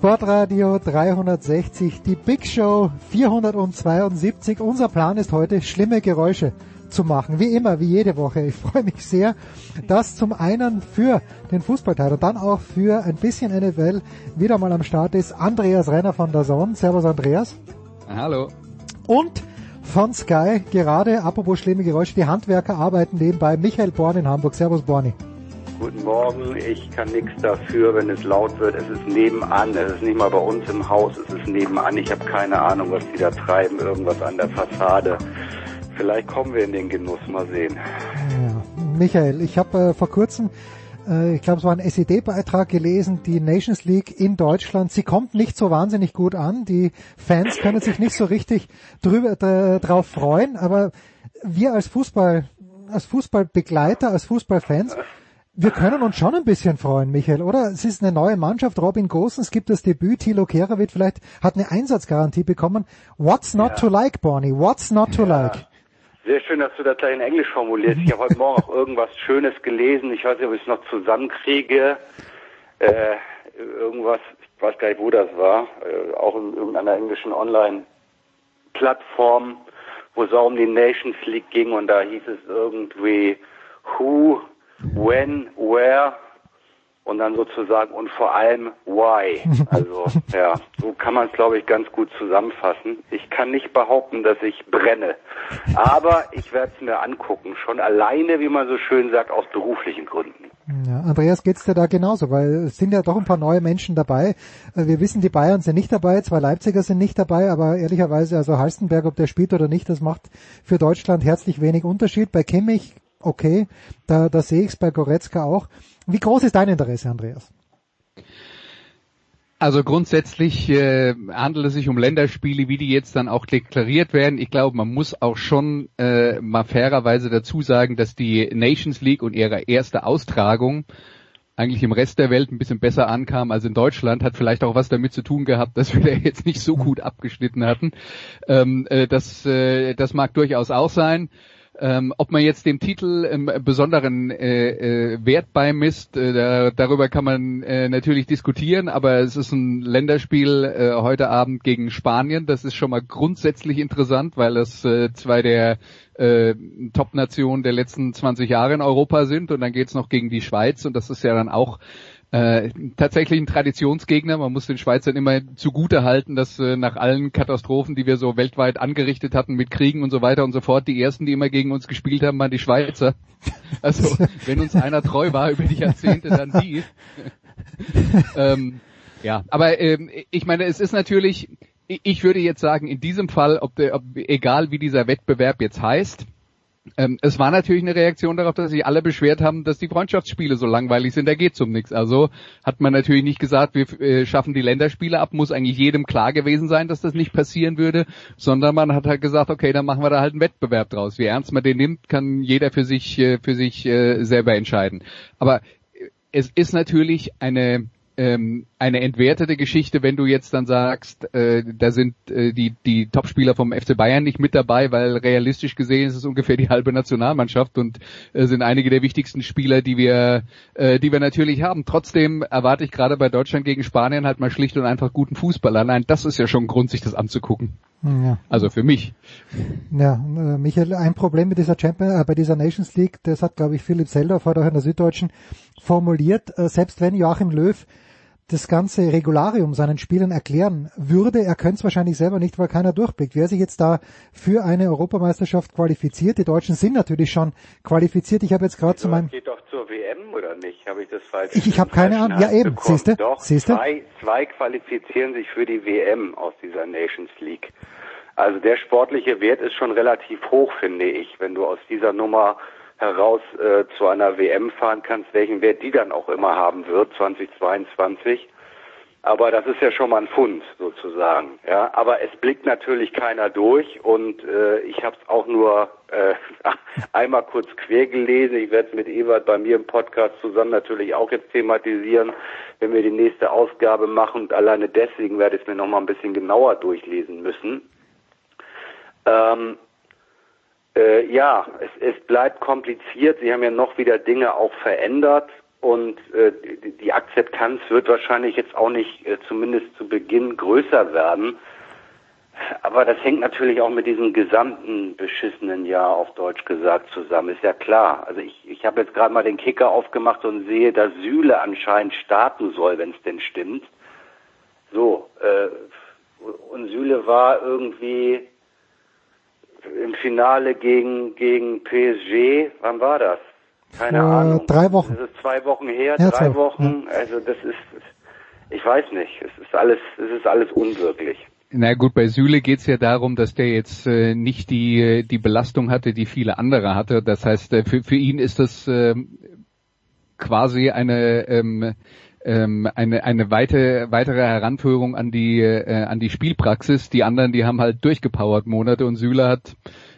Sportradio 360, die Big Show 472. Unser Plan ist heute, schlimme Geräusche zu machen. Wie immer, wie jede Woche. Ich freue mich sehr, dass zum einen für den Fußballteil und dann auch für ein bisschen NFL wieder mal am Start ist Andreas Renner von der Sonne. Servus Andreas. Hallo. Und von Sky, gerade, apropos schlimme Geräusche, die Handwerker arbeiten nebenbei. Michael Born in Hamburg. Servus Borni. Guten Morgen, ich kann nichts dafür, wenn es laut wird. Es ist nebenan, es ist nicht mal bei uns im Haus, es ist nebenan. Ich habe keine Ahnung, was die da treiben, irgendwas an der Fassade. Vielleicht kommen wir in den Genuss, mal sehen. Michael, ich habe äh, vor kurzem, äh, ich glaube es war ein SED-Beitrag gelesen, die Nations League in Deutschland, sie kommt nicht so wahnsinnig gut an. Die Fans können sich nicht so richtig drüber, drauf freuen, aber wir als Fußball, als Fußballbegleiter, als Fußballfans, wir können uns schon ein bisschen freuen, Michael, oder? Es ist eine neue Mannschaft. Robin Gosens gibt das Debüt. Thilo Kehrer wird vielleicht, hat eine Einsatzgarantie bekommen. What's not ja. to like, Bonnie? What's not to ja. like? Sehr schön, dass du das gleich in Englisch formulierst. Ich habe heute Morgen auch irgendwas Schönes gelesen. Ich weiß nicht, ob ich es noch zusammenkriege. Äh, irgendwas, ich weiß gar nicht, wo das war. Äh, auch in irgendeiner englischen Online-Plattform, wo es auch um die Nations League ging und da hieß es irgendwie Who when, where und dann sozusagen und vor allem why. Also ja, so kann man es glaube ich ganz gut zusammenfassen. Ich kann nicht behaupten, dass ich brenne, aber ich werde es mir angucken, schon alleine, wie man so schön sagt, aus beruflichen Gründen. Ja, Andreas, geht's dir da genauso, weil es sind ja doch ein paar neue Menschen dabei. Äh, wir wissen, die Bayern sind nicht dabei, zwei Leipziger sind nicht dabei, aber ehrlicherweise, also Halstenberg, ob der spielt oder nicht, das macht für Deutschland herzlich wenig Unterschied. Bei Kimmich okay, da, da sehe ich es bei Goretzka auch. Wie groß ist dein Interesse, Andreas? Also grundsätzlich äh, handelt es sich um Länderspiele, wie die jetzt dann auch deklariert werden. Ich glaube, man muss auch schon äh, mal fairerweise dazu sagen, dass die Nations League und ihre erste Austragung eigentlich im Rest der Welt ein bisschen besser ankam als in Deutschland, hat vielleicht auch was damit zu tun gehabt, dass wir da jetzt nicht so gut abgeschnitten hatten. Ähm, äh, das, äh, das mag durchaus auch sein. Ähm, ob man jetzt dem Titel ähm, besonderen äh, äh, Wert beimisst, äh, da, darüber kann man äh, natürlich diskutieren, aber es ist ein Länderspiel äh, heute Abend gegen Spanien. Das ist schon mal grundsätzlich interessant, weil es äh, zwei der äh, Top-Nationen der letzten 20 Jahre in Europa sind und dann geht's noch gegen die Schweiz und das ist ja dann auch äh, tatsächlich ein Traditionsgegner. Man muss den Schweizern immer zugute halten, dass äh, nach allen Katastrophen, die wir so weltweit angerichtet hatten mit Kriegen und so weiter und so fort, die ersten, die immer gegen uns gespielt haben, waren die Schweizer. Also wenn uns einer treu war über die Jahrzehnte, dann die. ähm, ja, aber ähm, ich meine, es ist natürlich, ich würde jetzt sagen, in diesem Fall, ob der, ob, egal wie dieser Wettbewerb jetzt heißt, ähm, es war natürlich eine Reaktion darauf, dass sich alle beschwert haben, dass die Freundschaftsspiele so langweilig sind, da geht's um nichts. Also hat man natürlich nicht gesagt, wir äh, schaffen die Länderspiele ab, muss eigentlich jedem klar gewesen sein, dass das nicht passieren würde, sondern man hat halt gesagt, okay, dann machen wir da halt einen Wettbewerb draus. Wie ernst man den nimmt, kann jeder für sich, äh, für sich äh, selber entscheiden. Aber es ist natürlich eine ähm, eine entwertete Geschichte, wenn du jetzt dann sagst, äh, da sind äh, die, die Topspieler vom FC Bayern nicht mit dabei, weil realistisch gesehen ist es ungefähr die halbe Nationalmannschaft und äh, sind einige der wichtigsten Spieler, die wir, äh, die wir natürlich haben. Trotzdem erwarte ich gerade bei Deutschland gegen Spanien halt mal schlicht und einfach guten Fußball. Allein das ist ja schon ein Grund, sich das anzugucken. Ja. Also für mich. Ja, äh, Michael, ein Problem mit dieser Champions, äh, bei dieser Nations League, das hat, glaube ich, Philipp Seldorf heute auch in der Süddeutschen formuliert, äh, selbst wenn Joachim Löw das ganze Regularium seinen Spielern erklären würde, er könnte es wahrscheinlich selber nicht, weil keiner durchblickt. Wer sich jetzt da für eine Europameisterschaft qualifiziert, die Deutschen sind natürlich schon qualifiziert. Ich habe jetzt gerade zu meinem... geht doch zur WM oder nicht? Habe ich das falsch? Ich, ich habe keine Ahnung. Ja eben, siehst du? Doch, siehste? Zwei, zwei qualifizieren sich für die WM aus dieser Nations League. Also der sportliche Wert ist schon relativ hoch, finde ich, wenn du aus dieser Nummer heraus äh, zu einer WM fahren kannst, welchen Wert die dann auch immer haben wird, 2022. Aber das ist ja schon mal ein Fund sozusagen. Ja, aber es blickt natürlich keiner durch und äh, ich habe es auch nur äh, einmal kurz quer gelesen. Ich werde es mit Ewald bei mir im Podcast zusammen natürlich auch jetzt thematisieren, wenn wir die nächste Ausgabe machen. Und alleine deswegen werde ich es mir noch mal ein bisschen genauer durchlesen müssen. Ähm, äh, ja, es, es bleibt kompliziert. Sie haben ja noch wieder Dinge auch verändert und äh, die, Akzeptanz wird wahrscheinlich jetzt auch nicht, äh, zumindest zu Beginn, größer werden. Aber das hängt natürlich auch mit diesem gesamten beschissenen Jahr auf Deutsch gesagt zusammen, ist ja klar. Also ich, ich habe jetzt gerade mal den Kicker aufgemacht und sehe, dass Süle anscheinend starten soll, wenn es denn stimmt. So, äh, und Süle war irgendwie im Finale gegen, gegen PSG, wann war das? Keine Vor Ahnung. drei Wochen. Das ist zwei Wochen her, Ja, drei zwei- Wochen. Also das ist, ich weiß nicht, es ist alles, es ist alles unwirklich. Na gut, bei Süle geht's ja darum, dass der jetzt äh, nicht die äh, die Belastung hatte, die viele andere hatte. Das heißt, äh, für für ihn ist das ähm, quasi eine ähm, ähm, eine eine weite, weitere Heranführung an die äh, an die Spielpraxis. Die anderen, die haben halt durchgepowert Monate und Süle hat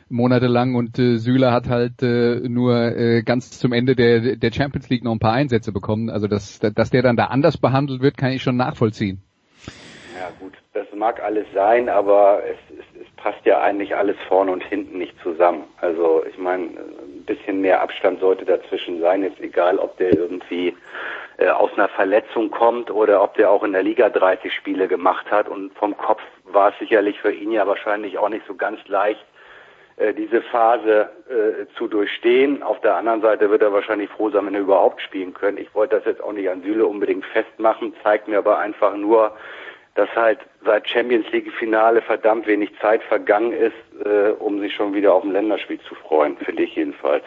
monatelang und äh, Süle hat halt äh, nur äh, ganz zum Ende der der Champions League noch ein paar Einsätze bekommen. Also dass dass der dann da anders behandelt wird, kann ich schon nachvollziehen. Ja gut, das mag alles sein, aber es, es, es passt ja eigentlich alles vorne und hinten nicht zusammen. Also ich meine, ein bisschen mehr Abstand sollte dazwischen sein. Ist egal, ob der irgendwie äh, aus einer Verletzung kommt oder ob der auch in der Liga 30 Spiele gemacht hat. Und vom Kopf war es sicherlich für ihn ja wahrscheinlich auch nicht so ganz leicht, äh, diese Phase äh, zu durchstehen. Auf der anderen Seite wird er wahrscheinlich froh sein, wenn er überhaupt spielen können. Ich wollte das jetzt auch nicht an Süle unbedingt festmachen, zeigt mir aber einfach nur, dass halt seit Champions League Finale verdammt wenig Zeit vergangen ist, äh, um sich schon wieder auf ein Länderspiel zu freuen, finde ich jedenfalls.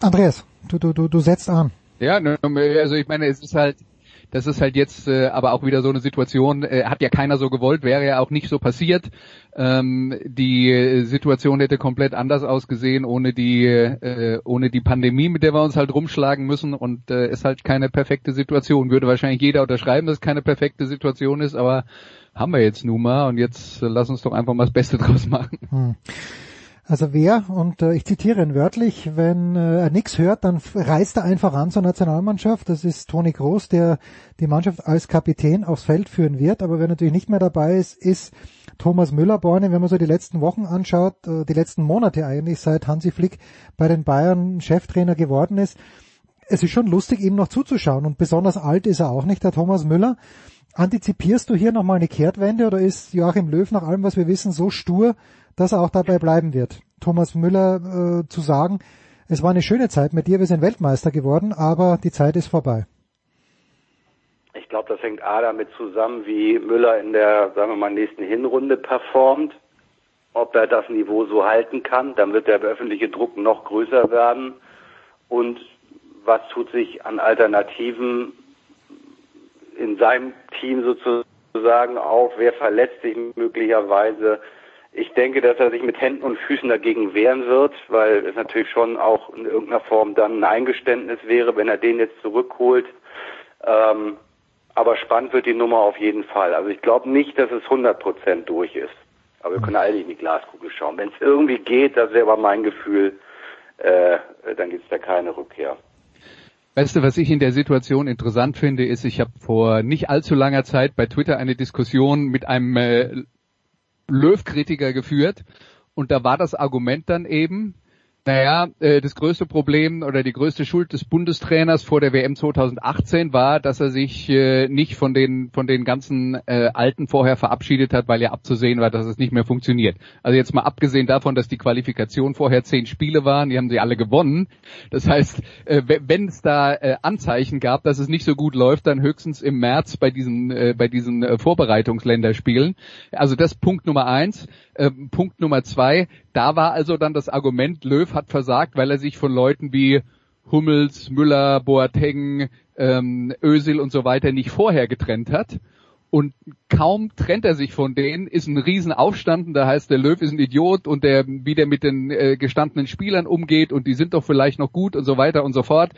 Andreas, du, du, du, du setzt an. Ja, also ich meine, es ist halt, das ist halt jetzt äh, aber auch wieder so eine Situation, äh, hat ja keiner so gewollt, wäre ja auch nicht so passiert. Ähm, die äh, Situation hätte komplett anders ausgesehen ohne die äh, ohne die Pandemie, mit der wir uns halt rumschlagen müssen und äh, ist halt keine perfekte Situation. Würde wahrscheinlich jeder unterschreiben, dass es keine perfekte Situation ist, aber haben wir jetzt nun mal und jetzt äh, lass uns doch einfach mal das Beste draus machen. Hm. Also wer, und äh, ich zitiere ihn wörtlich, wenn äh, er nichts hört, dann reist er einfach an zur Nationalmannschaft. Das ist Toni Groß, der die Mannschaft als Kapitän aufs Feld führen wird. Aber wer natürlich nicht mehr dabei ist, ist Thomas Müller-Borne. Wenn man so die letzten Wochen anschaut, äh, die letzten Monate eigentlich, seit Hansi Flick bei den Bayern Cheftrainer geworden ist, es ist schon lustig, ihm noch zuzuschauen. Und besonders alt ist er auch nicht, der Thomas Müller. Antizipierst du hier nochmal eine Kehrtwende oder ist Joachim Löw nach allem, was wir wissen, so stur, dass er auch dabei bleiben wird? Thomas Müller äh, zu sagen, es war eine schöne Zeit mit dir, wir sind Weltmeister geworden, aber die Zeit ist vorbei. Ich glaube, das hängt A damit zusammen, wie Müller in der, sagen wir mal, nächsten Hinrunde performt. Ob er das Niveau so halten kann, dann wird der öffentliche Druck noch größer werden. Und was tut sich an Alternativen in seinem Team sozusagen auf? Wer verletzt sich möglicherweise? Ich denke, dass er sich mit Händen und Füßen dagegen wehren wird, weil es natürlich schon auch in irgendeiner Form dann ein Eingeständnis wäre, wenn er den jetzt zurückholt. Ähm, aber spannend wird die Nummer auf jeden Fall. Also ich glaube nicht, dass es 100% durch ist. Aber wir können alle in die Glaskugel schauen. Wenn es irgendwie geht, das wäre aber mein Gefühl, äh, dann gibt es da keine Rückkehr. Weißt du, was ich in der Situation interessant finde, ist, ich habe vor nicht allzu langer Zeit bei Twitter eine Diskussion mit einem äh, Löw-Kritiker geführt. Und da war das Argument dann eben, naja, äh, das größte Problem oder die größte Schuld des Bundestrainers vor der WM 2018 war, dass er sich äh, nicht von den von den ganzen äh, Alten vorher verabschiedet hat, weil ja abzusehen war, dass es nicht mehr funktioniert. Also jetzt mal abgesehen davon, dass die Qualifikation vorher zehn Spiele waren, die haben sie alle gewonnen. Das heißt, äh, wenn es da äh, Anzeichen gab, dass es nicht so gut läuft, dann höchstens im März bei diesen äh, bei diesen äh, Vorbereitungsländerspielen. Also das Punkt Nummer eins. Äh, Punkt Nummer zwei, da war also dann das Argument, Löw hat versagt, weil er sich von Leuten wie Hummels, Müller, Boateng, ähm, Özil und so weiter nicht vorher getrennt hat. Und kaum trennt er sich von denen, ist ein Riesenaufstand, da heißt der Löw ist ein Idiot und der, wie der mit den äh, gestandenen Spielern umgeht und die sind doch vielleicht noch gut und so weiter und so fort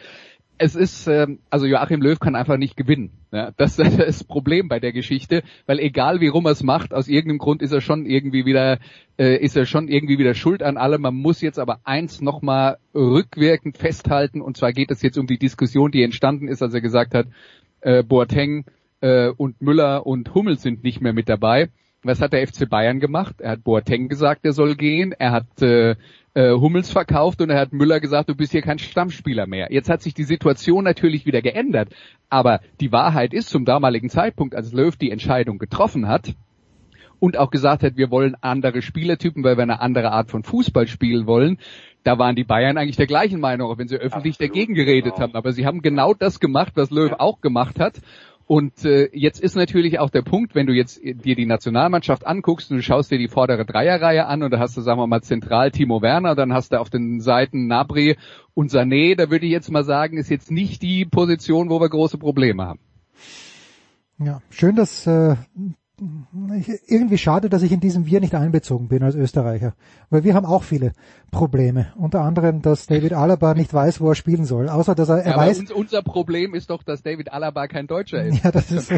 es ist, ähm, also Joachim Löw kann einfach nicht gewinnen. Das ist das Problem bei der Geschichte, weil egal wie rum er es macht, aus irgendeinem Grund ist er schon irgendwie wieder, äh, ist er schon irgendwie wieder schuld an allem. Man muss jetzt aber eins nochmal rückwirkend festhalten, und zwar geht es jetzt um die Diskussion, die entstanden ist, als er gesagt hat, äh, Boateng äh, und Müller und Hummel sind nicht mehr mit dabei. Was hat der FC Bayern gemacht? Er hat Boateng gesagt, er soll gehen. Er hat äh, äh, Hummels verkauft und er hat Müller gesagt, du bist hier kein Stammspieler mehr. Jetzt hat sich die Situation natürlich wieder geändert, aber die Wahrheit ist zum damaligen Zeitpunkt, als Löw die Entscheidung getroffen hat und auch gesagt hat, wir wollen andere Spielertypen, weil wir eine andere Art von Fußball spielen wollen, da waren die Bayern eigentlich der gleichen Meinung, auch wenn sie öffentlich Absolut, dagegen geredet genau. haben. Aber sie haben genau das gemacht, was Löw ja. auch gemacht hat. Und äh, jetzt ist natürlich auch der Punkt, wenn du jetzt dir die Nationalmannschaft anguckst und du schaust dir die vordere Dreierreihe an und da hast du, sagen wir mal, zentral Timo Werner, dann hast du auf den Seiten Nabri und Sané, da würde ich jetzt mal sagen, ist jetzt nicht die Position, wo wir große Probleme haben. Ja, schön, dass äh, irgendwie schade, dass ich in diesem Wir nicht einbezogen bin als Österreicher, weil wir haben auch viele Probleme. Unter anderem, dass David Alaba nicht weiß, wo er spielen soll, außer dass er, er ja, weiß. Uns, unser Problem ist doch, dass David Alaba kein Deutscher ist. Ja, das, ist.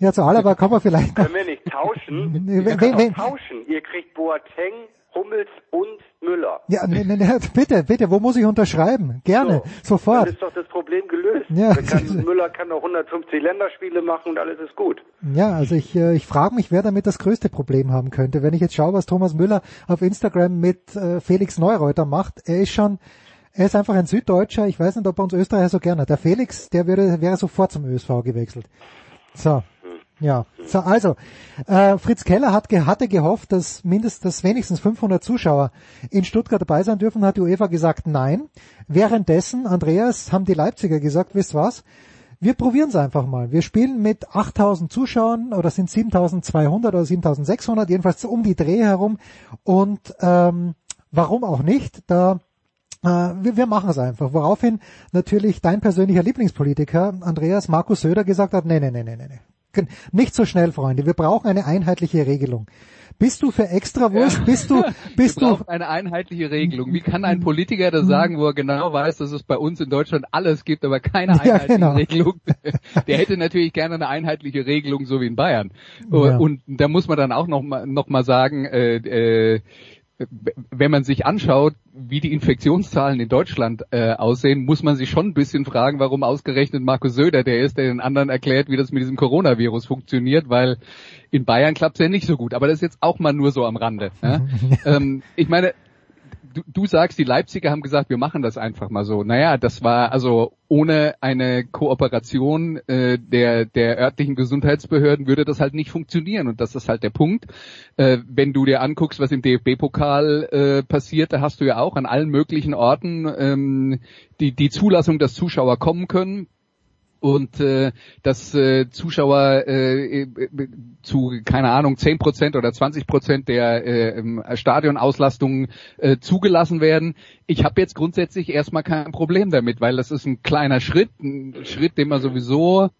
ja, zu Alaba kommen wir vielleicht. Können wir nicht tauschen? Wir können tauschen. Ihr kriegt Boateng Hummels und Müller. Ja, ne, ne, ne, bitte, bitte, wo muss ich unterschreiben? Gerne, so, sofort. Dann ist doch das Problem gelöst. Ja. Kann, Müller kann noch 150 Länderspiele machen und alles ist gut. Ja, also ich, äh, ich frage mich, wer damit das größte Problem haben könnte. Wenn ich jetzt schaue, was Thomas Müller auf Instagram mit äh, Felix Neureuter macht, er ist schon, er ist einfach ein Süddeutscher. Ich weiß nicht, ob er uns Österreicher so gerne hat. Der Felix, der wäre, wäre sofort zum ÖSV gewechselt. So, ja, so, also äh, Fritz Keller hat hatte gehofft, dass mindestens wenigstens 500 Zuschauer in Stuttgart dabei sein dürfen, hat die UEFA gesagt nein. Währenddessen, Andreas, haben die Leipziger gesagt, wisst was? Wir probieren es einfach mal. Wir spielen mit 8000 Zuschauern oder sind 7200 oder 7600, jedenfalls um die Dreh herum. Und ähm, warum auch nicht? Da äh, wir, wir machen es einfach. Woraufhin natürlich dein persönlicher Lieblingspolitiker, Andreas Markus Söder, gesagt hat, nee, nee, nee, nee, nee. Nicht so schnell, Freunde. Wir brauchen eine einheitliche Regelung. Bist du für Extrawurst? Ja. Bist du, bist du? eine einheitliche Regelung. Wie kann ein Politiker das sagen, wo er genau weiß, dass es bei uns in Deutschland alles gibt, aber keine einheitliche ja, genau. Regelung? Der hätte natürlich gerne eine einheitliche Regelung, so wie in Bayern. Ja. Und da muss man dann auch noch mal, noch mal sagen, äh, äh, wenn man sich anschaut, wie die Infektionszahlen in Deutschland äh, aussehen, muss man sich schon ein bisschen fragen, warum ausgerechnet Markus Söder der ist, der den anderen erklärt, wie das mit diesem Coronavirus funktioniert, weil in Bayern klappt es ja nicht so gut. Aber das ist jetzt auch mal nur so am Rande. Ja? ähm, ich meine, du, du sagst, die Leipziger haben gesagt, wir machen das einfach mal so. Naja, das war also ohne eine Kooperation äh, der, der örtlichen Gesundheitsbehörden würde das halt nicht funktionieren. Und das ist halt der Punkt. Äh, wenn du dir anguckst, was im DFB-Pokal äh, passiert, da hast du ja auch an allen möglichen Orten ähm, die, die Zulassung, dass Zuschauer kommen können und äh, dass äh, Zuschauer äh, zu keine Ahnung 10 Prozent oder 20 Prozent der äh, Stadionauslastung äh, zugelassen werden. Ich habe jetzt grundsätzlich erstmal kein Problem damit, weil das ist ein kleiner Schritt, ein Schritt, den man sowieso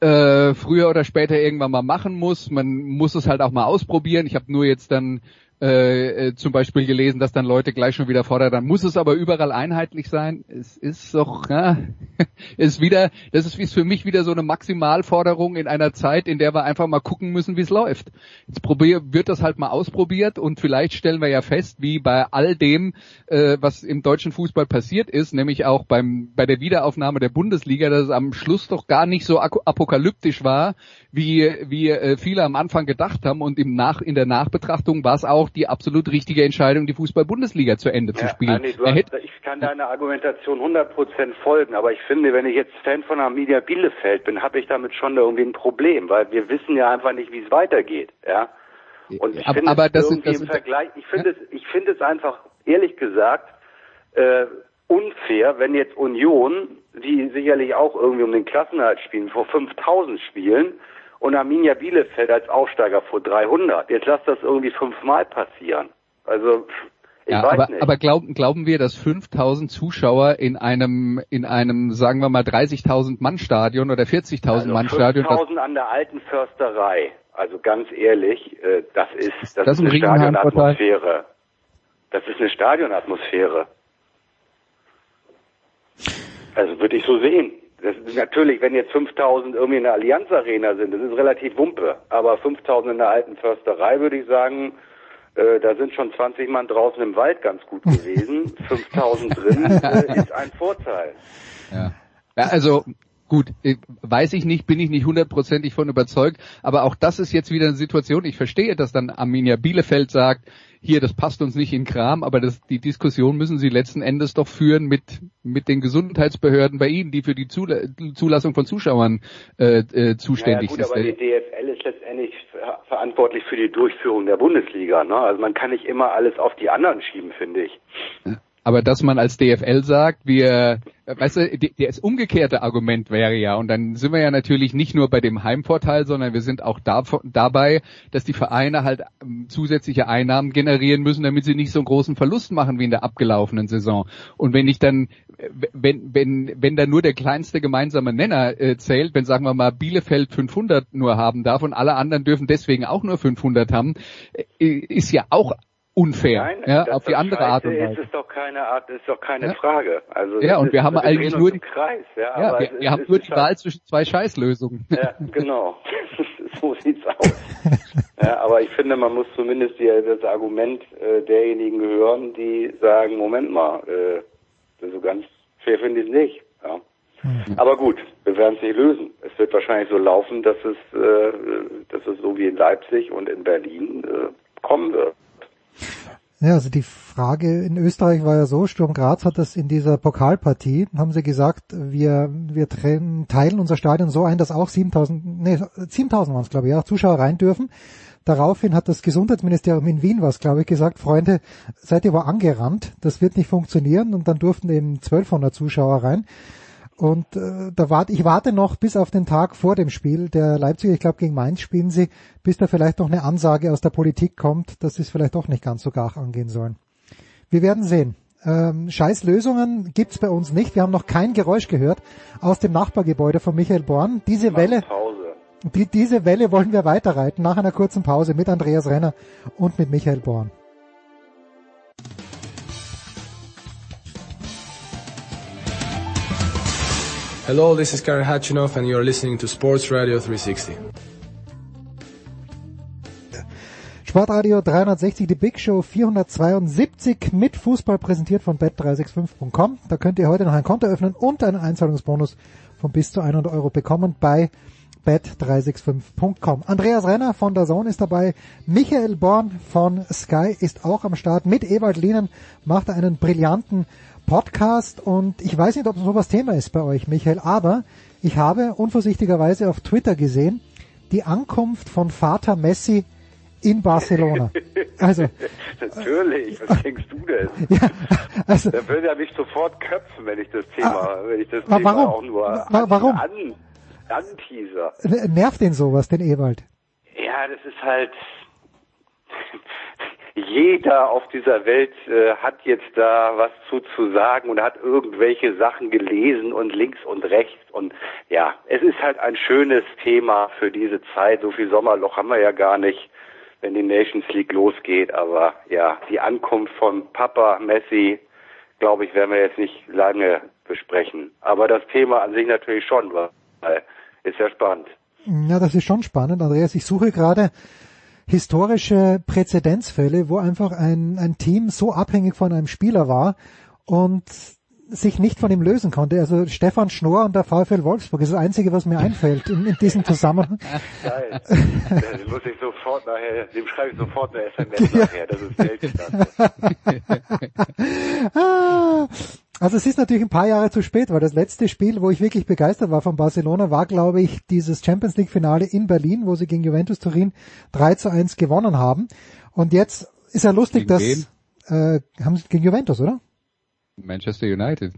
äh, früher oder später irgendwann mal machen muss. Man muss es halt auch mal ausprobieren. Ich habe nur jetzt dann äh, äh, zum Beispiel gelesen, dass dann Leute gleich schon wieder fordern, dann muss es aber überall einheitlich sein. Es ist doch, ja, ist wieder, das ist, für mich wieder so eine Maximalforderung in einer Zeit, in der wir einfach mal gucken müssen, wie es läuft. Jetzt probier, wird das halt mal ausprobiert und vielleicht stellen wir ja fest, wie bei all dem, äh, was im deutschen Fußball passiert ist, nämlich auch beim bei der Wiederaufnahme der Bundesliga, dass es am Schluss doch gar nicht so apokalyptisch war, wie wie äh, viele am Anfang gedacht haben und im Nach in der Nachbetrachtung war es auch die absolut richtige Entscheidung, die Fußball-Bundesliga zu Ende ja, zu spielen. Anni, hast, ich kann deiner Argumentation 100% folgen, aber ich finde, wenn ich jetzt Fan von Arminia Bielefeld bin, habe ich damit schon irgendwie ein Problem, weil wir wissen ja einfach nicht, wie es weitergeht. Ja. Und ich aber, finde aber das irgendwie das im Vergleich, ich finde ja? es, ich finde es einfach ehrlich gesagt äh, unfair, wenn jetzt Union, die sicherlich auch irgendwie um den Klassenhalt spielen, vor 5000 spielen und Arminia Bielefeld als Aufsteiger vor 300. Jetzt lass das irgendwie fünfmal passieren. Also ich ja, weiß aber, nicht. aber glauben, glauben wir, dass 5000 Zuschauer in einem, in einem, sagen wir mal 30.000 Mann Stadion oder 40.000 also Mann Stadion. 5000 an der alten Försterei. Also ganz ehrlich, äh, das ist, das, das ist eine Stadionatmosphäre. Das ist eine Stadionatmosphäre. Also würde ich so sehen. Das ist natürlich, wenn jetzt 5000 irgendwie in der Allianz Arena sind, das ist relativ Wumpe. Aber 5000 in der alten Försterei würde ich sagen, äh, da sind schon 20 Mann draußen im Wald ganz gut gewesen. 5000 drin äh, ist ein Vorteil. Ja. ja, also Gut, äh, weiß ich nicht, bin ich nicht hundertprozentig von überzeugt, aber auch das ist jetzt wieder eine Situation, ich verstehe, dass dann Arminia Bielefeld sagt, hier, das passt uns nicht in Kram, aber das, die Diskussion müssen sie letzten Endes doch führen mit, mit den Gesundheitsbehörden bei Ihnen, die für die Zulassung von Zuschauern äh, äh, zuständig naja, gut, sind. Aber die DFL ist letztendlich verantwortlich für die Durchführung der Bundesliga. Ne? Also man kann nicht immer alles auf die anderen schieben, finde ich. Aber dass man als DFL sagt, wir weißt du, das umgekehrte Argument wäre ja, und dann sind wir ja natürlich nicht nur bei dem Heimvorteil, sondern wir sind auch da, dabei, dass die Vereine halt ähm, zusätzliche Einnahmen generieren müssen, damit sie nicht so einen großen Verlust machen wie in der abgelaufenen Saison. Und wenn ich dann, wenn, wenn, wenn da nur der kleinste gemeinsame Nenner äh, zählt, wenn sagen wir mal Bielefeld 500 nur haben darf und alle anderen dürfen deswegen auch nur 500 haben, äh, ist ja auch unfair, Nein, ja, auf die andere Art und Weise. Ist es doch keine Art, ist doch keine ja. Frage. Also ja, und wir haben eigentlich nur die, Kreis, ja, ja wir, wir haben nur die Wahl zwischen zwei Scheißlösungen. Ja, genau. so sieht's aus. ja, aber ich finde, man muss zumindest die, das Argument äh, derjenigen hören, die sagen, Moment mal, äh, so ganz fair finde ich es nicht. Ja. Mhm. Aber gut, wir werden es nicht lösen. Es wird wahrscheinlich so laufen, dass es, äh, dass es so wie in Leipzig und in Berlin äh, kommen wird. Ja, also die Frage in Österreich war ja so, Sturm Graz hat das in dieser Pokalpartie, haben sie gesagt, wir, wir teilen unser Stadion so ein, dass auch 7000, nee, 7000 waren es glaube ich, ja, Zuschauer rein dürfen. Daraufhin hat das Gesundheitsministerium in Wien was, glaube ich, gesagt, Freunde, seid ihr aber angerannt, das wird nicht funktionieren und dann durften eben 1200 Zuschauer rein. Und äh, da warte ich warte noch bis auf den Tag vor dem Spiel der Leipziger, ich glaube gegen Mainz spielen sie, bis da vielleicht noch eine Ansage aus der Politik kommt, dass sie es vielleicht doch nicht ganz so gar angehen sollen. Wir werden sehen. Ähm, Scheiß Lösungen gibt's bei uns nicht. Wir haben noch kein Geräusch gehört aus dem Nachbargebäude von Michael Born. Diese Welle, die, diese Welle wollen wir weiterreiten nach einer kurzen Pause mit Andreas Renner und mit Michael Born. Hello, this is Karen Hatchinoff and you're listening to Sports Radio 360. Sportradio 360, die Big Show 472 mit Fußball präsentiert von bet365.com. Da könnt ihr heute noch ein Konto öffnen und einen Einzahlungsbonus von bis zu 100 Euro bekommen bei bet365.com. Andreas Renner von der Zone ist dabei. Michael Born von Sky ist auch am Start. Mit Ewald Lienen macht er einen brillanten Podcast und ich weiß nicht, ob sowas Thema ist bei euch, Michael, aber ich habe unvorsichtigerweise auf Twitter gesehen, die Ankunft von Vater Messi in Barcelona. Also natürlich, was denkst du denn? Ja, also, da würde er mich sofort köpfen, wenn ich das Thema, ah, wenn ich das Thema warum? auch nur an, warum? An, anteaser. Nervt den sowas, den Ewald? Ja, das ist halt jeder auf dieser Welt äh, hat jetzt da was zu, zu sagen und hat irgendwelche Sachen gelesen und links und rechts und ja, es ist halt ein schönes Thema für diese Zeit. So viel Sommerloch haben wir ja gar nicht. wenn die Nations League losgeht. Aber ja, die Ankunft von Papa Messi, glaube ich, werden wir jetzt nicht lange besprechen. Aber das Thema an sich natürlich schon, weil ist ja spannend. Ja, das ist schon spannend, Andreas. Ich suche gerade historische Präzedenzfälle, wo einfach ein, ein Team so abhängig von einem Spieler war und sich nicht von ihm lösen konnte. Also Stefan Schnorr und der VfL Wolfsburg ist das Einzige, was mir einfällt in, in diesem Zusammenhang. Geil. Muss ich sofort nachher, dem schreibe ich sofort eine SMS nachher. Das ist Weltklasse. Ah, also es ist natürlich ein paar Jahre zu spät, weil das letzte Spiel, wo ich wirklich begeistert war von Barcelona, war, glaube ich, dieses Champions League Finale in Berlin, wo sie gegen Juventus Turin 3 zu 1 gewonnen haben. Und jetzt ist ja lustig, gegen dass äh, haben sie gegen Juventus, oder? Manchester United.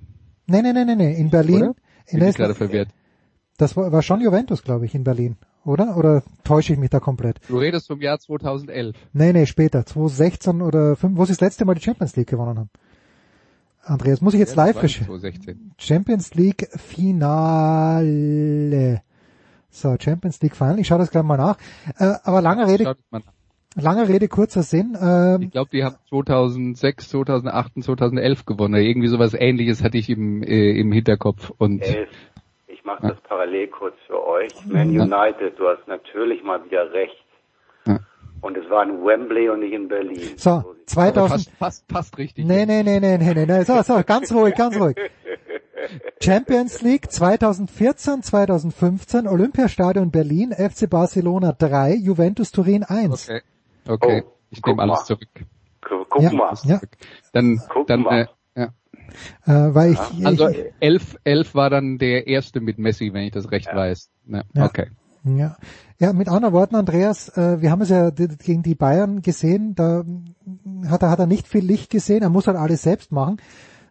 Nee, nee, nee, nee, nee. in Berlin. Oder? In Bin ich gerade verwirrt. das war, war schon Juventus, glaube ich, in Berlin, oder? Oder täusche ich mich da komplett? Du redest vom Jahr 2011. Nee, nee, später, 2016 oder 5, wo sie das letzte Mal die Champions League gewonnen haben. Andreas, muss ich jetzt Ja, live 2016. Champions League Finale. So, Champions League Finale. Ich schaue das gleich mal nach. Äh, aber lange Rede, lange Rede, kurzer Sinn. Ähm, Ich glaube, die haben 2006, 2008 und 2011 gewonnen. Irgendwie sowas ähnliches hatte ich im, äh, im Hinterkopf. Und Elf. Ich mache das parallel kurz für euch. Man United, du hast natürlich mal wieder recht. Ja. Und es war in Wembley und nicht in Berlin. so, sieht's 2000. fast, fast, fast richtig. Nee, nee, nee, nee, nee, nee, nee. So, so, ganz ruhig, ganz ruhig. Champions League 2014, 2015, Olympiastadion Berlin, FC Barcelona 3, Juventus Turin 1. Okay, okay. Oh, ich nehme alles mal. zurück. Gu- Guck Ja, mal. ja. Dann, Guck dann, mal. äh, ja. Äh, weil ich, Also elf, elf war dann der erste mit Messi, wenn ich das recht weiß. Ja, Ja. Okay. Ja. ja, mit anderen Worten, Andreas, äh, wir haben es ja gegen die Bayern gesehen, da hat er, hat er nicht viel Licht gesehen, er muss halt alles selbst machen.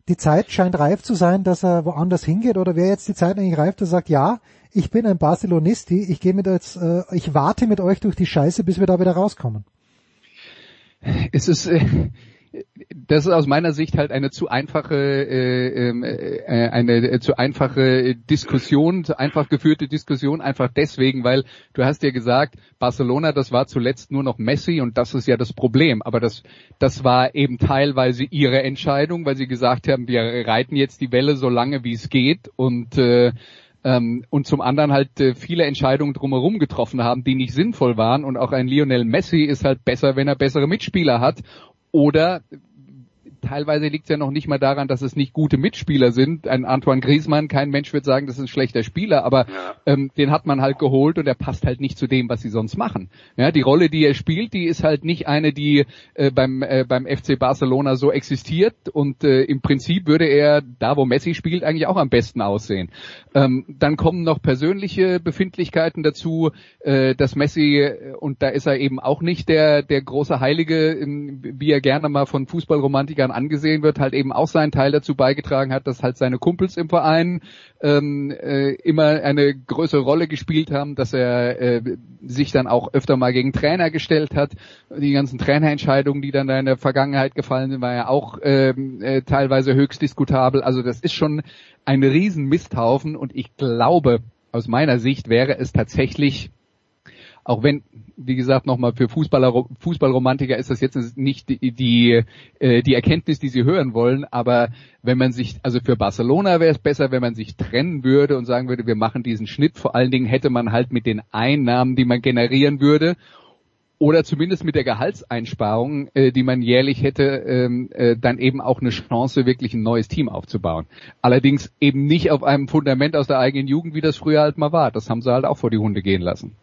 Die Zeit scheint reif zu sein, dass er woanders hingeht, oder wäre jetzt die Zeit eigentlich reif, dass er sagt, ja, ich bin ein Barcelonisti, ich gehe mit jetzt, äh, ich warte mit euch durch die Scheiße, bis wir da wieder rauskommen. Es ist, äh, das ist aus meiner Sicht halt eine zu einfache, äh, ähm, äh, eine äh, zu einfache Diskussion, zu einfach geführte Diskussion, einfach deswegen, weil du hast ja gesagt, Barcelona, das war zuletzt nur noch Messi und das ist ja das Problem. Aber das, das war eben teilweise ihre Entscheidung, weil sie gesagt haben, wir reiten jetzt die Welle so lange wie es geht und äh, ähm, und zum anderen halt äh, viele Entscheidungen drumherum getroffen haben, die nicht sinnvoll waren. Und auch ein Lionel Messi ist halt besser, wenn er bessere Mitspieler hat. Oder teilweise liegt es ja noch nicht mal daran, dass es nicht gute Mitspieler sind. Ein Antoine Griezmann, kein Mensch wird sagen, das ist ein schlechter Spieler, aber Ja. ähm, den hat man halt geholt und er passt halt nicht zu dem, was sie sonst machen. Ja, die Rolle, die er spielt, die ist halt nicht eine, die äh, beim äh, beim FC Barcelona so existiert und äh, im Prinzip würde er da, wo Messi spielt, eigentlich auch am besten aussehen. Ähm, dann kommen noch persönliche Befindlichkeiten dazu, äh, dass Messi äh, und da ist er eben auch nicht der der große Heilige, wie er gerne mal von Fußballromantikern angesehen wird, halt eben auch seinen Teil dazu beigetragen hat, dass halt seine Kumpels im Verein ähm, äh, immer eine größere Rolle gespielt haben, dass er äh, sich dann auch öfter mal gegen Trainer gestellt hat. Die ganzen Trainerentscheidungen, die dann da in der Vergangenheit gefallen sind, war ja auch ähm, äh, teilweise höchst diskutabel. Also das ist schon ein riesen Misthaufen und ich glaube, aus meiner Sicht wäre es tatsächlich auch wenn, wie gesagt, nochmal für Fußballer, Fußballromantiker ist das jetzt nicht die, die, äh, die Erkenntnis, die sie hören wollen, aber wenn man sich, also für Barcelona wäre es besser, wenn man sich trennen würde und sagen würde, wir machen diesen Schnitt. Vor allen Dingen hätte man halt mit den Einnahmen, die man generieren würde, oder zumindest mit der Gehaltseinsparung, äh, die man jährlich hätte, ähm, äh, dann eben auch eine Chance, wirklich ein neues Team aufzubauen. Allerdings eben nicht auf einem Fundament aus der eigenen Jugend, wie das früher halt mal war. Das haben sie halt auch vor die Hunde gehen lassen.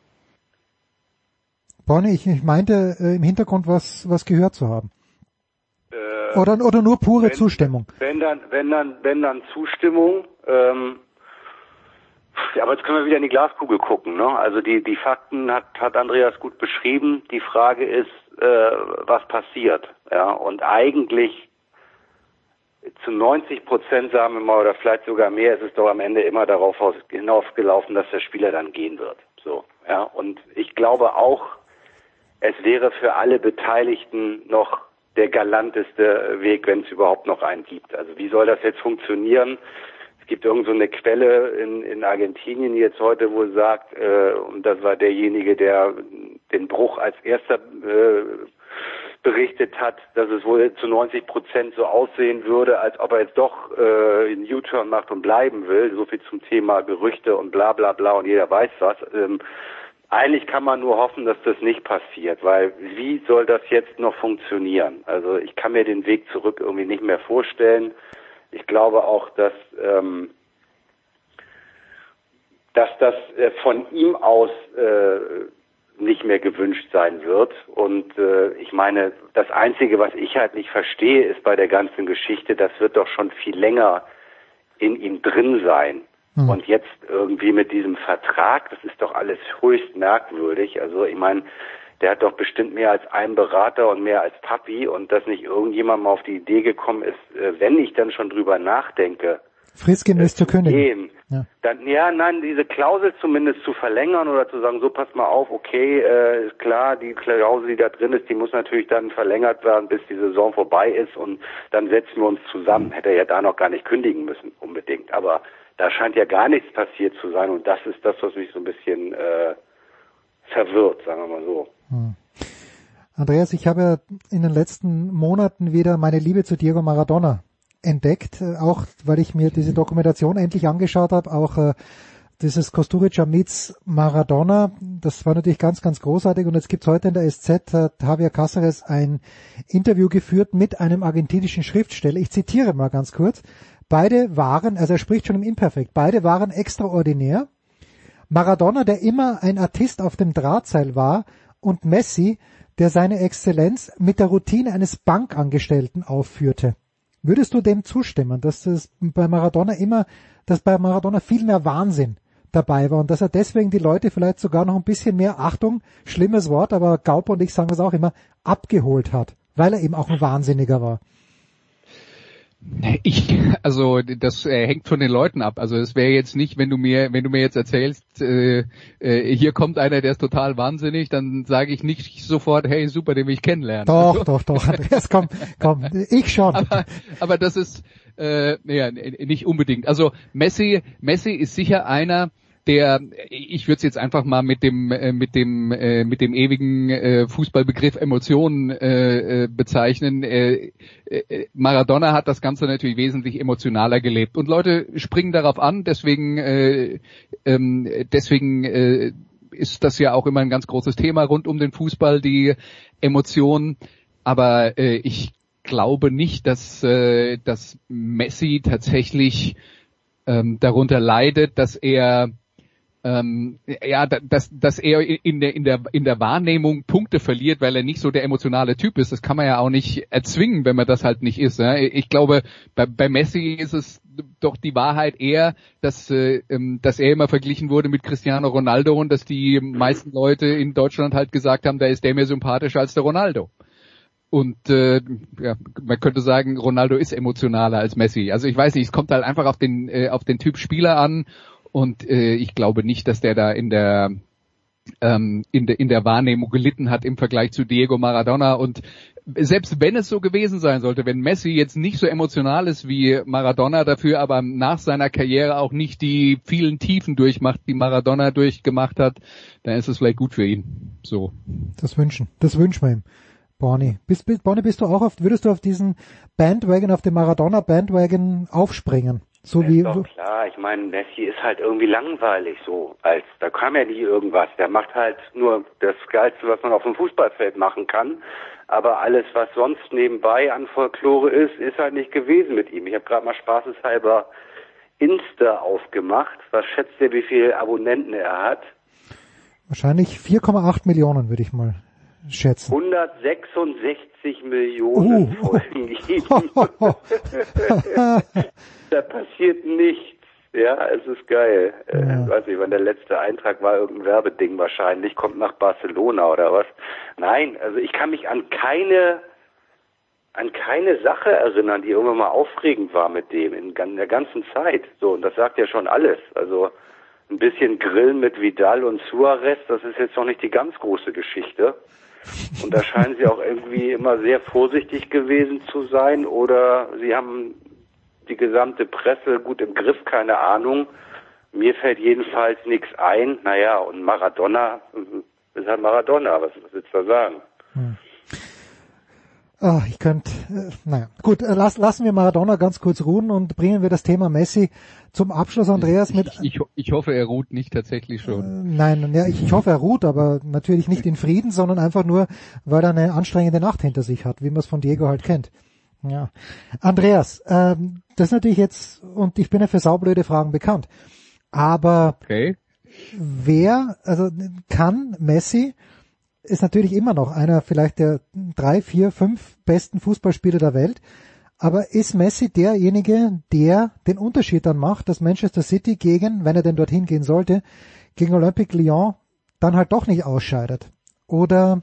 Bonnie, ich, ich meinte äh, im Hintergrund was, was gehört zu haben. Äh, Oder, oder nur pure wenn- Zustimmung. Wenn dann, wenn dann, wenn dann Zustimmung, ähm, ja, aber jetzt können wir wieder in die Glaskugel gucken, ne? Also die, die Fakten hat, hat Andreas gut beschrieben. Die Frage ist, äh, was passiert, ja? Und eigentlich zu 90 Prozent, sagen wir mal, oder vielleicht sogar mehr, ist es doch am Ende immer darauf aus- hinausgelaufen, dass der Spieler dann gehen wird. So, ja. Und ich glaube auch, es wäre für alle Beteiligten noch der galanteste Weg, wenn es überhaupt noch einen gibt. Also wie soll das jetzt funktionieren? Es gibt irgend so eine Quelle in, in Argentinien jetzt heute, wo sagt, äh, und das war derjenige, der den Bruch als erster äh, berichtet hat, dass es wohl zu 90 Prozent so aussehen würde, als ob er jetzt doch äh, einen U-Turn macht und bleiben will. So viel zum Thema Gerüchte und bla bla bla und jeder weiß was. Ähm, eigentlich kann man nur hoffen, dass das nicht passiert, weil wie soll das jetzt noch funktionieren? Also ich kann mir den Weg zurück irgendwie nicht mehr vorstellen. Ich glaube auch, dass ähm, dass das äh, von ihm aus äh, nicht mehr gewünscht sein wird. Und äh, ich meine, das Einzige, was ich halt nicht verstehe, ist bei der ganzen Geschichte, das wird doch schon viel länger in ihm drin sein. Mhm. Und jetzt irgendwie mit diesem Vertrag, das ist doch alles höchst merkwürdig. Also ich meine, der hat doch bestimmt mehr als einen Berater und mehr als Papi und dass nicht irgendjemand mal auf die Idee gekommen ist, äh, wenn ich dann schon drüber nachdenke, fristgemäß zu kündigen. Ja. Dann, ja, nein, diese Klausel zumindest zu verlängern oder zu sagen, so pass mal auf, okay, äh, ist klar, die Klausel, die da drin ist, die muss natürlich dann verlängert werden, bis die Saison vorbei ist und dann setzen wir uns zusammen. Hätte er ja da noch gar nicht kündigen müssen, unbedingt. Aber da scheint ja gar nichts passiert zu sein und das ist das, was mich so ein bisschen äh, verwirrt, sagen wir mal so. Hm. Andreas, ich habe in den letzten Monaten wieder meine Liebe zu Diego Maradona entdeckt, äh, auch weil ich mir diese Dokumentation endlich angeschaut habe, auch äh, dieses Kosturica meets Maradona, das war natürlich ganz, ganz großartig und jetzt gibt's heute in der SZ, hat Javier Cáceres ein Interview geführt mit einem argentinischen Schriftsteller. Ich zitiere mal ganz kurz. Beide waren, also er spricht schon im Imperfekt, beide waren extraordinär. Maradona, der immer ein Artist auf dem Drahtseil war und Messi, der seine Exzellenz mit der Routine eines Bankangestellten aufführte. Würdest du dem zustimmen, dass es bei Maradona immer, dass bei Maradona viel mehr Wahnsinn dabei war und dass er deswegen die Leute vielleicht sogar noch ein bisschen mehr Achtung, schlimmes Wort, aber Gaup und ich sagen das auch immer, abgeholt hat, weil er eben auch ein Wahnsinniger war? Ich, also das äh, hängt von den Leuten ab. Also es wäre jetzt nicht, wenn du mir, wenn du mir jetzt erzählst, äh, äh, hier kommt einer, der ist total wahnsinnig, dann sage ich nicht sofort, hey super, den will ich kennenlernen. Doch, also, doch, doch. Andreas, komm, komm, ich schon. Aber, aber das ist äh, ja, nicht unbedingt. Also Messi, Messi ist sicher einer, der, ich würde es jetzt einfach mal mit dem äh, mit dem äh, mit dem ewigen äh, Fußballbegriff Emotionen äh, äh, bezeichnen. Äh, äh, Maradona hat das Ganze natürlich wesentlich emotionaler gelebt und Leute springen darauf an. Deswegen äh, ähm, deswegen äh, ist das ja auch immer ein ganz großes Thema rund um den Fußball, die Emotionen. Aber äh, ich glaube nicht, dass äh, dass Messi tatsächlich ähm, darunter leidet, dass er ähm, ja, dass, dass er in der, in, der, in der Wahrnehmung Punkte verliert, weil er nicht so der emotionale Typ ist. Das kann man ja auch nicht erzwingen, wenn man das halt nicht ist. Ne? Ich glaube, bei, bei Messi ist es doch die Wahrheit eher, dass, äh, ähm, dass er immer verglichen wurde mit Cristiano Ronaldo und dass die meisten Leute in Deutschland halt gesagt haben, da ist der mehr sympathischer als der Ronaldo. Und äh, ja, man könnte sagen, Ronaldo ist emotionaler als Messi. Also ich weiß nicht, es kommt halt einfach auf den äh, auf den Typ Spieler an und äh, ich glaube nicht, dass der da in der ähm, in der in der Wahrnehmung gelitten hat im Vergleich zu Diego Maradona und selbst wenn es so gewesen sein sollte, wenn Messi jetzt nicht so emotional ist wie Maradona, dafür aber nach seiner Karriere auch nicht die vielen Tiefen durchmacht, die Maradona durchgemacht hat, dann ist es vielleicht gut für ihn. So. Das wünschen, das wünschen wir ihm. Bonnie, bist, bist, Bonnie, bist du auch auf, würdest du auf diesen Bandwagon, auf den Maradona Bandwagon aufspringen? So wie. Ist doch klar, ich meine, Messi ist halt irgendwie langweilig so. Als da kam ja nie irgendwas. Der macht halt nur das Geilste, was man auf dem Fußballfeld machen kann. Aber alles, was sonst nebenbei an Folklore ist, ist halt nicht gewesen mit ihm. Ich habe gerade mal spaßeshalber Insta aufgemacht. Was schätzt ihr, wie viele Abonnenten er hat? Wahrscheinlich 4,8 Millionen, würde ich mal schätzen. 166 Millionen uh. Folgen da passiert nichts. Ja, es ist geil. Äh, ja. Äh, weiß nicht, wann der letzte Eintrag war, irgendein Werbeding wahrscheinlich, kommt nach Barcelona oder was. Nein, also ich kann mich an keine an keine Sache erinnern, die irgendwann mal aufregend war mit dem in, in der ganzen Zeit. So, und das sagt ja schon alles. Also ein bisschen Grillen mit Vidal und Suarez, das ist jetzt noch nicht die ganz große Geschichte. Und da scheinen sie auch irgendwie immer sehr vorsichtig gewesen zu sein oder sie haben die gesamte Presse gut im Griff, keine Ahnung. Mir fällt jedenfalls nichts ein. Naja, und Maradona, ist halt Maradona, was, willst du da sagen? Ah, ich könnte, äh, naja, gut, äh, lass, lassen wir Maradona ganz kurz ruhen und bringen wir das Thema Messi zum Abschluss, Andreas, mit... Ich, ich, ich hoffe, er ruht nicht tatsächlich schon. Äh, nein, ja, ich, ich hoffe, er ruht, aber natürlich nicht in Frieden, sondern einfach nur, weil er eine anstrengende Nacht hinter sich hat, wie man es von Diego halt kennt. Ja. Andreas, ähm, das ist natürlich jetzt, und ich bin ja für saublöde Fragen bekannt, aber Okay. wer, also kann Messi, ist natürlich immer noch einer vielleicht der drei, vier, fünf besten Fußballspieler der Welt, aber ist Messi derjenige, der den Unterschied dann macht, dass Manchester City gegen, wenn er denn dorthin gehen sollte, gegen Olympique Lyon dann halt doch nicht ausscheidet? Oder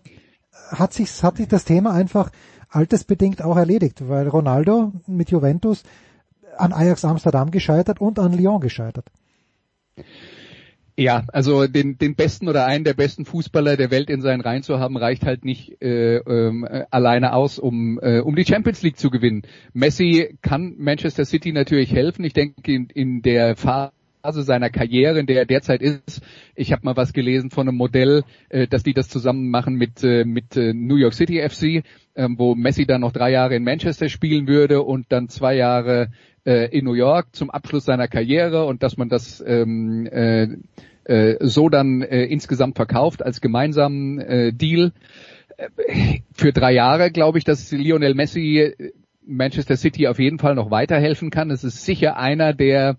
hat sich, hat sich das Thema einfach altersbedingt auch erledigt, weil Ronaldo mit Juventus an Ajax Amsterdam gescheitert und an Lyon gescheitert. Ja, also den, den besten oder einen der besten Fußballer der Welt in seinen Reihen zu haben, reicht halt nicht äh, äh, alleine aus, um, äh, um die Champions League zu gewinnen. Messi kann Manchester City natürlich helfen. Ich denke, in, in der Phase seiner Karriere, in der er derzeit ist. Ich habe mal was gelesen von einem Modell, äh, dass die das zusammen machen mit, äh, mit äh, New York City FC, ähm, wo Messi dann noch drei Jahre in Manchester spielen würde und dann zwei Jahre äh, in New York zum Abschluss seiner Karriere und dass man das ähm, äh, äh, so dann äh, insgesamt verkauft als gemeinsamen äh, Deal. Äh, Für drei Jahre glaube ich, dass Lionel Messi äh, Manchester City auf jeden Fall noch weiterhelfen kann. Es ist sicher einer, der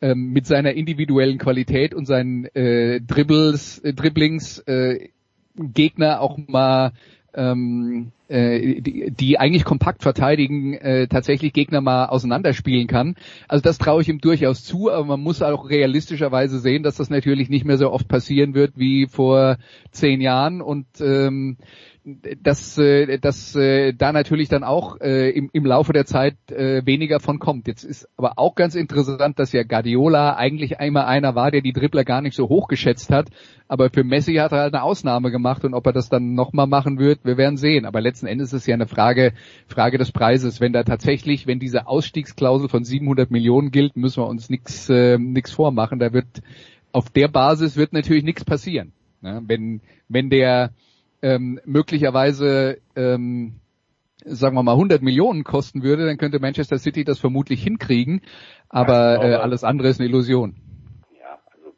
ähm, mit seiner individuellen Qualität und seinen äh, Dribbles, äh, Dribblings äh, Gegner auch mal ähm, äh, die, die eigentlich kompakt verteidigen, äh, tatsächlich Gegner mal auseinanderspielen kann. Also das traue ich ihm durchaus zu, aber man muss auch realistischerweise sehen, dass das natürlich nicht mehr so oft passieren wird wie vor zehn Jahren und ähm, dass, äh, dass äh, da natürlich dann auch äh, im, im Laufe der Zeit äh, weniger von kommt. Jetzt ist aber auch ganz interessant, dass ja Guardiola eigentlich einmal einer war, der die Dribbler gar nicht so hoch geschätzt hat, aber für Messi hat er halt eine Ausnahme gemacht und ob er das dann nochmal machen wird, wir werden sehen. Aber letzten Endes ist es ja eine Frage, Frage des Preises. Wenn da tatsächlich, wenn diese Ausstiegsklausel von 700 Millionen gilt, müssen wir uns nichts äh, nix vormachen. Da wird auf der Basis wird natürlich nichts passieren. Ne? Wenn wenn der ähm, möglicherweise ähm, sagen wir mal 100 Millionen kosten würde, dann könnte Manchester City das vermutlich hinkriegen, aber ich äh, glaube- alles andere ist eine Illusion. Ja, also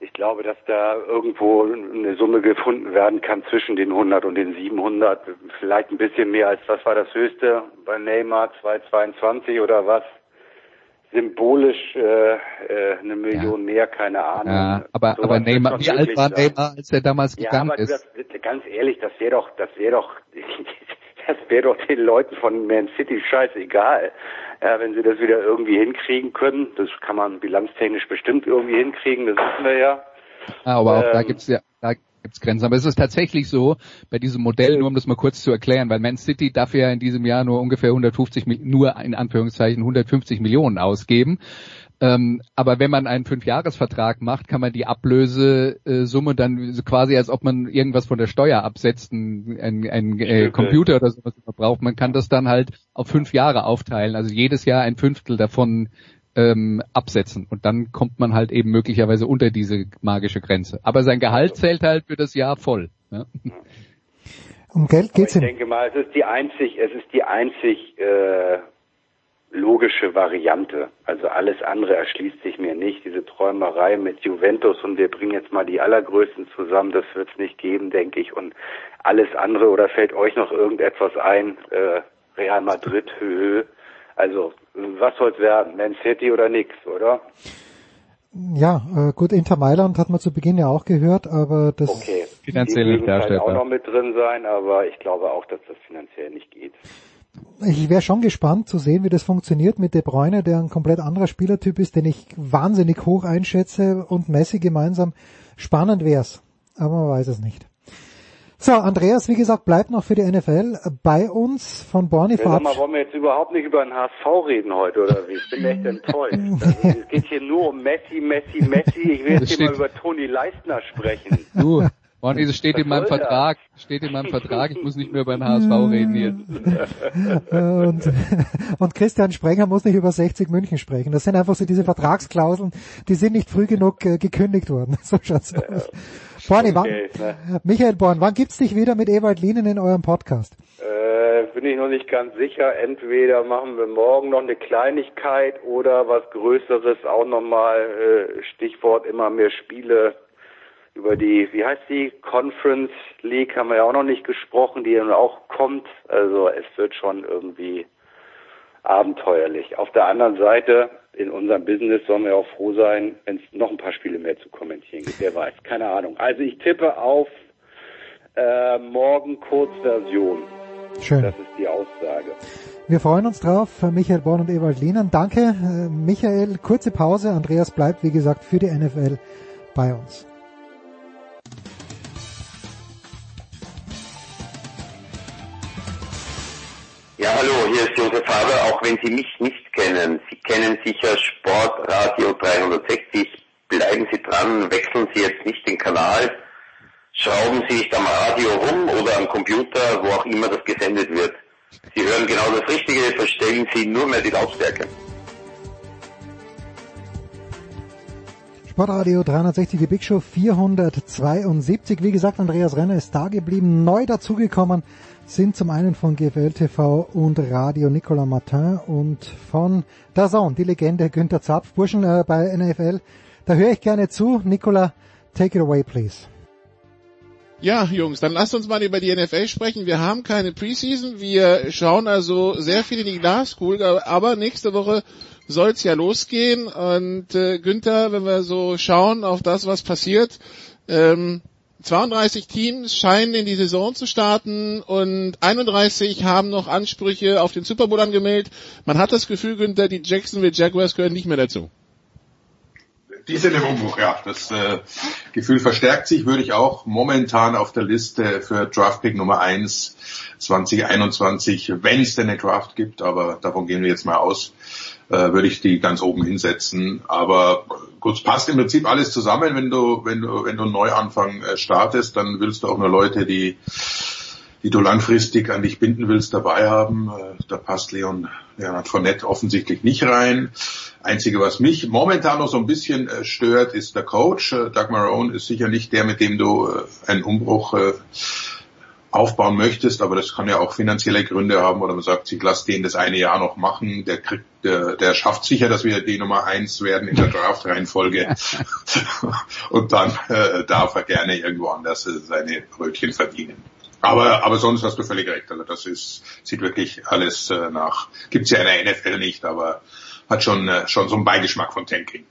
ich glaube, dass da irgendwo eine Summe gefunden werden kann zwischen den 100 und den 700. Vielleicht ein bisschen mehr als, was war das höchste bei Neymar, 222 oder was? Symbolisch äh, äh, eine Million mehr, keine Ahnung. Ja, aber Sowas aber wird Neymar, wie alt war. Neymar, als er damals Ja, gegangen aber ist? das, ganz ehrlich, das wäre doch, das wäre doch, das wäre doch den Leuten von Man City scheißegal. Ja, wenn sie das wieder irgendwie hinkriegen können, das kann man bilanztechnisch bestimmt irgendwie hinkriegen, das wissen wir ja. Ja, aber auch da Ähm, gibt's ja, da gibt's Grenzen. Aber es ist tatsächlich so, bei diesem Modell, nur um das mal kurz zu erklären, weil Man City darf ja in diesem Jahr nur ungefähr 150, Mi- nur in Anführungszeichen 150 Millionen ausgeben. Ähm, aber wenn man einen Fünfjahresvertrag macht, kann man die Ablösesumme dann so quasi, als ob man irgendwas von der Steuer absetzt, ein, ein, äh. Computer oder sowas braucht, man kann das dann halt auf fünf Jahre aufteilen. Also jedes Jahr ein Fünftel davon ähm, absetzen und dann kommt man halt eben möglicherweise unter diese magische Grenze. Aber sein Gehalt zählt halt für das Jahr voll. Ja? Um Geld Aber geht's ich ihm. denke mal, es ist die einzig, es ist die einzig äh, logische Variante. Also alles andere erschließt sich mir nicht. Diese Träumerei mit Juventus und wir bringen jetzt mal die allergrößten zusammen, das wird es nicht geben, denke ich. Und alles andere oder fällt euch noch irgendetwas ein? Äh, Real Madrid, höhö. Also was soll's werden? Man City oder nix, oder? Ja, äh, gut, Inter Mailand hat man zu Beginn ja auch gehört, aber das Okay. Finanziell nicht vielleicht darstellbar. auch noch mit drin sein, aber ich glaube auch, dass das finanziell nicht geht. ich wäre schon gespannt zu sehen, wie das funktioniert mit De Bruyne, der ein komplett anderer Spielertyp ist, den ich wahnsinnig hoch einschätze und Messi gemeinsam. Spannend wär's, aber man weiß es nicht. So, Andreas, wie gesagt, bleibt noch für die NFL bei uns von Borny Ja, sag mal, wollen wir jetzt überhaupt nicht über den HSV reden heute oder wie? Ich bin echt enttäuscht. Also, es geht hier nur um Messi, Messi, Messi. Ich will jetzt hier mal über Toni Leistner sprechen. Du, Bonnie, das steht in meinem das? Vertrag, steht in meinem Vertrag, ich muss nicht mehr über den HSV reden jetzt. Und, und Christian Sprenger muss nicht über 60 München sprechen. Das sind einfach so diese Vertragsklauseln, die sind nicht früh genug äh, gekündigt worden. So schaut's aus. Borni, Okay, wann, Michael Born, wann gibt's dich wieder mit Ewald Lienen in eurem Podcast? Äh, bin ich noch nicht ganz sicher. Entweder machen wir morgen noch eine Kleinigkeit oder was Größeres auch nochmal, äh, Stichwort immer mehr Spiele über die, wie heißt die, Conference League haben wir ja auch noch nicht gesprochen, die dann auch kommt. Also es wird schon irgendwie abenteuerlich. Auf der anderen Seite, in unserem Business sollen wir auch froh sein, wenn es noch ein paar Spiele mehr zu kommentieren gibt. Wer weiß, keine Ahnung. Also ich tippe auf äh, morgen Kurzversion. Schön. Das ist die Aussage. Wir freuen uns drauf, Michael Born und Ewald Lienen. Danke, äh, Michael. Kurze Pause. Andreas bleibt, wie gesagt, für die NFL bei uns. Ja, hallo, hier ist Josef Haber. Auch wenn Sie mich nicht kennen, Sie kennen sicher Sportradio 360. Bleiben Sie dran, wechseln Sie jetzt nicht den Kanal, schrauben Sie nicht am Radio rum oder am Computer, wo auch immer das gesendet wird. Sie hören genau das Richtige, verstellen Sie nur mehr die Lautstärke. Sportradio 360, die Big Show 472. Wie gesagt, Andreas Renner ist da geblieben. Neu dazugekommen sind zum einen von GFL TV und Radio Nicolas Martin und von Dazon, die Legende Günther Zapf. Burschen äh, bei NFL, da höre ich gerne zu. Nicolas, take it away, please. Ja, Jungs, dann lasst uns mal über die NFL sprechen. Wir haben keine Preseason. Wir schauen also sehr viel in die Glaskugel, aber nächste Woche soll es ja losgehen. Und äh, Günther, wenn wir so schauen auf das, was passiert, ähm, 32 Teams scheinen in die Saison zu starten und 31 haben noch Ansprüche auf den Super Bowl angemeldet. Man hat das Gefühl, Günther, die Jacksonville Jaguars gehören nicht mehr dazu. Die sind im Umbruch, ja. Das äh, Gefühl verstärkt sich, würde ich auch momentan auf der Liste für Draftpick Nummer 1 2021, wenn es denn eine Draft gibt, aber davon gehen wir jetzt mal aus, äh, würde ich die ganz oben hinsetzen. Aber gut, es passt im Prinzip alles zusammen, wenn du, wenn du, wenn du einen Neuanfang äh, startest, dann willst du auch nur Leute, die die du langfristig an dich binden willst, dabei haben. Äh, Da passt Leon Leonard Fournette offensichtlich nicht rein. Einzige, was mich momentan noch so ein bisschen äh, stört, ist der Coach. Doug Marone ist sicher nicht der, mit dem du einen Umbruch äh, aufbauen möchtest, aber das kann ja auch finanzielle Gründe haben oder man sagt, ich lass den das eine Jahr noch machen, der kriegt, der, der schafft sicher, dass wir die Nummer eins werden in der Draft-Reihenfolge und dann äh, darf er gerne irgendwo anders äh, seine Brötchen verdienen. Aber, aber sonst hast du völlig recht. Also das ist, sieht wirklich alles äh, nach, gibt's ja in der NFL nicht, aber hat schon, äh, schon so einen Beigeschmack von Tanking.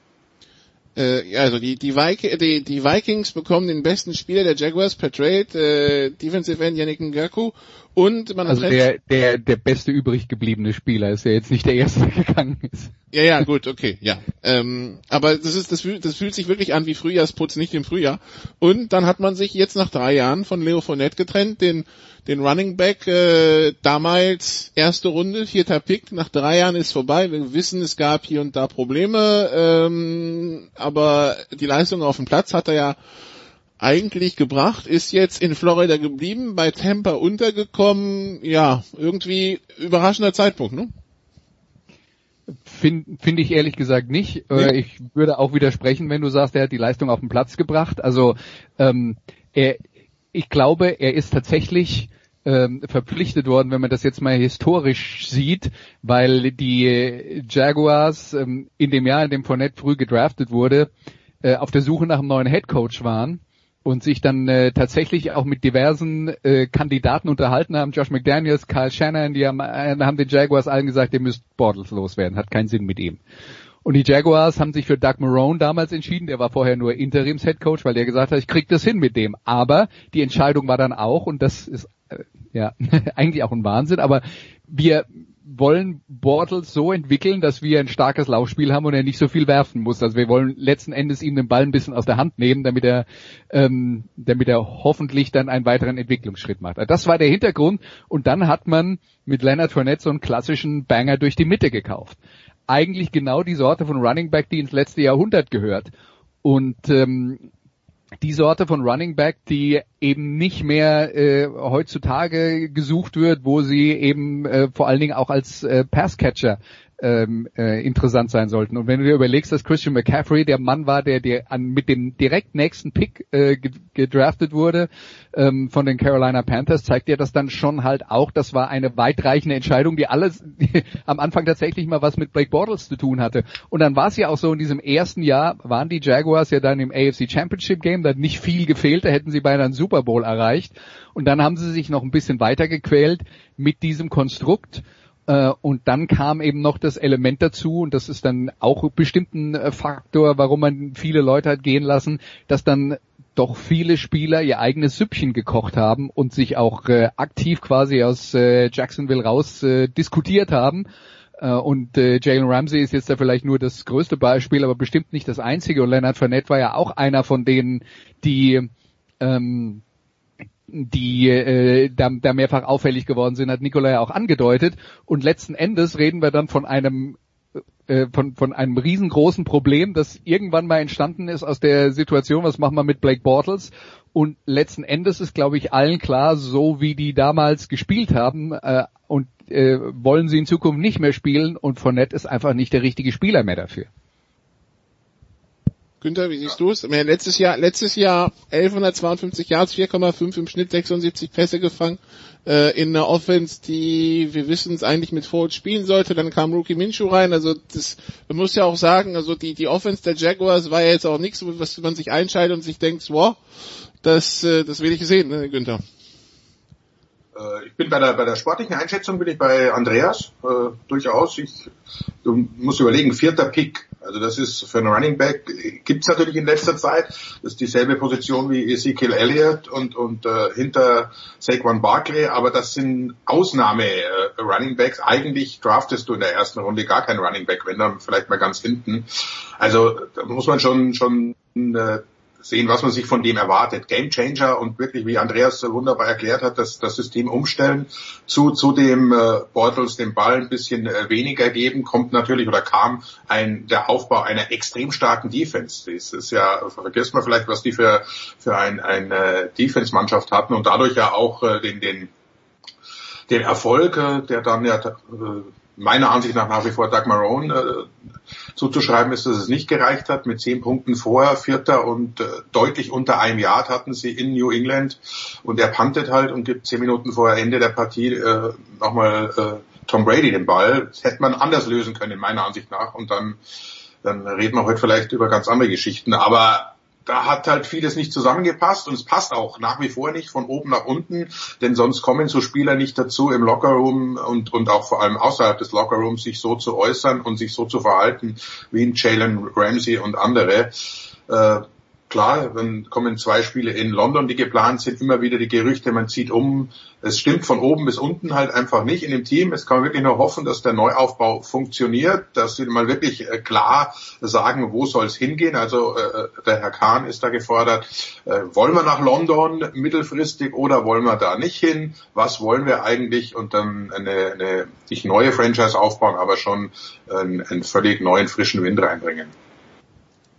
Äh, also die, die, Vik die, die Vikings bekommen den besten Spieler der Jaguars per Trade, äh, Defensive End Yannick Ngaku und man Also hat der, der, der beste übrig gebliebene Spieler ist ja jetzt nicht der erste, der gegangen ist. Ja, ja, gut, okay, ja. Ähm, aber das ist, das fühlt, das fühlt sich wirklich an wie Frühjahrsputz, nicht im Frühjahr. Und dann hat man sich jetzt nach drei Jahren von Leo Fournette getrennt, den, den Running Back, äh, damals erste Runde, vierter Pick, nach drei Jahren ist vorbei. Wir wissen, es gab hier und da Probleme, ähm, aber die Leistung auf dem Platz hat er ja eigentlich gebracht, ist jetzt in Florida geblieben, bei Tampa untergekommen, ja, irgendwie überraschender Zeitpunkt, ne? Finde find ich ehrlich gesagt nicht. Äh, Ich würde auch widersprechen, wenn du sagst, er hat die Leistung auf den Platz gebracht. Also ähm, er, ich glaube, er ist tatsächlich ähm, verpflichtet worden, wenn man das jetzt mal historisch sieht, weil die Jaguars ähm, in dem Jahr, in dem Fournette früh gedraftet wurde, äh, auf der Suche nach einem neuen Headcoach waren und sich dann äh, tatsächlich auch mit diversen äh, Kandidaten unterhalten haben. Josh McDaniels, Kyle Shannon, die haben, äh, haben den Jaguars allen gesagt, ihr müsst Bortles loswerden, hat keinen Sinn mit ihm. Und die Jaguars haben sich für Doug Marone damals entschieden, der war vorher nur Interims-Headcoach, weil der gesagt hat, ich krieg das hin mit dem. Aber die Entscheidung war dann auch, und das ist äh, ja eigentlich auch ein Wahnsinn, aber wir wollen Bortles so entwickeln, dass wir ein starkes Laufspiel haben und er nicht so viel werfen muss. Also wir wollen letzten Endes ihm den Ball ein bisschen aus der Hand nehmen, damit er, ähm, damit er hoffentlich dann einen weiteren Entwicklungsschritt macht. Also Das war der Hintergrund und dann hat man mit Leonard Fournette so einen klassischen Banger durch die Mitte gekauft. Eigentlich genau die Sorte von Running Back, die ins letzte Jahrhundert gehört. Und ähm, die Sorte von Running Back, die eben nicht mehr äh, heutzutage gesucht wird, wo sie eben äh, vor allen Dingen auch als äh, Passcatcher ähm, äh, interessant sein sollten. Und wenn du dir überlegst, dass Christian McCaffrey der Mann war, der dir an, mit dem direkt nächsten Pick äh, gedraftet wurde ähm, von den Carolina Panthers, zeigt dir das dann schon halt auch, das war eine weitreichende Entscheidung, die alles die am Anfang tatsächlich mal was mit Blake Bortles zu tun hatte. Und dann war es ja auch so, in diesem ersten Jahr waren die Jaguars ja dann im AFC Championship Game, da hat nicht viel gefehlt, da hätten sie beinahe einen Super Bowl erreicht. Und dann haben sie sich noch ein bisschen weiter gequält mit diesem Konstrukt. Äh, und dann kam eben noch das Element dazu, und das ist dann auch bestimmt ein äh, Faktor, warum man viele Leute hat gehen lassen, dass dann doch viele Spieler ihr eigenes Süppchen gekocht haben und sich auch äh, aktiv quasi aus äh, Jacksonville raus äh, diskutiert haben. Äh, und äh, Jalen Ramsey ist jetzt da vielleicht nur das größte Beispiel, aber bestimmt nicht das einzige. Und Leonard Fournette war ja auch einer von denen, die ähm, die äh, da, da mehrfach auffällig geworden sind, hat Nikola ja auch angedeutet. Und letzten Endes reden wir dann von einem äh, von, von einem riesengroßen Problem, das irgendwann mal entstanden ist aus der Situation, was machen wir mit Blake Bortles? Und letzten Endes ist, glaube ich, allen klar, so wie die damals gespielt haben äh, und äh, wollen sie in Zukunft nicht mehr spielen und Fournette ist einfach nicht der richtige Spieler mehr dafür. Günther, wie siehst du es? Letztes Jahr, letztes Jahr 1152 Yards, 4,5 im Schnitt, 76 Pässe gefangen äh, in einer Offense, die wir wissen es eigentlich mit Ford spielen sollte. Dann kam Rookie Minshew rein. Also das man muss ja auch sagen, also die die Offense der Jaguars war ja jetzt auch nichts, was man sich einschaltet und sich denkt, wow, das äh, das will ich sehen, ne, Günther. Äh, ich bin bei der, bei der sportlichen Einschätzung bin ich bei Andreas äh, durchaus. Ich du musst überlegen, vierter Pick. Also das ist für einen Running Back gibt's natürlich in letzter Zeit. Das ist dieselbe Position wie Ezekiel Elliott und und äh, hinter Saquon Barkley, aber das sind Ausnahme äh, Running Backs. Eigentlich draftest du in der ersten Runde gar keinen Running Back, wenn dann vielleicht mal ganz hinten. Also da muss man schon schon äh, sehen, was man sich von dem erwartet. Game Changer und wirklich, wie Andreas wunderbar erklärt hat, dass das System umstellen zu, zu dem äh, Bortles den Ball ein bisschen äh, weniger geben, kommt natürlich oder kam ein, der Aufbau einer extrem starken Defense. Das ist ja, vergisst man vielleicht, was die für, für ein, eine Defense-Mannschaft hatten und dadurch ja auch äh, den, den, den Erfolg, äh, der dann ja äh, meiner Ansicht nach nach wie vor Doug Marone äh, zuzuschreiben ist, dass es nicht gereicht hat. Mit zehn Punkten vorher, Vierter und äh, deutlich unter einem Yard hatten sie in New England und er pantet halt und gibt zehn Minuten vor Ende der Partie äh, nochmal äh, Tom Brady den Ball. Das hätte man anders lösen können, meiner Ansicht nach. Und dann, dann reden wir heute vielleicht über ganz andere Geschichten. Aber da hat halt vieles nicht zusammengepasst und es passt auch nach wie vor nicht von oben nach unten, denn sonst kommen so Spieler nicht dazu im Lockerroom und, und auch vor allem außerhalb des Lockerrooms sich so zu äußern und sich so zu verhalten wie ein Jalen Ramsey und andere. Äh, klar, dann kommen zwei Spiele in London, die geplant sind, immer wieder die Gerüchte, man zieht um. Es stimmt von oben bis unten halt einfach nicht in dem Team. Es kann man wirklich nur hoffen, dass der Neuaufbau funktioniert, dass sie mal wirklich äh, klar sagen, wo soll es hingehen. Also äh, der Herr Kahn ist da gefordert. Äh, wollen wir nach London mittelfristig oder wollen wir da nicht hin? Was wollen wir eigentlich? Und dann eine, eine nicht neue Franchise aufbauen, aber schon einen, einen völlig neuen, frischen Wind reinbringen.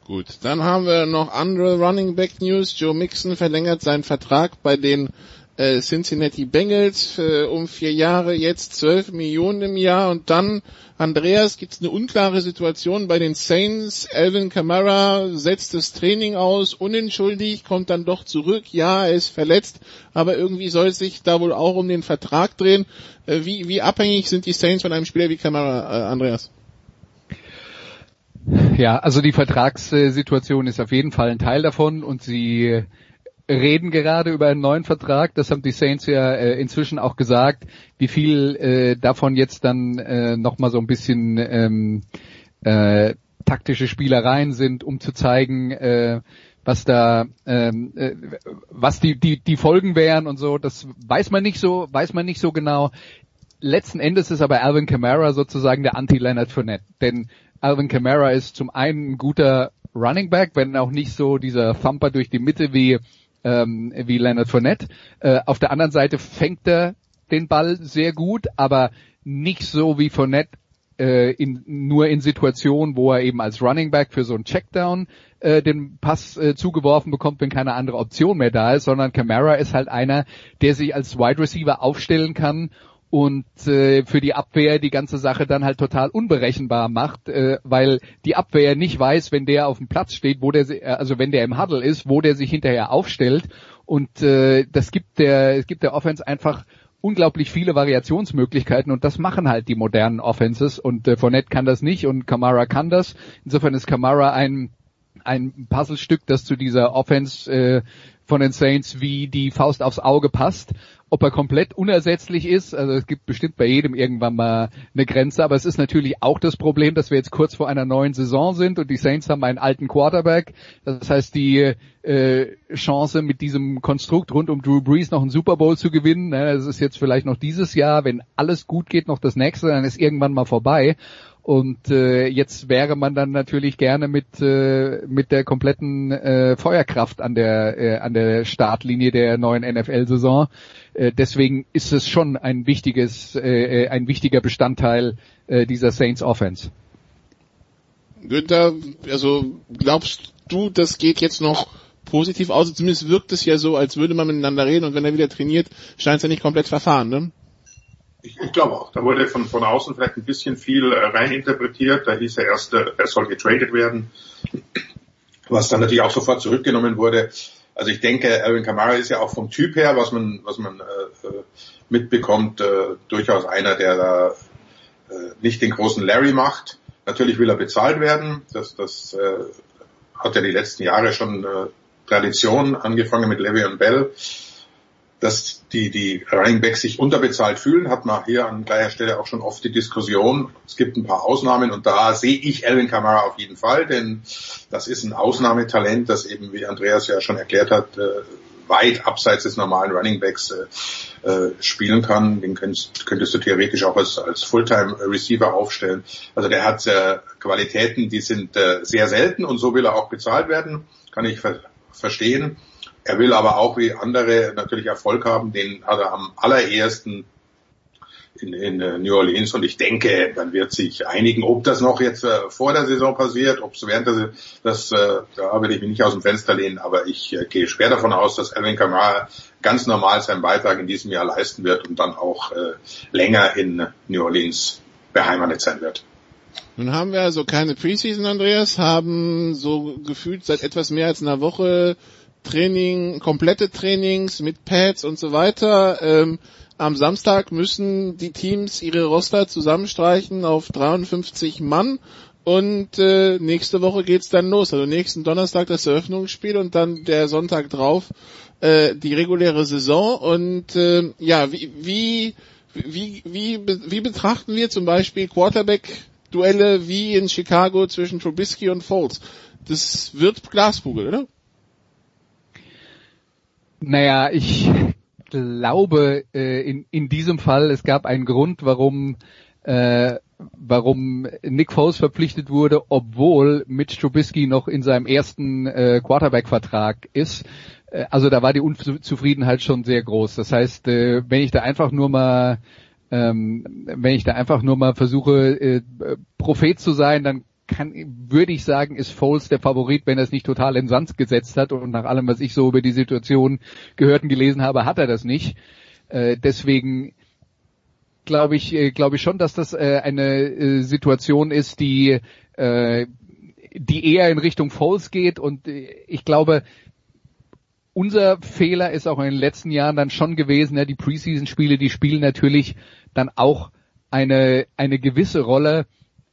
Gut, dann haben wir noch andere Running Back News. Joe Mixon verlängert seinen Vertrag bei den äh, Cincinnati Bengals äh, um vier Jahre, jetzt zwölf Millionen im Jahr. Und dann, Andreas, gibt es eine unklare Situation bei den Saints. Alvin Kamara setzt das Training aus, unentschuldigt, kommt dann doch zurück. Ja, er ist verletzt, aber irgendwie soll es sich da wohl auch um den Vertrag drehen. Äh, wie, wie abhängig sind die Saints von einem Spieler wie Kamara, äh, Andreas? Ja, also die Vertragssituation ist auf jeden Fall ein Teil davon und sie reden gerade über einen neuen Vertrag. Das haben die Saints ja äh, inzwischen auch gesagt, wie viel äh, davon jetzt dann äh, nochmal so ein bisschen ähm, äh, taktische Spielereien sind, um zu zeigen, äh, was da, ähm, äh, was die, die, die Folgen wären und so. Das weiß man nicht so, weiß man nicht so genau. Letzten Endes ist aber Alvin Kamara sozusagen der Anti-Leonard Fournette, denn Alvin Kamara ist zum einen ein guter Running Back, wenn auch nicht so dieser Thumper durch die Mitte wie, ähm, wie Leonard Fournette. Äh, auf der anderen Seite fängt er den Ball sehr gut, aber nicht so wie Fournette äh, in, nur in Situationen, wo er eben als Running Back für so einen Checkdown äh, den Pass äh, zugeworfen bekommt, wenn keine andere Option mehr da ist, sondern Camara ist halt einer, der sich als Wide Receiver aufstellen kann und äh, für die Abwehr die ganze Sache dann halt total unberechenbar macht, äh, weil die Abwehr nicht weiß, wenn der auf dem Platz steht, wo der also wenn der im Huddle ist, wo der sich hinterher aufstellt und äh, das gibt der es gibt der Offense einfach unglaublich viele Variationsmöglichkeiten und das machen halt die modernen Offenses und äh, Fournette kann das nicht und Kamara kann das. Insofern ist Kamara ein ein Puzzlestück, das zu dieser Offense äh, von den Saints wie die Faust aufs Auge passt. Ob er komplett unersetzlich ist, also es gibt bestimmt bei jedem irgendwann mal eine Grenze, aber es ist natürlich auch das Problem, dass wir jetzt kurz vor einer neuen Saison sind und die Saints haben einen alten Quarterback. Das heißt, die äh, Chance mit diesem Konstrukt rund um Drew Brees noch einen Super Bowl zu gewinnen, ne, das ist jetzt vielleicht noch dieses Jahr, wenn alles gut geht, noch das nächste, dann ist irgendwann mal vorbei. Und äh, jetzt wäre man dann natürlich gerne mit äh, mit der kompletten äh, Feuerkraft an der äh, an der Startlinie der neuen NFL-Saison. Äh, deswegen ist es schon ein wichtiges äh, ein wichtiger Bestandteil äh, dieser Saints Offense. Günther, also glaubst du, das geht jetzt noch positiv aus? Zumindest wirkt es ja so, als würde man miteinander reden und wenn er wieder trainiert, scheint es ja nicht komplett verfahren, ne? Ich, ich glaube auch. Da wurde von, von außen vielleicht ein bisschen viel äh, reininterpretiert. Da hieß er erst, äh, er soll getradet werden, was dann natürlich auch sofort zurückgenommen wurde. Also ich denke, Alvin Kamara ist ja auch vom Typ her, was man, was man äh, äh mitbekommt, äh, durchaus einer, der da äh, nicht den großen Larry macht. Natürlich will er bezahlt werden. Das, das äh, hat ja die letzten Jahre schon äh, Tradition, angefangen mit Levy und Bell dass die, die Running Backs sich unterbezahlt fühlen, hat man hier an gleicher Stelle auch schon oft die Diskussion. Es gibt ein paar Ausnahmen und da sehe ich Alvin Kamara auf jeden Fall, denn das ist ein Ausnahmetalent, das eben, wie Andreas ja schon erklärt hat, äh, weit abseits des normalen Running Backs äh, äh, spielen kann. Den könntest, könntest du theoretisch auch als, als Fulltime Receiver aufstellen. Also der hat äh, Qualitäten, die sind äh, sehr selten und so will er auch bezahlt werden. Kann ich ver verstehen. Er will aber auch wie andere natürlich Erfolg haben, den hat er am allerersten in, in äh, New Orleans und ich denke, man wird sich einigen, ob das noch jetzt äh, vor der Saison passiert, ob es während der das äh, da will ich mich nicht aus dem Fenster lehnen, aber ich äh, gehe schwer davon aus, dass Alvin Kamara ganz normal seinen Beitrag in diesem Jahr leisten wird und dann auch äh, länger in New Orleans beheimatet sein wird. Nun haben wir also keine Preseason, Andreas, haben so gefühlt seit etwas mehr als einer Woche Training, komplette Trainings mit Pads und so weiter. Ähm, am Samstag müssen die Teams ihre Roster zusammenstreichen auf 53 Mann und äh, nächste Woche geht's dann los. Also nächsten Donnerstag das Eröffnungsspiel und dann der Sonntag drauf äh, die reguläre Saison. Und äh, ja, wie, wie, wie, wie, wie betrachten wir zum Beispiel Quarterback-Duelle wie in Chicago zwischen Trubisky und Foles? Das wird Glaskugel, oder? Naja, ich glaube äh, in, in diesem Fall, es gab einen Grund, warum äh, warum Nick Foles verpflichtet wurde, obwohl Mitch Trubisky noch in seinem ersten äh, Quarterback-Vertrag ist. Äh, also da war die Unzufriedenheit schon sehr groß. Das heißt, äh, wenn ich da einfach nur mal ähm, wenn ich da einfach nur mal versuche, äh, Prophet zu sein, dann kann, würde ich sagen, ist Foles der Favorit, wenn er es nicht total in Sand gesetzt hat. Und nach allem, was ich so über die Situation gehört und gelesen habe, hat er das nicht. Äh, deswegen glaube ich, äh, glaube ich schon, dass das äh, eine äh, Situation ist, die, äh, die eher in Richtung Foles geht. Und äh, ich glaube, unser Fehler ist auch in den letzten Jahren dann schon gewesen, ja, die Preseason-Spiele, die spielen natürlich dann auch eine, eine gewisse Rolle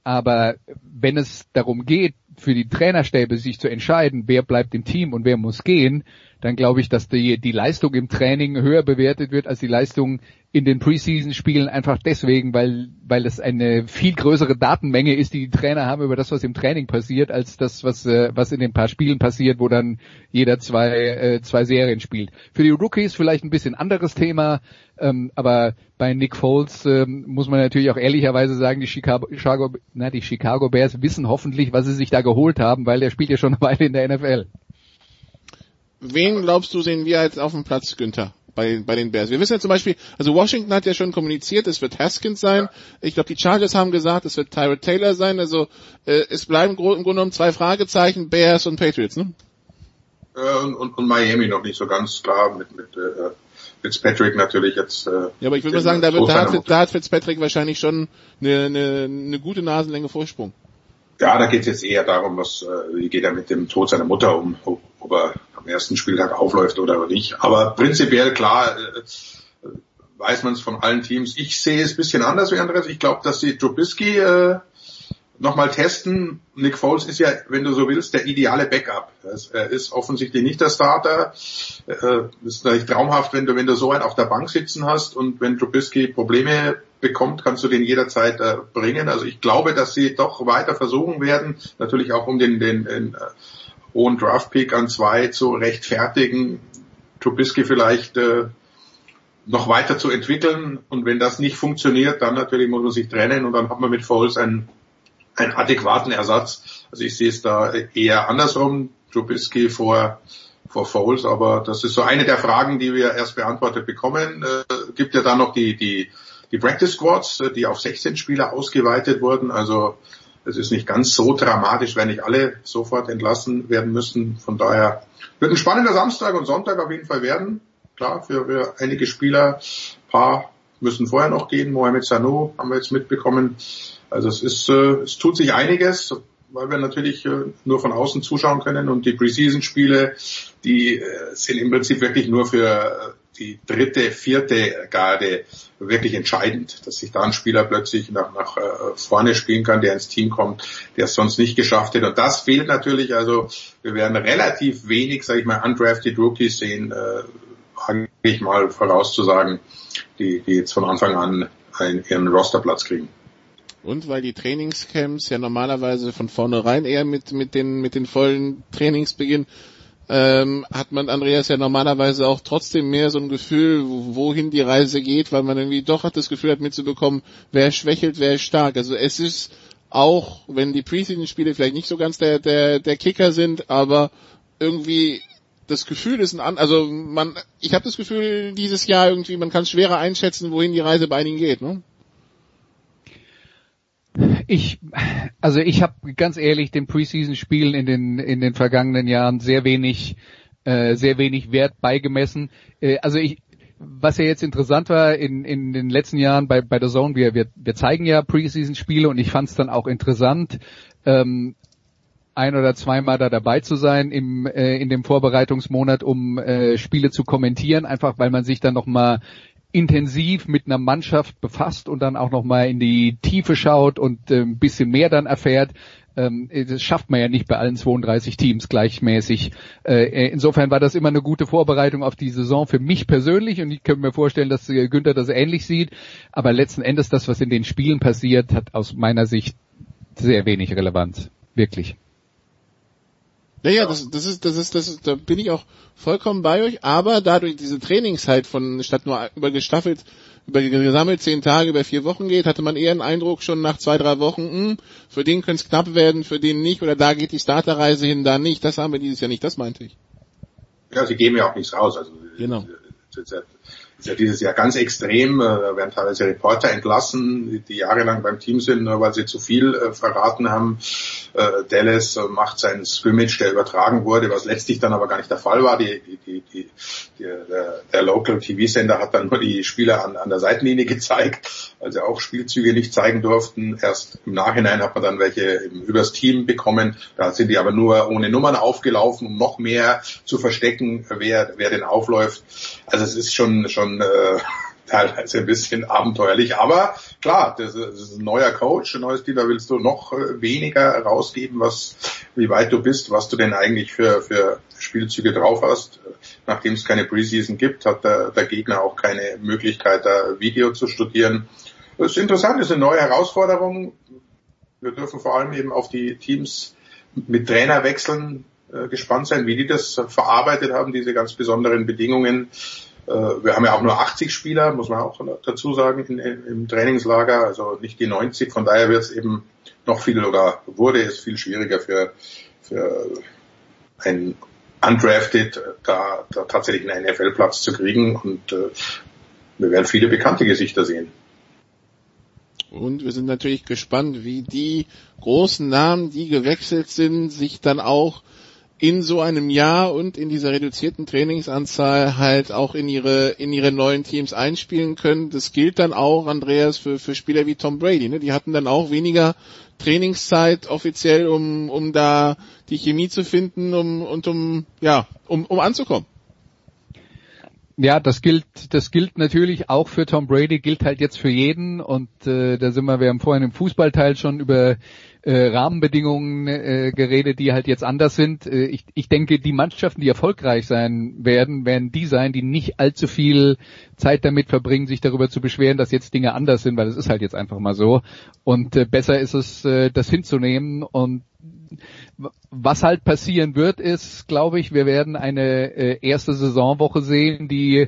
aber wenn es darum geht, für die Trainerstäbe sich zu entscheiden, wer bleibt im Team und wer muss gehen, dann glaube ich, dass die, die Leistung im Training höher bewertet wird als die Leistung in den Preseason-Spielen einfach deswegen, weil, weil es eine viel größere Datenmenge ist, die die Trainer haben über das, was im Training passiert, als das, was, äh, was in den paar Spielen passiert, wo dann jeder zwei, äh, zwei Serien spielt. Für die Rookies vielleicht ein bisschen anderes Thema, ähm, aber bei Nick Foles ähm, muss man natürlich auch ehrlicherweise sagen, die Chicago, Chicago, na, die Chicago Bears wissen hoffentlich, was sie sich da geholt haben, weil der spielt ja schon eine Weile in der NFL. Wen glaubst du, sehen wir jetzt auf dem Platz, Günther? Bei, bei den Bears. Wir wissen ja zum Beispiel, also Washington hat ja schon kommuniziert, es wird Haskins sein. Ich glaube, die Chargers haben gesagt, es wird Tyrod Taylor sein. Also äh, es bleiben im Grunde genommen zwei Fragezeichen, Bears und Patriots, ne? Äh, und, und, und Miami noch nicht so ganz klar mit, mit äh, Fitzpatrick natürlich jetzt. Äh, ja, aber ich würde mal sagen, da, wird, da, hat, da hat Fitzpatrick wahrscheinlich schon eine, eine, eine gute Nasenlänge Vorsprung. Ja, da geht es jetzt eher darum, was, äh, wie geht er mit dem Tod seiner Mutter um, ob er am ersten Spieltag aufläuft oder nicht. Aber prinzipiell klar äh, weiß man es von allen Teams. Ich sehe es ein bisschen anders wie Andreas. Ich glaube, dass die Trubisky äh, nochmal testen. Nick Foles ist ja, wenn du so willst, der ideale Backup. Er ist offensichtlich nicht der Starter. Äh, ist natürlich traumhaft, wenn du, wenn du so einen auf der Bank sitzen hast und wenn Trubisky Probleme bekommt, kannst du den jederzeit äh, bringen. Also ich glaube, dass sie doch weiter versuchen werden, natürlich auch um den, den, den äh, hohen Draft-Pick an zwei zu rechtfertigen, Trubisky vielleicht äh, noch weiter zu entwickeln. Und wenn das nicht funktioniert, dann natürlich muss man sich trennen und dann hat man mit Foles einen einen adäquaten Ersatz. Also ich sehe es da eher andersrum, Trubisky vor vor Foles, aber das ist so eine der Fragen, die wir erst beantwortet bekommen. Äh, gibt ja dann noch die die die Practice Squads, äh, die auf 16 Spieler ausgeweitet wurden. Also es ist nicht ganz so dramatisch, wenn nicht alle sofort entlassen werden müssen. Von daher wird ein spannender Samstag und Sonntag auf jeden Fall werden. Klar, für, für einige Spieler, paar müssen vorher noch gehen. Mohamed Sanu haben wir jetzt mitbekommen, also es ist, äh, es tut sich einiges, weil wir natürlich äh, nur von außen zuschauen können und die Preseason-Spiele, die äh, sind im Prinzip wirklich nur für äh, die dritte, vierte Garde wirklich entscheidend, dass sich da ein Spieler plötzlich nach, nach äh, vorne spielen kann, der ins Team kommt, der es sonst nicht geschafft hätte. Und das fehlt natürlich. Also wir werden relativ wenig, sage ich mal, undrafted Rookies sehen, äh, wage ich mal vorauszusagen, die, die jetzt von Anfang an einen, ihren Rosterplatz kriegen. Und weil die Trainingscamps ja normalerweise von vornherein eher mit, mit den, mit den vollen Trainings beginnen, ähm, hat man Andreas ja normalerweise auch trotzdem mehr so ein Gefühl, wohin die Reise geht, weil man irgendwie doch hat das Gefühl hat mitzubekommen, wer schwächelt, wer ist stark. Also es ist auch, wenn die Preseason-Spiele vielleicht nicht so ganz der, der, der Kicker sind, aber irgendwie das Gefühl ist ein an, also man, ich habe das Gefühl dieses Jahr irgendwie, man kann schwerer einschätzen, wohin die Reise bei einigen geht, ne? Ich, also ich habe ganz ehrlich den Preseason-Spielen in den in den vergangenen Jahren sehr wenig äh, sehr wenig Wert beigemessen. Äh, also ich, was ja jetzt interessant war in, in den letzten Jahren bei, bei der Zone, wir, wir, wir zeigen ja Preseason-Spiele und ich fand es dann auch interessant, ähm, ein oder zweimal da dabei zu sein im, äh, in dem Vorbereitungsmonat, um äh, Spiele zu kommentieren, einfach weil man sich dann nochmal intensiv mit einer Mannschaft befasst und dann auch nochmal in die Tiefe schaut und äh, ein bisschen mehr dann erfährt. Ähm, das schafft man ja nicht bei allen 32 Teams gleichmäßig. Äh, insofern war das immer eine gute Vorbereitung auf die Saison für mich persönlich und ich könnte mir vorstellen, dass äh, Günther das ähnlich sieht. Aber letzten Endes das, was in den Spielen passiert, hat aus meiner Sicht sehr wenig Relevanz. Wirklich. Ja, ja, das, das ist, das ist, das ist, da bin ich auch vollkommen bei euch, aber dadurch diese Trainingszeit von, statt nur über gestaffelt, über gesammelt zehn Tage, über vier Wochen geht, hatte man eher einen Eindruck schon nach zwei, drei Wochen, mh, hm, für den könnte es knapp werden, für den nicht, oder da geht die Starterreise hin, da nicht. Das haben wir dieses Jahr nicht, das meinte ich. Ja, sie geben ja auch nichts raus, also. Genau ist ja dieses Jahr ganz extrem. Äh, da werden teilweise Reporter entlassen, die jahrelang beim Team sind, nur weil sie zu viel äh, verraten haben. Äh, Dallas macht seinen Scrimmage, der übertragen wurde, was letztlich dann aber gar nicht der Fall war. Die, die, die, der, der Local TV-Sender hat dann nur die Spieler an, an der Seitenlinie gezeigt, sie auch Spielzüge nicht zeigen durften. Erst im Nachhinein hat man dann welche übers Team bekommen. Da sind die aber nur ohne Nummern aufgelaufen, um noch mehr zu verstecken, wer, wer denn aufläuft. Also es ist schon, schon äh, teilweise ein bisschen abenteuerlich. Aber klar, das ist ein neuer Coach, ein neues Team, da willst du noch äh, weniger rausgeben, was, wie weit du bist, was du denn eigentlich für, für Spielzüge drauf hast. Nachdem es keine Preseason gibt, hat der, der Gegner auch keine Möglichkeit, da Video zu studieren. Das ist interessant, das ist eine neue Herausforderung. Wir dürfen vor allem eben auf die Teams mit Trainerwechseln äh, gespannt sein, wie die das verarbeitet haben, diese ganz besonderen Bedingungen. Äh, wir haben ja auch nur 80 Spieler, muss man auch dazu sagen, in, im Trainingslager, also nicht die 90. Von daher wird es eben noch viel oder wurde es viel schwieriger für, für ein undrafted da, da tatsächlich einen NFL-Platz zu kriegen und äh, wir werden viele bekannte Gesichter sehen. Und wir sind natürlich gespannt, wie die großen Namen, die gewechselt sind, sich dann auch in so einem Jahr und in dieser reduzierten Trainingsanzahl halt auch in ihre in ihre neuen Teams einspielen können. Das gilt dann auch, Andreas, für, für Spieler wie Tom Brady. Ne? Die hatten dann auch weniger Trainingszeit offiziell, um, um da die Chemie zu finden um, und um, ja, um, um anzukommen. Ja, das gilt, das gilt natürlich auch für Tom Brady, gilt halt jetzt für jeden und äh, da sind wir, wir haben vorhin im Fußballteil schon über äh, Rahmenbedingungen äh, geredet, die halt jetzt anders sind. Äh, ich, ich denke, die Mannschaften, die erfolgreich sein werden, werden die sein, die nicht allzu viel Zeit damit verbringen, sich darüber zu beschweren, dass jetzt Dinge anders sind, weil es ist halt jetzt einfach mal so. Und äh, besser ist es, äh, das hinzunehmen und was halt passieren wird, ist, glaube ich, wir werden eine äh, erste Saisonwoche sehen, die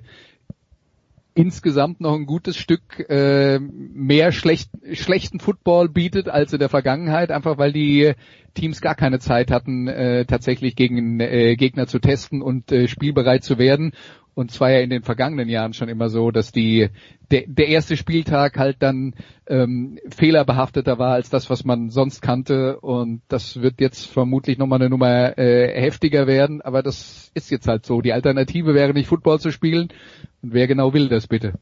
insgesamt noch ein gutes Stück äh, mehr schlecht, schlechten Football bietet als in der Vergangenheit, einfach weil die Teams gar keine Zeit hatten, äh, tatsächlich gegen äh, Gegner zu testen und äh, spielbereit zu werden. Und zwar ja in den vergangenen Jahren schon immer so, dass die der, der erste Spieltag halt dann ähm, fehlerbehafteter war als das, was man sonst kannte. Und das wird jetzt vermutlich nochmal eine Nummer äh, heftiger werden. Aber das ist jetzt halt so. Die Alternative wäre nicht Football zu spielen. Und wer genau will das bitte?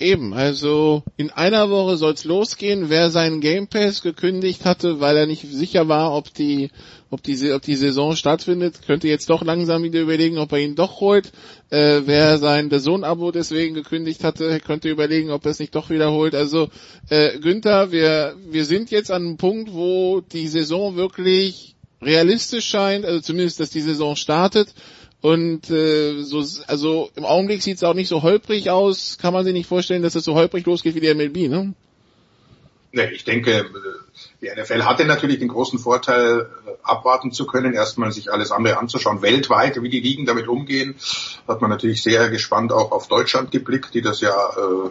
Eben, also in einer Woche soll's losgehen. Wer seinen Game Pass gekündigt hatte, weil er nicht sicher war, ob die, ob die, ob die Saison stattfindet, könnte jetzt doch langsam wieder überlegen, ob er ihn doch holt. Äh, wer sein Sohn-Abo deswegen gekündigt hatte, könnte überlegen, ob er es nicht doch wiederholt. Also äh, Günther, wir, wir sind jetzt an einem Punkt, wo die Saison wirklich realistisch scheint, also zumindest, dass die Saison startet. Und äh, so, also im Augenblick sieht es auch nicht so holprig aus. Kann man sich nicht vorstellen, dass es so holprig losgeht wie der MLB, ne? Nee, ich denke, die NFL hatte natürlich den großen Vorteil, abwarten zu können, erstmal sich alles andere anzuschauen. Weltweit, wie die Ligen damit umgehen, hat man natürlich sehr gespannt auch auf Deutschland geblickt, die das ja äh,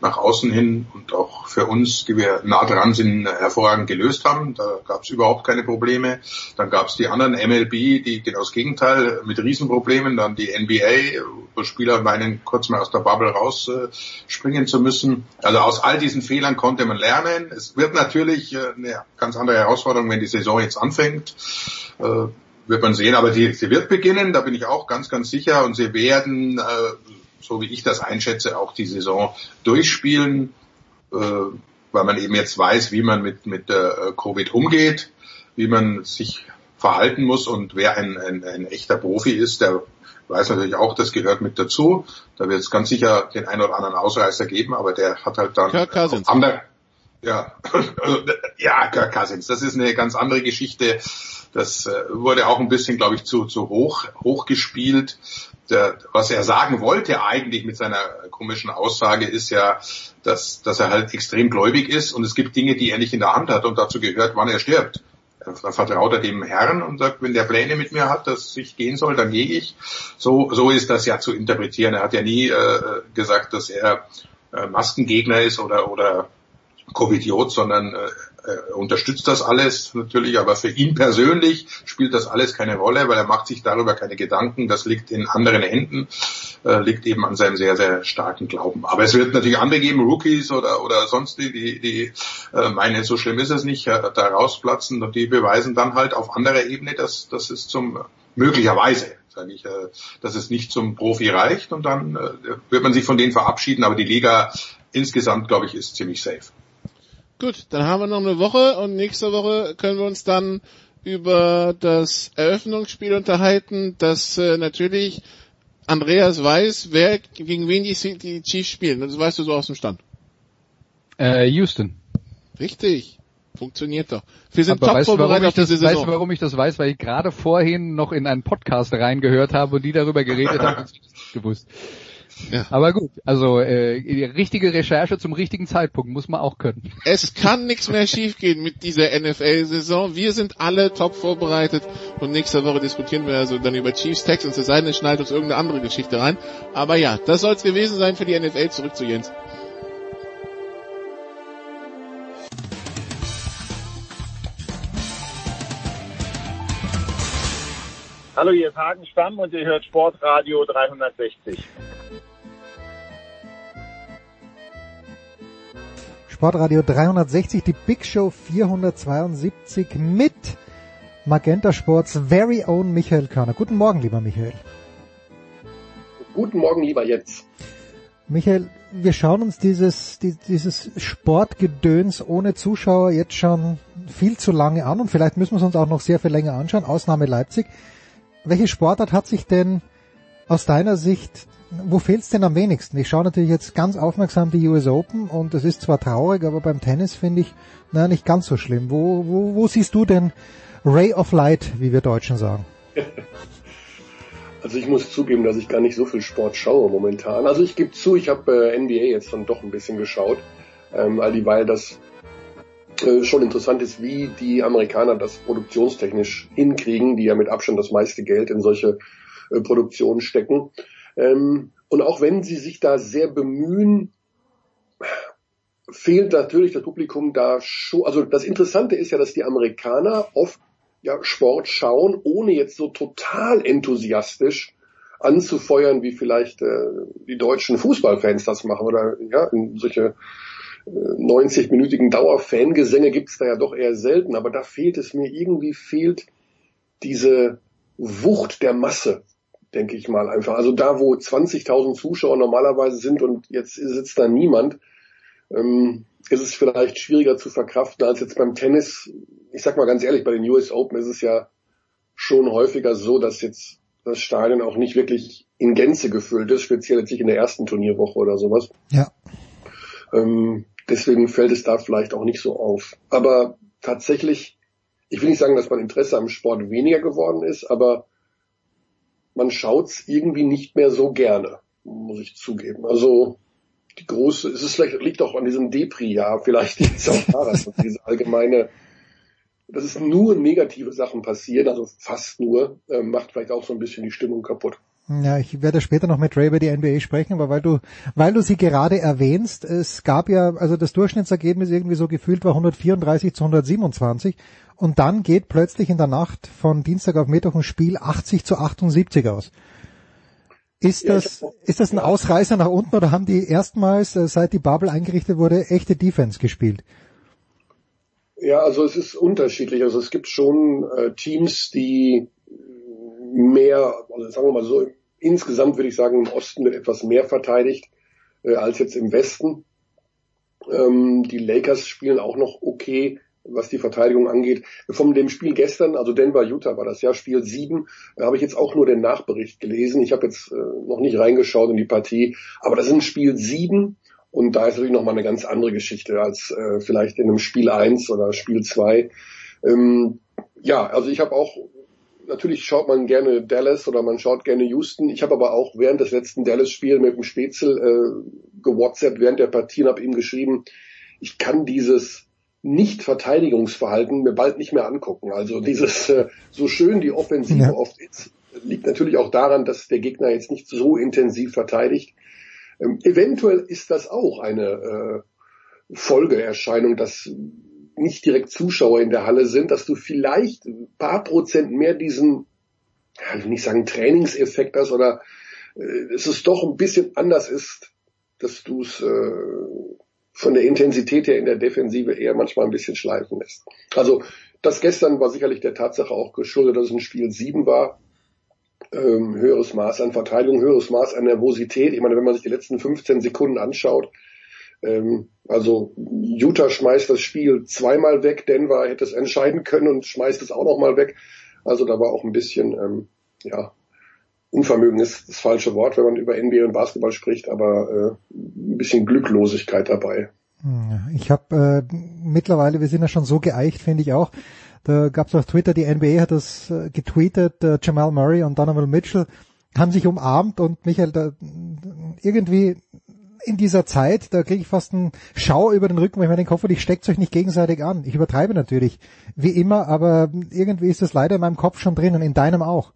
nach außen hin und auch für uns, die wir nah dran sind, hervorragend gelöst haben. Da gab es überhaupt keine Probleme. Dann gab es die anderen MLB, die genau das Gegenteil mit Riesenproblemen. Dann die NBA, wo Spieler meinen, kurz mal aus der Bubble rausspringen zu müssen. Also aus all diesen Fehlern konnte man lernen. Es wird natürlich äh, eine ganz andere Herausforderung, wenn die Saison jetzt anfängt äh, wird man sehen, aber sie wird beginnen, da bin ich auch ganz, ganz sicher und sie werden äh, so wie ich das einschätze, auch die Saison durchspielen, äh, weil man eben jetzt weiß, wie man mit, mit äh, Covid umgeht, wie man sich verhalten muss und wer ein, ein, ein echter Profi ist, der weiß natürlich auch, das gehört mit dazu. Da wird es ganz sicher den einen oder anderen Ausreißer geben, aber der hat halt dann Kirk Cousins. andere. Ja, ja, Kirk Cousins. Das ist eine ganz andere Geschichte. Das äh, wurde auch ein bisschen, glaube ich, zu, zu hoch, hoch gespielt der, was er sagen wollte eigentlich mit seiner komischen Aussage ist ja, dass, dass er halt extrem gläubig ist und es gibt Dinge, die er nicht in der Hand hat und dazu gehört, wann er stirbt. Da vertraut er dem Herrn und sagt, wenn der Pläne mit mir hat, dass ich gehen soll, dann gehe ich. So, so ist das ja zu interpretieren. Er hat ja nie äh, gesagt, dass er äh, Maskengegner ist oder, oder Covidiot, sondern äh, er unterstützt das alles natürlich, aber für ihn persönlich spielt das alles keine Rolle, weil er macht sich darüber keine Gedanken. Das liegt in anderen Händen, äh, liegt eben an seinem sehr, sehr starken Glauben. Aber es wird natürlich andere geben, Rookies oder, oder sonst die, die, die äh, meinen, so schlimm ist es nicht, äh, da rausplatzen und die beweisen dann halt auf anderer Ebene, dass, dass es zum möglicherweise sage ich, äh, dass es nicht zum Profi reicht und dann äh, wird man sich von denen verabschieden, aber die Liga insgesamt, glaube ich, ist ziemlich safe. Gut, dann haben wir noch eine Woche und nächste Woche können wir uns dann über das Eröffnungsspiel unterhalten, das äh, natürlich Andreas weiß, wer gegen wen die, die Chiefs spielen. Das weißt du so aus dem Stand. Äh, Houston. Richtig. Funktioniert doch. Wir sind Aber top vorbereitet warum auf ich das, diese weißt Saison. du, warum ich das weiß? Weil ich gerade vorhin noch in einen Podcast reingehört habe und die darüber geredet haben und ich das nicht gewusst. Ja. Aber gut, also äh, die richtige Recherche zum richtigen Zeitpunkt muss man auch können. Es kann nichts mehr schiefgehen mit dieser NFL-Saison. Wir sind alle top vorbereitet und nächste Woche diskutieren wir also dann über Chiefs Texans. Es sei denn, es schneidet uns irgendeine andere Geschichte rein. Aber ja, das soll es gewesen sein für die NFL. Zurück zu Jens. Hallo, hier ist Hagen Stamm und ihr hört Sportradio 360. Sportradio 360, die Big Show 472 mit Magenta Sports very own Michael Körner. Guten Morgen, lieber Michael. Guten Morgen, lieber Jens. Michael, wir schauen uns dieses, dieses Sportgedöns ohne Zuschauer jetzt schon viel zu lange an und vielleicht müssen wir es uns auch noch sehr viel länger anschauen. Ausnahme Leipzig. Welche Sportart hat sich denn aus deiner Sicht, wo fehlt es denn am wenigsten? Ich schaue natürlich jetzt ganz aufmerksam die US Open und es ist zwar traurig, aber beim Tennis finde ich, naja, nicht ganz so schlimm. Wo, wo, wo siehst du denn Ray of Light, wie wir Deutschen sagen? Also ich muss zugeben, dass ich gar nicht so viel Sport schaue momentan. Also ich gebe zu, ich habe äh, NBA jetzt dann doch ein bisschen geschaut, ähm, all dieweil das äh, schon interessant ist, wie die Amerikaner das produktionstechnisch hinkriegen, die ja mit Abstand das meiste Geld in solche äh, Produktionen stecken. Ähm, und auch wenn sie sich da sehr bemühen, fehlt natürlich das Publikum da schon. Also das Interessante ist ja, dass die Amerikaner oft ja, Sport schauen, ohne jetzt so total enthusiastisch anzufeuern, wie vielleicht äh, die deutschen Fußballfans das machen oder ja, in solche äh, 90-minütigen Dauerfangesänge gibt's da ja doch eher selten, aber da fehlt es mir, irgendwie fehlt diese Wucht der Masse, denke ich mal einfach. Also da, wo 20.000 Zuschauer normalerweise sind und jetzt sitzt da niemand, ähm, ist es vielleicht schwieriger zu verkraften als jetzt beim Tennis. Ich sag mal ganz ehrlich, bei den US Open ist es ja schon häufiger so, dass jetzt das Stadion auch nicht wirklich in Gänze gefüllt ist, speziell jetzt nicht in der ersten Turnierwoche oder sowas. Ja. Ähm, deswegen fällt es da vielleicht auch nicht so auf. Aber tatsächlich, ich will nicht sagen, dass mein Interesse am Sport weniger geworden ist, aber man schaut's irgendwie nicht mehr so gerne, muss ich zugeben. Also die große, es ist vielleicht, liegt auch an diesem Depri-Jahr, vielleicht liegt es auch daran, dass diese allgemeine, dass es nur negative Sachen passieren, also fast nur, äh, macht vielleicht auch so ein bisschen die Stimmung kaputt. Ja, ich werde später noch mit Ray über die NBA sprechen, aber weil du, weil du sie gerade erwähnst, es gab ja, also das Durchschnittsergebnis irgendwie so gefühlt war 134 zu 127 und dann geht plötzlich in der Nacht von Dienstag auf Mittwoch ein Spiel 80 zu 78 aus. Ist das, ist das ein Ausreißer nach unten oder haben die erstmals, äh, seit die Bubble eingerichtet wurde, echte Defense gespielt? Ja, also es ist unterschiedlich. Also es gibt schon äh, Teams, die mehr, also sagen wir mal so, insgesamt würde ich sagen, im Osten wird etwas mehr verteidigt äh, als jetzt im Westen. Ähm, die Lakers spielen auch noch okay was die Verteidigung angeht. Von dem Spiel gestern, also Denver Utah war das ja, Spiel 7, da habe ich jetzt auch nur den Nachbericht gelesen. Ich habe jetzt äh, noch nicht reingeschaut in die Partie, aber das ist ein Spiel 7 und da ist natürlich nochmal eine ganz andere Geschichte als äh, vielleicht in einem Spiel 1 oder Spiel 2. Ähm, ja, also ich habe auch natürlich schaut man gerne Dallas oder man schaut gerne Houston. Ich habe aber auch während des letzten Dallas-Spiels mit dem Spätzl äh, gewhatsappt während der Partie und habe ihm geschrieben, ich kann dieses nicht-Verteidigungsverhalten mir bald nicht mehr angucken. Also dieses, äh, so schön die Offensive ja. oft ist, liegt natürlich auch daran, dass der Gegner jetzt nicht so intensiv verteidigt. Ähm, eventuell ist das auch eine äh, Folgeerscheinung, dass nicht direkt Zuschauer in der Halle sind, dass du vielleicht ein paar Prozent mehr diesen, ich will nicht sagen Trainingseffekt hast oder äh, dass es doch ein bisschen anders ist, dass du es äh, von der Intensität her in der Defensive eher manchmal ein bisschen schleifen lässt. Also das gestern war sicherlich der Tatsache auch geschuldet, dass es ein Spiel 7 war. Ähm, höheres Maß an Verteidigung, höheres Maß an Nervosität. Ich meine, wenn man sich die letzten 15 Sekunden anschaut, ähm, also Utah schmeißt das Spiel zweimal weg, Denver hätte es entscheiden können und schmeißt es auch nochmal weg. Also da war auch ein bisschen, ähm, ja, Unvermögen ist das falsche Wort, wenn man über NBA und Basketball spricht, aber äh, ein bisschen Glücklosigkeit dabei. Ich habe äh, mittlerweile, wir sind ja schon so geeicht, finde ich auch. Da gab es auf Twitter, die NBA hat das äh, getweetet, äh, Jamal Murray und Donovan Mitchell haben sich umarmt und Michael, da, irgendwie in dieser Zeit, da kriege ich fast einen Schau über den Rücken, weil ich mir denke, hoffentlich steckt euch nicht gegenseitig an. Ich übertreibe natürlich, wie immer, aber irgendwie ist das leider in meinem Kopf schon drin und in deinem auch.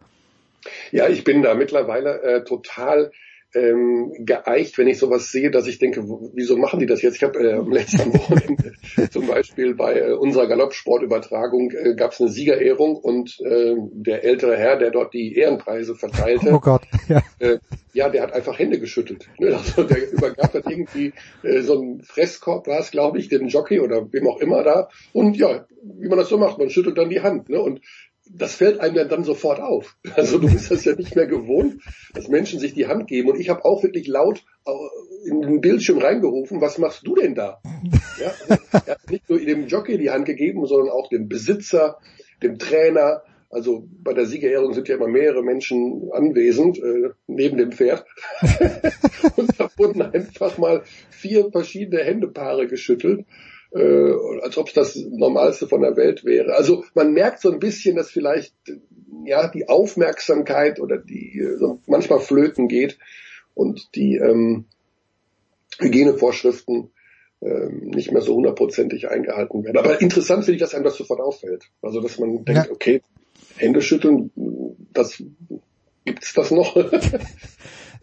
Ja, ich bin da mittlerweile äh, total ähm, geeicht, wenn ich sowas sehe, dass ich denke, wieso machen die das jetzt? Ich habe äh, am letzten Wochenende zum Beispiel bei äh, unserer Galoppsportübertragung äh, gab es eine Siegerehrung und äh, der ältere Herr, der dort die Ehrenpreise verteilte, oh Gott, ja. Äh, ja, der hat einfach Hände geschüttelt. Ne? Also der übergab dann irgendwie äh, so ein Fresskorb, war es, glaube ich, dem Jockey oder wem auch immer da. Und ja, wie man das so macht, man schüttelt dann die Hand. Ne? Und das fällt einem ja dann sofort auf. Also du bist das ja nicht mehr gewohnt, dass Menschen sich die Hand geben. Und ich habe auch wirklich laut in den Bildschirm reingerufen, was machst du denn da? Ja, also, er hat nicht nur dem Jockey die Hand gegeben, sondern auch dem Besitzer, dem Trainer. Also bei der Siegerehrung sind ja immer mehrere Menschen anwesend, äh, neben dem Pferd. und da wurden einfach mal vier verschiedene Händepaare geschüttelt äh, als ob es das Normalste von der Welt wäre. Also man merkt so ein bisschen, dass vielleicht ja die Aufmerksamkeit oder die äh, so manchmal flöten geht und die ähm, Hygienevorschriften ähm, nicht mehr so hundertprozentig eingehalten werden. Aber interessant finde ich, dass einem das sofort auffällt. Also dass man denkt, ja. okay, Hände schütteln, das gibt's das noch?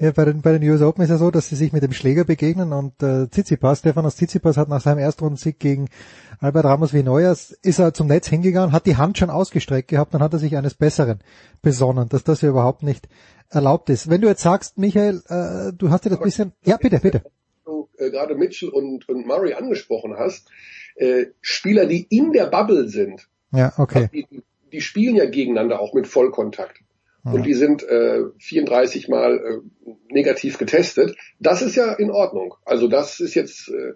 Ja, bei den, bei den US Open ist ja so, dass sie sich mit dem Schläger begegnen und äh, Tsitsipas, Stefanos Tsitsipas hat nach seinem Erstrundensieg gegen Albert Ramos Vinoyas, ist er zum Netz hingegangen, hat die Hand schon ausgestreckt gehabt, dann hat er sich eines Besseren besonnen, dass das ja überhaupt nicht erlaubt ist. Wenn du jetzt sagst, Michael, äh, du hast dir das Aber bisschen, ja bitte, bitte. Du äh, gerade Mitchell und, und Murray angesprochen hast, äh, Spieler, die in der Bubble sind, ja, okay. Die, die spielen ja gegeneinander auch mit Vollkontakt und die sind äh, 34 Mal äh, negativ getestet. Das ist ja in Ordnung. Also das ist jetzt, äh,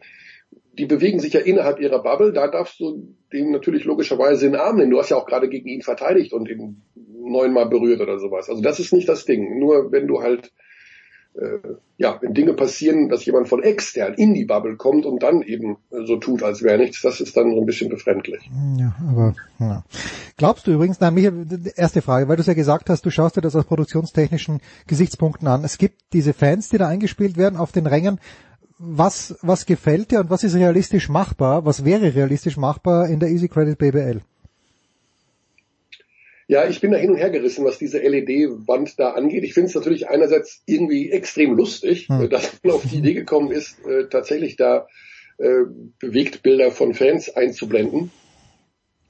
die bewegen sich ja innerhalb ihrer Bubble. Da darfst du dem natürlich logischerweise in den Arm nehmen. Du hast ja auch gerade gegen ihn verteidigt und ihn neunmal berührt oder sowas. Also das ist nicht das Ding. Nur wenn du halt ja, wenn Dinge passieren, dass jemand von extern in die Bubble kommt und dann eben so tut, als wäre nichts, das ist dann so ein bisschen befremdlich. Ja, aber ja. glaubst du übrigens, nein, Michael, erste Frage, weil du es ja gesagt hast, du schaust dir das aus produktionstechnischen Gesichtspunkten an. Es gibt diese Fans, die da eingespielt werden auf den Rängen. Was, was gefällt dir und was ist realistisch machbar? Was wäre realistisch machbar in der Easy Credit BBL? Ja, ich bin da hin und her gerissen, was diese LED-Wand da angeht. Ich finde es natürlich einerseits irgendwie extrem lustig, hm. dass man auf die Idee gekommen ist, äh, tatsächlich da äh, Bewegtbilder von Fans einzublenden.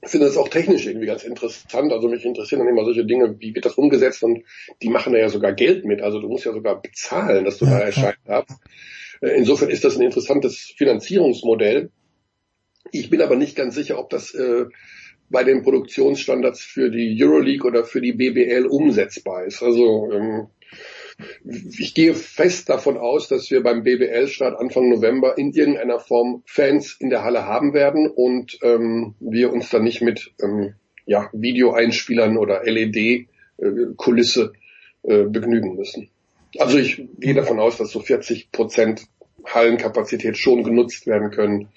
Ich finde das auch technisch irgendwie ganz interessant. Also mich interessieren dann immer solche Dinge, wie wird das umgesetzt und die machen da ja sogar Geld mit. Also du musst ja sogar bezahlen, dass du ja, da erscheinen darfst. Äh, insofern ist das ein interessantes Finanzierungsmodell. Ich bin aber nicht ganz sicher, ob das äh, bei den Produktionsstandards für die Euroleague oder für die BBL umsetzbar ist. Also ähm, ich gehe fest davon aus, dass wir beim BBL-Start Anfang November in irgendeiner Form Fans in der Halle haben werden und ähm, wir uns dann nicht mit ähm, ja, Videoeinspielern oder LED-Kulisse äh, äh, begnügen müssen. Also ich gehe davon aus, dass so 40 Prozent Hallenkapazität schon genutzt werden können.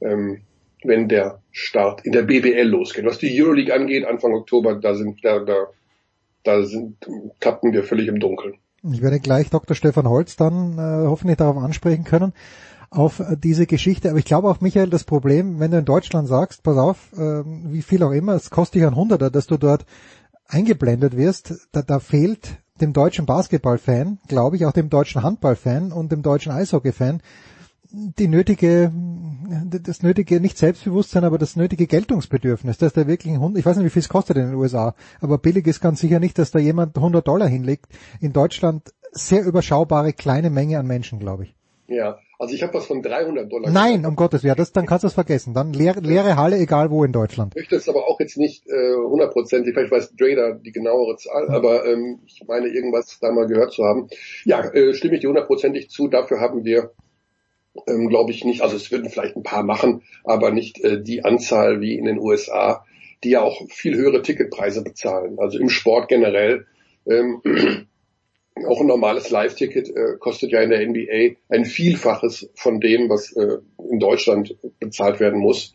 Ähm, wenn der Start in der BBL losgeht. Was die Euroleague angeht, Anfang Oktober, da sind, da, da, da sind, tappen wir völlig im Dunkeln. Ich werde gleich Dr. Stefan Holz dann äh, hoffentlich darauf ansprechen können auf äh, diese Geschichte. Aber ich glaube auch, Michael, das Problem, wenn du in Deutschland sagst, pass auf, äh, wie viel auch immer, es kostet dich ein Hunderter, dass du dort eingeblendet wirst, da, da fehlt dem deutschen Basketballfan, glaube ich, auch dem deutschen Handballfan und dem deutschen Eishockeyfan die nötige, das nötige, nicht Selbstbewusstsein, aber das nötige Geltungsbedürfnis, dass da wirklich ein Hund, ich weiß nicht, wie viel es kostet in den USA, aber billig ist ganz sicher nicht, dass da jemand 100 Dollar hinlegt. In Deutschland sehr überschaubare kleine Menge an Menschen, glaube ich. Ja, also ich habe was von 300 Dollar. Nein, gesagt. um Gottes Willen, das, dann kannst du es vergessen. Dann leere, leere Halle, egal wo in Deutschland. Ich möchte es aber auch jetzt nicht äh, hundertprozentig, äh, vielleicht weiß Drader die genauere Zahl, ja. aber ähm, ich meine irgendwas da mal gehört zu haben. Ja, äh, stimme ich dir hundertprozentig zu. Dafür haben wir ähm, glaube ich nicht. Also es würden vielleicht ein paar machen, aber nicht äh, die Anzahl wie in den USA, die ja auch viel höhere Ticketpreise bezahlen. Also im Sport generell. Ähm, auch ein normales Live-Ticket äh, kostet ja in der NBA ein Vielfaches von dem, was äh, in Deutschland bezahlt werden muss.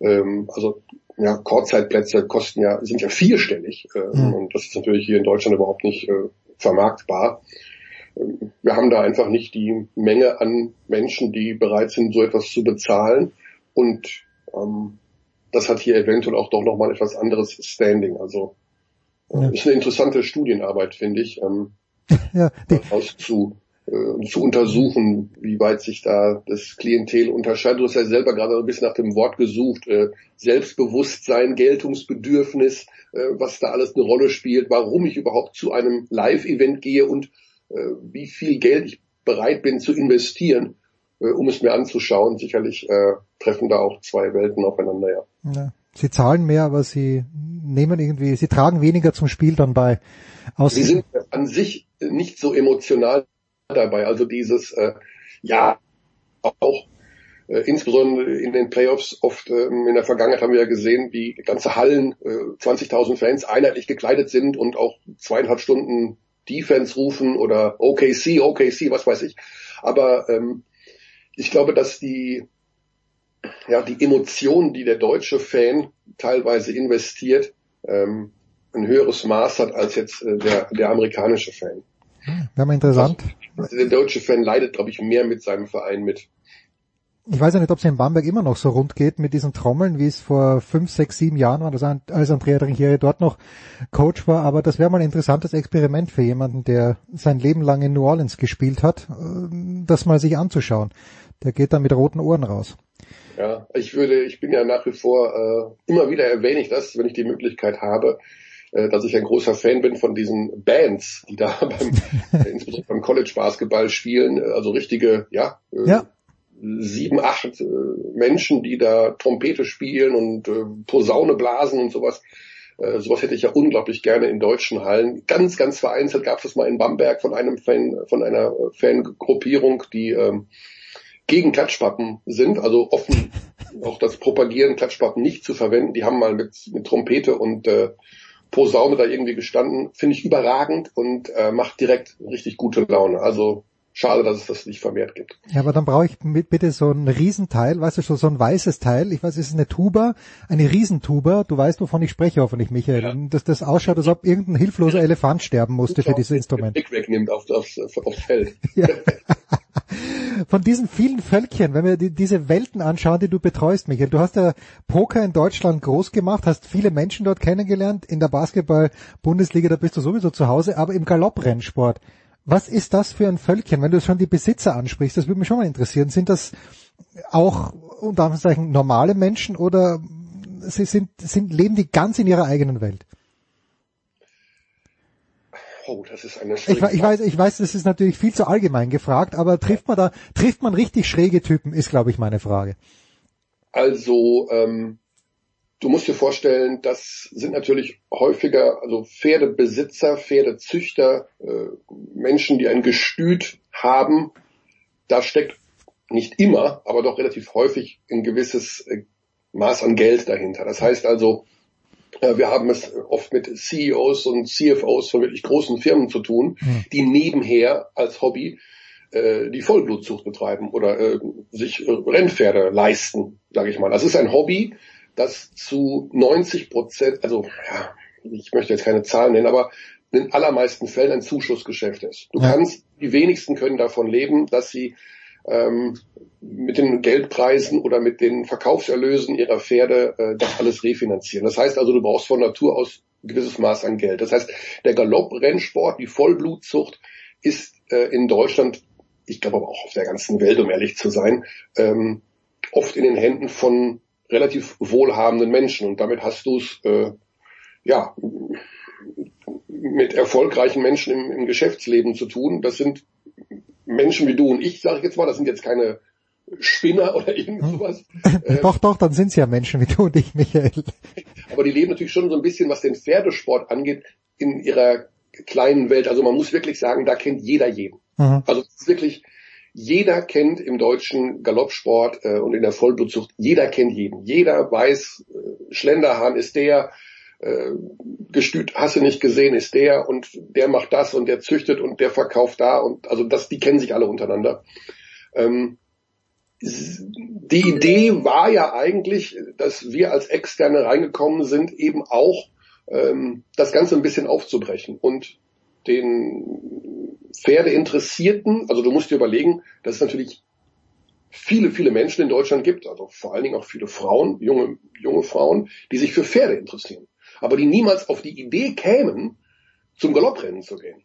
Ähm, also ja, Kurzzeitplätze kosten ja, sind ja vierstellig. Äh, mhm. Und das ist natürlich hier in Deutschland überhaupt nicht äh, vermarktbar wir haben da einfach nicht die Menge an Menschen, die bereit sind, so etwas zu bezahlen. Und ähm, das hat hier eventuell auch doch nochmal etwas anderes Standing. Also äh, ja. ist eine interessante Studienarbeit, finde ich, ähm, ja, zu, äh, zu untersuchen, wie weit sich da das Klientel unterscheidet. Du hast ja selber gerade ein bisschen nach dem Wort gesucht. Äh, Selbstbewusstsein, Geltungsbedürfnis, äh, was da alles eine Rolle spielt, warum ich überhaupt zu einem Live-Event gehe und wie viel Geld ich bereit bin zu investieren, äh, um es mir anzuschauen. Sicherlich äh, treffen da auch zwei Welten aufeinander, ja. ja. Sie zahlen mehr, aber sie nehmen irgendwie, sie tragen weniger zum Spiel dann bei. Aus sie sind an sich nicht so emotional dabei. Also dieses, äh, ja, auch äh, insbesondere in den Playoffs oft ähm, in der Vergangenheit haben wir ja gesehen, wie ganze Hallen, äh, 20.000 Fans einheitlich gekleidet sind und auch zweieinhalb Stunden Defense rufen oder OKC, OKC, was weiß ich. Aber ähm, ich glaube, dass die ja die Emotionen, die der deutsche Fan teilweise investiert, ähm, ein höheres Maß hat als jetzt äh, der, der amerikanische Fan. Wäre mal interessant. Also, der deutsche Fan leidet, glaube ich, mehr mit seinem Verein mit. Ich weiß ja nicht, ob es in Bamberg immer noch so rund geht mit diesen Trommeln, wie es vor fünf, sechs, sieben Jahren war, als Andrea Trinchieri dort noch Coach war. Aber das wäre mal ein interessantes Experiment für jemanden, der sein Leben lang in New Orleans gespielt hat, äh, das mal sich anzuschauen. Der geht dann mit roten Ohren raus. Ja, ich würde, ich bin ja nach wie vor, äh, immer wieder erwähne ich das, wenn ich die Möglichkeit habe, äh, dass ich ein großer Fan bin von diesen Bands, die da beim, äh, insbesondere beim College Basketball spielen, also richtige, ja, äh, ja. Sieben, acht äh, Menschen, die da Trompete spielen und äh, Posaune blasen und sowas. Äh, sowas hätte ich ja unglaublich gerne in deutschen Hallen. Ganz, ganz vereinzelt gab es das mal in Bamberg von einem Fan, von einer Fangruppierung, die ähm, gegen Klatschpappen sind, also offen auch das Propagieren, Klatschpappen nicht zu verwenden. Die haben mal mit, mit Trompete und äh, Posaune da irgendwie gestanden. Finde ich überragend und äh, macht direkt richtig gute Laune. Also schade, dass es das nicht vermehrt gibt. Ja, aber dann brauche ich mit, bitte so ein Riesenteil, weißt du, so, so ein weißes Teil. Ich weiß, es ist eine Tuba, eine Riesentuba. Du weißt, wovon ich spreche, hoffentlich, Michael. Ja. Dass das ausschaut, als ob irgendein hilfloser Elefant sterben musste für dieses Instrument. Blick wegnimmt auf, aufs, aufs Feld. Ja. Von diesen vielen Völkchen, wenn wir die, diese Welten anschauen, die du betreust, Michael. Du hast ja Poker in Deutschland groß gemacht, hast viele Menschen dort kennengelernt. In der Basketball-Bundesliga, da bist du sowieso zu Hause, aber im Galopprennsport was ist das für ein Völkchen? Wenn du schon die Besitzer ansprichst, das würde mich schon mal interessieren. Sind das auch unter Anführungszeichen normale Menschen oder sie sind, sind, leben die ganz in ihrer eigenen Welt? Oh, das ist eine ich, ich weiß, ich weiß, das ist natürlich viel zu allgemein gefragt, aber trifft man da, trifft man richtig schräge Typen, ist glaube ich meine Frage. Also ähm, Du musst dir vorstellen, das sind natürlich häufiger also Pferdebesitzer, Pferdezüchter, äh, Menschen, die ein Gestüt haben. Da steckt nicht immer, aber doch relativ häufig ein gewisses äh, Maß an Geld dahinter. Das heißt also, äh, wir haben es oft mit CEOs und CFOs von wirklich großen Firmen zu tun, hm. die nebenher als Hobby äh, die Vollblutzucht betreiben oder äh, sich äh, Rennpferde leisten, sage ich mal. Das ist ein Hobby, das zu 90 Prozent, also ja, ich möchte jetzt keine Zahlen nennen, aber in den allermeisten Fällen ein Zuschussgeschäft ist. Du ja. kannst, die wenigsten können davon leben, dass sie ähm, mit den Geldpreisen oder mit den Verkaufserlösen ihrer Pferde äh, das alles refinanzieren. Das heißt also, du brauchst von Natur aus ein gewisses Maß an Geld. Das heißt, der Galopprennsport, die Vollblutzucht ist äh, in Deutschland, ich glaube aber auch auf der ganzen Welt, um ehrlich zu sein, ähm, oft in den Händen von relativ wohlhabenden Menschen. Und damit hast du es äh, ja mit erfolgreichen Menschen im, im Geschäftsleben zu tun. Das sind Menschen wie du und ich, sage ich jetzt mal, das sind jetzt keine Spinner oder irgend hm. sowas. doch, doch, dann sind es ja Menschen wie du und ich, Michael. Aber die leben natürlich schon so ein bisschen, was den Pferdesport angeht, in ihrer kleinen Welt. Also man muss wirklich sagen, da kennt jeder jeden. Mhm. Also es ist wirklich, jeder kennt im deutschen Galoppsport äh, und in der Vollblutzucht, jeder kennt jeden. Jeder weiß, äh, Schlenderhahn ist der, äh, Gestüt hast du nicht gesehen, ist der und der macht das und der züchtet und der verkauft da und also das, die kennen sich alle untereinander. Ähm, die Idee war ja eigentlich, dass wir als Externe reingekommen sind, eben auch ähm, das Ganze ein bisschen aufzubrechen und den Pferdeinteressierten, also du musst dir überlegen, dass es natürlich viele, viele Menschen in Deutschland gibt, also vor allen Dingen auch viele Frauen, junge, junge Frauen, die sich für Pferde interessieren, aber die niemals auf die Idee kämen, zum Galopprennen zu gehen.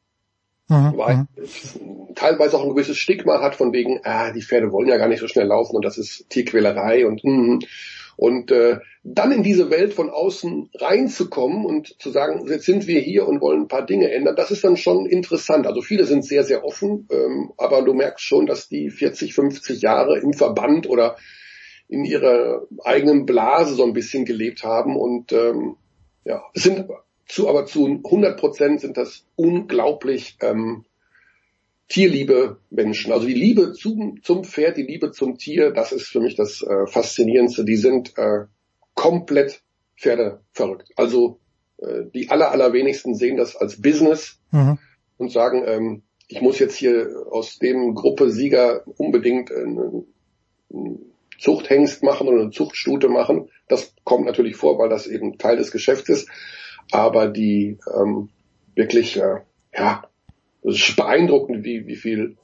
Mhm, weil mhm. es teilweise auch ein gewisses Stigma hat von wegen, ah, die Pferde wollen ja gar nicht so schnell laufen und das ist Tierquälerei und mm, und äh, dann in diese Welt von außen reinzukommen und zu sagen, jetzt sind wir hier und wollen ein paar Dinge ändern, das ist dann schon interessant. Also viele sind sehr, sehr offen, ähm, aber du merkst schon, dass die 40, 50 Jahre im Verband oder in ihrer eigenen Blase so ein bisschen gelebt haben und ähm, ja, es sind zu, aber zu 100 Prozent sind das unglaublich ähm, tierliebe Menschen. Also die Liebe zum, zum Pferd, die Liebe zum Tier, das ist für mich das äh, Faszinierendste. Die sind äh, komplett Pferde verrückt. Also äh, die aller, allerwenigsten sehen das als Business mhm. und sagen, ähm, ich muss jetzt hier aus dem Gruppe Sieger unbedingt einen, einen Zuchthengst machen oder eine Zuchtstute machen. Das kommt natürlich vor, weil das eben Teil des Geschäfts ist. Aber die ähm, wirklich, äh, ja, es ist beeindruckend, wie, wie viel,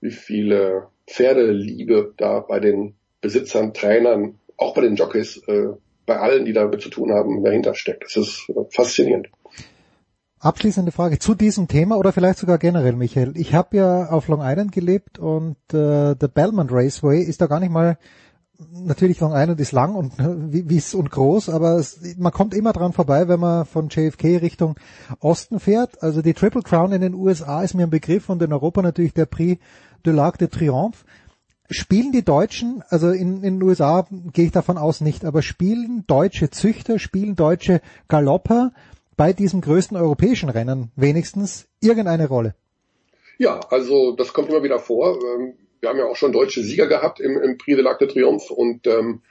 wie viele Pferdeliebe da bei den Besitzern, Trainern, auch bei den Jockeys, äh, bei allen, die damit zu tun haben, dahinter steckt. Das ist äh, faszinierend. Abschließende Frage zu diesem Thema oder vielleicht sogar generell, Michael. Ich habe ja auf Long Island gelebt und äh, der Belmont Raceway ist da gar nicht mal natürlich Long Island ist lang und wies und groß, aber es, man kommt immer dran vorbei, wenn man von JFK Richtung Osten fährt. Also die Triple Crown in den USA ist mir ein Begriff und in Europa natürlich der Prix de l'Arc de Triomphe. Spielen die Deutschen, also in, in den USA gehe ich davon aus nicht, aber spielen deutsche Züchter, spielen deutsche Galopper bei diesem größten europäischen Rennen wenigstens irgendeine Rolle? Ja, also das kommt immer wieder vor. Wir haben ja auch schon deutsche Sieger gehabt im, im Prix de l'Arc de Triomphe und ähm,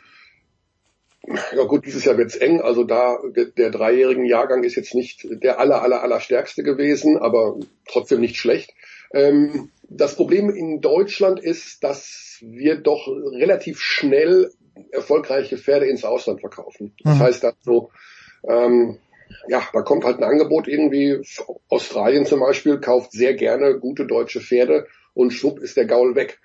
ja gut, dieses Jahr wird's eng. Also da der, der dreijährigen Jahrgang ist jetzt nicht der aller aller aller stärkste gewesen, aber trotzdem nicht schlecht. Ähm, das Problem in Deutschland ist, dass wir doch relativ schnell erfolgreiche Pferde ins Ausland verkaufen. Das mhm. heißt also, ähm, ja, da kommt halt ein Angebot irgendwie. Australien zum Beispiel kauft sehr gerne gute deutsche Pferde und schwupp ist der Gaul weg.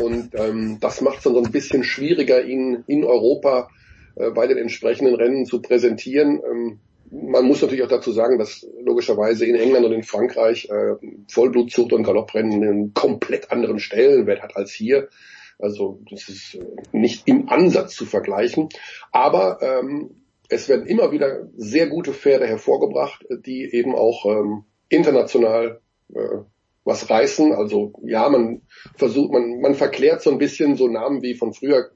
Und ähm, das macht es dann so ein bisschen schwieriger, ihn in Europa äh, bei den entsprechenden Rennen zu präsentieren. Ähm, man muss natürlich auch dazu sagen, dass logischerweise in England und in Frankreich äh, Vollblutzucht und Galopprennen einen komplett anderen Stellenwert hat als hier. Also das ist äh, nicht im Ansatz zu vergleichen. Aber ähm, es werden immer wieder sehr gute Pferde hervorgebracht, die eben auch ähm, international äh, was reißen. Also ja, man versucht, man, man verklärt so ein bisschen so Namen wie von früher.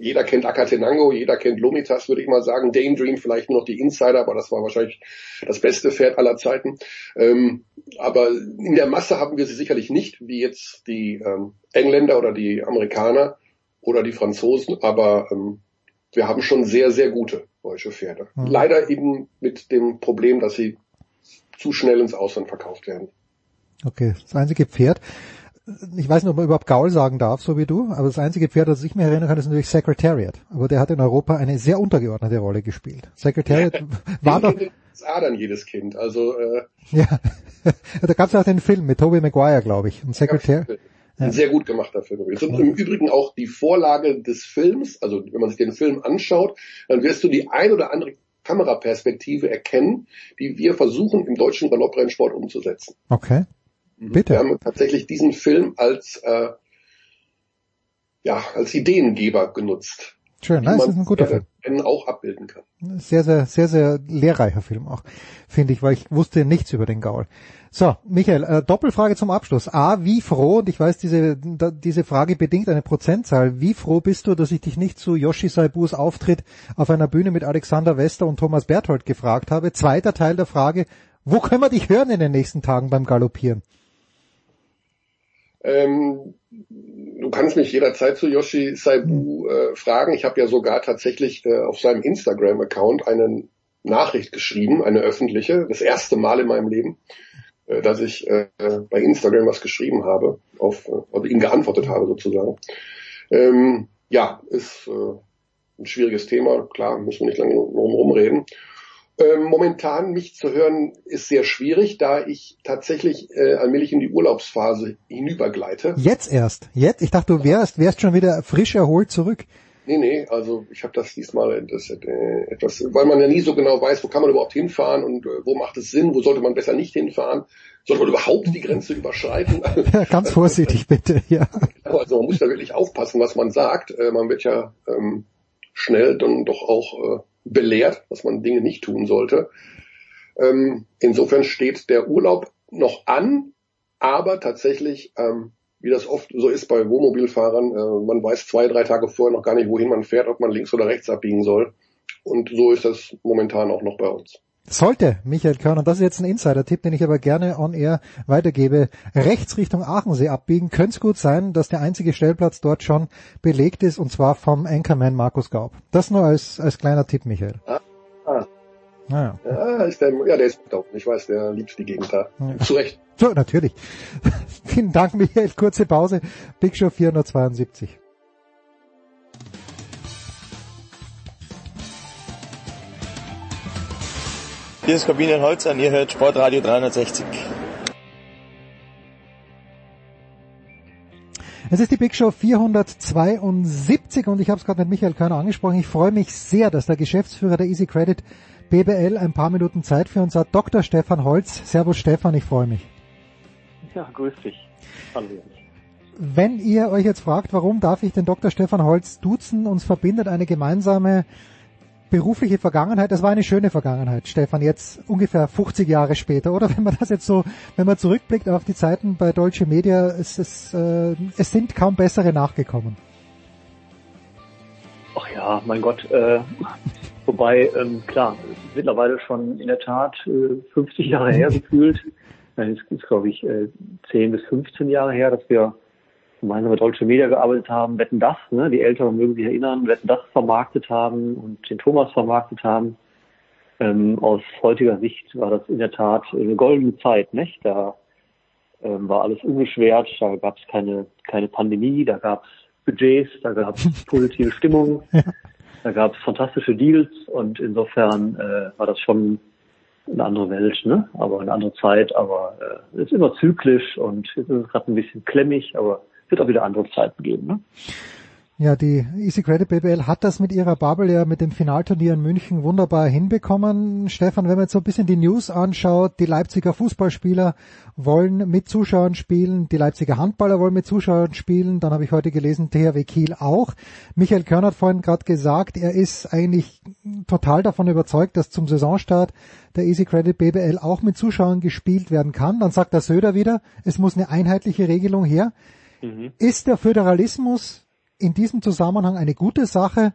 Jeder kennt Akatenango, jeder kennt Lomitas, würde ich mal sagen. Daydream vielleicht nur noch die Insider, aber das war wahrscheinlich das beste Pferd aller Zeiten. Ähm, aber in der Masse haben wir sie sicherlich nicht, wie jetzt die ähm, Engländer oder die Amerikaner oder die Franzosen, aber ähm, wir haben schon sehr, sehr gute deutsche Pferde. Mhm. Leider eben mit dem Problem, dass sie zu schnell ins Ausland verkauft werden. Okay, das einzige Pferd, ich weiß nicht, ob man überhaupt Gaul sagen darf, so wie du, aber das einzige Pferd, das ich mir erinnern kann, ist natürlich Secretariat. Aber der hat in Europa eine sehr untergeordnete Rolle gespielt. Secretariat ja, war doch... Das dann jedes Kind, also... Äh, ja, da gab es ja auch den Film mit Tobey Maguire, glaube ich. Und Secretariat... Ein sehr gut gemachter Film. Und im Übrigen auch die Vorlage des Films, also wenn man sich den Film anschaut, dann wirst du die ein oder andere Kameraperspektive erkennen, die wir versuchen im deutschen Galopprennsport umzusetzen. Okay. Mhm. Bitte. Wir haben tatsächlich diesen Film als äh, ja als Ideengeber genutzt. Schön, das ist ein guter Film. auch abbilden kann. Sehr, sehr, sehr, sehr lehrreicher Film auch, finde ich, weil ich wusste nichts über den Gaul. So, Michael, äh, Doppelfrage zum Abschluss. A, wie froh, und ich weiß, diese, da, diese Frage bedingt eine Prozentzahl, wie froh bist du, dass ich dich nicht zu Yoshi Saibus Auftritt auf einer Bühne mit Alexander Wester und Thomas Berthold gefragt habe? Zweiter Teil der Frage, wo können wir dich hören in den nächsten Tagen beim Galoppieren? Ähm, du kannst mich jederzeit zu Yoshi Saibu äh, fragen. Ich habe ja sogar tatsächlich äh, auf seinem Instagram-Account eine Nachricht geschrieben, eine öffentliche, das erste Mal in meinem Leben äh, dass ich äh, bei Instagram was geschrieben habe, auf, äh, also ihm geantwortet habe sozusagen. Ähm, ja, ist äh, ein schwieriges Thema, klar, müssen wir nicht lange drum rumreden. Ähm, momentan mich zu hören ist sehr schwierig, da ich tatsächlich äh, allmählich in die Urlaubsphase hinübergleite. Jetzt erst? Jetzt? Ich dachte, du wärst, wärst schon wieder frisch erholt zurück. Nee, nee, also ich habe das diesmal das, äh, etwas, weil man ja nie so genau weiß, wo kann man überhaupt hinfahren und äh, wo macht es Sinn, wo sollte man besser nicht hinfahren, sollte man überhaupt die Grenze überschreiten. Ja, ganz vorsichtig bitte, ja. Also man muss da wirklich aufpassen, was man sagt. Äh, man wird ja ähm, schnell dann doch auch äh, belehrt, dass man Dinge nicht tun sollte. Ähm, insofern steht der Urlaub noch an, aber tatsächlich ähm, wie das oft so ist bei Wohnmobilfahrern, äh, man weiß zwei, drei Tage vorher noch gar nicht, wohin man fährt, ob man links oder rechts abbiegen soll. Und so ist das momentan auch noch bei uns. Sollte Michael Körner, das ist jetzt ein Insider-Tipp, den ich aber gerne on air weitergebe, rechts Richtung Aachensee abbiegen, könnte es gut sein, dass der einzige Stellplatz dort schon belegt ist, und zwar vom Anchorman Markus Gaub. Das nur als, als kleiner Tipp, Michael. Ah, ah. Ah, ja. Ja, ist der, ja, der ist da. Ich weiß, der liebt die Gegend da. Ja. Zu Recht. So, natürlich. Vielen Dank, Michael. Kurze Pause. Big Show 472. Hier ist Corbinian Holzer und ihr hört Sportradio 360. Es ist die Big Show 472 und ich habe es gerade mit Michael Körner angesprochen. Ich freue mich sehr, dass der Geschäftsführer der Easy Credit BBL ein paar Minuten Zeit für uns hat. Dr. Stefan Holz. Servus Stefan, ich freue mich. Ja, grüß dich. Hallo. Wenn ihr euch jetzt fragt, warum darf ich den Dr. Stefan Holz duzen, uns verbindet eine gemeinsame berufliche Vergangenheit. Das war eine schöne Vergangenheit, Stefan, jetzt ungefähr 50 Jahre später, oder? Wenn man das jetzt so, wenn man zurückblickt auf die Zeiten bei Deutsche Media, es, es, äh, es sind kaum bessere nachgekommen. Ach ja, mein Gott. Äh, wobei, ähm, klar, ist mittlerweile schon in der Tat äh, 50 Jahre her gefühlt. Es ist, glaube ich, äh, 10 bis 15 Jahre her, dass wir gemeinsam mit Deutsche Media gearbeitet haben, Wetten das, ne, die Älteren mögen sich erinnern, Wetten das vermarktet haben und den Thomas vermarktet haben. Ähm, aus heutiger Sicht war das in der Tat eine goldene Zeit, nicht? Da ähm, war alles unbeschwert, da gab es keine, keine Pandemie, da gab es Budgets, da gab es positive Stimmung, da gab es fantastische Deals und insofern äh, war das schon eine andere Welt, ne? Aber eine andere Zeit, aber äh, es ist immer zyklisch und es ist gerade ein bisschen klemmig, aber wird auch wieder andere Zeiten geben. Ne? Ja, die Easy Credit BBL hat das mit ihrer Bubble ja mit dem Finalturnier in München wunderbar hinbekommen. Stefan, wenn man jetzt so ein bisschen die News anschaut, die Leipziger Fußballspieler wollen mit Zuschauern spielen, die Leipziger Handballer wollen mit Zuschauern spielen, dann habe ich heute gelesen, THW Kiel auch. Michael Körner hat vorhin gerade gesagt, er ist eigentlich total davon überzeugt, dass zum Saisonstart der Easy Credit BBL auch mit Zuschauern gespielt werden kann. Dann sagt der Söder wieder, es muss eine einheitliche Regelung her. Mhm. Ist der Föderalismus in diesem Zusammenhang eine gute Sache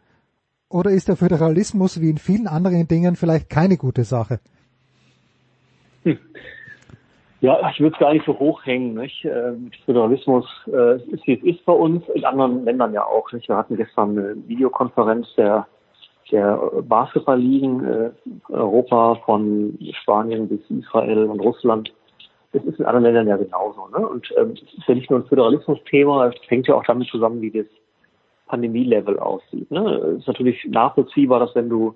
oder ist der Föderalismus wie in vielen anderen Dingen vielleicht keine gute Sache? Hm. Ja, ich würde es gar nicht so hochhängen. Nicht? Mit Föderalismus äh, ist wie es ist bei uns, in anderen Ländern ja auch. Nicht? Wir hatten gestern eine Videokonferenz der, der Basketball-Ligen äh, Europa von Spanien bis Israel und Russland das ist in anderen Ländern ja genauso. Ne? Und ähm, es ist ja nicht nur ein Föderalismus-Thema, es hängt ja auch damit zusammen, wie das Pandemie-Level aussieht. Ne? Es ist natürlich nachvollziehbar, dass wenn du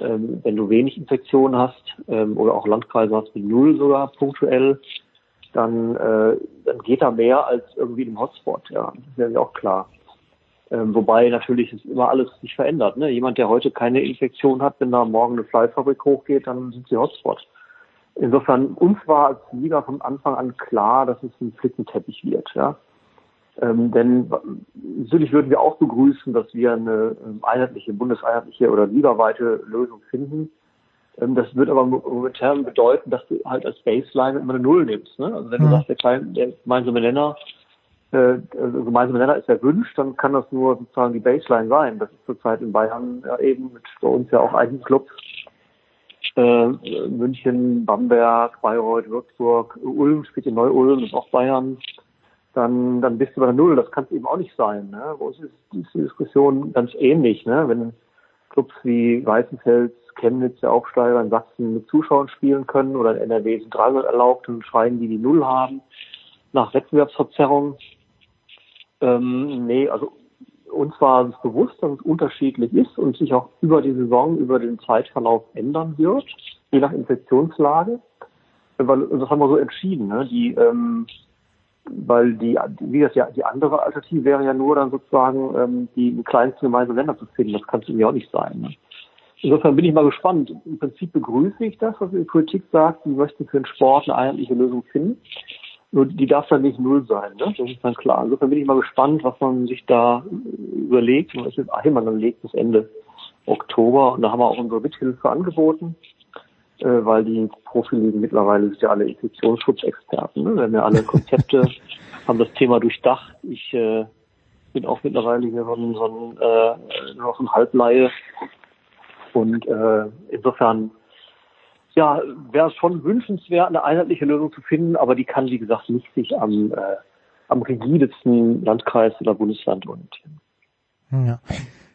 ähm, wenn du wenig Infektionen hast ähm, oder auch Landkreise hast mit null sogar punktuell, dann, äh, dann geht da mehr als irgendwie im Hotspot. Ja, das ist ja auch klar. Ähm, wobei natürlich ist immer alles sich verändert. Ne? Jemand, der heute keine Infektion hat, wenn da morgen eine Fleischfabrik hochgeht, dann sind sie Hotspot. Insofern, uns war als Liga von Anfang an klar, dass es ein Flickenteppich wird. Ja? Ähm, denn natürlich würden wir auch begrüßen, dass wir eine ähm, einheitliche, bundeseinheitliche oder ligaweite Lösung finden. Ähm, das wird aber momentan bedeuten, dass du halt als Baseline immer eine Null nimmst. Ne? Also wenn du mhm. sagst, der, kleine, der gemeinsame Nenner, äh, also gemeinsame Nenner ist erwünscht, dann kann das nur sozusagen die Baseline sein. Das ist zurzeit in Bayern ja eben mit bei uns ja auch einigen Clubs äh, München, Bamberg, Bayreuth, Würzburg, Ulm spielt in Neu-Ulm, ist auch Bayern, dann, dann bist du bei der Null. Das kann es eben auch nicht sein. Ne? Bei ist, ist die Diskussion ganz ähnlich. Ne? Wenn Clubs wie Weißenfels, Chemnitz, der Aufsteiger in Sachsen mit Zuschauern spielen können oder in NRW sind 300 erlaubt, dann schreien die die Null haben nach Wettbewerbsverzerrung. Ähm, nee, also uns war es bewusst, dass es unterschiedlich ist und sich auch über die Saison, über den Zeitverlauf ändern wird, je nach Infektionslage. Weil, das haben wir so entschieden. Ne? Die, ähm, weil die, wie das ja, die andere Alternative wäre ja nur dann sozusagen ähm, die kleinsten gemeinsamen Länder zu finden. Das kann es irgendwie auch nicht sein. Ne? Insofern bin ich mal gespannt. Im Prinzip begrüße ich das, was die Politik sagt. Sie möchten für den Sport eine einheitliche Lösung finden. Nur die darf dann nicht null sein, ne? Das ist dann klar. Insofern bin ich mal gespannt, was man sich da überlegt. Und es ist Heilmann legt bis Ende Oktober und da haben wir auch unsere Mithilfe angeboten, äh, weil die Profiligen mittlerweile sind ja alle Infektionsschutzexperten. Ne? Wir haben ja alle Konzepte, haben das Thema durchdacht. Ich äh, bin auch mittlerweile hier so ein, so ein äh, noch ein Halbleihe Und äh, insofern ja, wäre es schon wünschenswert, eine einheitliche Lösung zu finden, aber die kann, wie gesagt, nicht sich am, äh, am rigidsten Landkreis oder Bundesland orientieren. Ja.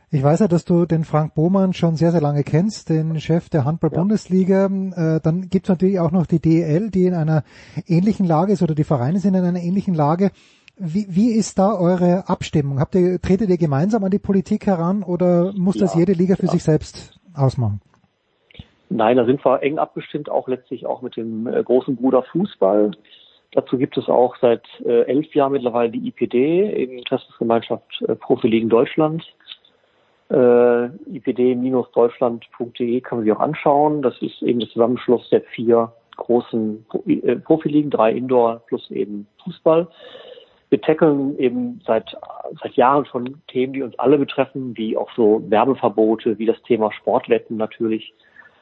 Ich weiß ja, dass du den Frank Bohmann schon sehr, sehr lange kennst, den Chef der Handball-Bundesliga. Äh, dann gibt es natürlich auch noch die DEL, die in einer ähnlichen Lage ist oder die Vereine sind in einer ähnlichen Lage. Wie, wie ist da eure Abstimmung? Habt ihr, tretet ihr gemeinsam an die Politik heran oder muss ja, das jede Liga für ja. sich selbst ausmachen? Nein, da sind wir eng abgestimmt, auch letztlich auch mit dem äh, großen Bruder Fußball. Dazu gibt es auch seit äh, elf Jahren mittlerweile die IPD, eben Interessensgemeinschaft äh, Profiligen Deutschland. Äh, ipd-deutschland.de kann man sich auch anschauen. Das ist eben der Zusammenschluss der vier großen äh, Profiligen, drei Indoor plus eben Fußball. Wir tackeln eben seit, seit Jahren schon Themen, die uns alle betreffen, wie auch so Werbeverbote, wie das Thema Sportwetten natürlich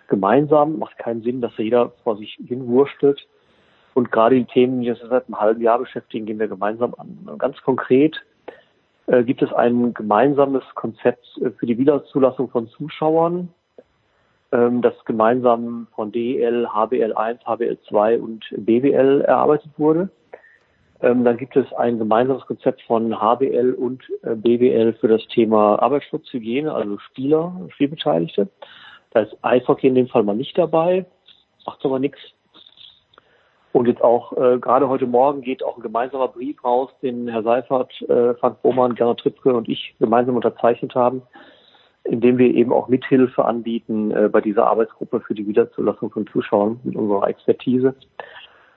gemeinsam. Macht keinen Sinn, dass jeder vor sich hinwurschtelt. Und gerade die Themen, die uns seit einem halben Jahr beschäftigen, gehen wir gemeinsam an. Ganz konkret äh, gibt es ein gemeinsames Konzept äh, für die Wiederzulassung von Zuschauern, ähm, das gemeinsam von DEL, HBL1, HBL2 und BWL erarbeitet wurde. Ähm, dann gibt es ein gemeinsames Konzept von HBL und äh, BWL für das Thema Arbeitsschutz, Hygiene, also Spieler, Spielbeteiligte. Da ist Eishockey in dem Fall mal nicht dabei, macht aber nichts. Und jetzt auch äh, gerade heute Morgen geht auch ein gemeinsamer Brief raus, den Herr Seifert, äh, Frank Bohmann, Gernot Trippke und ich gemeinsam unterzeichnet haben, in dem wir eben auch Mithilfe anbieten äh, bei dieser Arbeitsgruppe für die Wiederzulassung von Zuschauern mit unserer Expertise.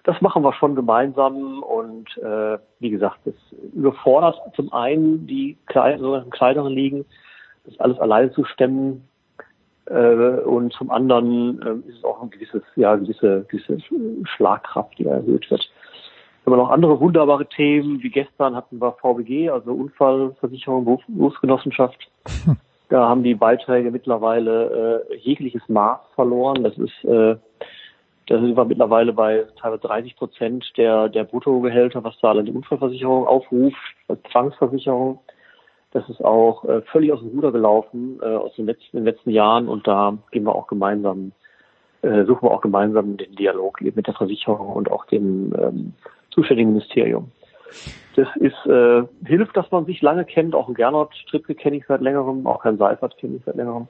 Das machen wir schon gemeinsam und äh, wie gesagt, das überfordert zum einen die kleinen, kleineren Ligen, das alles alleine zu stemmen, und zum anderen äh, ist es auch ein gewisses, ja, gewisse, gewisse Schlagkraft, die erhöht wird. Wir haben noch andere wunderbare Themen, wie gestern hatten wir VBG, also Unfallversicherung, Berufsgenossenschaft. Da haben die Beiträge mittlerweile äh, jegliches Maß verloren. Das ist, äh, da sind wir mittlerweile bei teilweise 30 Prozent der, der Bruttogehälter, was da die Unfallversicherung aufruft, als Zwangsversicherung. Das ist auch äh, völlig aus dem Ruder gelaufen äh, aus den letzten, den letzten Jahren und da gehen wir auch gemeinsam, äh, suchen wir auch gemeinsam den Dialog mit der Versicherung und auch dem ähm, zuständigen Ministerium. Das ist äh, hilft, dass man sich lange kennt. Auch Gernot Strippke kenne ich seit längerem, auch Herrn Seifert kenne ich seit längerem.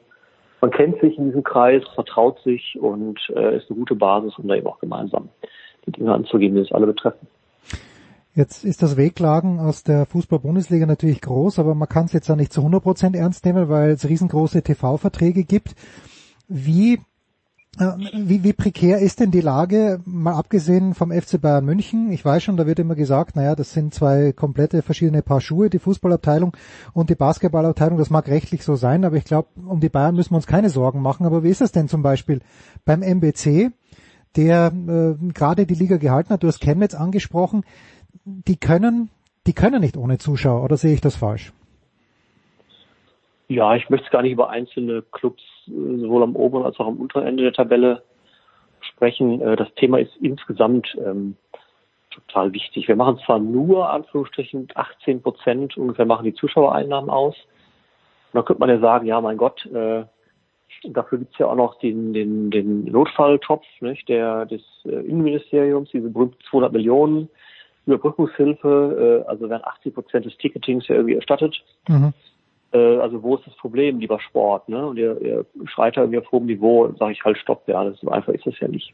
Man kennt sich in diesem Kreis, vertraut sich und äh, ist eine gute Basis, um da eben auch gemeinsam die Dinge anzugehen, die es alle betreffen. Jetzt ist das Wehklagen aus der Fußball-Bundesliga natürlich groß, aber man kann es jetzt auch nicht zu 100% ernst nehmen, weil es riesengroße TV-Verträge gibt. Wie, äh, wie, wie prekär ist denn die Lage, mal abgesehen vom FC Bayern München? Ich weiß schon, da wird immer gesagt, naja, das sind zwei komplette verschiedene Paar Schuhe, die Fußballabteilung und die Basketballabteilung. Das mag rechtlich so sein, aber ich glaube, um die Bayern müssen wir uns keine Sorgen machen. Aber wie ist das denn zum Beispiel beim MBC? der äh, gerade die Liga gehalten hat. Du hast Chemnitz angesprochen die können, die können nicht ohne Zuschauer, oder sehe ich das falsch? Ja, ich möchte gar nicht über einzelne Clubs sowohl am oberen als auch am unteren Ende der Tabelle sprechen. Äh, das Thema ist insgesamt ähm, total wichtig. Wir machen zwar nur, Anführungsstrichen, 18 Prozent ungefähr machen die Zuschauereinnahmen aus. Da könnte man ja sagen, ja, mein Gott, äh, dafür gibt's ja auch noch den, den, den Notfalltopf nicht, der, des äh, Innenministeriums, diese berühmten 200 Millionen, Überbrückungshilfe, äh, also werden 80 Prozent des Ticketings ja irgendwie erstattet. Mhm. Äh, also wo ist das Problem, lieber Sport? Ne? Und ihr, ihr schreit da irgendwie auf hohem Niveau, sage ich halt Stopp, ja, das so einfach ist das ja nicht.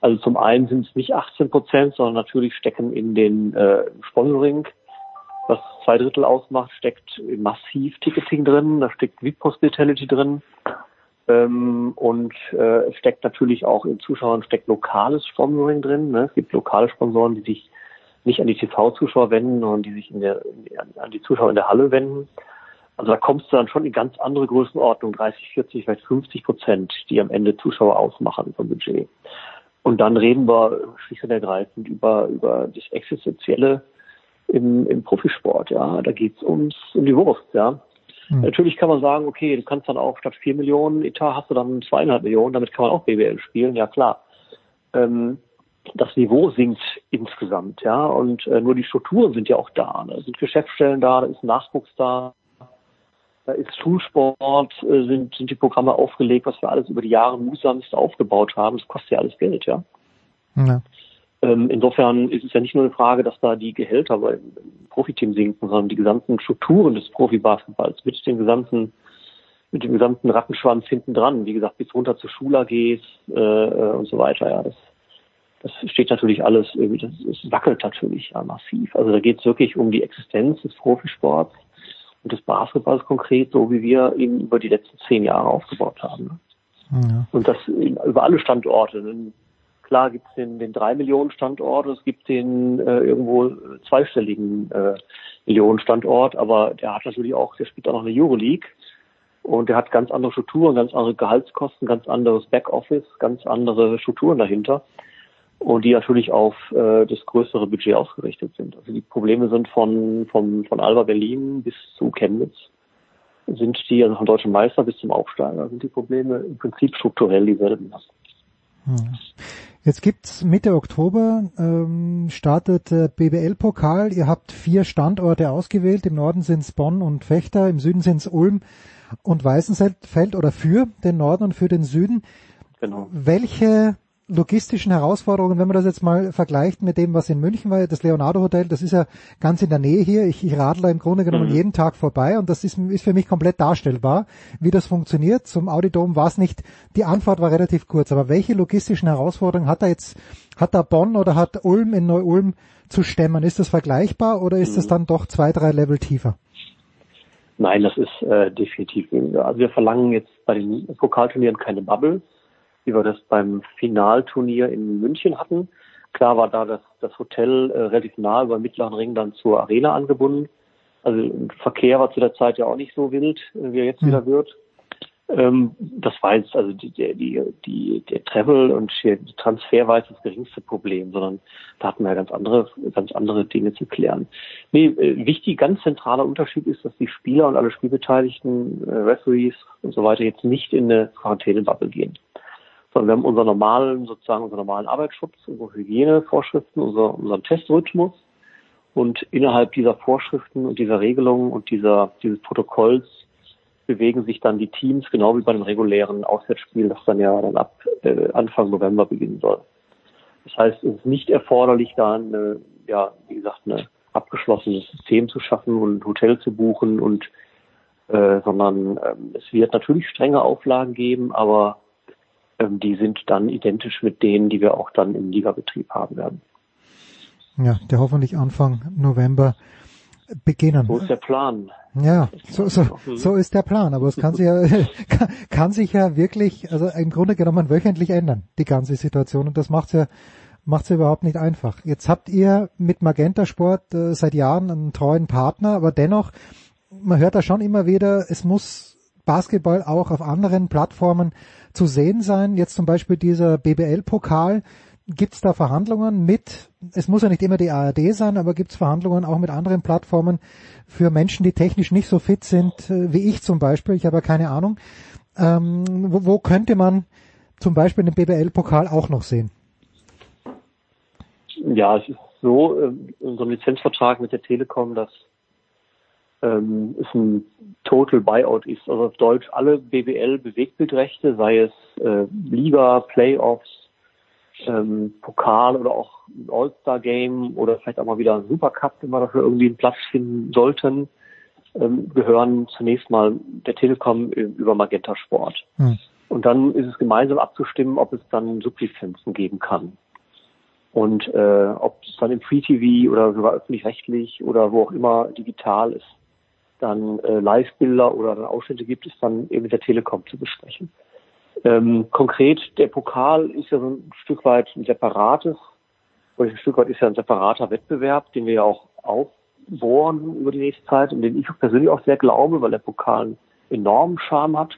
Also zum einen sind es nicht 18 Prozent, sondern natürlich stecken in den äh, Sponsoring, was zwei Drittel ausmacht, steckt massiv Ticketing drin, da steckt VIP Hospitality drin. Ähm, und äh, es steckt natürlich auch in Zuschauern steckt lokales Sponsoring drin. Ne? Es gibt lokale Sponsoren, die sich nicht an die TV-Zuschauer wenden, sondern die sich in der, an die Zuschauer in der Halle wenden. Also da kommst du dann schon in ganz andere Größenordnung, 30, 40, vielleicht 50 Prozent, die am Ende Zuschauer ausmachen vom Budget. Und dann reden wir schlicht und ergreifend über, über das Existenzielle im, im Profisport, ja. Da geht's ums, um die Wurst, ja. Mhm. Natürlich kann man sagen, okay, du kannst dann auch statt vier Millionen Etat hast du dann zweieinhalb Millionen, damit kann man auch BWL spielen, ja klar. Ähm, das Niveau sinkt insgesamt, ja, und äh, nur die Strukturen sind ja auch da. Da sind Geschäftsstellen da, da ist Nachwuchs da. da ist Schulsport, äh, sind, sind die Programme aufgelegt, was wir alles über die Jahre mühsamst aufgebaut haben. Das kostet ja alles Geld, ja. Ja. Ähm, insofern ist es ja nicht nur eine Frage, dass da die Gehälter beim Profiteam sinken, sondern die gesamten Strukturen des Profibasketballs mit den gesamten mit dem gesamten Rattenschwanz hinten dran, wie gesagt, bis runter zu Schul-AGs äh, äh, und so weiter, ja, das, das steht natürlich alles irgendwie, das, das wackelt natürlich ja, massiv. Also da geht es wirklich um die Existenz des Profisports und des Basketballs konkret, so wie wir ihn über die letzten zehn Jahre aufgebaut haben. Ne? Ja. Und das über alle Standorte. Klar gibt es den, den drei Millionen Standort, es gibt den äh, irgendwo zweistelligen äh, Millionen Standort, aber der hat natürlich auch, der spielt auch noch eine Euroleague und der hat ganz andere Strukturen, ganz andere Gehaltskosten, ganz anderes Backoffice, ganz andere Strukturen dahinter und die natürlich auf äh, das größere Budget ausgerichtet sind. Also die Probleme sind von, von, von Alba Berlin bis zu Chemnitz sind die, also vom deutschen Meister bis zum Aufsteiger, sind die Probleme im Prinzip strukturell dieselben. Hm. Jetzt gibt's Mitte Oktober ähm, startet äh, BBL-Pokal. Ihr habt vier Standorte ausgewählt. Im Norden sind's Bonn und Fechter, im Süden sind's Ulm und Weißenfeld oder für den Norden und für den Süden. Genau. Welche logistischen Herausforderungen, wenn man das jetzt mal vergleicht mit dem, was in München war, das Leonardo Hotel, das ist ja ganz in der Nähe hier. Ich, ich radle im Grunde genommen Mhm. jeden Tag vorbei und das ist, ist für mich komplett darstellbar, wie das funktioniert. Zum Audidom war es nicht, die Anfahrt war relativ kurz, aber welche logistischen Herausforderungen hat da jetzt, hat da Bonn oder hat Ulm in Neu-Ulm zu stemmen? Ist das vergleichbar oder ist das Mhm. dann doch zwei, drei Level tiefer? Nein, das ist äh, definitiv. Also wir verlangen jetzt bei den Pokalturnieren keine Bubble, wie wir das beim Finalturnier in München hatten. Klar war da das, das Hotel äh, relativ nah über den Mittleren Ring dann zur Arena angebunden. Also Verkehr war zu der Zeit ja auch nicht so wild, äh, wie er jetzt wieder wird. Ähm, das war jetzt, also die, die, die, der Travel und der Transfer war jetzt das geringste Problem, sondern da hatten wir ganz andere, ganz andere Dinge zu klären. Nee, äh, wichtig, ganz zentraler Unterschied ist, dass die Spieler und alle Spielbeteiligten, äh, Referees und so weiter jetzt nicht in eine Quarantänebubble gehen. Sondern wir haben unseren normalen, sozusagen unseren normalen Arbeitsschutz, unsere Hygienevorschriften, unser, unseren Testrhythmus. Und innerhalb dieser Vorschriften und dieser Regelungen und dieser, dieses Protokolls bewegen sich dann die Teams, genau wie bei einem regulären Auswärtsspiel, das dann ja dann ab äh, Anfang November beginnen soll. Das heißt, es ist nicht erforderlich, da eine, ja, wie gesagt, ein abgeschlossenes System zu schaffen und ein Hotel zu buchen und äh, sondern ähm, es wird natürlich strenge Auflagen geben, aber die sind dann identisch mit denen, die wir auch dann im Ligabetrieb haben werden. Ja, der hoffentlich Anfang November beginnen. So ist der Plan. Ja, so, so, so ist der Plan, aber es kann sich ja, kann, kann sich ja wirklich, also im Grunde genommen wöchentlich ändern, die ganze Situation und das macht's ja, macht's ja überhaupt nicht einfach. Jetzt habt ihr mit Magenta Sport äh, seit Jahren einen treuen Partner, aber dennoch, man hört da schon immer wieder, es muss Basketball auch auf anderen Plattformen zu sehen sein. Jetzt zum Beispiel dieser BBL-Pokal. Gibt es da Verhandlungen mit, es muss ja nicht immer die ARD sein, aber gibt es Verhandlungen auch mit anderen Plattformen für Menschen, die technisch nicht so fit sind, äh, wie ich zum Beispiel, ich habe ja keine Ahnung. Ähm, wo, wo könnte man zum Beispiel den BBL-Pokal auch noch sehen? Ja, es ist so, so einem Lizenzvertrag mit der Telekom, dass ähm, es ein Total Buyout ist. Also auf Deutsch alle BBL-Bewegtbildrechte, sei es äh, Liga, Playoffs, ähm, Pokal oder auch ein All-Star-Game oder vielleicht auch mal wieder ein Supercup, wenn wir dafür irgendwie einen Platz finden sollten, ähm, gehören zunächst mal der Telekom über Magenta Sport. Hm. Und dann ist es gemeinsam abzustimmen, ob es dann Sublizenzen geben kann. Und äh, ob es dann im Free TV oder sogar öffentlich-rechtlich oder wo auch immer digital ist, dann äh, Live-Bilder oder dann Ausschnitte gibt, ist dann eben mit der Telekom zu besprechen. Ähm, konkret, der Pokal ist ja so ein Stück weit ein separates, oder ein Stück weit ist ja ein separater Wettbewerb, den wir ja auch aufbohren über die nächste Zeit und den ich persönlich auch sehr glaube, weil der Pokal einen enormen Charme hat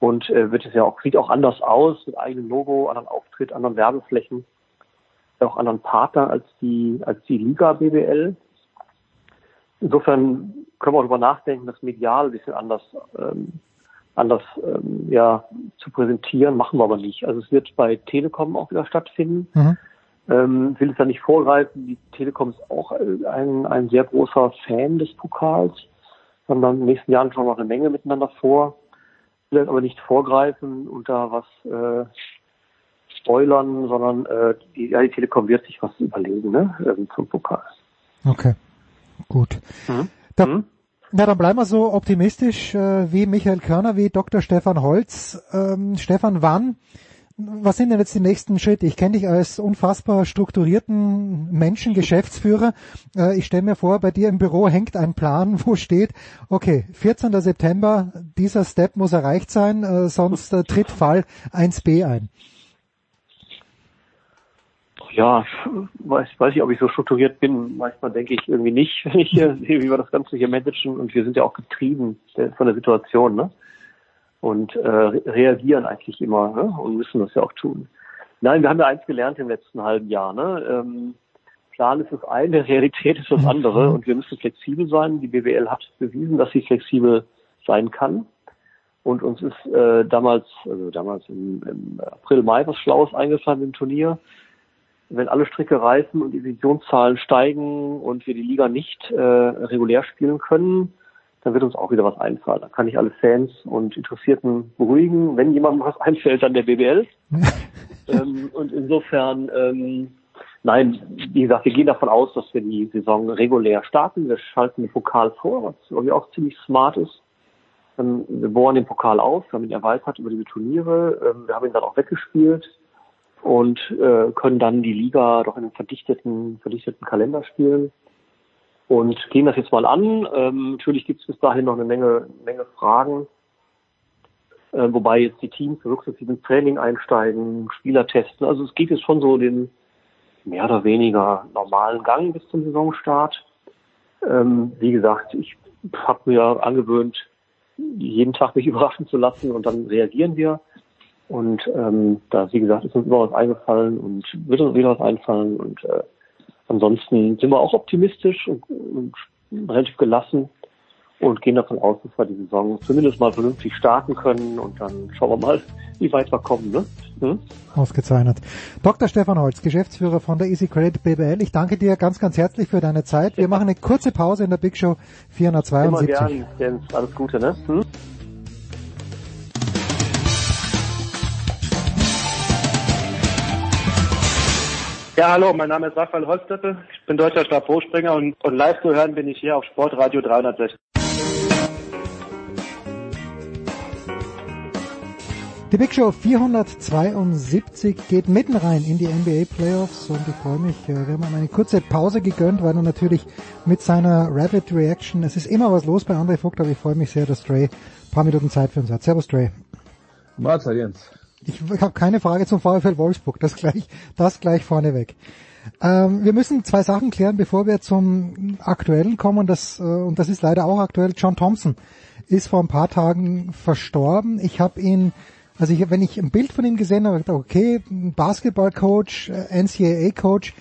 und äh, wird es ja auch, sieht auch anders aus, mit eigenem Logo, anderen Auftritt, anderen Werbeflächen, auch anderen Partnern als die, als die Liga BBL. Insofern können wir auch darüber nachdenken, das medial ein bisschen anders, ähm, anders ähm, ja, zu präsentieren, machen wir aber nicht. Also es wird bei Telekom auch wieder stattfinden. Mhm. Ähm, will es da nicht vorgreifen. Die Telekom ist auch ein, ein sehr großer Fan des Pokals. sondern in den nächsten Jahren schon noch eine Menge miteinander vor. Ich will jetzt aber nicht vorgreifen und da was äh, spoilern, sondern äh, die, ja, die Telekom wird sich was überlegen ne, ähm, zum Pokal. Okay, gut. Mhm. Da, mhm. Na, dann bleiben wir so optimistisch äh, wie Michael Körner, wie Dr. Stefan Holz. Ähm, Stefan, wann was sind denn jetzt die nächsten Schritte? Ich kenne dich als unfassbar strukturierten Menschen, Geschäftsführer. Äh, ich stelle mir vor, bei dir im Büro hängt ein Plan, wo steht, okay, 14. September, dieser Step muss erreicht sein, äh, sonst äh, tritt Fall 1b ein. Ja, weiß, weiß ich, ob ich so strukturiert bin. Manchmal denke ich irgendwie nicht, wenn ich hier sehe, wie wir das Ganze hier managen. Und wir sind ja auch getrieben von der Situation. Ne? und äh, reagieren eigentlich immer ne? und müssen das ja auch tun. Nein, wir haben ja eins gelernt im letzten halben Jahr. Ne? Ähm, Plan ist das eine, Realität ist das andere und wir müssen flexibel sein. Die BWL hat bewiesen, dass sie flexibel sein kann. Und uns ist äh, damals, also damals im, im April, Mai was Schlaues eingefallen im Turnier. Wenn alle Stricke reißen und die Visionszahlen steigen und wir die Liga nicht äh, regulär spielen können, dann wird uns auch wieder was einfallen. Da kann ich alle Fans und Interessierten beruhigen. Wenn jemandem was einfällt, dann der BBL. ähm, und insofern, ähm, nein, wie gesagt, wir gehen davon aus, dass wir die Saison regulär starten. Wir schalten den Pokal vor, was irgendwie auch ziemlich smart ist. Ähm, wir bohren den Pokal aus, wir haben ihn erweitert über diese Turniere. Ähm, wir haben ihn dann auch weggespielt und äh, können dann die Liga doch in einem verdichteten, verdichteten Kalender spielen und gehen das jetzt mal an. Ähm, natürlich gibt es bis dahin noch eine Menge, Menge Fragen, äh, wobei jetzt die Teams wirklich ins Training einsteigen, Spieler testen. Also es geht jetzt schon so den mehr oder weniger normalen Gang bis zum Saisonstart. Ähm, wie gesagt, ich habe mir angewöhnt, jeden Tag mich überraschen zu lassen und dann reagieren wir. Und ähm, da, wie gesagt, ist uns immer was eingefallen und wird uns wieder was einfallen und äh, Ansonsten sind wir auch optimistisch und, und relativ gelassen und gehen davon aus, dass wir die Saison zumindest mal vernünftig starten können und dann schauen wir mal, wie weit wir kommen. Ne? Hm? Ausgezeichnet. Dr. Stefan Holz, Geschäftsführer von der Easy Credit BBL. Ich danke dir ganz, ganz herzlich für deine Zeit. Wir machen eine kurze Pause in der Big Show 472. Immer gern, Jens. Alles Gute, ne? Hm? Ja, hallo, mein Name ist Raphael Holzdeppe. Ich bin deutscher Stabhochspringer und, und live zu hören bin ich hier auf Sportradio 360. Die Big Show 472 geht mitten rein in die NBA Playoffs und ich freue mich, äh, wir haben eine kurze Pause gegönnt, weil er natürlich mit seiner Rapid Reaction, es ist immer was los bei André Vogt, aber ich freue mich sehr, dass Dre ein paar Minuten Zeit für uns hat. Servus Dre. Mahlzeit Jens. Ich habe keine Frage zum VfL Wolfsburg, das gleich, das gleich vorneweg. Ähm, wir müssen zwei Sachen klären, bevor wir zum Aktuellen kommen. Das, äh, und das ist leider auch aktuell. John Thompson ist vor ein paar Tagen verstorben. Ich habe ihn, also ich, wenn ich ein Bild von ihm gesehen habe, okay, Basketballcoach, äh, NCAA-Coach,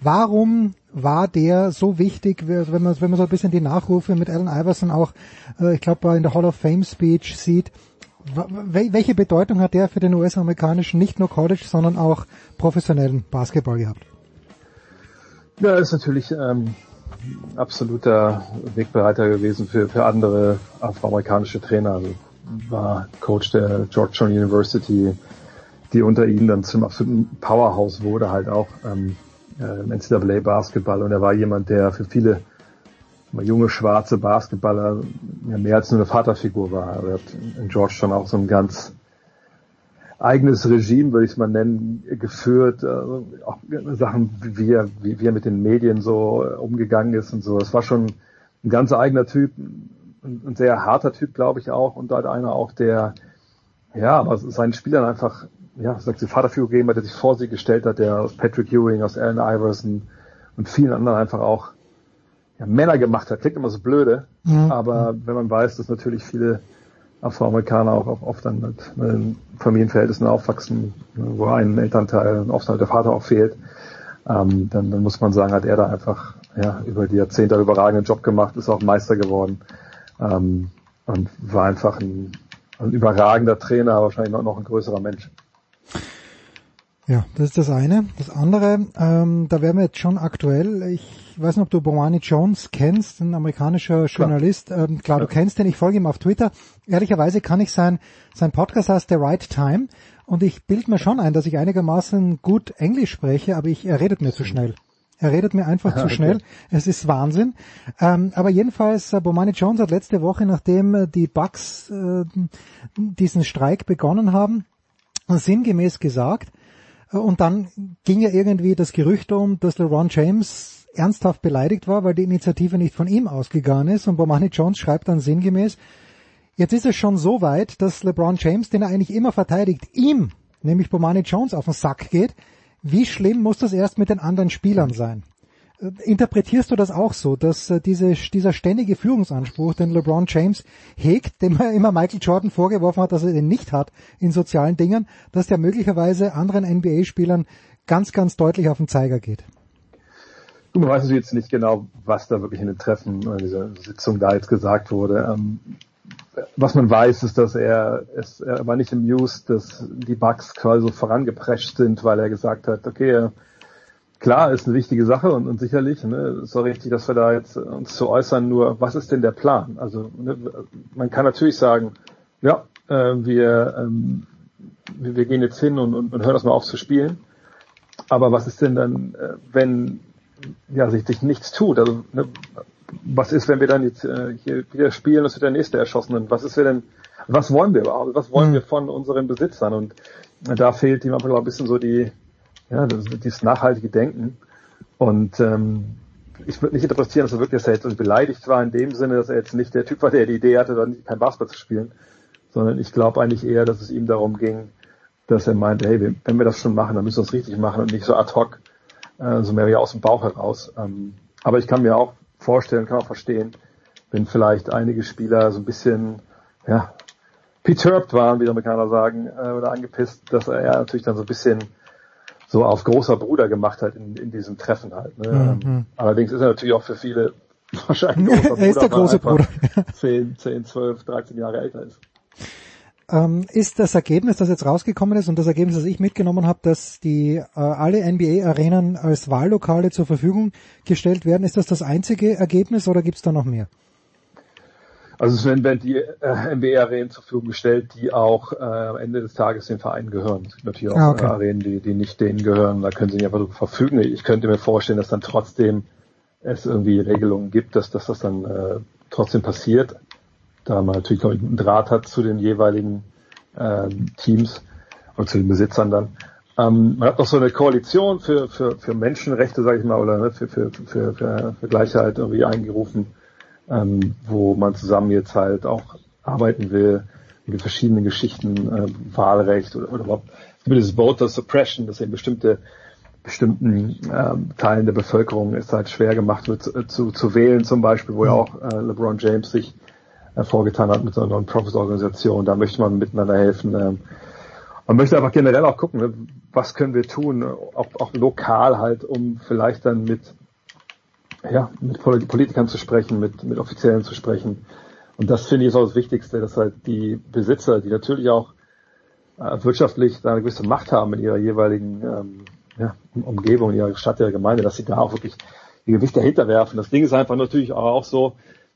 warum war der so wichtig, wenn man, wenn man so ein bisschen die Nachrufe mit Allen Iverson auch, äh, ich glaube, in der Hall of Fame Speech sieht, welche Bedeutung hat der für den US-amerikanischen, nicht nur College, sondern auch professionellen Basketball gehabt? Ja, ist natürlich ähm, absoluter Wegbereiter gewesen für, für andere afroamerikanische Trainer. Also war Coach der Georgetown University, die unter ihnen dann zum absoluten Powerhouse wurde, halt auch ähm, äh, NCAA Basketball. Und er war jemand, der für viele junge schwarze Basketballer ja, mehr als nur eine Vaterfigur war. Er hat in Georgetown auch so ein ganz eigenes Regime, würde ich es mal nennen, geführt. Also auch Sachen, wie er, wie, wie er mit den Medien so umgegangen ist und so. Es war schon ein ganz eigener Typ, ein, ein sehr harter Typ, glaube ich auch, und halt einer auch, der ja, aber seinen Spielern einfach, ja, sagt die Vaterfigur gegeben hat, der sich vor sie gestellt hat, der aus Patrick Ewing, aus Allen Iverson und vielen anderen einfach auch ja, Männer gemacht hat. Klingt immer so blöde, mhm. aber wenn man weiß, dass natürlich viele Afroamerikaner auch oft dann mit, Familienverhältnissen aufwachsen, wo ein Elternteil und oft halt der Vater auch fehlt, ähm, dann, dann muss man sagen, hat er da einfach ja, über die Jahrzehnte einen überragenden Job gemacht, ist auch Meister geworden ähm, und war einfach ein, ein überragender Trainer, wahrscheinlich noch, noch ein größerer Mensch. Ja, das ist das eine. Das andere, ähm, da wären wir jetzt schon aktuell. Ich weiß nicht, ob du Bomani Jones kennst, ein amerikanischer Journalist. Klar, ähm, klar, klar. du kennst den, ich folge ihm auf Twitter. Ehrlicherweise kann ich sein, sein Podcast heißt The Right Time und ich bild mir schon ein, dass ich einigermaßen gut Englisch spreche, aber ich, er redet mir zu schnell. Er redet mir einfach zu schnell. Es ist Wahnsinn. Ähm, aber jedenfalls, äh, Bomani Jones hat letzte Woche, nachdem äh, die Bucks äh, diesen Streik begonnen haben, sinngemäß gesagt, und dann ging ja irgendwie das Gerücht um, dass LeBron James ernsthaft beleidigt war, weil die Initiative nicht von ihm ausgegangen ist. Und Bomani Jones schreibt dann sinngemäß, jetzt ist es schon so weit, dass LeBron James, den er eigentlich immer verteidigt, ihm, nämlich Bomani Jones, auf den Sack geht. Wie schlimm muss das erst mit den anderen Spielern sein? Äh, interpretierst du das auch so, dass äh, diese, dieser ständige Führungsanspruch, den LeBron James hegt, dem er immer Michael Jordan vorgeworfen hat, dass er den nicht hat in sozialen Dingen, dass der möglicherweise anderen NBA-Spielern ganz, ganz deutlich auf den Zeiger geht? Du weißt jetzt nicht genau, was da wirklich in den Treffen, in dieser Sitzung da jetzt gesagt wurde. Ähm, was man weiß, ist, dass er, es, er war nicht amused, dass die Bugs quasi so vorangeprescht sind, weil er gesagt hat, okay, klar, ist eine wichtige Sache und, und sicherlich, ne, ist auch richtig, dass wir da jetzt uns zu äußern, nur was ist denn der Plan? Also ne, man kann natürlich sagen, ja, äh, wir, ähm, wir, wir gehen jetzt hin und, und, und hören das mal auf zu spielen. Aber was ist denn dann, äh, wenn ja, sich, sich nichts tut? Also ne, was ist, wenn wir dann jetzt äh, hier wieder spielen und es wird der nächste erschossen? Und was ist, wir denn, was wollen wir überhaupt? Was wollen mhm. wir von unseren Besitzern? Und da fehlt ihm einfach ein bisschen so die, ja, das, dieses nachhaltige Denken. Und ähm, ich würde nicht interpretieren, dass er wirklich dass er jetzt beleidigt war in dem Sinne, dass er jetzt nicht der Typ war, der die Idee hatte, dann kein Basketball zu spielen, sondern ich glaube eigentlich eher, dass es ihm darum ging, dass er meinte, hey, wenn wir das schon machen, dann müssen wir es richtig machen und nicht so ad hoc, äh, so mehr wie aus dem Bauch heraus. Ähm, aber ich kann mir auch vorstellen, kann auch verstehen, wenn vielleicht einige Spieler so ein bisschen, ja, perturbed waren, wie die Amerikaner sagen, äh, oder angepisst, dass er natürlich dann so ein bisschen so auf großer Bruder gemacht hat in, in diesem Treffen halt. Ne? Mhm. Allerdings ist er natürlich auch für viele wahrscheinlich großer Bruder, er ist der große Bruder. 10, 10, 12, 13 Jahre älter ist. Ähm, ist das Ergebnis, das jetzt rausgekommen ist und das Ergebnis, das ich mitgenommen habe, dass die äh, alle NBA-Arenen als Wahllokale zur Verfügung gestellt werden, ist das das einzige Ergebnis oder gibt es da noch mehr? Also es werden die äh, NBA-Arenen zur Verfügung gestellt, die auch äh, am Ende des Tages den Vereinen gehören. Es gibt natürlich auch ah, okay. äh, Arenen, die, die nicht denen gehören. Da können sie nicht einfach so verfügen. Ich könnte mir vorstellen, dass dann trotzdem es irgendwie Regelungen gibt, dass, dass das dann äh, trotzdem passiert da man natürlich glaube ich, einen Draht hat zu den jeweiligen äh, Teams und zu den Besitzern dann. Ähm, man hat noch so eine Koalition für, für, für Menschenrechte, sage ich mal, oder ne, für, für, für, für, für Gleichheit irgendwie eingerufen, ähm, wo man zusammen jetzt halt auch arbeiten will mit verschiedenen Geschichten, äh, Wahlrecht oder, oder überhaupt dieses Voter Suppression, dass eben bestimmte bestimmten ähm, Teilen der Bevölkerung es halt schwer gemacht wird zu, zu, zu wählen, zum Beispiel, wo ja mhm. auch äh, LeBron James sich vorgetan hat mit so einer Non-Profit-Organisation. Da möchte man miteinander helfen. Ähm, man möchte einfach generell auch gucken, ne, was können wir tun, auch, auch lokal halt, um vielleicht dann mit, ja, mit Politikern zu sprechen, mit, mit Offiziellen zu sprechen. Und das finde ich ist auch das Wichtigste, dass halt die Besitzer, die natürlich auch äh, wirtschaftlich da eine gewisse Macht haben in ihrer jeweiligen ähm, ja, Umgebung, in ihrer Stadt, ihrer Gemeinde, dass sie da auch wirklich die Gewicht dahinter werfen. Das Ding ist einfach natürlich auch so,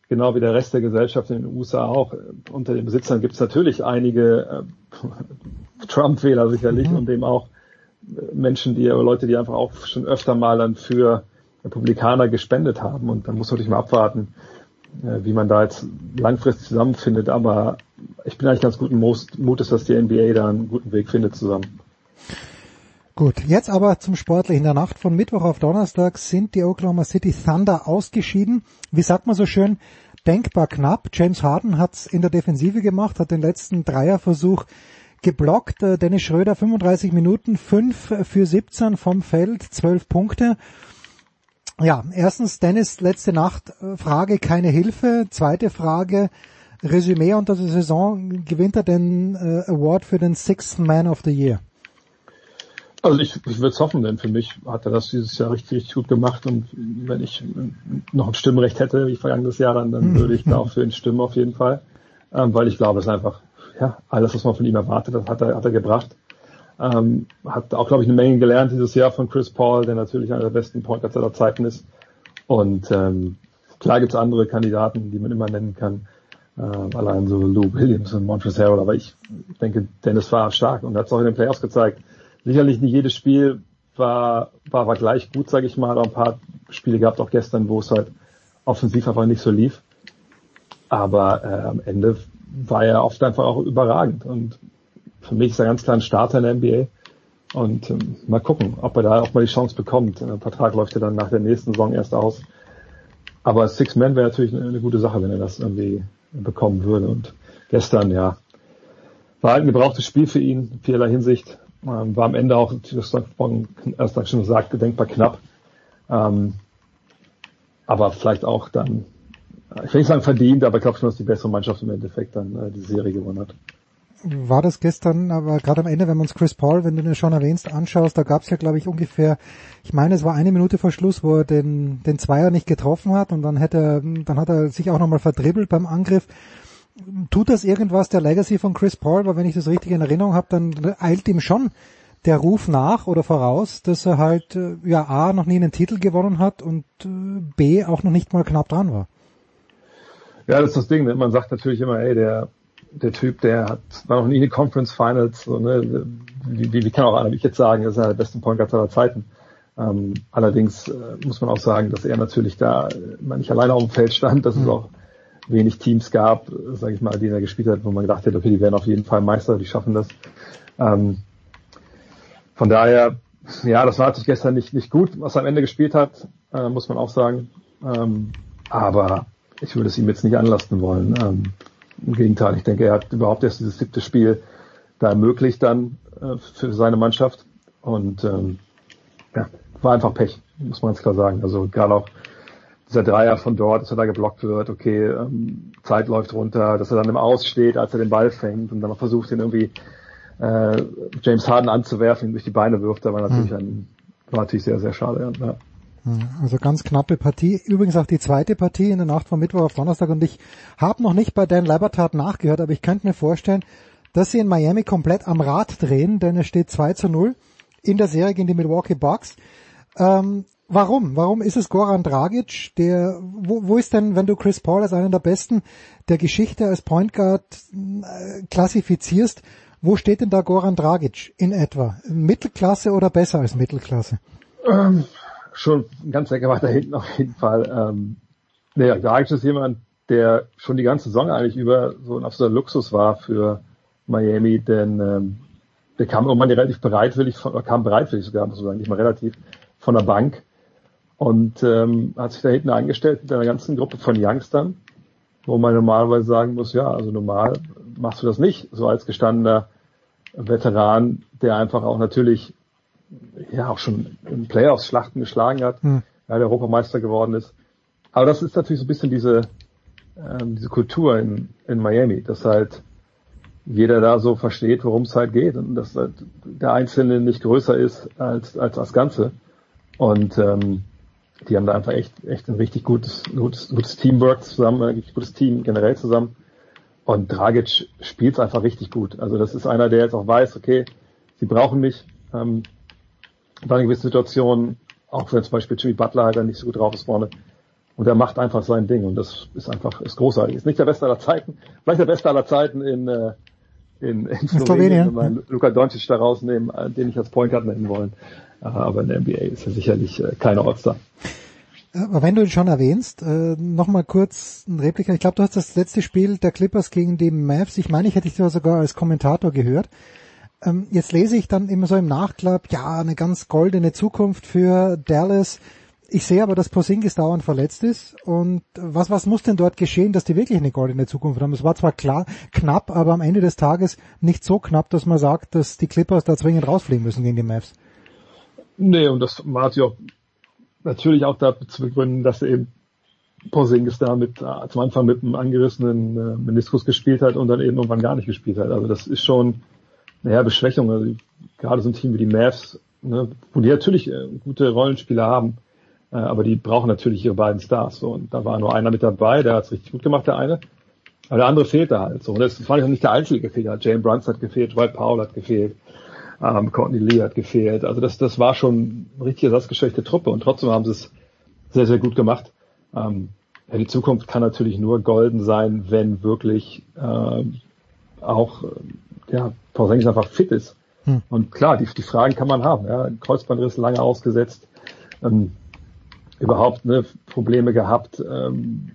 genau wie der Rest der Gesellschaft in den USA auch. Unter den Besitzern gibt es natürlich einige äh, Trump-Wähler sicherlich mhm. und eben auch äh, Menschen, die Leute, die einfach auch schon öfter mal dann für Republikaner gespendet haben. Und dann muss man natürlich mal abwarten, äh, wie man da jetzt langfristig zusammenfindet. Aber ich bin eigentlich ganz guten Mutes, dass die NBA da einen guten Weg findet zusammen. Gut, jetzt aber zum Sportlichen. In der Nacht von Mittwoch auf Donnerstag sind die Oklahoma City Thunder ausgeschieden. Wie sagt man so schön? Denkbar knapp. James Harden hat's in der Defensive gemacht, hat den letzten Dreierversuch geblockt. Äh, Dennis Schröder 35 Minuten, 5 für 17 vom Feld, 12 Punkte. Ja, erstens Dennis, letzte Nacht äh, Frage, keine Hilfe. Zweite Frage, Resümee unter der Saison, gewinnt er den äh, Award für den Sixth Man of the Year? Also ich, ich würde es hoffen, denn für mich hat er das dieses Jahr richtig, richtig gut gemacht und wenn ich noch ein Stimmrecht hätte wie vergangenes Jahr, dann, dann würde ich da auch für ihn stimmen auf jeden Fall, ähm, weil ich glaube, es ist einfach ja alles, was man von ihm erwartet hat, hat er, hat er gebracht. Ähm, hat auch, glaube ich, eine Menge gelernt dieses Jahr von Chris Paul, der natürlich einer der besten Point Guards aller Zeiten ist. Und ähm, klar gibt's andere Kandidaten, die man immer nennen kann. Äh, allein so Lou Williams und Montrezl Harrell. Aber ich denke, Dennis war stark und hat es auch in den Playoffs gezeigt. Sicherlich nicht jedes Spiel war, war, war gleich gut, sage ich mal. Aber ein paar Spiele gehabt, auch gestern, wo es halt offensiv einfach nicht so lief. Aber äh, am Ende war er oft einfach auch überragend. Und für mich ist er ganz klar ein Starter in der NBA. Und ähm, mal gucken, ob er da auch mal die Chance bekommt. Der Vertrag läuft ja dann nach der nächsten Saison erst aus. Aber Six Man wäre natürlich eine, eine, gute Sache, wenn er das irgendwie bekommen würde. Und gestern, ja, war halt ein gebrauchtes Spiel für ihn, in vielerlei Hinsicht. Ähm, war am Ende auch, das von erst schon gesagt, denkbar knapp. Ähm, aber vielleicht auch dann, ich will nicht sagen verdient, aber ich glaube schon, dass die bessere Mannschaft im Endeffekt dann äh, die Serie gewonnen hat war das gestern, aber gerade am Ende, wenn man uns Chris Paul, wenn du den schon erwähnst, anschaust, da gab es ja, glaube ich, ungefähr, ich meine, es war eine Minute vor Schluss, wo er den, den Zweier nicht getroffen hat und dann hätte dann hat er sich auch nochmal verdribbelt beim Angriff. Tut das irgendwas der Legacy von Chris Paul? Weil wenn ich das richtig in Erinnerung habe, dann eilt ihm schon der Ruf nach oder voraus, dass er halt äh, ja A noch nie einen Titel gewonnen hat und äh, B auch noch nicht mal knapp dran war. Ja, das ist das Ding. Ne? Man sagt natürlich immer, ey, der der Typ, der hat, war noch nie in den Conference Finals, so, ne, wie, wie, wie kann auch einer ich jetzt sagen, er ist einer der besten Point Guards aller Zeiten. Ähm, allerdings äh, muss man auch sagen, dass er natürlich da äh, nicht alleine auf dem Feld stand, dass mhm. es auch wenig Teams gab, sage ich mal, die er gespielt hat, wo man gedacht hätte, okay, die werden auf jeden Fall Meister, die schaffen das. Ähm, von daher, ja, das war natürlich gestern nicht, nicht gut, was er am Ende gespielt hat, äh, muss man auch sagen. Ähm, aber ich würde es ihm jetzt nicht anlasten wollen. Ähm, im Gegenteil, ich denke, er hat überhaupt erst dieses siebte Spiel da ermöglicht dann äh, für seine Mannschaft. Und ähm, ja, war einfach Pech, muss man ganz klar sagen. Also gerade auch dieser Dreier von dort, dass er da geblockt wird, okay, ähm, Zeit läuft runter, dass er dann im Aus steht, als er den Ball fängt und dann noch versucht, ihn irgendwie äh, James Harden anzuwerfen, ihn durch die Beine wirft, da war natürlich hm. ein, war natürlich sehr, sehr schade. Ja. Also ganz knappe Partie. Übrigens auch die zweite Partie in der Nacht von Mittwoch auf Donnerstag und ich habe noch nicht bei Dan Leibertat nachgehört, aber ich könnte mir vorstellen, dass sie in Miami komplett am Rad drehen, denn es steht 2 zu 0 in der Serie gegen die Milwaukee Bucks. Ähm, warum? Warum ist es Goran Dragic, der, wo, wo ist denn, wenn du Chris Paul als einen der besten der Geschichte als Point Guard äh, klassifizierst, wo steht denn da Goran Dragic in etwa? Mittelklasse oder besser als Mittelklasse? Ähm, schon ganz Ecke weiter hinten auf jeden Fall. Ähm, naja, Dragic ist jemand, der schon die ganze Saison eigentlich über so ein absoluter Luxus war für Miami, denn ähm, der kam irgendwann relativ bereitwillig, von, kam bereitwillig sogar, muss man sagen, nicht mal relativ, von der Bank und ähm, hat sich da hinten eingestellt mit einer ganzen Gruppe von Youngstern, wo man normalerweise sagen muss, ja, also normal machst du das nicht, so als gestandener Veteran, der einfach auch natürlich ja auch schon in Playoffs Schlachten geschlagen hat, hm. ja, der Europameister geworden ist. Aber das ist natürlich so ein bisschen diese, ähm, diese Kultur in, in Miami, dass halt jeder da so versteht, worum es halt geht und dass halt der Einzelne nicht größer ist als, als das Ganze. Und ähm, die haben da einfach echt, echt ein richtig gutes, gutes, gutes Teamwork zusammen, ein richtig gutes Team generell zusammen. Und Dragic spielt es einfach richtig gut. Also das ist einer, der jetzt auch weiß, okay, sie brauchen mich. Ähm, bei einer gewissen Situation, auch wenn zum Beispiel Jimmy Butler halt dann nicht so gut drauf ist vorne. Und er macht einfach sein Ding und das ist einfach, ist großartig. Ist nicht der Beste aller Zeiten, vielleicht der Beste aller Zeiten in, äh, in, in Slowenien, wenn man Luka Doncic da rausnehmen, äh, den ich als Point Guard nennen wollen. Äh, aber in der NBA ist er sicherlich keine All-Star. Aber wenn du ihn schon erwähnst, äh, nochmal kurz ein Replika. Ich glaube, du hast das letzte Spiel der Clippers gegen die Mavs. Ich meine, ich hätte dich sogar als Kommentator gehört. Ähm, jetzt lese ich dann immer so im Nachklapp, ja, eine ganz goldene Zukunft für Dallas. Ich sehe aber, dass Porzingis dauernd verletzt ist. Und was, was muss denn dort geschehen, dass die wirklich eine goldene Zukunft haben? Es war zwar klar, knapp, aber am Ende des Tages nicht so knapp, dass man sagt, dass die Clippers da zwingend rausfliegen müssen gegen die Mavs. Nee, und das war auch, natürlich auch da zu begründen, dass eben Porzingis da mit, äh, zum Anfang mit einem angerissenen äh, Meniskus gespielt hat und dann eben irgendwann gar nicht gespielt hat. Also das ist schon, naja, Beschwächung. Also gerade so ein Team wie die Mavs, ne, wo die natürlich äh, gute Rollenspieler haben, äh, aber die brauchen natürlich ihre beiden Stars. So. Und da war nur einer mit dabei, der hat es richtig gut gemacht, der eine. Aber der andere fehlte halt so. Und das war nicht der einzige Fehler. Jane Bruns hat gefehlt, Dwight Powell hat gefehlt. Ähm, Courtney Lee hat gefehlt. Also das, das war schon eine richtig ersatzgeschwächte Truppe und trotzdem haben sie es sehr, sehr gut gemacht. Ähm, ja, die Zukunft kann natürlich nur golden sein, wenn wirklich äh, auch äh, ja, Porzingis einfach fit ist. Hm. Und klar, die, die Fragen kann man haben. Ja. Kreuzbandriss lange ausgesetzt, ähm, überhaupt ne, Probleme gehabt, ähm,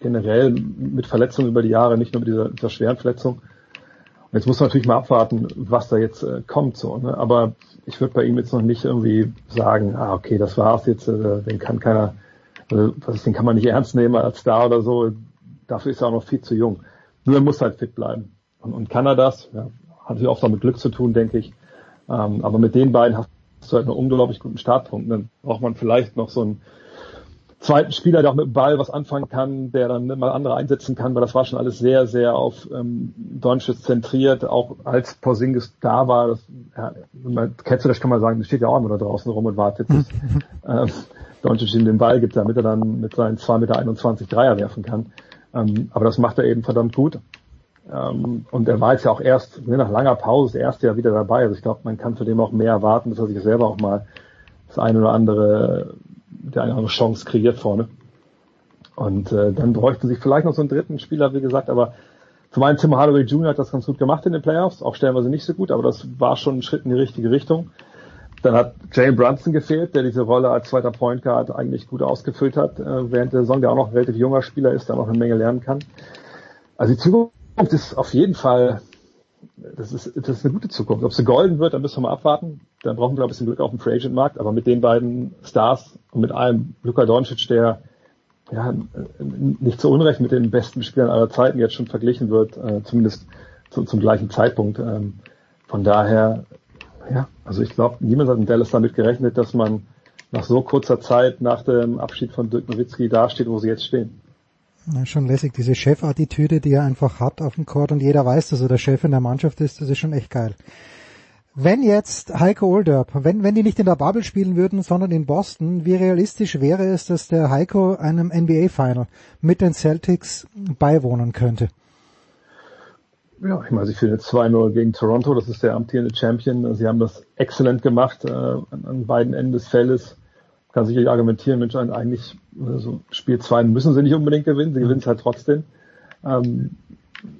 generell mit Verletzungen über die Jahre, nicht nur mit dieser, dieser schweren Verletzung. Und jetzt muss man natürlich mal abwarten, was da jetzt äh, kommt. So, ne? Aber ich würde bei ihm jetzt noch nicht irgendwie sagen, ah okay, das war's jetzt, äh, den kann keiner, äh, was den kann man nicht ernst nehmen als Star oder so. Dafür ist er auch noch viel zu jung. Nur er muss halt fit bleiben. Und, und kann er das? Ja, hat natürlich auch damit Glück zu tun, denke ich. Ähm, aber mit den beiden hast du halt einen unglaublich guten Startpunkt. Dann braucht man vielleicht noch so einen zweiten Spieler, der auch mit dem Ball was anfangen kann, der dann mal andere einsetzen kann, weil das war schon alles sehr, sehr auf ähm, Doncic zentriert, auch als Porzingis da war. Das, ja, du das, kann man sagen, steht ja auch immer da draußen rum und wartet, bis ähm, Doncic ihm den Ball gibt, damit er dann mit seinen 2,21 Meter Dreier werfen kann. Ähm, aber das macht er eben verdammt gut. Ähm, und er war jetzt ja auch erst ne, nach langer Pause das erste Jahr wieder dabei. Also ich glaube, man kann von dem auch mehr erwarten, dass er sich selber auch mal das eine oder andere, der eine oder andere Chance kreiert vorne. Und äh, dann bräuchten sich vielleicht noch so einen dritten Spieler, wie gesagt, aber zum einen Tim Hardaway Jr. hat das ganz gut gemacht in den Playoffs, auch stellenweise nicht so gut, aber das war schon ein Schritt in die richtige Richtung. Dann hat Jalen Brunson gefehlt, der diese Rolle als zweiter Point Guard eigentlich gut ausgefüllt hat äh, während der Saison, der auch noch ein relativ junger Spieler ist, der noch eine Menge lernen kann. Also die Zukunft Zukunft ist auf jeden Fall, das ist, das ist eine gute Zukunft. Ob sie golden wird, dann müssen wir mal abwarten. Dann brauchen wir ein bisschen Glück auf dem Free Agent Markt. Aber mit den beiden Stars und mit einem Luka Doncic, der ja, nicht zu Unrecht mit den besten Spielern aller Zeiten jetzt schon verglichen wird, äh, zumindest zu, zum gleichen Zeitpunkt. Ähm, von daher, ja, also ich glaube, niemand hat in Dallas damit gerechnet, dass man nach so kurzer Zeit nach dem Abschied von Dirk Nowitzki dasteht, wo sie jetzt stehen. Ja, schon lässig, diese Chefattitüde, die er einfach hat auf dem Court und jeder weiß, dass er der Chef in der Mannschaft ist, das ist schon echt geil. Wenn jetzt Heiko Olderb, wenn, wenn die nicht in der Bubble spielen würden, sondern in Boston, wie realistisch wäre es, dass der Heiko einem NBA-Final mit den Celtics beiwohnen könnte? Ja, ich meine, sie führen jetzt 2-0 gegen Toronto, das ist der amtierende Champion. Sie haben das exzellent gemacht äh, an beiden Enden des Feldes kann sicherlich argumentieren, Mensch, eigentlich also Spiel 2 müssen sie nicht unbedingt gewinnen, sie gewinnen es halt trotzdem. Ähm,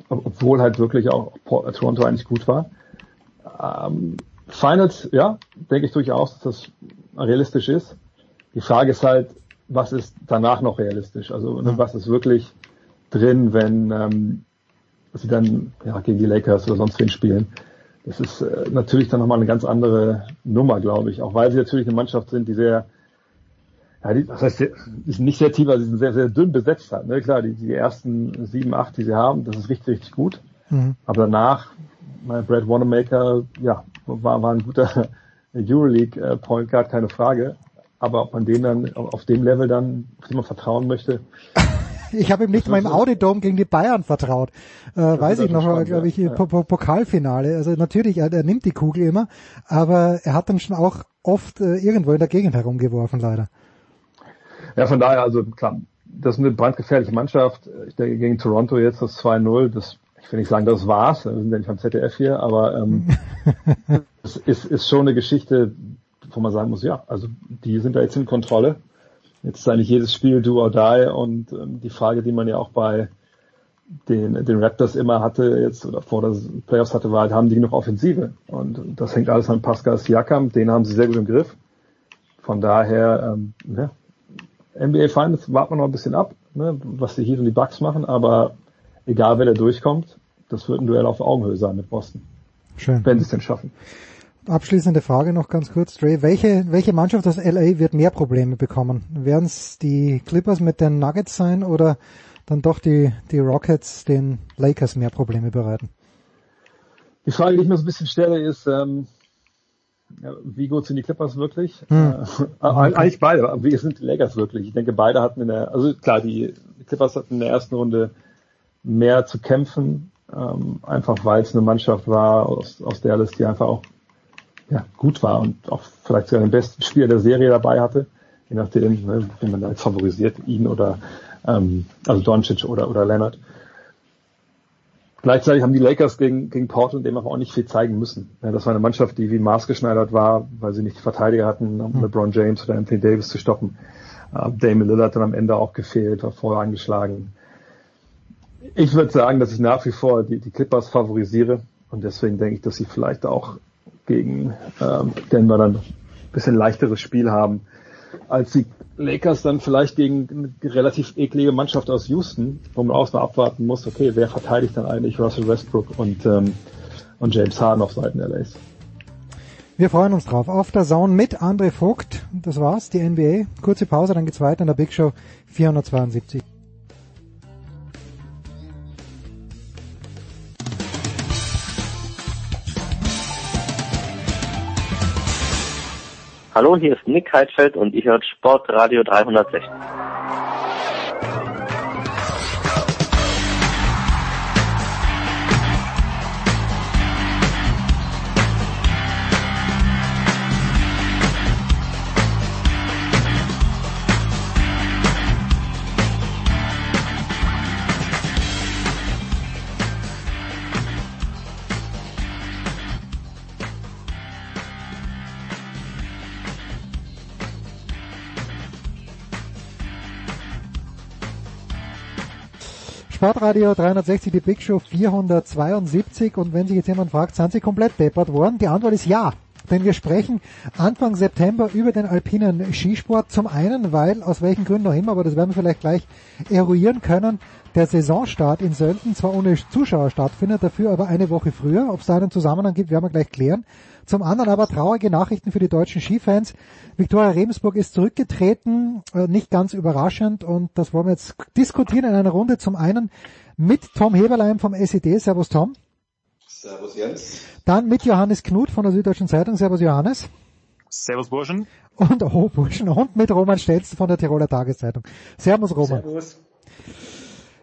obwohl halt wirklich auch Toronto eigentlich gut war. Ähm, Finals, ja, denke ich durchaus, dass das realistisch ist. Die Frage ist halt, was ist danach noch realistisch? Also ja. was ist wirklich drin, wenn ähm, sie dann ja, gegen die Lakers oder sonst wen spielen? Das ist äh, natürlich dann nochmal eine ganz andere Nummer, glaube ich. Auch weil sie natürlich eine Mannschaft sind, die sehr ja, die, das heißt, die sind nicht sehr tief, also sie sind sehr, sehr dünn besetzt halt. Ne? Klar, die, die ersten sieben, acht, die sie haben, das ist richtig, richtig gut. Mhm. Aber danach, mein Brad Wanamaker, ja, war, war ein guter Euroleague äh, Point Guard, keine Frage. Aber ob man den dann auf dem Level dann, man vertrauen möchte. Ich habe ihm nicht mal im Audidom gegen die Bayern vertraut. Äh, weiß ich noch, glaube ich, ja. Pokalfinale. Also natürlich, er, er, nimmt die Kugel immer, aber er hat dann schon auch oft äh, irgendwo in der Gegend herumgeworfen, leider. Ja, von daher, also klar, das ist eine brandgefährliche Mannschaft. Ich denke, gegen Toronto jetzt das 2-0, das, ich will nicht sagen, das war's, wir sind ja nicht am ZDF hier, aber ähm, es ist, ist schon eine Geschichte, wo man sagen muss, ja, also die sind da jetzt in Kontrolle. Jetzt ist eigentlich jedes Spiel do or die und ähm, die Frage, die man ja auch bei den, den Raptors immer hatte, jetzt oder vor der Playoffs hatte, war halt, haben die genug Offensive? Und das hängt alles an Pascal Siakam, den haben sie sehr gut im Griff. Von daher, ähm, ja, NBA Finals warten wir noch ein bisschen ab, ne, was die Heat und die Bucks machen, aber egal wer da durchkommt, das wird ein Duell auf Augenhöhe sein mit Boston. Schön. Wenn sie es denn schaffen. Abschließende Frage noch ganz kurz, Dre. Welche, welche Mannschaft aus LA wird mehr Probleme bekommen? Werden es die Clippers mit den Nuggets sein oder dann doch die, die Rockets den Lakers mehr Probleme bereiten? Die Frage, die ich mir so ein bisschen stelle, ist, ähm, wie gut sind die Clippers wirklich? Hm. Äh, eigentlich beide, aber wie sind die Lakers wirklich? Ich denke, beide hatten in der, also klar, die Clippers hatten in der ersten Runde mehr zu kämpfen, ähm, einfach weil es eine Mannschaft war aus, aus der Liste, die einfach auch ja, gut war und auch vielleicht sogar den besten Spieler der Serie dabei hatte, je nachdem, ne, wie man da jetzt favorisiert, ihn oder ähm, also Doncic oder oder Leonard. Gleichzeitig haben die Lakers gegen, gegen Portland eben auch nicht viel zeigen müssen. Ja, das war eine Mannschaft, die wie maßgeschneidert war, weil sie nicht die Verteidiger hatten, um mhm. LeBron James oder Anthony Davis zu stoppen. Uh, Damon Lillard dann am Ende auch gefehlt, war vorher angeschlagen. Ich würde sagen, dass ich nach wie vor die, die Clippers favorisiere und deswegen denke ich, dass sie vielleicht auch gegen ähm, Denver dann ein bisschen leichteres Spiel haben, als die Lakers dann vielleicht gegen eine relativ eklige Mannschaft aus Houston, wo man auch mal abwarten muss, okay, wer verteidigt dann eigentlich Russell Westbrook und, ähm, und James Harden auf Seiten LAs. Wir freuen uns drauf. Auf der Zone mit André Vogt. Das war's, die NBA. Kurze Pause, dann geht's weiter in der Big Show 472. Hallo, hier ist Nick Heidfeld und ihr hört Sportradio 360. Sportradio 360, die Big Show 472 und wenn sich jetzt jemand fragt, sind Sie komplett deppert worden? Die Antwort ist ja. Denn wir sprechen Anfang September über den alpinen Skisport. Zum einen, weil, aus welchen Gründen auch immer, aber das werden wir vielleicht gleich eruieren können, der Saisonstart in Sölden zwar ohne Zuschauer stattfindet, dafür aber eine Woche früher. Ob es da einen Zusammenhang gibt, werden wir gleich klären. Zum anderen aber traurige Nachrichten für die deutschen Skifans. Viktoria Rebensburg ist zurückgetreten, äh, nicht ganz überraschend und das wollen wir jetzt diskutieren in einer Runde. Zum einen mit Tom Heberlein vom SED. Servus Tom. Servus Jens. Dann mit Johannes Knut von der Süddeutschen Zeitung. Servus Johannes. Servus Burschen. Und oh Burschen und mit Roman Stelz von der Tiroler Tageszeitung. Servus Roman. Servus.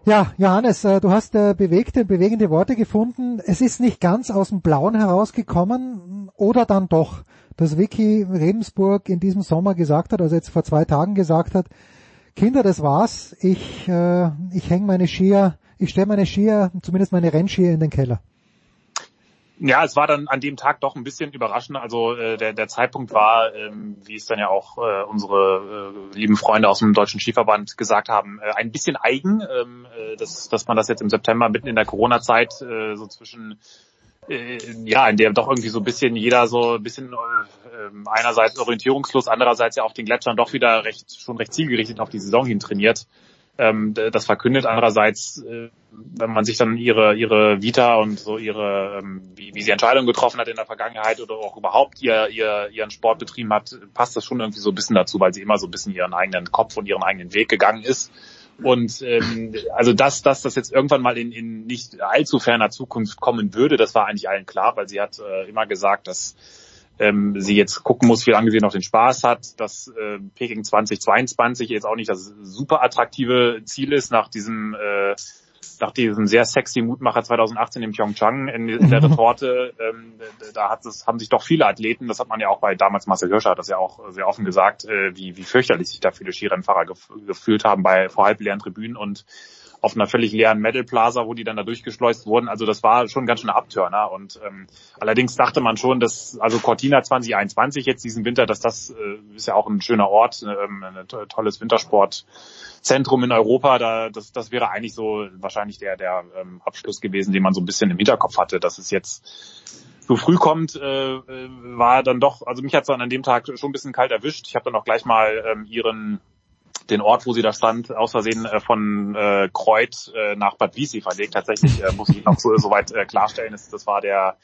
Ja, Johannes, äh, du hast äh, bewegte, bewegende Worte gefunden. Es ist nicht ganz aus dem Blauen herausgekommen oder dann doch, dass Vicky Rebensburg in diesem Sommer gesagt hat, also jetzt vor zwei Tagen gesagt hat, Kinder, das war's. Ich, äh, ich hänge meine Skier, ich stelle meine Skier, zumindest meine Rennskier in den Keller. Ja, es war dann an dem Tag doch ein bisschen überraschend. Also äh, der, der Zeitpunkt war, ähm, wie es dann ja auch äh, unsere äh, lieben Freunde aus dem Deutschen Skiverband gesagt haben, äh, ein bisschen eigen, ähm, äh, dass, dass man das jetzt im September mitten in der Corona-Zeit äh, so zwischen äh, ja, in der doch irgendwie so ein bisschen jeder so ein bisschen äh, einerseits orientierungslos, andererseits ja auf den Gletschern doch wieder recht schon recht zielgerichtet auf die Saison hin trainiert ähm, das verkündet. Andererseits, äh, wenn man sich dann ihre ihre Vita und so ihre ähm, wie, wie sie Entscheidungen getroffen hat in der Vergangenheit oder auch überhaupt ihr, ihr ihren Sport betrieben hat, passt das schon irgendwie so ein bisschen dazu, weil sie immer so ein bisschen ihren eigenen Kopf und ihren eigenen Weg gegangen ist. Und ähm, also dass, dass das jetzt irgendwann mal in, in nicht allzu ferner Zukunft kommen würde, das war eigentlich allen klar, weil sie hat äh, immer gesagt, dass ähm, sie jetzt gucken muss, wie lange sie noch den Spaß hat, dass äh, Peking 2022 jetzt auch nicht das super attraktive Ziel ist nach diesem äh, nach diesem sehr sexy Mutmacher 2018 im Pyeongchang in, in der Retorte, ähm, da hat es, haben sich doch viele Athleten, das hat man ja auch bei damals Marcel Hirscher, das ja auch sehr offen gesagt, äh, wie, wie fürchterlich sich da viele Skirennfahrer gef gefühlt haben bei vor halb leeren Tribünen und auf einer völlig leeren Metal Plaza, wo die dann da durchgeschleust wurden. Also das war schon ganz schön Abtörner. Und ähm, allerdings dachte man schon, dass also Cortina 2021 jetzt diesen Winter, dass das äh, ist ja auch ein schöner Ort, ähm, ein tolles Wintersportzentrum in Europa. Da das, das wäre eigentlich so wahrscheinlich der der ähm, Abschluss gewesen, den man so ein bisschen im Hinterkopf hatte, dass es jetzt so früh kommt, äh, äh war dann doch, also mich hat es dann an dem Tag schon ein bisschen kalt erwischt. Ich habe dann auch gleich mal ähm, ihren den Ort, wo sie da stand, aus Versehen äh, von äh, Kreuth äh, nach Bad Wiessee verlegt. Tatsächlich äh, muss ich noch so, so weit äh, klarstellen, das, das war der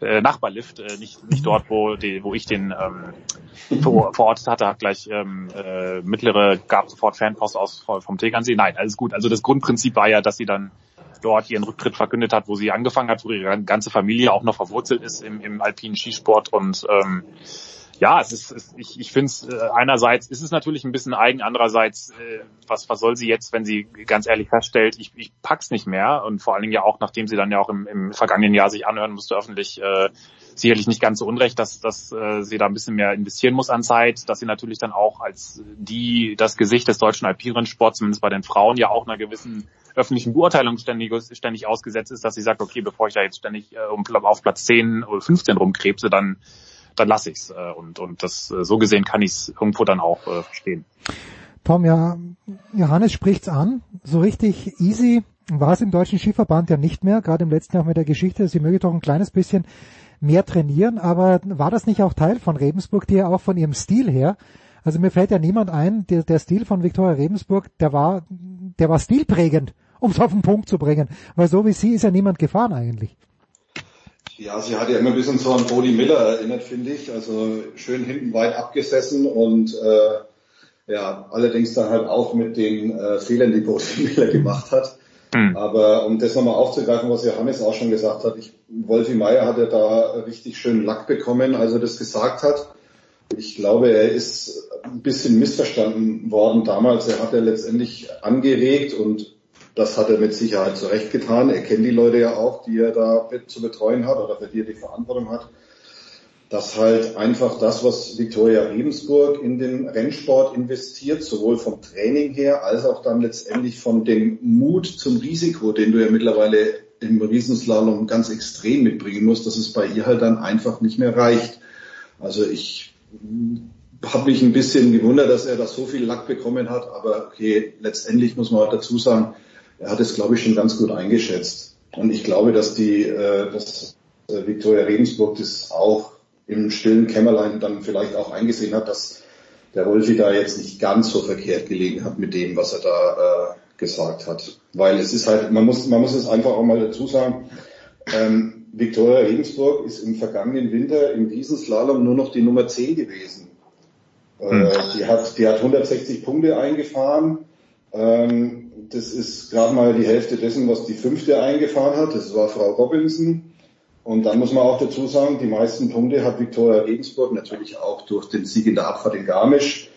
äh, Nachbarlift, äh, nicht, nicht dort, wo, die, wo ich den ähm, vor, verortet hatte, hat gleich ähm, äh, mittlere, gab sofort Fanpost aus vom Tegernsee. Nein, alles gut. Also das Grundprinzip war ja, dass sie dann dort ihren Rücktritt verkündet hat, wo sie angefangen hat, wo ihre ganze Familie auch noch verwurzelt ist im, im alpinen Skisport und ähm, ja, es ist, es, ich, ich finde es äh, einerseits ist es natürlich ein bisschen eigen, andererseits äh, was was soll sie jetzt, wenn sie ganz ehrlich feststellt, ich, ich pack's nicht mehr und vor allen Dingen ja auch, nachdem sie dann ja auch im, im vergangenen Jahr sich anhören musste öffentlich, äh, sicherlich nicht ganz so unrecht, dass, dass äh, sie da ein bisschen mehr investieren muss an Zeit, dass sie natürlich dann auch als die das Gesicht des deutschen Alpinrennsports, zumindest bei den Frauen, ja auch einer gewissen öffentlichen Beurteilung ständig, ständig ausgesetzt ist, dass sie sagt, okay, bevor ich da jetzt ständig äh, um, auf Platz 10 oder 15 rumkrebse, dann dann lasse ich's. Äh, und, und das äh, so gesehen kann ich es irgendwo dann auch äh, verstehen. Tom, ja, Johannes spricht's an. So richtig easy war es im deutschen Skiverband ja nicht mehr, gerade im letzten Jahr mit der Geschichte. Sie möge doch ein kleines bisschen mehr trainieren, aber war das nicht auch Teil von Regensburg, die ja auch von ihrem Stil her, also mir fällt ja niemand ein, der, der Stil von Viktoria Regensburg, der war, der war stilprägend, um es auf den Punkt zu bringen, weil so wie sie ist ja niemand gefahren eigentlich. Ja, sie hat ja immer ein bisschen so an Bodie Miller erinnert, finde ich. Also schön hinten weit abgesessen und äh, ja, allerdings dann halt auch mit den äh, Fehlern, die Bodie Miller gemacht hat. Mhm. Aber um das nochmal aufzugreifen, was Johannes auch schon gesagt hat, ich, Wolfi Meyer hat ja da richtig schön Lack bekommen, als er das gesagt hat. Ich glaube, er ist ein bisschen missverstanden worden damals. Er hat ja letztendlich angeregt und das hat er mit Sicherheit zurecht getan. Er kennt die Leute ja auch, die er da zu betreuen hat oder für die er die Verantwortung hat dass halt einfach das, was Viktoria Regensburg in den Rennsport investiert, sowohl vom Training her als auch dann letztendlich von dem Mut zum Risiko, den du ja mittlerweile im Riesenslalom ganz extrem mitbringen musst, dass es bei ihr halt dann einfach nicht mehr reicht. Also ich habe mich ein bisschen gewundert, dass er da so viel Lack bekommen hat, aber okay, letztendlich muss man halt dazu sagen, er hat es, glaube ich, schon ganz gut eingeschätzt. Und ich glaube, dass die, äh, dass äh, Viktoria Regensburg das auch im stillen Kämmerlein dann vielleicht auch eingesehen hat, dass der Wolfi da jetzt nicht ganz so verkehrt gelegen hat mit dem, was er da äh, gesagt hat. Weil es ist halt, man muss, man muss es einfach auch mal dazu sagen, ähm, Viktoria Regensburg ist im vergangenen Winter im Riesenslalom nur noch die Nummer 10 gewesen. Äh, hm. die, hat, die hat 160 Punkte eingefahren. Ähm, das ist gerade mal die Hälfte dessen, was die fünfte eingefahren hat. Das war Frau Robinson. Und dann muss man auch dazu sagen, die meisten Punkte hat Viktoria Regensburg natürlich auch durch den Sieg in der Abfahrt in Garmisch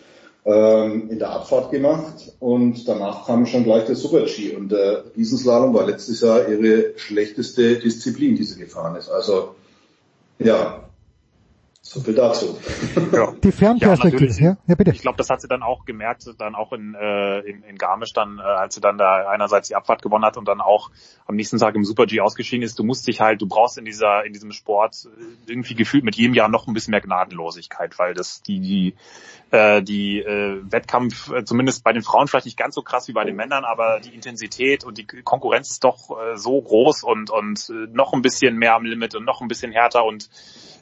ähm, in der Abfahrt gemacht. Und danach kam schon gleich der Super-G. Und der Riesenslalom war letztes Jahr ihre schlechteste Disziplin, die sie gefahren ist. Also ja, so viel dazu. Ja. Die Fernperspektive, ja, ja, ja, bitte. Ich glaube, das hat sie dann auch gemerkt, dann auch in, äh, in, in Garmisch, dann, äh, als sie dann da einerseits die Abfahrt gewonnen hat und dann auch am nächsten Tag im Super G ausgeschieden ist. Du musst dich halt, du brauchst in dieser, in diesem Sport irgendwie gefühlt mit jedem Jahr noch ein bisschen mehr Gnadenlosigkeit, weil das die, die, äh, die äh, Wettkampf, äh, zumindest bei den Frauen vielleicht nicht ganz so krass wie bei den Männern, aber die Intensität und die Konkurrenz ist doch äh, so groß und, und äh, noch ein bisschen mehr am Limit und noch ein bisschen härter und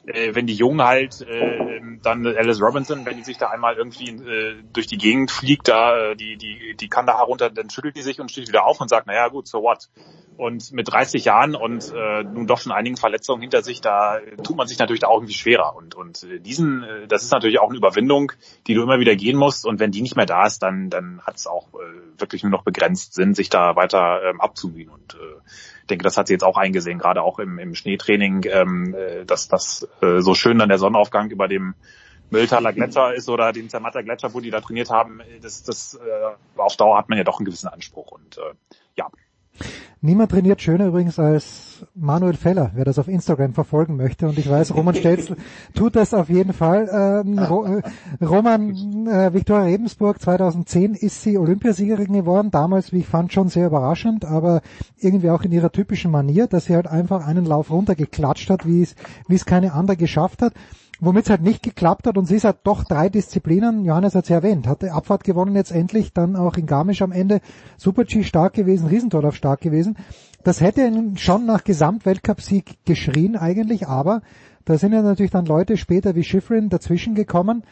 äh, wenn die Jungen halt äh, dann Alice Robinson, wenn die sich da einmal irgendwie äh, durch die Gegend fliegt, da äh, die die die kann da herunter, dann schüttelt die sich und steht wieder auf und sagt, naja gut, so what? Und mit 30 Jahren und äh, nun doch schon einigen Verletzungen hinter sich, da tut man sich natürlich da auch irgendwie schwerer. Und und äh, diesen, äh, das ist natürlich auch eine Überwindung, die du immer wieder gehen musst. Und wenn die nicht mehr da ist, dann dann hat es auch äh, wirklich nur noch begrenzt Sinn, sich da weiter ähm, abzumühen. Und äh, denke, das hat sie jetzt auch eingesehen, gerade auch im, im Schneetraining, ähm, äh, dass das äh, so schön dann der Sonnenaufgang über dem Mülltaler Gletscher ist oder den Zermatter Gletscher, wo die da trainiert haben, das, das äh, auf Dauer hat man ja doch einen gewissen Anspruch und äh, ja. Niemand trainiert schöner übrigens als Manuel Feller, wer das auf Instagram verfolgen möchte. Und ich weiß, Roman Stelz tut das auf jeden Fall. Ähm, Ro äh, Roman äh, Viktoria Rebensburg 2010 ist sie Olympiasiegerin geworden. Damals, wie ich fand, schon sehr überraschend, aber irgendwie auch in ihrer typischen Manier, dass sie halt einfach einen Lauf runtergeklatscht hat, wie es, wie es keine andere geschafft hat womit es halt nicht geklappt hat und sie ist halt doch drei Disziplinen, Johannes hat es ja erwähnt, hatte Abfahrt gewonnen jetzt endlich, dann auch in Garmisch am Ende, Super-G stark gewesen, Riesendorf stark gewesen. Das hätte schon nach Gesamtweltcup-Sieg geschrien eigentlich, aber da sind ja natürlich dann Leute später wie Schifrin dazwischen gekommen.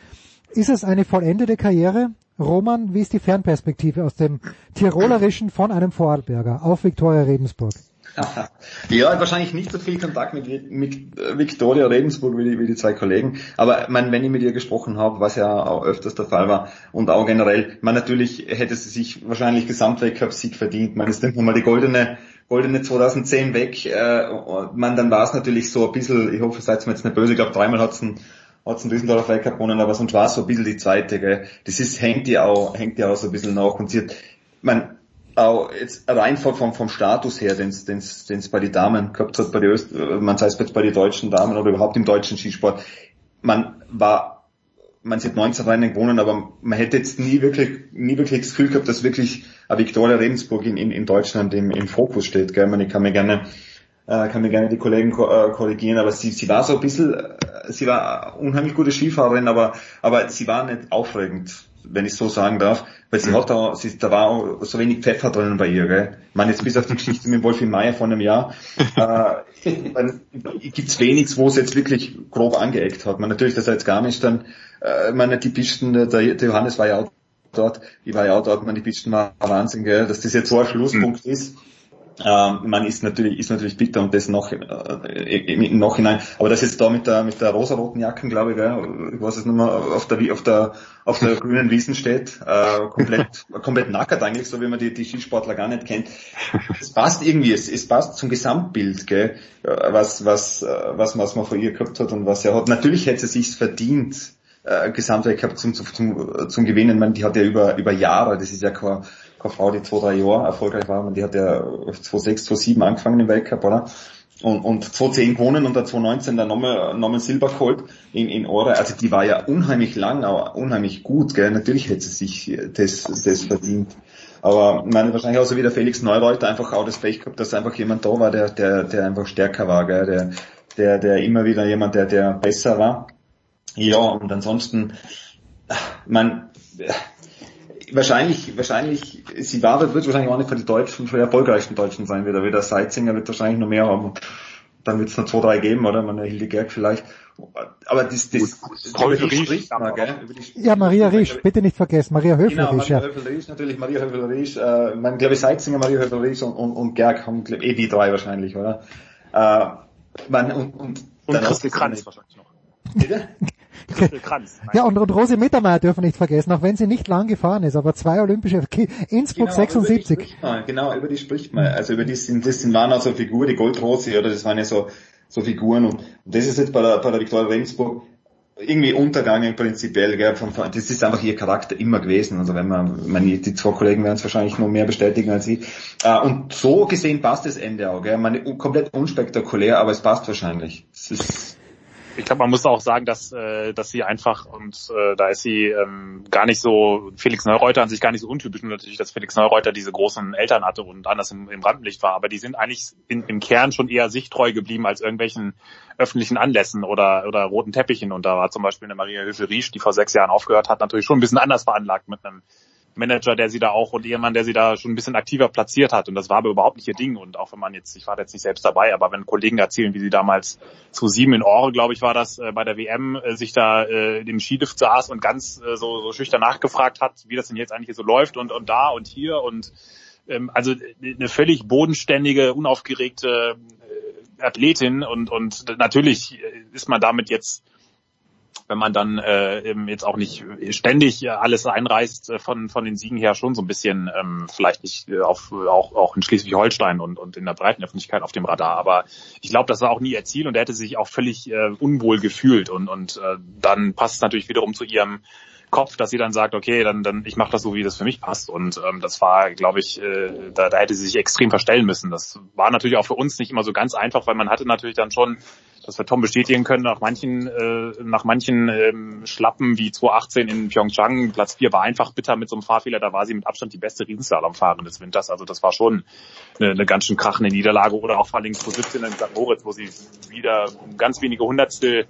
Ist es eine vollendete Karriere? Roman, wie ist die Fernperspektive aus dem Tirolerischen von einem Vorarlberger auf Viktoria Rebensburg? ja, wahrscheinlich nicht so viel Kontakt mit, mit Victoria Regensburg wie die, wie die zwei Kollegen. Aber mein, wenn ich mit ihr gesprochen habe, was ja auch öfters der Fall war und auch generell, man natürlich hätte sie sich wahrscheinlich Gesamtweltcup-Sieg verdient. Man ist mal die goldene goldene 2010 weg. Äh, man, dann war es natürlich so ein bisschen, ich hoffe, seid mir jetzt nicht böse, ich glaube dreimal hat's ein hat's einen Düsseldorfer Weltcup gewonnen, aber sonst war es so ein bisschen die zweite. Gell. Das ist, hängt ja auch, auch so ein bisschen nach und sie hat, man, auch jetzt rein vom, vom Status her, den es bei den Damen gehabt hat, bei Öst man sei es jetzt bei den deutschen Damen oder überhaupt im deutschen Skisport, man war, man sieht 19 Rennen gewonnen, aber man hätte jetzt nie wirklich, nie wirklich das Gefühl gehabt, dass wirklich eine Victoria Regensburg in, in, in Deutschland im, im Fokus steht. Gell? Ich, meine, ich kann mir gerne äh, kann mir gerne die Kollegen äh, korrigieren, aber sie, sie war so ein bisschen, äh, sie war unheimlich gute Skifahrerin, aber, aber sie war nicht aufregend, wenn ich so sagen darf, weil sie mhm. hat da, sie, da war auch so wenig Pfeffer drinnen bei ihr, gell. Ich meine, jetzt bis auf die Geschichte mit Wolfi Meier vor einem Jahr, äh, gibt's wenig, wo sie jetzt wirklich grob angeeckt hat. Man natürlich, das als Garmisch dann, äh, meine, die Pisten, der, der Johannes war ja auch dort, ich war ja auch dort, man, die Pisten war Wahnsinn, gell, dass das jetzt so ein Schlusspunkt mhm. ist ähm, man ist natürlich, ist natürlich bitter und das noch, äh, im Nachhinein. Aber das jetzt da mit der, mit der rosaroten Jacken, glaube ich, gell, ich weiß es nicht mehr, auf der, auf der, auf der grünen Wiesen steht, äh, komplett, komplett nackert eigentlich, so wie man die, die Skisportler gar nicht kennt. Es passt irgendwie, es, es passt zum Gesamtbild, gell, was, was, was, was man von ihr gehabt hat und was er hat. Natürlich hätte sie sich's verdient, äh, Gesamtweltcup zum, zum, zum Gewinnen. Man, die hat ja über, über Jahre, das ist ja kein, Frau, die zwei, drei Jahre erfolgreich war, und die hat ja 2006, 2007 angefangen im Weltcup, oder? Und, und 2010 gewonnen und dann 2019 dann nochmal, nochmal Silber geholt in, in Ore. Also die war ja unheimlich lang, aber unheimlich gut, gell? Natürlich hätte sie sich das, das verdient. Aber meine, wahrscheinlich auch so wie der Felix Neureuter einfach auch das Pech gehabt, dass einfach jemand da war, der, der, der einfach stärker war, gell? Der, der, der immer wieder jemand, der, der besser war. Ja, und ansonsten, man, wahrscheinlich, wahrscheinlich, sie war, wird wahrscheinlich auch nicht für die Deutschen, für die erfolgreichsten Deutschen sein wieder. Wieder Seitzinger wird wahrscheinlich noch mehr haben. Dann wird es noch zwei, drei geben, oder? Man Hildegerg vielleicht. Aber das, das, über die spricht man, gell? Ja, Maria Riesch, bitte nicht vergessen, Maria Höfel-Riesch. Genau, Maria Höfel-Riesch, natürlich, Maria Höfel-Riesch, äh, man, glaube ich, Seitzinger, Maria Höfel-Riesch und, und, und Gerg haben, glaub, eh die drei wahrscheinlich, oder? Äh, man, und, und, und Christel Kranz wahrscheinlich noch. Bitte? Kranz. Ja, und, und Rosi Mittermeier dürfen wir nicht vergessen, auch wenn sie nicht lang gefahren ist, aber zwei olympische, Innsbruck genau, 76. Über man, genau, über die spricht man. Also über die sind, das sind, waren also Figuren, die Goldrosi, oder das waren ja so, so Figuren und, und das ist jetzt bei der, bei der Viktoria Regensburg irgendwie untergangen prinzipiell, gell, von, von, das ist einfach ihr Charakter immer gewesen. Also wenn man, meine, die zwei Kollegen werden es wahrscheinlich noch mehr bestätigen als ich. Äh, und so gesehen passt das Ende auch, gell. Meine, komplett unspektakulär, aber es passt wahrscheinlich. Es ist, ich glaube, man muss auch sagen, dass, äh, dass sie einfach, und äh, da ist sie ähm, gar nicht so, Felix Neureuter an sich gar nicht so untypisch, nur natürlich, dass Felix Neureuter diese großen Eltern hatte und anders im, im Rampenlicht war, aber die sind eigentlich in, im Kern schon eher sich treu geblieben als irgendwelchen öffentlichen Anlässen oder, oder roten Teppichen. Und da war zum Beispiel eine Maria Höfel-Riesch, die vor sechs Jahren aufgehört hat, natürlich schon ein bisschen anders veranlagt mit einem Manager, der sie da auch und Ehemann, der sie da schon ein bisschen aktiver platziert hat. Und das war aber überhaupt nicht ihr Ding. Und auch wenn man jetzt, ich war jetzt nicht selbst dabei, aber wenn Kollegen erzählen, wie sie damals zu sieben in Ore, glaube ich, war das, äh, bei der WM, äh, sich da äh, dem Skilift saß und ganz äh, so, so schüchtern nachgefragt hat, wie das denn jetzt eigentlich so läuft und, und da und hier und ähm, also eine völlig bodenständige, unaufgeregte äh, Athletin und, und natürlich ist man damit jetzt wenn man dann äh, eben jetzt auch nicht ständig alles einreißt äh, von von den Siegen her schon so ein bisschen ähm, vielleicht nicht äh, auf auch auch in Schleswig-Holstein und und in der breiten Öffentlichkeit auf dem Radar, aber ich glaube, das war auch nie ihr Ziel und er hätte sich auch völlig äh, unwohl gefühlt und und äh, dann passt es natürlich wiederum zu ihrem Kopf, dass sie dann sagt, okay, dann, dann ich mache das so, wie das für mich passt. Und ähm, das war, glaube ich, äh, da, da hätte sie sich extrem verstellen müssen. Das war natürlich auch für uns nicht immer so ganz einfach, weil man hatte natürlich dann schon, dass wir Tom bestätigen können, nach manchen, äh, nach manchen ähm, Schlappen wie 2018 in Pyeongchang, Platz 4 war einfach bitter mit so einem Fahrfehler, da war sie mit Abstand die beste Riesenslalomfahrerin des Winters. Also das war schon eine, eine ganz schön krachende Niederlage. Oder auch vor allem 2017 in St. Moritz, wo sie wieder ganz wenige Hundertstel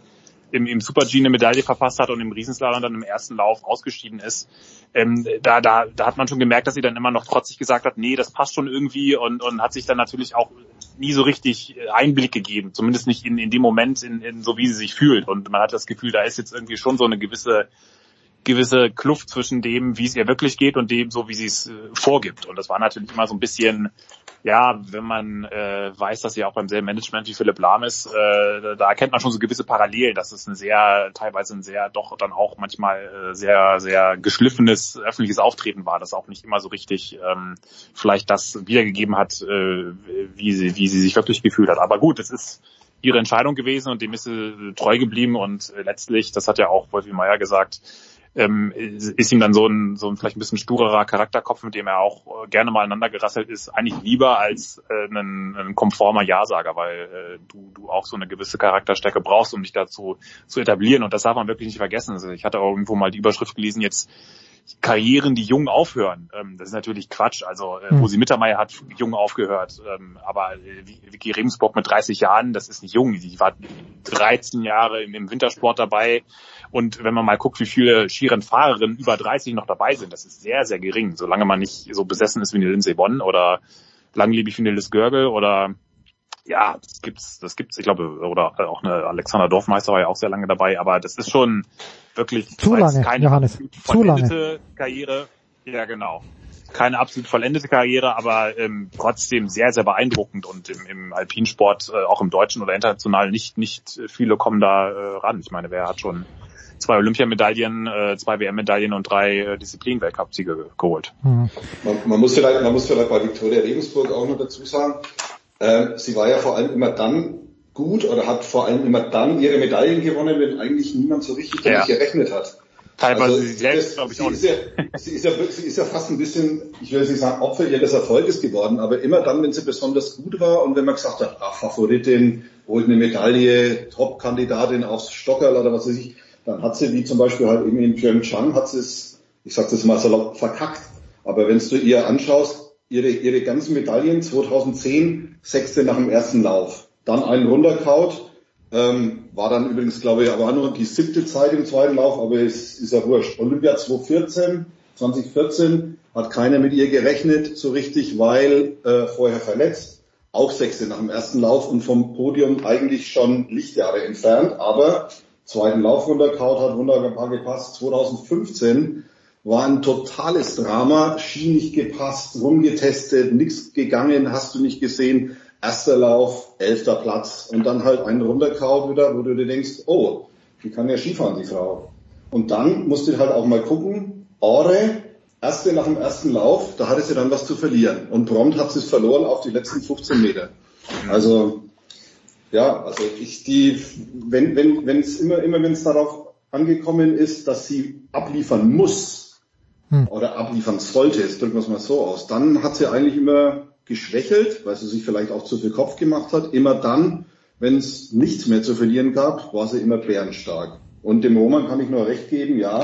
im, im Super-G eine Medaille verpasst hat und im Riesenslalom dann im ersten Lauf ausgeschieden ist, ähm, da, da, da hat man schon gemerkt, dass sie dann immer noch trotzig gesagt hat, nee, das passt schon irgendwie und, und hat sich dann natürlich auch nie so richtig äh, Einblick gegeben, zumindest nicht in, in dem Moment, in, in so wie sie sich fühlt. Und man hat das Gefühl, da ist jetzt irgendwie schon so eine gewisse gewisse Kluft zwischen dem, wie es ihr wirklich geht und dem, so wie sie es äh, vorgibt. Und das war natürlich immer so ein bisschen, ja, wenn man äh, weiß, dass sie auch beim selben Management wie Philipp Lahm ist, äh, da erkennt man schon so gewisse Parallelen. Das ist ein sehr, teilweise ein sehr, doch dann auch manchmal äh, sehr, sehr geschliffenes öffentliches Auftreten war, das auch nicht immer so richtig ähm, vielleicht das wiedergegeben hat, äh, wie sie, wie sie sich wirklich gefühlt hat. Aber gut, es ist ihre Entscheidung gewesen und dem ist sie treu geblieben und äh, letztlich, das hat ja auch Wolfi Meyer gesagt, ähm, ist ihm dann so ein, so ein vielleicht ein bisschen sturerer Charakterkopf, mit dem er auch äh, gerne mal aneinander gerasselt ist, eigentlich lieber als äh, ein, ein konformer Ja-Sager, weil äh, du, du auch so eine gewisse Charakterstärke brauchst, um dich dazu zu etablieren. Und das darf man wirklich nicht vergessen. Also ich hatte auch irgendwo mal die Überschrift gelesen, jetzt Karrieren, die jung aufhören. Ähm, das ist natürlich Quatsch. Also äh, Rosi Mittermeier hat jung aufgehört, ähm, aber äh, Vicky Regensburg mit 30 Jahren, das ist nicht jung. Die war 13 Jahre im, Wintersport dabei. Und wenn man mal guckt, wie viele Skirennfahrerinnen über 30 noch dabei sind, das ist sehr, sehr gering. Solange man nicht so besessen ist wie eine Lindsey Bonn oder langlebig wie eine Liz Görgel oder ja, das gibt's, das gibt's, ich glaube, oder auch eine Alexander Dorfmeister war ja auch sehr lange dabei, aber das ist schon wirklich zu lange, keine Johannes, zu lange. Karriere. Ja, genau. Keine absolut vollendete Karriere, aber ähm, trotzdem sehr, sehr beeindruckend und im, im Alpinsport, äh, auch im deutschen oder international, nicht, nicht viele kommen da äh, ran. Ich meine, wer hat schon zwei Olympiamedaillen, äh, zwei WM-Medaillen und drei äh, Disziplin-Weltcup-Siege geholt. Mhm. Man, man, muss vielleicht, man muss vielleicht bei Viktoria Regensburg auch noch dazu sagen, äh, sie war ja vor allem immer dann gut oder hat vor allem immer dann ihre Medaillen gewonnen, wenn eigentlich niemand so richtig damit ja. gerechnet hat. Teilweise also, sie selbst, glaube ich, auch nicht. Ist ja, sie, ist ja, sie ist ja fast ein bisschen, ich will nicht sagen Opfer ihres Erfolges geworden, aber immer dann, wenn sie besonders gut war und wenn man gesagt hat, ach, Favoritin, holt eine Medaille, Top-Kandidatin aufs Stockerl oder was weiß ich, dann hat sie, wie zum Beispiel halt eben in Pyeongchang, hat sie es, ich sag das mal salopp, verkackt. Aber wenn du ihr anschaust, ihre, ihre ganzen Medaillen 2010, sechste nach dem ersten Lauf, dann einen runterkaut, ähm, war dann übrigens, glaube ich, aber nur die siebte Zeit im zweiten Lauf, aber es ist ja wurscht. Olympia 2014, 2014 hat keiner mit ihr gerechnet so richtig, weil äh, vorher verletzt. Auch sechste nach dem ersten Lauf und vom Podium eigentlich schon Lichtjahre entfernt, aber zweiten Lauf runterkaut hat, wunderbar gepasst. 2015 war ein totales Drama, Ski nicht gepasst, rumgetestet, nichts gegangen, hast du nicht gesehen. Erster Lauf, elfter Platz und dann halt einen runterkaut wieder, wo du dir denkst, oh, die kann ja Skifahren, die Frau. Und dann musst du halt auch mal gucken, Ore, erste nach dem ersten Lauf, da hatte sie dann was zu verlieren. Und prompt hat sie es verloren auf die letzten 15 Meter. Also, ja, also ich die, wenn, wenn, wenn es immer, immer wenn es darauf angekommen ist, dass sie abliefern muss, hm. oder abliefern sollte, jetzt drücken wir es mal so aus, dann hat sie eigentlich immer geschwächelt, weil sie sich vielleicht auch zu viel Kopf gemacht hat. Immer dann, wenn es nichts mehr zu verlieren gab, war sie immer bärenstark. Und dem Roman kann ich nur recht geben, ja,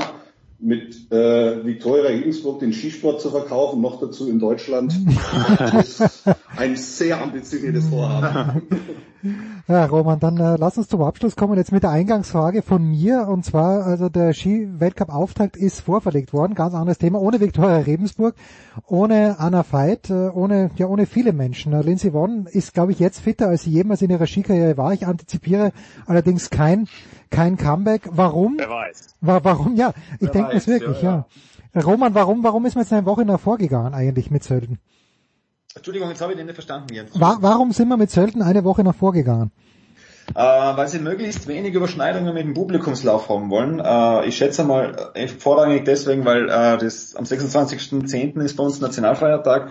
mit äh, Victoria Regensburg den Skisport zu verkaufen, noch dazu in Deutschland, ist ein sehr ambitioniertes Vorhaben. Ja, Roman, dann äh, lass uns zum Abschluss kommen jetzt mit der Eingangsfrage von mir. Und zwar, also der Ski-Weltcup-Auftakt ist vorverlegt worden, ganz anderes Thema, ohne Viktoria Rebensburg, ohne Anna Veit, äh, ohne, ja, ohne viele Menschen. Äh, Lindsay Vonn ist, glaube ich, jetzt fitter, als sie jemals in ihrer Skikarriere war. Ich antizipiere allerdings kein, kein Comeback. Warum? Wer weiß. War, warum? Ja, ich denke es wirklich, ja, ja. Roman, warum, warum ist man jetzt eine Woche nach vorgegangen eigentlich mit Sölden? Entschuldigung, jetzt habe ich den nicht verstanden, Jens. Wa warum sind wir mit Sölden eine Woche nach vorgegangen? Äh, weil sie möglichst wenig Überschneidungen mit dem Publikumslauf haben wollen. Äh, ich schätze mal äh, vorrangig deswegen, weil äh, das am 26.10. ist bei uns Nationalfeiertag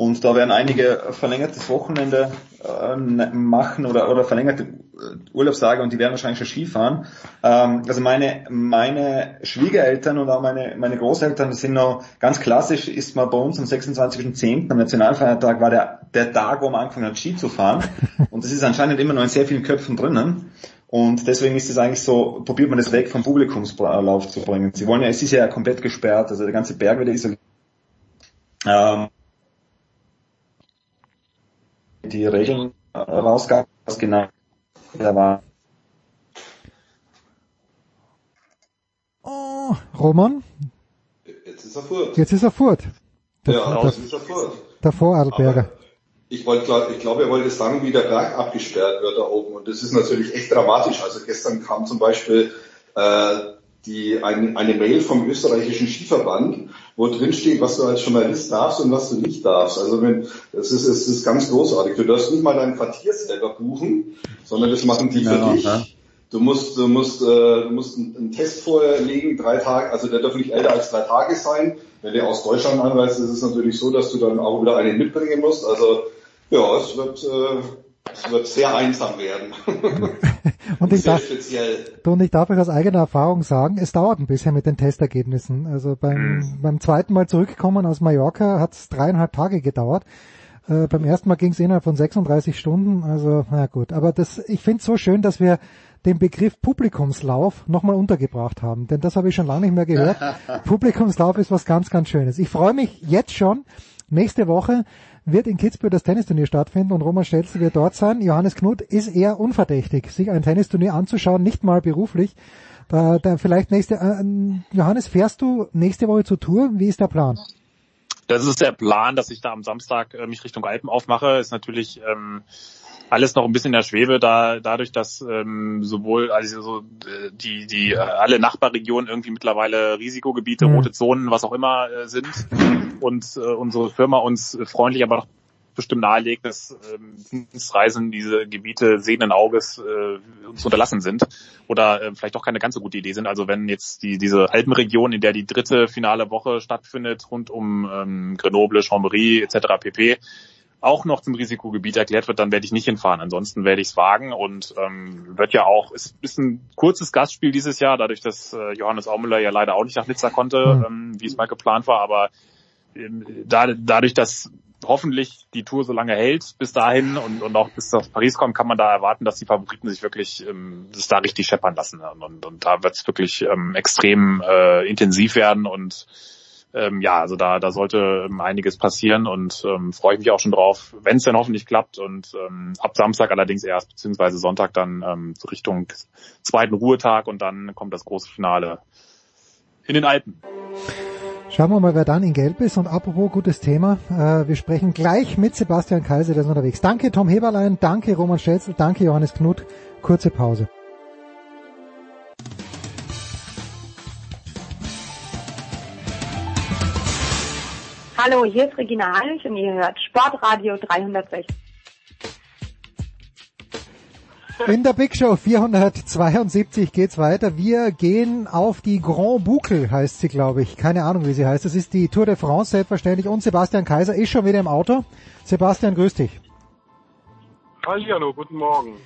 und da werden einige verlängertes Wochenende äh, machen oder, oder verlängerte äh, Urlaubstage und die werden wahrscheinlich schon Skifahren. Ähm, also meine, meine Schwiegereltern und auch meine, meine Großeltern sind noch ganz klassisch, ist mal bei uns am 26.10. am Nationalfeiertag war der, der Tag, wo man angefangen hat Ski zu fahren. Und das ist anscheinend immer noch in sehr vielen Köpfen drinnen. Und deswegen ist es eigentlich so, probiert man das weg vom Publikumslauf zu bringen. Sie wollen ja, es ist ja komplett gesperrt, also der ganze Berg wird isoliert. Ähm, die Regeln rausgab, was genau da war. Oh, Roman? Jetzt ist er fort. Jetzt ist er fort. Der, ja, jetzt ist er fort. Der Vorarlberger. Ich wollte, ich glaube, er wollte sagen, wie der Berg abgesperrt wird da oben. Und das ist natürlich echt dramatisch. Also gestern kam zum Beispiel äh, die, ein, eine Mail vom österreichischen Skiverband, wo drin steht, was du als Journalist darfst und was du nicht darfst. Also wenn, das ist, es ist ganz großartig. Du darfst nicht mal dein Quartier selber buchen, sondern das machen die für ja, dich. Ja. Du musst, du musst, äh, du musst einen, einen Test vorlegen, drei Tage, also der darf nicht älter als drei Tage sein. Wenn der aus Deutschland anreist, ist es natürlich so, dass du dann auch wieder einen mitbringen musst. Also ja, es wird, äh, Es wird sehr einsam werden. Und ich sehr darf, speziell. du, und ich darf euch aus eigener Erfahrung sagen, es dauert ein bisschen mit den Testergebnissen. Also beim, Mhm. beim zweiten Mal zurückkommen aus Mallorca hat es dreieinhalb Tage gedauert. Äh, beim ersten Mal ging es innerhalb von 36 Stunden. Also na gut, aber das, ich finde es so schön, dass wir den Begriff Publikumslauf nochmal untergebracht haben, denn das habe ich schon lange nicht mehr gehört. Publikumslauf ist was ganz, ganz Schönes. Ich freue mich jetzt schon. Nächste Woche wird in Kitzbühel das Tennisturnier stattfinden und Roman Stelzel wird dort sein. Johannes Knut ist eher unverdächtig, sich ein Tennisturnier anzuschauen, nicht mal beruflich. Da, da vielleicht nächste, äh, Johannes, fährst du nächste Woche zur Tour? Wie ist der Plan? Das ist der Plan, dass ich da am Samstag äh, mich Richtung Alpen aufmache. Ist natürlich ähm, alles noch ein bisschen in der Schwebe, da dadurch, dass ähm, sowohl also so äh, die die äh, alle Nachbarregionen irgendwie mittlerweile Risikogebiete, Mhm. rote Zonen, was auch immer äh, sind und äh, unsere Firma uns freundlich aber noch bestimmt nahelegt, dass ähm, Dienstreisen diese Gebiete sehenden Auges äh, uns unterlassen sind oder äh, vielleicht auch keine ganz so gute Idee sind. Also wenn jetzt die diese Alpenregion, in der die dritte finale Woche stattfindet, rund um ähm, Grenoble, Chambéry etc. pp auch noch zum Risikogebiet erklärt wird, dann werde ich nicht hinfahren. Ansonsten werde ich es wagen und ähm, wird ja auch, es ist ein kurzes Gastspiel dieses Jahr, dadurch, dass äh, Johannes Aumüller ja leider auch nicht nach Nizza konnte, Mhm. ähm, wie es mal geplant war, aber ähm, da, dadurch, dass hoffentlich die Tour so lange hält bis dahin und, und auch bis nach Paris kommt, kann man da erwarten, dass die Favoriten sich wirklich ähm, das da richtig scheppern lassen. Und, und, und da wird es wirklich ähm, extrem äh, intensiv werden und ähm, ja, also da, da sollte ähm, einiges passieren und ähm, freue ich mich auch schon drauf, wenn es dann hoffentlich klappt und ähm, ab Samstag allerdings erst, beziehungsweise Sonntag dann ähm, Richtung zweiten Ruhetag und dann kommt das große Finale in den Alpen. Schauen wir mal, wer dann in Gelb ist. Und apropos gutes Thema, äh, wir sprechen gleich mit Sebastian Kaiser, der ist unterwegs. Danke Tom Heberlein, danke Roman Stelzel, danke Johannes Knut. Kurze Pause. Hallo, hier ist Regina Heinrich und ihr hört Sportradio 360. In der Big Show 472 geht's weiter. Wir gehen auf die Grand Boucle, heißt sie, glaube ich. Keine Ahnung, wie sie heißt. Das ist die Tour de France selbstverständlich. Und Sebastian Kaiser ist schon wieder im Auto. Sebastian, grüß dich. Hallihallo, guten Morgen.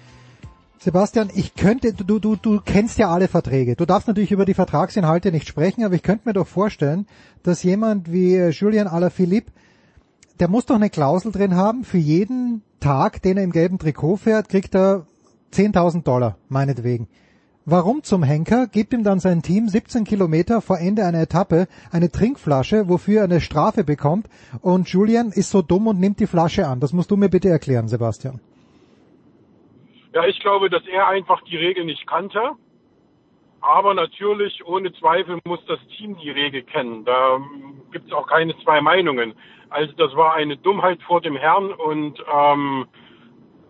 Sebastian, ich könnte, du, du, du kennst ja alle Verträge. Du darfst natürlich über die Vertragsinhalte nicht sprechen, aber ich könnte mir doch vorstellen, dass jemand wie äh, Julian Alaphilippe, der muss doch eine Klausel drin haben, für jeden Tag, den er im gelben Trikot fährt, kriegt er 10.000 Dollar, meinetwegen. Warum zum Henker gibt ihm dann sein Team 17 Kilometer vor Ende einer Etappe eine Trinkflasche, wofür er eine Strafe bekommt und Julian ist so dumm und nimmt die Flasche an? Das musst du mir bitte erklären, Sebastian. Ja, ich glaube, dass er einfach die Regel nicht kannte. Aber natürlich, ohne Zweifel, muss das Team die Regel kennen. Da gibt es auch keine zwei Meinungen. Also das war eine Dummheit vor dem Herrn und ähm,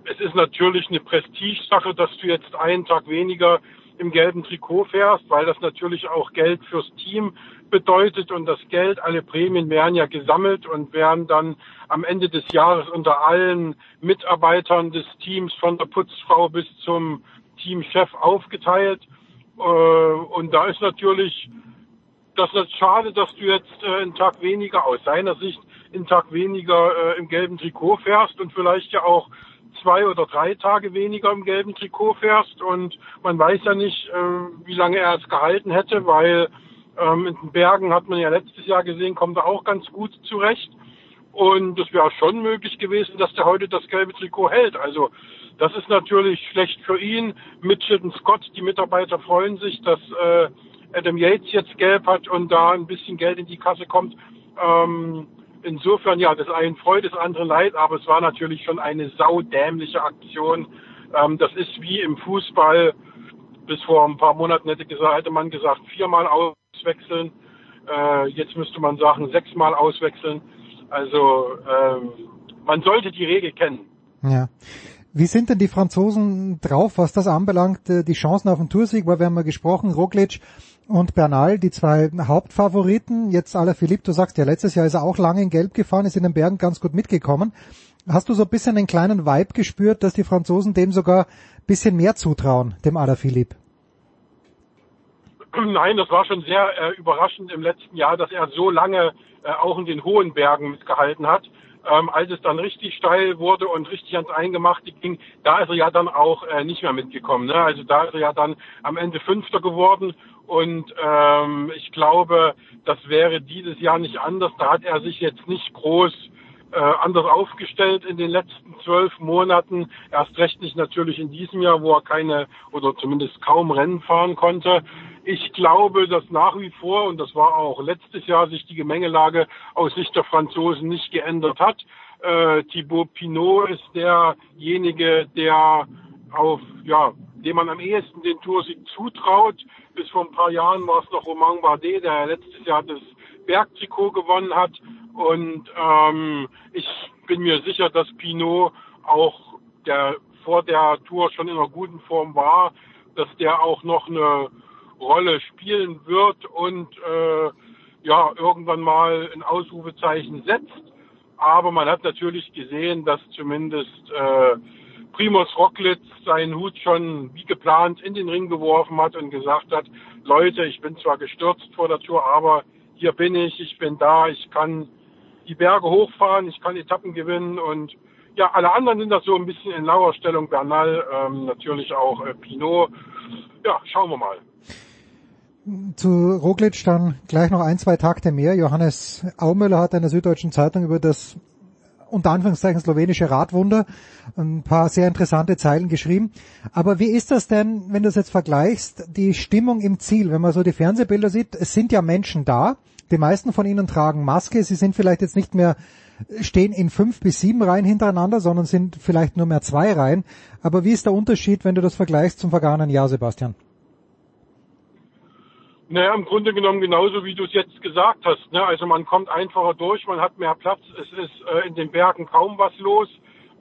es ist natürlich eine Prestigesache, dass du jetzt einen Tag weniger im gelben Trikot fährst, weil das natürlich auch Geld fürs Team bedeutet und das Geld, alle Prämien werden ja gesammelt und werden dann am Ende des Jahres unter allen Mitarbeitern des Teams von der Putzfrau bis zum Teamchef aufgeteilt. Äh, Und da ist natürlich das ist schade, dass du jetzt äh, einen Tag weniger aus seiner Sicht einen Tag weniger äh, im gelben Trikot fährst und vielleicht ja auch zwei oder drei Tage weniger im gelben Trikot fährst und man weiß ja nicht, äh, wie lange er es gehalten hätte, weil ähm, in den Bergen hat man ja letztes Jahr gesehen, kommt er auch ganz gut zurecht. Und es wäre schon möglich gewesen, dass der heute das gelbe Trikot hält. Also das ist natürlich schlecht für ihn. Mitchell und Scott, die Mitarbeiter freuen sich, dass äh, Adam Yates jetzt gelb hat und da ein bisschen Geld in die Kasse kommt. Ähm, insofern, ja, das einen freut, das andere leid, aber es war natürlich schon eine saudämliche Aktion. Ähm, das ist wie im Fußball, bis vor ein paar Monaten hätte, gesagt, hätte man gesagt, viermal auswechseln. Äh, jetzt müsste man sagen, sechsmal auswechseln. Also ähm, man sollte die Regel kennen. Ja. Wie sind denn die Franzosen drauf, was das anbelangt, äh, die Chancen auf den Toursieg? Weil wir haben ja gesprochen, Roglic und Bernal, die zwei Hauptfavoriten. Jetzt Philipp, du sagst ja, letztes Jahr ist er auch lange in Gelb gefahren, ist in den Bergen ganz gut mitgekommen. Hast du so ein bisschen einen kleinen Vibe gespürt, dass die Franzosen dem sogar ein bisschen mehr zutrauen, dem Philipp? Nein, das war schon sehr äh, überraschend im letzten Jahr, dass er so lange äh, auch in den hohen Bergen mitgehalten hat. ähm, als es dann richtig steil wurde und richtig ans Eingemachte ging, da ist er ja dann auch äh, nicht mehr mitgekommen. Ne? Also da ist er ja dann am Ende Fünfter geworden und ähm, ich glaube, das wäre dieses Jahr nicht anders. Da hat er sich jetzt nicht groß äh, anders aufgestellt in den letzten zwölf Monaten. Erst recht nicht natürlich in diesem Jahr, wo er keine oder zumindest kaum Rennen fahren konnte. Ich glaube, dass nach wie vor, und das war auch letztes Jahr, sich die Gemengelage aus Sicht der Franzosen nicht geändert hat. Äh, Thibaut Pinot ist derjenige, der auf, ja, dem man am ehesten den Toursieg zutraut. Bis vor ein paar Jahren war es noch Romain Bardet, der letztes Jahr das Bergtrikot gewonnen hat. Und ähm, ich bin mir sicher, dass Pinot auch der vor der Tour schon in einer guten Form war, dass der auch noch eine Rolle spielen wird und äh, ja irgendwann mal ein Ausrufezeichen setzt. Aber man hat natürlich gesehen, dass zumindest äh, Primus Rocklitz seinen Hut schon wie geplant in den Ring geworfen hat und gesagt hat, Leute, ich bin zwar gestürzt vor der Tour, aber hier bin ich, ich bin da, ich kann die Berge hochfahren, ich kann Etappen gewinnen und ja, alle anderen sind das so ein bisschen in lauer Stellung. Bernal, ähm, natürlich auch äh, Pinot. Ja, schauen wir mal. Zu Roglic dann gleich noch ein, zwei Takte mehr. Johannes Aumüller hat in der Süddeutschen Zeitung über das unter Anführungszeichen slowenische Radwunder ein paar sehr interessante Zeilen geschrieben. Aber wie ist das denn, wenn du es jetzt vergleichst, die Stimmung im Ziel, wenn man so die Fernsehbilder sieht, es sind ja Menschen da, die meisten von ihnen tragen Maske, sie sind vielleicht jetzt nicht mehr stehen in fünf bis sieben Reihen hintereinander, sondern sind vielleicht nur mehr zwei Reihen. Aber wie ist der Unterschied, wenn du das vergleichst zum vergangenen Jahr, Sebastian? Naja, im Grunde genommen genauso, wie du es jetzt gesagt hast. Ne? Also man kommt einfacher durch, man hat mehr Platz, es ist äh, in den Bergen kaum was los.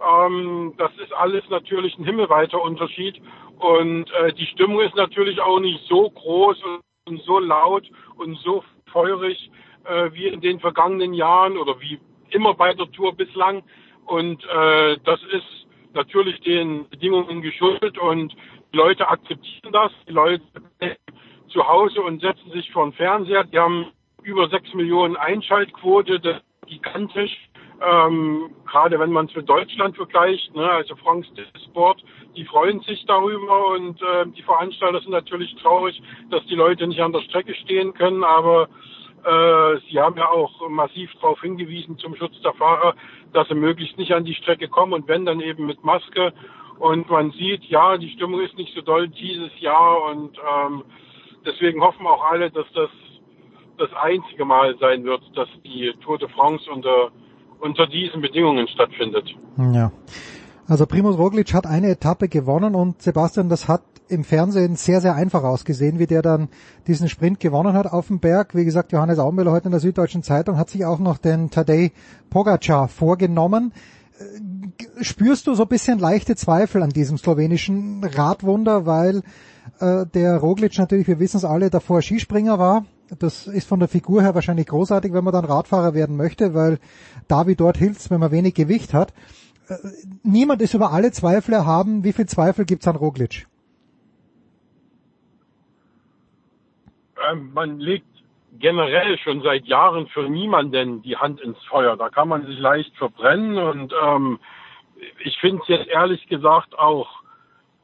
Ähm, das ist alles natürlich ein himmelweiter Unterschied. Und äh, die Stimmung ist natürlich auch nicht so groß und, so laut und so feurig äh, wie in den vergangenen Jahren oder wie immer bei der Tour bislang. Und äh, das ist natürlich den Bedingungen geschuldet und die Leute akzeptieren das. Die Leute zu Hause und setzen sich vor den Fernseher. Die haben über sechs Millionen Einschaltquote, das ist gigantisch. Ähm, gerade wenn man es mit Deutschland vergleicht, ne, also France Sport, die freuen sich darüber und äh, die Veranstalter sind natürlich traurig, dass die Leute nicht an der Strecke stehen können, aber äh, sie haben ja auch massiv darauf hingewiesen zum Schutz der Fahrer, dass sie möglichst nicht an die Strecke kommen und wenn dann eben mit Maske und man sieht, ja, die Stimmung ist nicht so doll dieses Jahr und ähm, deswegen hoffen auch alle, dass das das einzige Mal sein wird, dass die Tour de France unter, unter diesen Bedingungen stattfindet. Ja. Also Primoz Roglic hat eine Etappe gewonnen und Sebastian, das hat im Fernsehen sehr, sehr einfach ausgesehen, wie der dann diesen Sprint gewonnen hat auf dem Berg. Wie gesagt, Johannes Aumüller heute in der Süddeutschen Zeitung hat sich auch noch den Tadej Pogacar vorgenommen. Äh, spürst du so ein bisschen leichte Zweifel an diesem slowenischen Radwunder, weil äh, der Roglic natürlich, wir wissen es alle, davor Skispringer war. Das ist von der Figur her wahrscheinlich großartig, wenn man dann Radfahrer werden möchte, weil da wie dort hilft wenn man wenig Gewicht hat. Äh, niemand ist über alle Zweifel erhaben. Wie viel Zweifel gibt's an Roglic? Ähm, man legt generell schon seit Jahren für niemanden die Hand ins Feuer. Da kann man sich leicht verbrennen und ähm, ich finde es jetzt ehrlich gesagt auch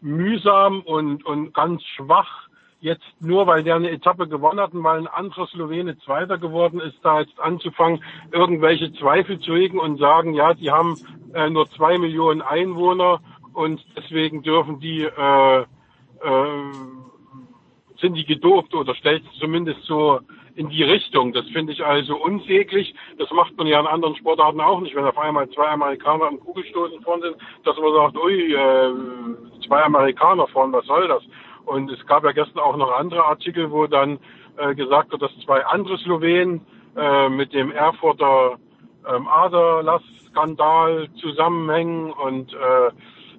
mühsam und, und ganz schwach, jetzt nur weil der eine Etappe gewonnen hat und weil ein anderer Slowene Zweiter geworden ist, da jetzt anzufangen, irgendwelche Zweifel zu hegen und sagen, ja, die haben äh, nur zwei Millionen Einwohner und deswegen dürfen die, äh, äh, sind die gedopt oder stellt zumindest so in die Richtung. Das finde ich also unsäglich. Das macht man ja in anderen Sportarten auch nicht, wenn auf einmal zwei Amerikaner im Kugelstoßen vorne sind, dass man sagt, ui, äh, zwei Amerikaner vorne, was soll das? Und es gab ja gestern auch noch andere Artikel, wo dann äh, gesagt wird, dass zwei andere Slowenen äh, mit dem Erfurter ähm, Aderlass-Skandal zusammenhängen und äh,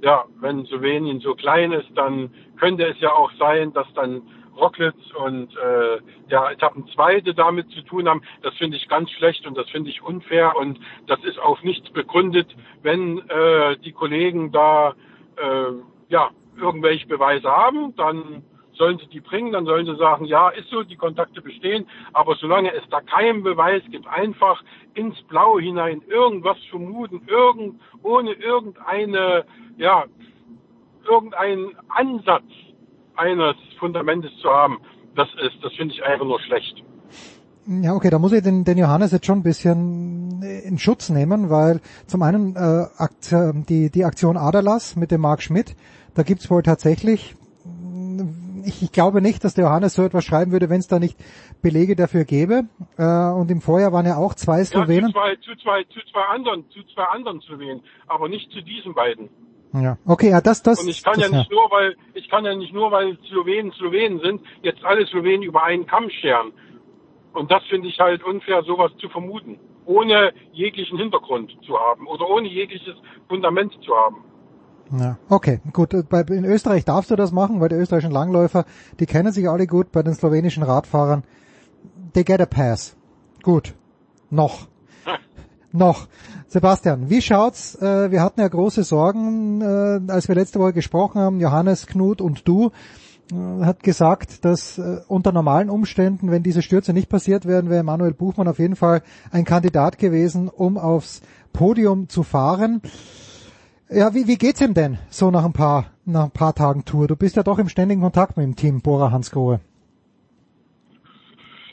ja, wenn Slowenien so klein ist, dann könnte es ja auch sein, dass dann Rocklitz und äh, der Etappenzweite damit zu tun haben. Das finde ich ganz schlecht und das finde ich unfair und das ist auf nichts begründet, wenn äh, die Kollegen da äh, ja irgendwelche Beweise haben, dann sollen sie die bringen, dann sollen sie sagen, ja, ist so, die Kontakte bestehen, aber solange es da keinen Beweis gibt, einfach ins Blaue hinein irgendwas vermuten, irgend, ohne irgendeine, ja, irgendeinen Ansatz eines Fundamentes zu haben, das ist, das finde ich einfach nur schlecht. Ja, okay, da muss ich den, den Johannes jetzt schon ein bisschen in Schutz nehmen, weil zum einen äh, Akt, die, die Aktion Adalas mit dem Mark Schmidt, da gibt's wohl tatsächlich, ich, ich glaube nicht, dass der Johannes so etwas schreiben würde, wenn es da nicht Belege dafür gäbe. Äh, und im Vorjahr waren ja auch zwei Slowenen. Ja, zu, zwei, zu, zwei, zu zwei anderen, zu zwei anderen Slowenen, aber nicht zu diesen beiden. Ja, okay, ja, das, das. Und ich kann das, ja nicht nur, weil ich kann ja nicht nur, weil Slowenen Slowenen sind, jetzt alle Slowenen über einen Kamm scheren. Und das finde ich halt unfair, sowas zu vermuten, ohne jeglichen Hintergrund zu haben oder ohne jegliches Fundament zu haben. Ja, okay, gut. Bei, in Österreich darfst du das machen, weil die österreichischen Langläufer, die kennen sich alle gut. Bei den slowenischen Radfahrern, they get a pass. Gut. Noch. Noch. Sebastian, wie schaut's? Äh, wir hatten ja große Sorgen, äh, als wir letzte Woche gesprochen haben, Johannes, Knut und du äh, hat gesagt, dass unter normalen Umständen, wenn diese Stürze nicht passiert wären, wäre Manuel Buchmann auf jeden Fall ein Kandidat gewesen, um aufs Podium zu fahren. Ja, wie, wie geht's ihm denn so nach ein paar, nach ein paar Tagen Tour? Du bist ja doch im ständigen Kontakt mit dem Team Bora Hansgrohe.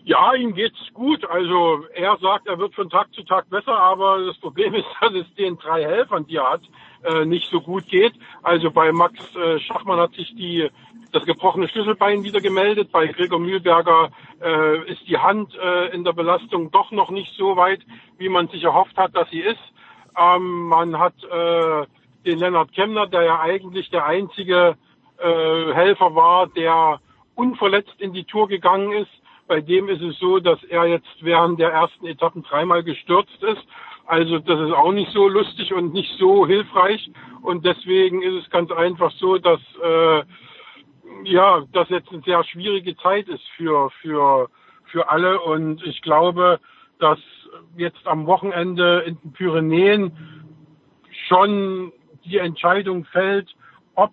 Ja, ihm geht's gut. Also er sagt, er wird von Tag zu Tag besser, aber das Problem ist, dass es den drei Helfern, die er hat, äh, nicht so gut geht. Also bei Max äh, Schachmann hat sich die das gebrochene Schlüsselbein wieder gemeldet. Bei Gregor Mühlberger äh, ist die Hand äh, in der Belastung doch noch nicht so weit, wie man sich erhofft hat, dass sie ist. Ähm, man hat äh, den Lennart Kemner, der ja eigentlich der einzige äh, Helfer war, der unverletzt in die Tour gegangen ist. Bei dem ist es so, dass er jetzt während der ersten Etappen dreimal gestürzt ist. Also das ist auch nicht so lustig und nicht so hilfreich. Und deswegen ist es ganz einfach so, dass äh, ja, das jetzt eine sehr schwierige Zeit ist für für für alle. Und ich glaube, dass jetzt am Wochenende in den Pyrenäen schon die Entscheidung fällt, ob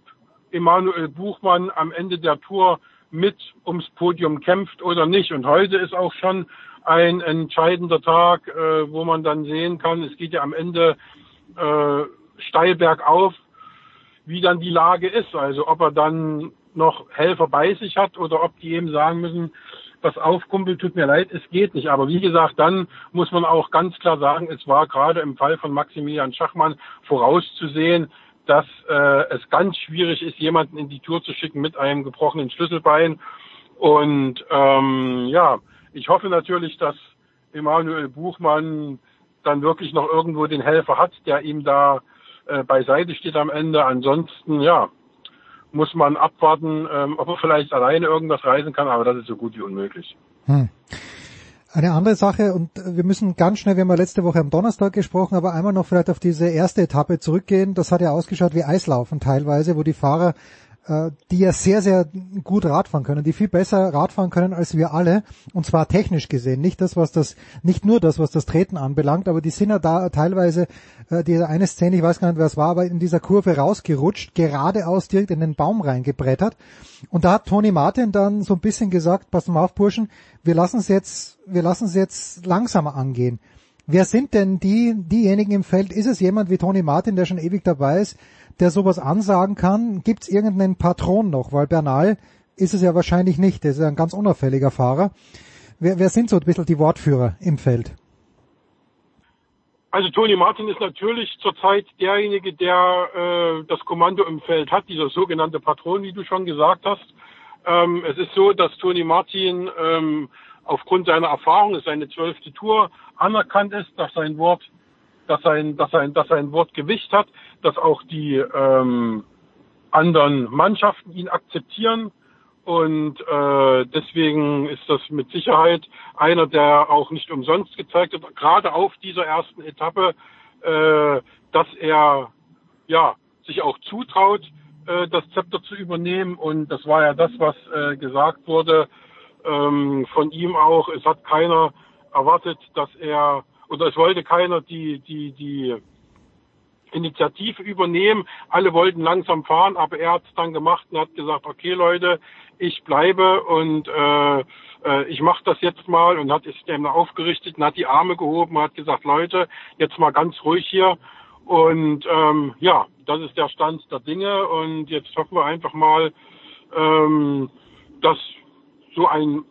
Emanuel Buchmann am Ende der Tour mit ums Podium kämpft oder nicht. Und heute ist auch schon ein entscheidender Tag, äh, wo man dann sehen kann, es geht ja am Ende äh, steil bergauf, wie dann die Lage ist. Also ob er dann noch Helfer bei sich hat oder ob die eben sagen müssen, was auf, Kumpel, tut mir leid, es geht nicht. Aber wie gesagt, dann muss man auch ganz klar sagen, es war gerade im Fall von Maximilian Schachmann vorauszusehen, dass äh, es ganz schwierig ist, jemanden in die Tour zu schicken mit einem gebrochenen Schlüsselbein. Und ähm, ja, ich hoffe natürlich, dass Emanuel Buchmann dann wirklich noch irgendwo den Helfer hat, der ihm da äh, beiseite steht am Ende. Ansonsten, ja, muss man abwarten, ähm, ob er vielleicht alleine irgendwas reisen kann, aber das ist so gut wie unmöglich. Hm. Eine andere Sache, und wir müssen ganz schnell, wir haben ja letzte Woche am Donnerstag gesprochen, aber einmal noch vielleicht auf diese erste Etappe zurückgehen. Das hat ja ausgeschaut wie Eislaufen teilweise, wo die Fahrer die ja sehr, sehr gut Radfahren können, die viel besser Radfahren können als wir alle, und zwar technisch gesehen. Nicht das, was das, nicht nur das, was das Treten anbelangt, aber die sind ja da teilweise, äh, diese eine Szene, ich weiß gar nicht, wer es war, aber in dieser Kurve rausgerutscht, geradeaus direkt in den Baum reingebrettert. Und da hat Tony Martin dann so ein bisschen gesagt, pass mal auf, Burschen, wir lassen es jetzt, wir lassen es jetzt langsamer angehen. Wer sind denn die, diejenigen im Feld? Ist es jemand wie Tony Martin, der schon ewig dabei ist, der sowas ansagen kann? Gibt es irgendeinen Patron noch? Weil Bernal ist es ja wahrscheinlich nicht. Der ist ein ganz unauffälliger Fahrer. Wer, wer sind so ein bisschen die Wortführer im Feld? Also Tony Martin ist natürlich zurzeit derjenige, der äh, das Kommando im Feld hat, dieser sogenannte Patron, wie du schon gesagt hast. Ähm, es ist so, dass Tony Martin ähm, aufgrund seiner Erfahrung, seine zwölfte Tour, anerkannt ist, dass sein Wort, dass sein, dass sein, dass sein Wort Gewicht hat, dass auch die ähm, anderen Mannschaften ihn akzeptieren. Und äh, deswegen ist das mit Sicherheit einer, der auch nicht umsonst gezeigt hat, gerade auf dieser ersten Etappe, äh, dass er ja sich auch zutraut, äh, das Zepter zu übernehmen. Und das war ja das, was äh, gesagt wurde ähm, von ihm auch. Es hat keiner erwartet, dass er oder es wollte keiner die die die Initiative übernehmen. Alle wollten langsam fahren, aber er hat es dann gemacht und hat gesagt, okay Leute, ich bleibe und äh, äh, ich mache das jetzt mal und hat sich dann aufgerichtet und hat die Arme gehoben, hat gesagt, Leute, jetzt mal ganz ruhig hier. Und ähm, ja, das ist der Stand der Dinge und jetzt hoffen wir einfach mal, ähm, dass so ein,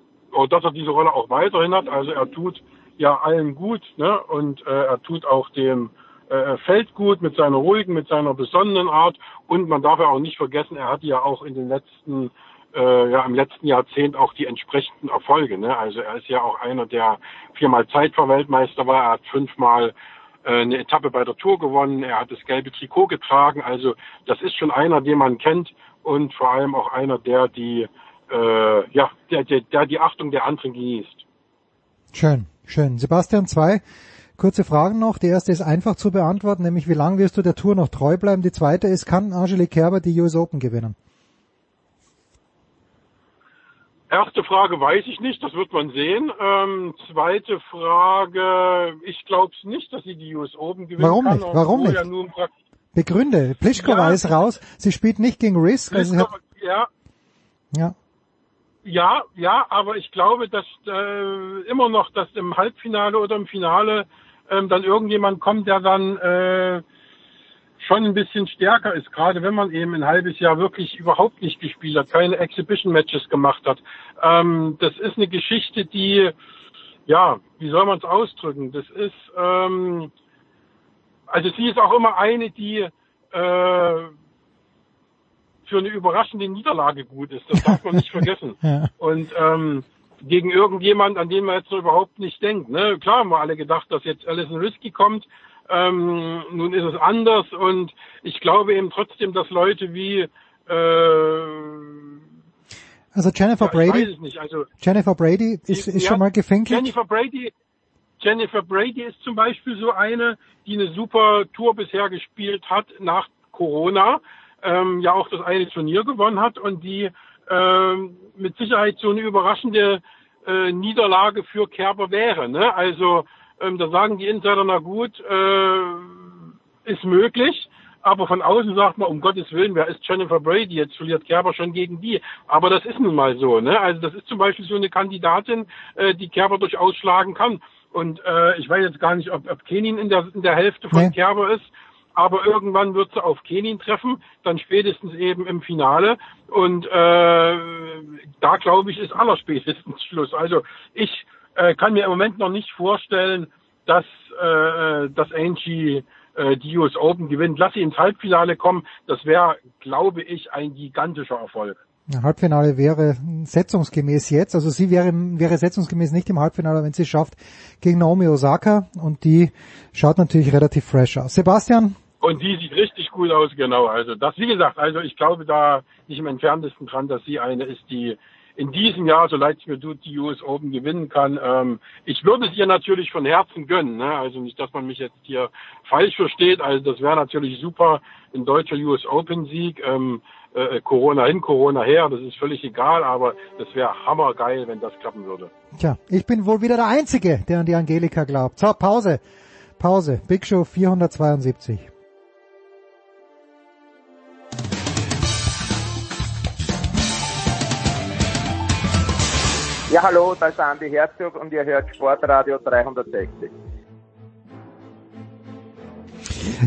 dass er diese Rolle auch weiterhin hat. Also er tut ja allen gut, ne? Und äh, er tut auch dem äh, Feld gut mit seiner ruhigen, mit seiner besonnenen Art. Und man darf ja auch nicht vergessen, er hatte ja auch in den letzten äh, ja im letzten Jahrzehnt auch die entsprechenden Erfolge. Ne? Also er ist ja auch einer, der viermal Zeitfahrweltmeister war, er hat fünfmal äh, eine Etappe bei der Tour gewonnen, er hat das gelbe Trikot getragen. Also das ist schon einer, den man kennt und vor allem auch einer, der die äh, ja, der, der, der die Achtung der anderen genießt. Schön, schön. Sebastian, zwei kurze Fragen noch. Die erste ist einfach zu beantworten, nämlich wie lange wirst du der Tour noch treu bleiben? Die zweite ist, kann Angelique Kerber die US Open gewinnen? Erste Frage weiß ich nicht, das wird man sehen. Ähm, zweite Frage, ich glaube es nicht, dass sie die US Open gewinnen Warum kann. nicht? Warum nicht? Ja nur Begründe. Pliskova Ja, ist raus. Sie spielt nicht gegen Risk. Also ja, ja. Ja, ja, aber ich glaube, dass äh, immer noch, dass im Halbfinale oder im Finale ähm, dann irgendjemand kommt, der dann äh, schon ein bisschen stärker ist, gerade wenn man eben ein halbes Jahr wirklich überhaupt nicht gespielt hat, keine Exhibition-Matches gemacht hat. Ähm, das ist eine Geschichte, die, ja, wie soll man es ausdrücken? Das ist, ähm, also sie ist auch immer eine, die äh, für eine überraschende Niederlage gut ist. Das darf man nicht vergessen. Ja. Und ähm, gegen irgendjemand, an den man jetzt so überhaupt nicht denkt. Ne? Klar haben wir alle gedacht, dass jetzt Alison Risky kommt. Ähm, nun ist es anders und ich glaube eben trotzdem, dass Leute wie äh, Also Jennifer ja, Brady, nicht. Also Jennifer Brady ist, ist ja, schon mal gefinkelt. Jennifer Brady, Jennifer Brady ist zum Beispiel so eine, die eine super Tour bisher gespielt hat nach Corona, ähm, ja auch das eine Turnier gewonnen hat und die ähm, mit Sicherheit so eine überraschende äh, Niederlage für Kerber wäre. Ne? Also ähm, da sagen die Insider, na gut, äh, ist möglich. Aber von außen sagt man, um Gottes Willen, wer ist Jennifer Brady? Jetzt verliert Kerber schon gegen die. Aber das ist nun mal so. Ne? Also das ist zum Beispiel so eine Kandidatin, äh, die Kerber durchaus schlagen kann. Und äh, ich weiß jetzt gar nicht, ob, ob Kenin in der, in der Hälfte von Nee. Kerber ist. Aber irgendwann wird sie auf Kenin treffen, dann spätestens eben im Finale. Und äh, da glaube ich, ist allerspätestens Schluss. Also ich äh, kann mir im Moment noch nicht vorstellen, dass, äh, dass Angie äh, die US Open gewinnt. Lass sie ins Halbfinale kommen. Das wäre, glaube ich, ein gigantischer Erfolg. Halbfinale wäre setzungsgemäß jetzt, also sie wäre, wäre setzungsgemäß nicht im Halbfinale, wenn sie es schafft, gegen Naomi Osaka und die schaut natürlich relativ fresh aus. Sebastian, Und die sieht richtig gut aus, genau. Also das, wie gesagt, also ich glaube da nicht im entferntesten dran, dass sie eine ist, die in diesem Jahr, so leid es mir tut, die US Open gewinnen kann. Ähm, ich würde es ihr natürlich von Herzen gönnen. Ne? Also nicht, dass man mich jetzt hier falsch versteht. Also das wäre natürlich super, ein deutscher US Open Sieg. Ähm, äh, Corona hin, Corona her, das ist völlig egal, aber das wäre hammergeil, wenn das klappen würde. tja, ich bin wohl wieder der Einzige, der an die Angelika glaubt. So, Pause. Pause. Big Show 472. Ja, hallo, da ist Andi Herzog und ihr hört Sportradio 360.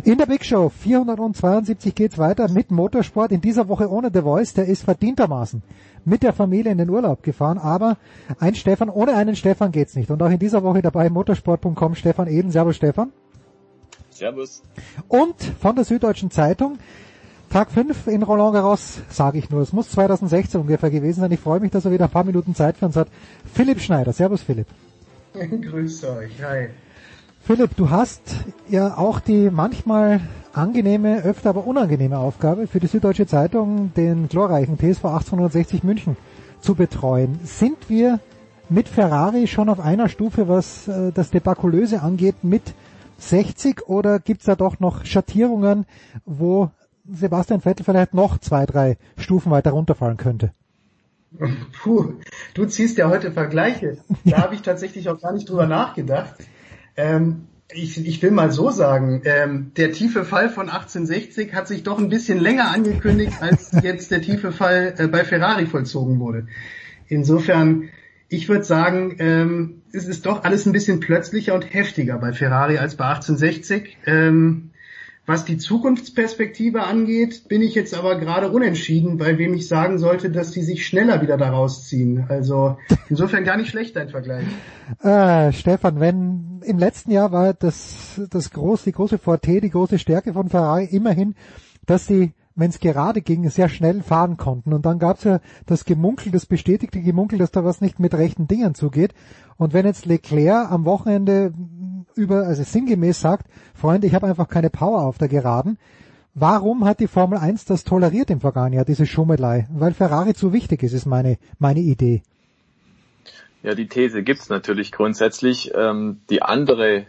In der Big Show 472 geht's weiter mit Motorsport. In dieser Woche ohne The Voice, der ist verdientermaßen mit der Familie in den Urlaub gefahren. Aber ein Stefan, ohne einen Stefan geht's nicht. Und auch in dieser Woche dabei motorsport.com Stefan Eden. Servus Stefan. Servus. Und von der Süddeutschen Zeitung, Tag 5 in Roland Garros, sage ich nur. Es muss 2016 ungefähr gewesen sein. Ich freue mich, dass er wieder ein paar Minuten Zeit für uns hat. Philipp Schneider. Servus Philipp. Grüß euch, hi. Philipp, du hast ja auch die manchmal angenehme, öfter aber unangenehme Aufgabe für die Süddeutsche Zeitung, den glorreichen TSV 1860 München zu betreuen. Sind wir mit Ferrari schon auf einer Stufe, was äh, das Debakulöse angeht, mit 60 oder gibt's da doch noch Schattierungen, wo Sebastian Vettel vielleicht noch zwei, drei Stufen weiter runterfallen könnte? Puh, du ziehst ja heute Vergleiche. Da habe ich tatsächlich auch gar nicht drüber nachgedacht. Ähm, ich, ich will mal so sagen, ähm, der tiefe Fall von 1860 hat sich doch ein bisschen länger angekündigt, als jetzt der tiefe Fall äh, bei Ferrari vollzogen wurde. Insofern, ich würde sagen, ähm, es ist doch alles ein bisschen plötzlicher und heftiger bei Ferrari als bei 1860. Ähm, was die Zukunftsperspektive angeht, bin ich jetzt aber gerade unentschieden, weil wem ich sagen sollte, dass die sich schneller wieder daraus ziehen. Also insofern gar nicht schlecht dein Vergleich. Äh, Stefan, wenn im letzten Jahr war das das große, die große Forte, die große Stärke von Ferrari immerhin, dass die wenn es gerade ging, sehr schnell fahren konnten. Und dann gab es ja das Gemunkel, das bestätigte Gemunkel, dass da was nicht mit rechten Dingern zugeht. Und wenn jetzt Leclerc am Wochenende über, also sinngemäß sagt, Freunde, ich habe einfach keine Power auf der Geraden, warum hat die Formel 1 das toleriert im vergangenen Jahr, diese Schummelei? Weil Ferrari zu wichtig ist, ist meine, meine Idee. Ja, die These gibt's natürlich grundsätzlich. Ähm, die andere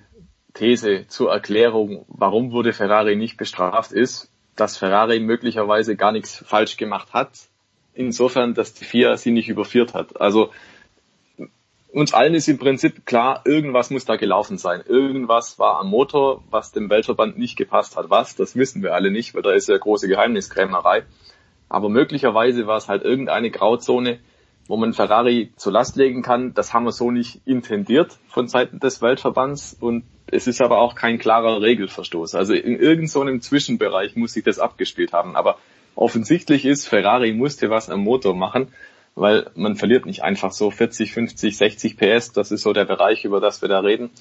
These zur Erklärung, warum wurde Ferrari nicht bestraft, ist, dass Ferrari möglicherweise gar nichts falsch gemacht hat. Insofern, dass die FIA sie nicht überführt hat. Also uns allen ist im Prinzip klar, irgendwas muss da gelaufen sein. Irgendwas war am Motor, was dem Weltverband nicht gepasst hat. Was, das wissen wir alle nicht, weil da ist ja große Geheimniskrämerei. Aber möglicherweise war es halt irgendeine Grauzone, wo man Ferrari zur Last legen kann. Das haben wir so nicht intendiert von Seiten des Weltverbands und es ist aber auch kein klarer Regelverstoß. Also in irgendeinem so Zwischenbereich muss sich das abgespielt haben. Aber offensichtlich ist, Ferrari musste was am Motor machen weil man verliert nicht einfach so 40, 50, 60 PS, das ist so der Bereich, über das wir da reden,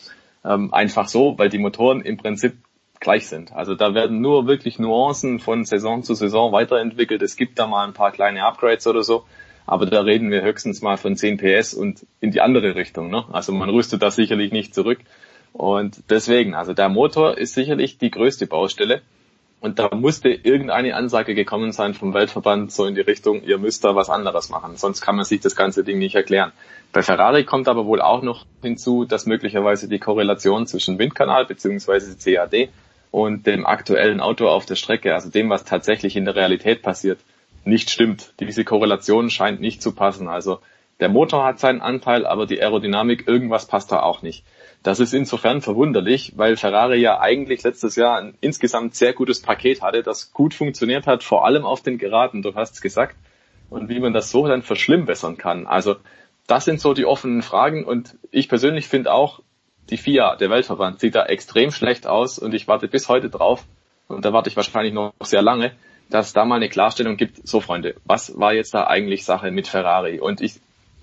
ähm, einfach so, weil die Motoren im Prinzip gleich sind. Also da werden nur wirklich Nuancen von Saison zu Saison weiterentwickelt. Es gibt da mal ein paar kleine Upgrades oder so, aber da reden wir höchstens mal von 10 PS und in die andere Richtung. Ne? Also man rüstet da sicherlich nicht zurück. Und deswegen, also der Motor ist sicherlich die größte Baustelle. Und da musste irgendeine Ansage gekommen sein vom Weltverband so in die Richtung, ihr müsst da was anderes machen, sonst kann man sich das ganze Ding nicht erklären. Bei Ferrari kommt aber wohl auch noch hinzu, dass möglicherweise die Korrelation zwischen Windkanal bzw. CAD und dem aktuellen Auto auf der Strecke, also dem, was tatsächlich in der Realität passiert, nicht stimmt. Diese Korrelation scheint nicht zu passen. Also der Motor hat seinen Anteil, aber die Aerodynamik, irgendwas passt da auch nicht. Das ist insofern verwunderlich, weil Ferrari ja eigentlich letztes Jahr ein insgesamt sehr gutes Paket hatte, das gut funktioniert hat, vor allem auf den Geraden, du hast es gesagt, und wie man das so dann verschlimmbessern kann. Also das sind so die offenen Fragen und ich persönlich finde auch, die FIA, der Weltverband, sieht da extrem schlecht aus und ich warte bis heute drauf, und da warte ich wahrscheinlich noch sehr lange, dass es da mal eine Klarstellung gibt, so Freunde, was war jetzt da eigentlich Sache mit Ferrari? Und ich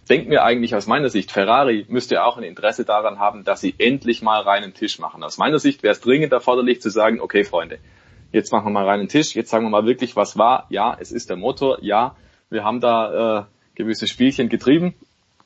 denke mir eigentlich aus meiner Sicht, Ferrari müsste auch ein Interesse daran haben, dass sie endlich mal reinen Tisch machen. Aus meiner Sicht wäre es dringend erforderlich zu sagen, okay Freunde, jetzt machen wir mal reinen Tisch, jetzt sagen wir mal wirklich, was war. Ja, es ist der Motor, ja, wir haben da äh, gewisse Spielchen getrieben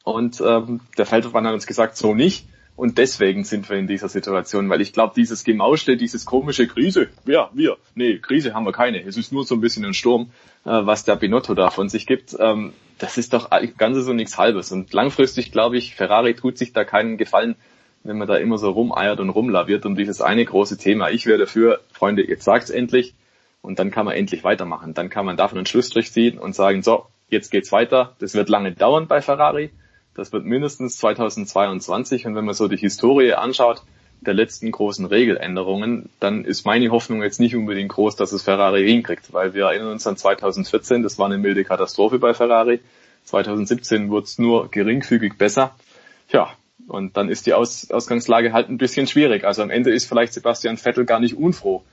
und ähm, der Feldverband hat uns gesagt, so nicht. Und deswegen sind wir in dieser Situation, weil ich glaube, dieses Gemauschle, dieses komische Krise, ja, wir, nee, Krise haben wir keine. Es ist nur so ein bisschen ein Sturm, äh, was der Binotto da von sich gibt. Ähm, das ist doch Ganzes und nichts Halbes. Und langfristig glaube ich, Ferrari tut sich da keinen Gefallen, wenn man da immer so rumeiert und rumlaviert um dieses eine große Thema. Ich wäre dafür, Freunde, jetzt sagt's endlich und dann kann man endlich weitermachen. Dann kann man davon einen Schlussstrich ziehen und sagen, so, jetzt geht's weiter. Das wird lange dauern bei Ferrari. Das wird mindestens 2022 und wenn man so die Historie anschaut, der letzten großen Regeländerungen, dann ist meine Hoffnung jetzt nicht unbedingt groß, dass es Ferrari hinkriegt, weil wir erinnern uns an 2014, das war eine milde Katastrophe bei Ferrari. 2017 wurde es nur geringfügig besser. Ja, und dann ist die Aus Ausgangslage halt ein bisschen schwierig. Also am Ende ist vielleicht Sebastian Vettel gar nicht unfroh,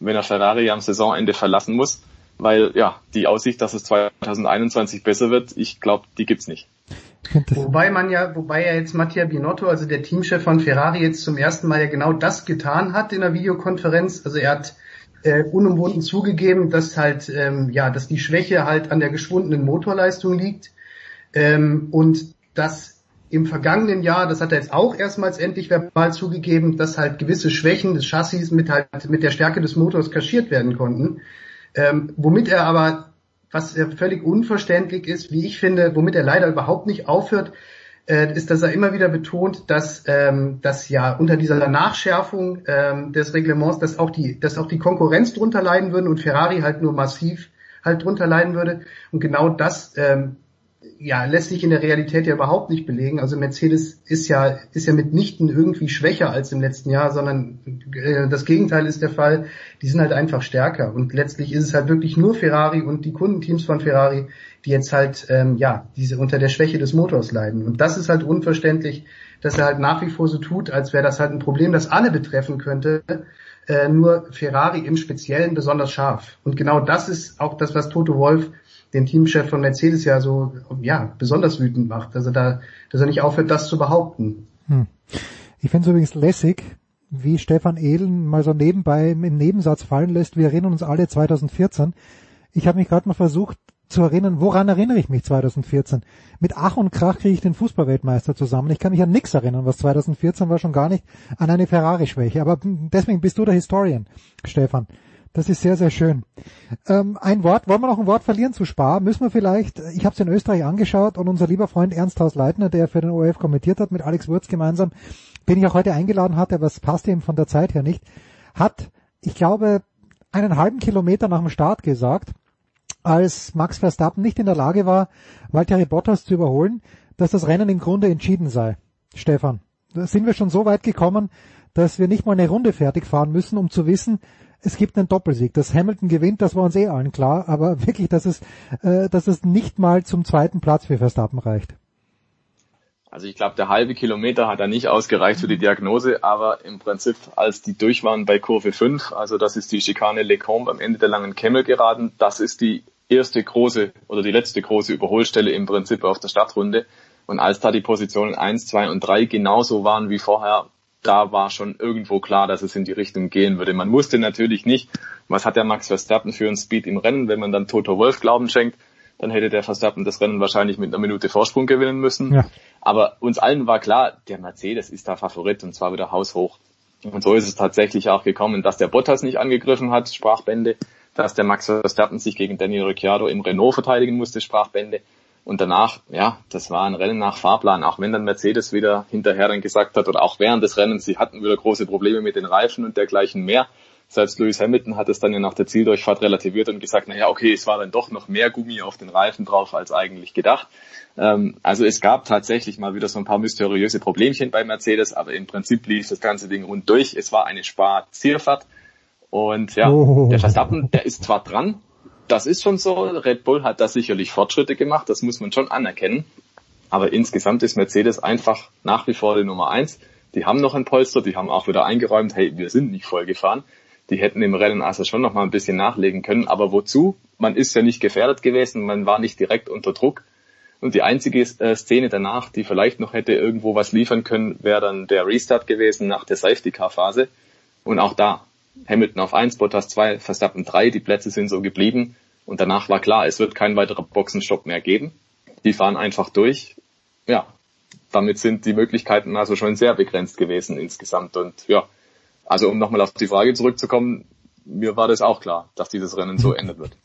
wenn er Ferrari am Saisonende verlassen muss, weil ja, die Aussicht, dass es 2021 besser wird, ich glaube, die gibt's nicht. Wobei man ja, wobei ja jetzt Mattia Binotto, also der Teamchef von Ferrari, jetzt zum ersten Mal ja genau das getan hat in der Videokonferenz. Also er hat äh, unumwunden zugegeben, dass halt, ähm, ja, dass die Schwäche halt an der geschwundenen Motorleistung liegt. Ähm, und dass im vergangenen Jahr, das hat er jetzt auch erstmals endlich verbal zugegeben, dass halt gewisse Schwächen des Chassis mit halt mit der Stärke des Motors kaschiert werden konnten. Ähm, womit er aber was völlig unverständlich ist, wie ich finde, womit er leider überhaupt nicht aufhört, äh, ist, dass er immer wieder betont, dass, ähm, dass ja unter dieser Nachschärfung ähm, des Reglements, dass auch die, dass auch die Konkurrenz drunter leiden würde und Ferrari halt nur massiv halt drunter leiden würde. Und genau das ähm, ja, lässt sich in der Realität ja überhaupt nicht belegen. Also Mercedes ist ja, ist ja mitnichten irgendwie schwächer als im letzten Jahr, sondern äh, das Gegenteil ist der Fall. Die sind halt einfach stärker. Und letztlich ist es halt wirklich nur Ferrari und die Kundenteams von Ferrari, die jetzt halt, ähm, ja, diese unter der Schwäche des Motors leiden. Und das ist halt unverständlich, dass er halt nach wie vor so tut, als wäre das halt ein Problem, das alle betreffen könnte. Äh, nur Ferrari im Speziellen besonders scharf. Und genau das ist auch das, was Toto Wolf den Teamchef von Mercedes ja so, ja, besonders wütend macht. Also da, dass er nicht aufhört, das zu behaupten. Hm. Ich finde es übrigens lässig, wie Stefan Ehlen mal so nebenbei im Nebensatz fallen lässt. Wir erinnern uns alle 2014. Ich habe mich gerade mal versucht zu erinnern, woran erinnere ich mich 2014? Mit Ach und Krach kriege ich den Fußballweltmeister zusammen. Ich kann mich an nichts erinnern, was 2014 war schon gar nicht an eine Ferrari-Schwäche. Aber deswegen bist du der Historian, Stefan. Das ist sehr, sehr schön. Ähm, ein Wort, wollen wir noch ein Wort verlieren zu Spar? Müssen wir vielleicht, ich habe es in Österreich angeschaut und unser lieber Freund Ernst Haus Leitner, der für den ORF kommentiert hat, mit Alex Wurz gemeinsam, den ich auch heute eingeladen hatte, aber es passt ihm von der Zeit her nicht, hat, ich glaube, einen halben Kilometer nach dem Start gesagt, als Max Verstappen nicht in der Lage war, Valtteri Bottas zu überholen, dass das Rennen im Grunde entschieden sei. Stefan, da sind wir schon so weit gekommen, dass wir nicht mal eine Runde fertig fahren müssen, um zu wissen, es gibt einen Doppelsieg. Dass Hamilton gewinnt, das war uns eh allen klar, aber wirklich, dass es, äh, dass es nicht mal zum zweiten Platz für Verstappen reicht. Also ich glaube, der halbe Kilometer hat er nicht ausgereicht für die Diagnose, aber im Prinzip, als die durch waren bei Kurve 5, also das ist die Schikane Lecombe am Ende der langen Kemmel geraten, das ist die erste große oder die letzte große Überholstelle im Prinzip auf der Startrunde. Und als da die Positionen 1, 2 und 3 genauso waren wie vorher, da war schon irgendwo klar, dass es in die Richtung gehen würde. Man wusste natürlich nicht, was hat der Max Verstappen für einen Speed im Rennen. Wenn man dann Toto Wolf Glauben schenkt, dann hätte der Verstappen das Rennen wahrscheinlich mit einer Minute Vorsprung gewinnen müssen. Ja. Aber uns allen war klar, der Mercedes ist da Favorit und zwar wieder haushoch. Und so ist es tatsächlich auch gekommen, dass der Bottas nicht angegriffen hat, Sprachbände, dass der Max Verstappen sich gegen Daniel Ricciardo im Renault verteidigen musste, Sprachbände. Und danach, ja, das war ein Rennen nach Fahrplan, auch wenn dann Mercedes wieder hinterher dann gesagt hat, oder auch während des Rennens, sie hatten wieder große Probleme mit den Reifen und dergleichen mehr. Selbst Lewis Hamilton hat es dann ja nach der Zieldurchfahrt relativiert und gesagt, naja, okay, es war dann doch noch mehr Gummi auf den Reifen drauf als eigentlich gedacht. Ähm, also es gab tatsächlich mal wieder so ein paar mysteriöse Problemchen bei Mercedes, aber im Prinzip lief das ganze Ding rund durch. Es war eine Spar-Zielfahrt und ja, oh. der Verstappen, der ist zwar dran, das ist schon so. Red Bull hat da sicherlich Fortschritte gemacht, das muss man schon anerkennen. Aber insgesamt ist Mercedes einfach nach wie vor die Nummer eins. Die haben noch ein Polster, die haben auch wieder eingeräumt, hey, wir sind nicht voll gefahren. Die hätten im Rennen also schon noch mal ein bisschen nachlegen können. Aber wozu? Man ist ja nicht gefährdet gewesen, man war nicht direkt unter Druck. Und die einzige äh, Szene danach, die vielleicht noch hätte irgendwo was liefern können, wäre dann der Restart gewesen nach der Safety Car Phase. Und auch da Hamilton auf 1, Bottas 2, Verstappen 3, die Plätze sind so geblieben. Und danach war klar, es wird kein weiterer Boxenstopp mehr geben. Die fahren einfach durch. Ja, damit sind die Möglichkeiten also schon sehr begrenzt gewesen insgesamt. Und ja, also um nochmal auf die Frage zurückzukommen, mir war das auch klar, dass dieses Rennen so endet wird.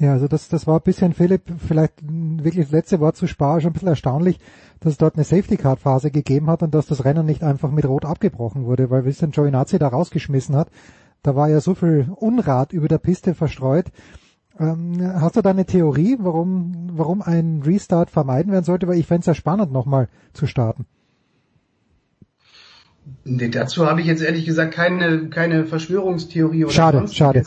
Ja, also das, das war ein bisschen, Philipp, vielleicht wirklich das letzte Wort zu Spar, schon ein bisschen erstaunlich, dass es dort eine Safety-Card-Phase gegeben hat und dass das Rennen nicht einfach mit Rot abgebrochen wurde, weil dann Giovinazzi da rausgeschmissen hat, da war ja so viel Unrat über der Piste verstreut. Ähm, hast du da eine Theorie, warum, warum ein Restart vermeiden werden sollte? Weil ich fände es ja spannend, nochmal zu starten. Nee, dazu habe ich jetzt ehrlich gesagt keine, keine Verschwörungstheorie oder Schade, schade.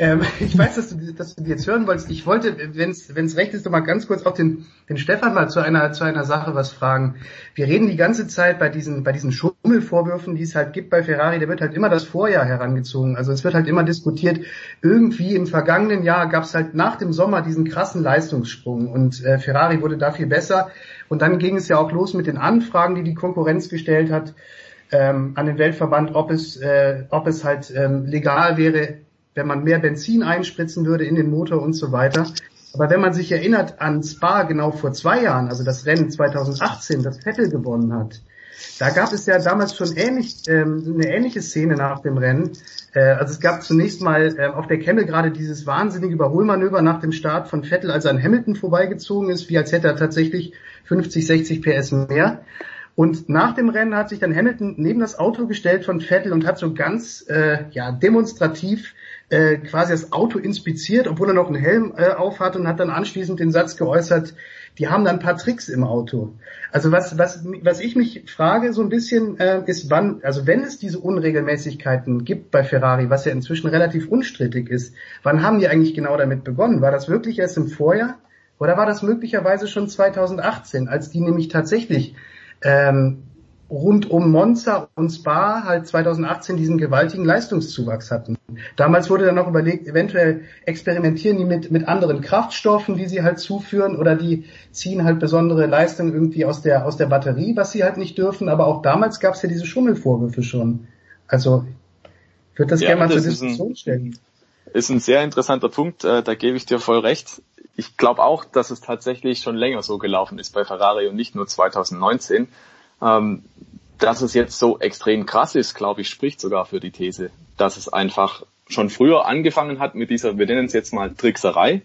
Ähm, ich weiß, dass du, dass du jetzt hören wolltest. Ich wollte, wenn es recht ist, noch mal ganz kurz auch den, den Stefan mal zu einer, zu einer Sache was fragen. Wir reden die ganze Zeit bei diesen, bei diesen Schummelvorwürfen, die es halt gibt bei Ferrari, da wird halt immer das Vorjahr herangezogen. Also es wird halt immer diskutiert, irgendwie im vergangenen Jahr gab es halt nach dem Sommer diesen krassen Leistungssprung und äh, Ferrari wurde da viel besser. Und dann ging es ja auch los mit den Anfragen, die die Konkurrenz gestellt hat ähm, an den Weltverband, ob es, äh, ob es halt ähm, legal wäre, wenn man mehr Benzin einspritzen würde in den Motor und so weiter. Aber wenn man sich erinnert an Spa genau vor zwei Jahren, also das Rennen 2018, das Vettel gewonnen hat, da gab es ja damals schon ähnlich, ähm, eine ähnliche Szene nach dem Rennen. Äh, also es gab zunächst mal äh, auf der Kemme gerade dieses wahnsinnige Überholmanöver nach dem Start von Vettel, als er an Hamilton vorbeigezogen ist, wie als hätte er tatsächlich 50, 60 PS mehr. Und nach dem Rennen hat sich dann Hamilton neben das Auto gestellt von Vettel und hat so ganz äh, ja, demonstrativ äh, quasi das Auto inspiziert, obwohl er noch einen Helm äh, aufhat und hat dann anschließend den Satz geäußert, die haben dann ein paar Tricks im Auto. Also was, was, was ich mich frage so ein bisschen äh, ist, wann, also wenn es diese Unregelmäßigkeiten gibt bei Ferrari, was ja inzwischen relativ unstrittig ist, wann haben die eigentlich genau damit begonnen? War das wirklich erst im Vorjahr oder war das möglicherweise schon 2018, als die nämlich tatsächlich ähm, rund um Monza und Spa halt 2018 diesen gewaltigen Leistungszuwachs hatten. Damals wurde dann noch überlegt, eventuell experimentieren die mit, mit anderen Kraftstoffen, die sie halt zuführen oder die ziehen halt besondere Leistungen irgendwie aus der, aus der Batterie, was sie halt nicht dürfen. Aber auch damals gab es ja diese Schummelvorwürfe schon. Also ich würde das ja, gerne mal zur Diskussion stellen. Ist ein sehr interessanter Punkt, äh, da gebe ich dir voll recht. Ich glaube auch, dass es tatsächlich schon länger so gelaufen ist bei Ferrari und nicht nur 2019. Ähm, dass es jetzt so extrem krass ist, glaube ich, spricht sogar für die These, dass es einfach schon früher angefangen hat mit dieser, wir nennen es jetzt mal Trickserei.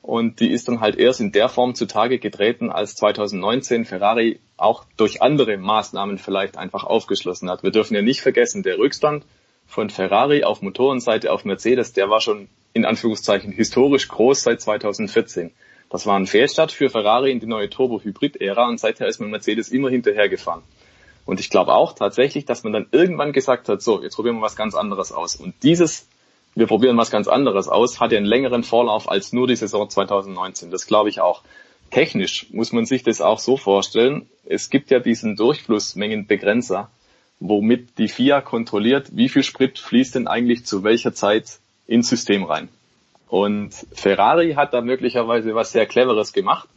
Und die ist dann halt erst in der Form zutage getreten, als 2019 Ferrari auch durch andere Maßnahmen vielleicht einfach aufgeschlossen hat. Wir dürfen ja nicht vergessen, der Rückstand von Ferrari auf Motorenseite auf Mercedes, der war schon in Anführungszeichen historisch groß seit 2014. Das war ein Fehlstart für Ferrari in die neue Turbo-Hybrid-Ära und seither ist man Mercedes immer hinterhergefahren. Und ich glaube auch tatsächlich, dass man dann irgendwann gesagt hat, so, jetzt probieren wir was ganz anderes aus. Und dieses, wir probieren was ganz anderes aus, hat ja einen längeren Vorlauf als nur die Saison 2019. Das glaube ich auch. Technisch muss man sich das auch so vorstellen. Es gibt ja diesen Durchflussmengenbegrenzer, womit die FIA kontrolliert, wie viel Sprit fließt denn eigentlich zu welcher Zeit ins System rein. Und Ferrari hat da möglicherweise was sehr Cleveres gemacht.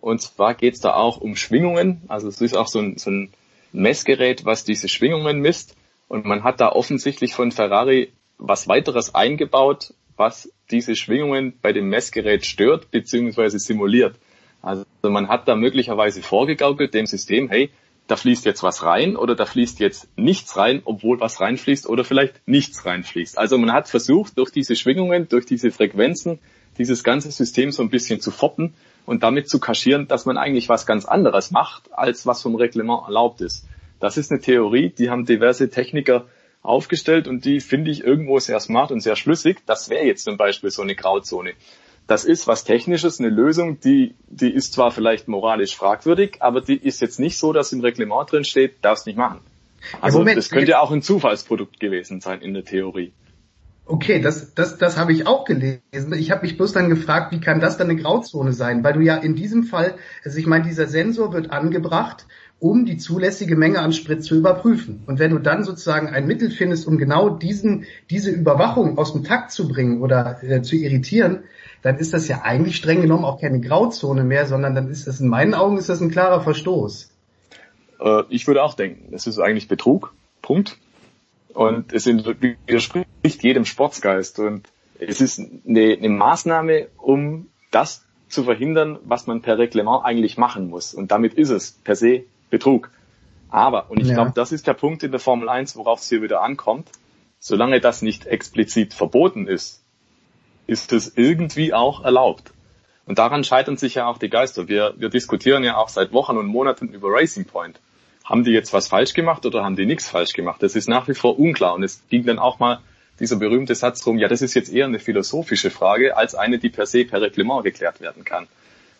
Und zwar geht es da auch um Schwingungen. Also es ist auch so ein, so ein Messgerät, was diese Schwingungen misst. Und man hat da offensichtlich von Ferrari was weiteres eingebaut, was diese Schwingungen bei dem Messgerät stört bzw. simuliert. Also man hat da möglicherweise vorgegaukelt dem System, hey, da fließt jetzt was rein oder da fließt jetzt nichts rein, obwohl was reinfließt oder vielleicht nichts reinfließt. Also man hat versucht, durch diese Schwingungen, durch diese Frequenzen, dieses ganze System so ein bisschen zu foppen und damit zu kaschieren, dass man eigentlich was ganz anderes macht, als was vom Reglement erlaubt ist. Das ist eine Theorie, die haben diverse Techniker aufgestellt und die finde ich irgendwo sehr smart und sehr schlüssig. Das wäre jetzt zum Beispiel so eine Grauzone das ist was Technisches, eine Lösung, die, die ist zwar vielleicht moralisch fragwürdig, aber die ist jetzt nicht so, dass im Reglement drin steht, darfst nicht machen. Also ja, Moment, das könnte ja auch ein Zufallsprodukt gewesen sein in der Theorie. Okay, das, das, das habe ich auch gelesen. Ich habe mich bloß dann gefragt, wie kann das dann eine Grauzone sein? Weil du ja in diesem Fall, also ich meine, dieser Sensor wird angebracht, um die zulässige Menge an Sprit zu überprüfen. Und wenn du dann sozusagen ein Mittel findest, um genau diesen, diese Überwachung aus dem Takt zu bringen oder äh, zu irritieren, dann ist das ja eigentlich streng genommen auch keine Grauzone mehr, sondern dann ist das in meinen Augen ist das ein klarer Verstoß. Äh, ich würde auch denken, das ist eigentlich Betrug. Punkt. Und es widerspricht jedem Sportsgeist. Und es ist eine, eine Maßnahme, um das zu verhindern, was man per Reglement eigentlich machen muss. Und damit ist es per se Betrug. Aber, und ich ja. glaube, das ist der Punkt in der Formel 1, worauf es hier wieder ankommt, solange das nicht explizit verboten ist, ist es irgendwie auch erlaubt. Und daran scheitern sich ja auch die Geister. Wir, wir diskutieren ja auch seit Wochen und Monaten über Racing Point. Haben die jetzt was falsch gemacht oder haben die nichts falsch gemacht? Das ist nach wie vor unklar. Und es ging dann auch mal dieser berühmte Satz rum, ja, das ist jetzt eher eine philosophische Frage als eine, die per se per Reglement geklärt werden kann.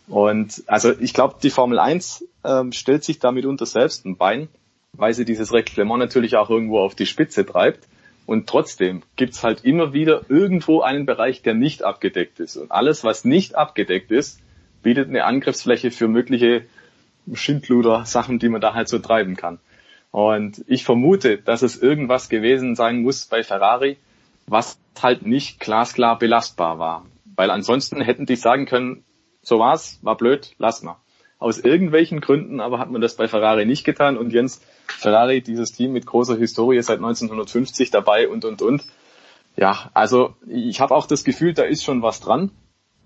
Und also ich glaube, die Formel 1 ähm, stellt sich damit unter selbst ein Bein, weil sie dieses Reglement natürlich auch irgendwo auf die Spitze treibt. Und trotzdem gibt's halt immer wieder irgendwo einen Bereich, der nicht abgedeckt ist. Und alles, was nicht abgedeckt ist, bietet eine Angriffsfläche für mögliche Schindluder, Sachen, die man da halt so treiben kann. Und ich vermute, dass es irgendwas gewesen sein muss bei Ferrari, was halt nicht glasklar belastbar war. Weil ansonsten hätten die sagen können, so war's, war blöd, lass mal. Aus irgendwelchen Gründen aber hat man das bei Ferrari nicht getan und Jens, Ferrari, dieses Team mit großer Historie seit 1950 dabei und, und, und. Ja, also ich habe auch das Gefühl, da ist schon was dran.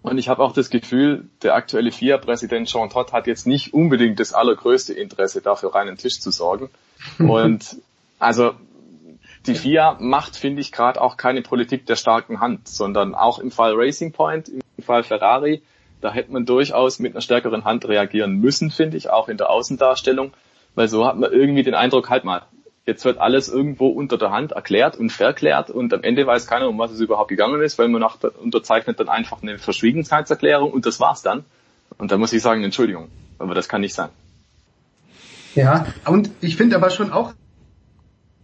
Und ich habe auch das Gefühl, der aktuelle FIA-Präsident Jean Todt hat jetzt nicht unbedingt das allergrößte Interesse, dafür reinen Tisch zu sorgen. Und also die FIA macht, finde ich, gerade auch keine Politik der starken Hand, sondern auch im Fall Racing Point, im Fall Ferrari, da hätte man durchaus mit einer stärkeren Hand reagieren müssen, finde ich, auch in der Außendarstellung. Weil so hat man irgendwie den Eindruck, halt mal, jetzt wird alles irgendwo unter der Hand erklärt und verklärt und am Ende weiß keiner, um was es überhaupt gegangen ist, weil man nach unterzeichnet dann einfach eine Verschwiegenheitserklärung und das war's dann. Und da muss ich sagen, Entschuldigung, aber das kann nicht sein. Ja, und ich finde aber schon auch,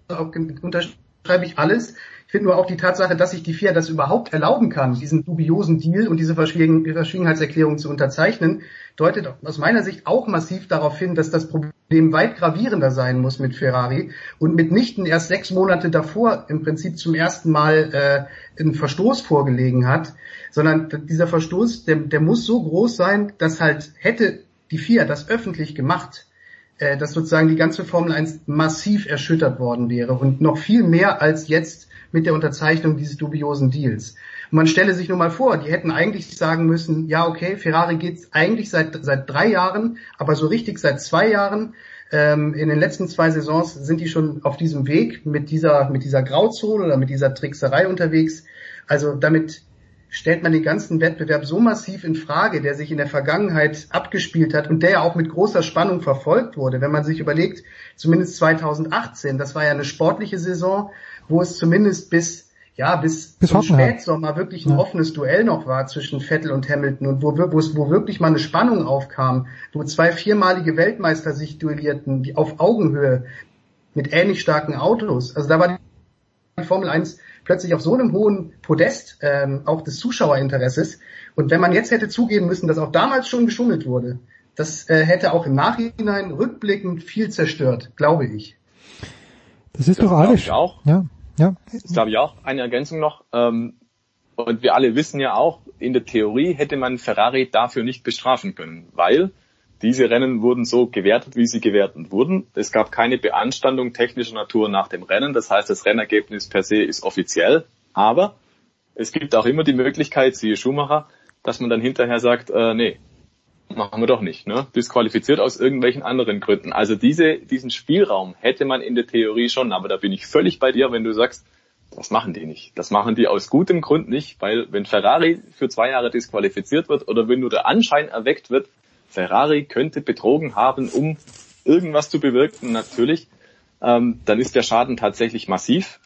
auch unterschreibe ich alles, ich finde nur auch die Tatsache, dass sich die FIA das überhaupt erlauben kann, diesen dubiosen Deal und diese Verschwiegen Verschwiegenheitserklärung zu unterzeichnen, deutet aus meiner Sicht auch massiv darauf hin, dass das Problem weit gravierender sein muss mit Ferrari und mitnichten erst sechs Monate davor im Prinzip zum ersten Mal äh, einen Verstoß vorgelegen hat, sondern dieser Verstoß, der, der muss so groß sein, dass halt hätte die FIA das öffentlich gemacht, äh, dass sozusagen die ganze Formel 1 massiv erschüttert worden wäre und noch viel mehr als jetzt mit der Unterzeichnung dieses dubiosen Deals. Man stelle sich nur mal vor, die hätten eigentlich sagen müssen, ja okay, Ferrari geht eigentlich seit, seit drei Jahren, aber so richtig seit zwei Jahren. Ähm, in den letzten zwei Saisons sind die schon auf diesem Weg mit dieser, mit dieser Grauzone oder mit dieser Trickserei unterwegs. Also damit stellt man den ganzen Wettbewerb so massiv in Frage, der sich in der Vergangenheit abgespielt hat und der ja auch mit großer Spannung verfolgt wurde. Wenn man sich überlegt, zumindest 2018, das war ja eine sportliche Saison, wo es zumindest bis ja, bis, bis zum Spätsommer wirklich ein ja. offenes Duell noch war zwischen Vettel und Hamilton und wo, wo, es, wo wirklich mal eine Spannung aufkam, wo zwei viermalige Weltmeister sich duellierten, die auf Augenhöhe mit ähnlich starken Autos. Also da war die Formel 1 plötzlich auf so einem hohen Podest ähm, auch des Zuschauerinteresses. Und wenn man jetzt hätte zugeben müssen, dass auch damals schon geschummelt wurde, das äh, hätte auch im Nachhinein rückblickend viel zerstört, glaube ich. Das ist das doch alles. Auch. Ja. Ja. Das glaube ich auch. Eine Ergänzung noch. Ähm, und wir alle wissen ja auch, in der Theorie hätte man Ferrari dafür nicht bestrafen können, weil diese Rennen wurden so gewertet, wie sie gewertet wurden. Es gab keine Beanstandung technischer Natur nach dem Rennen. Das heißt, das Rennergebnis per se ist offiziell. Aber es gibt auch immer die Möglichkeit, siehe Schumacher, dass man dann hinterher sagt, äh, nee, machen wir doch nicht, ne? Disqualifiziert aus irgendwelchen anderen Gründen. Also diese, diesen Spielraum hätte man in der Theorie schon, aber da bin ich völlig bei dir, wenn du sagst, das machen die nicht. Das machen die aus gutem Grund nicht, weil wenn Ferrari für zwei Jahre disqualifiziert wird oder wenn nur der Anschein erweckt wird, Ferrari könnte betrogen haben, um irgendwas zu bewirken, natürlich, ähm, dann ist der Schaden tatsächlich massiv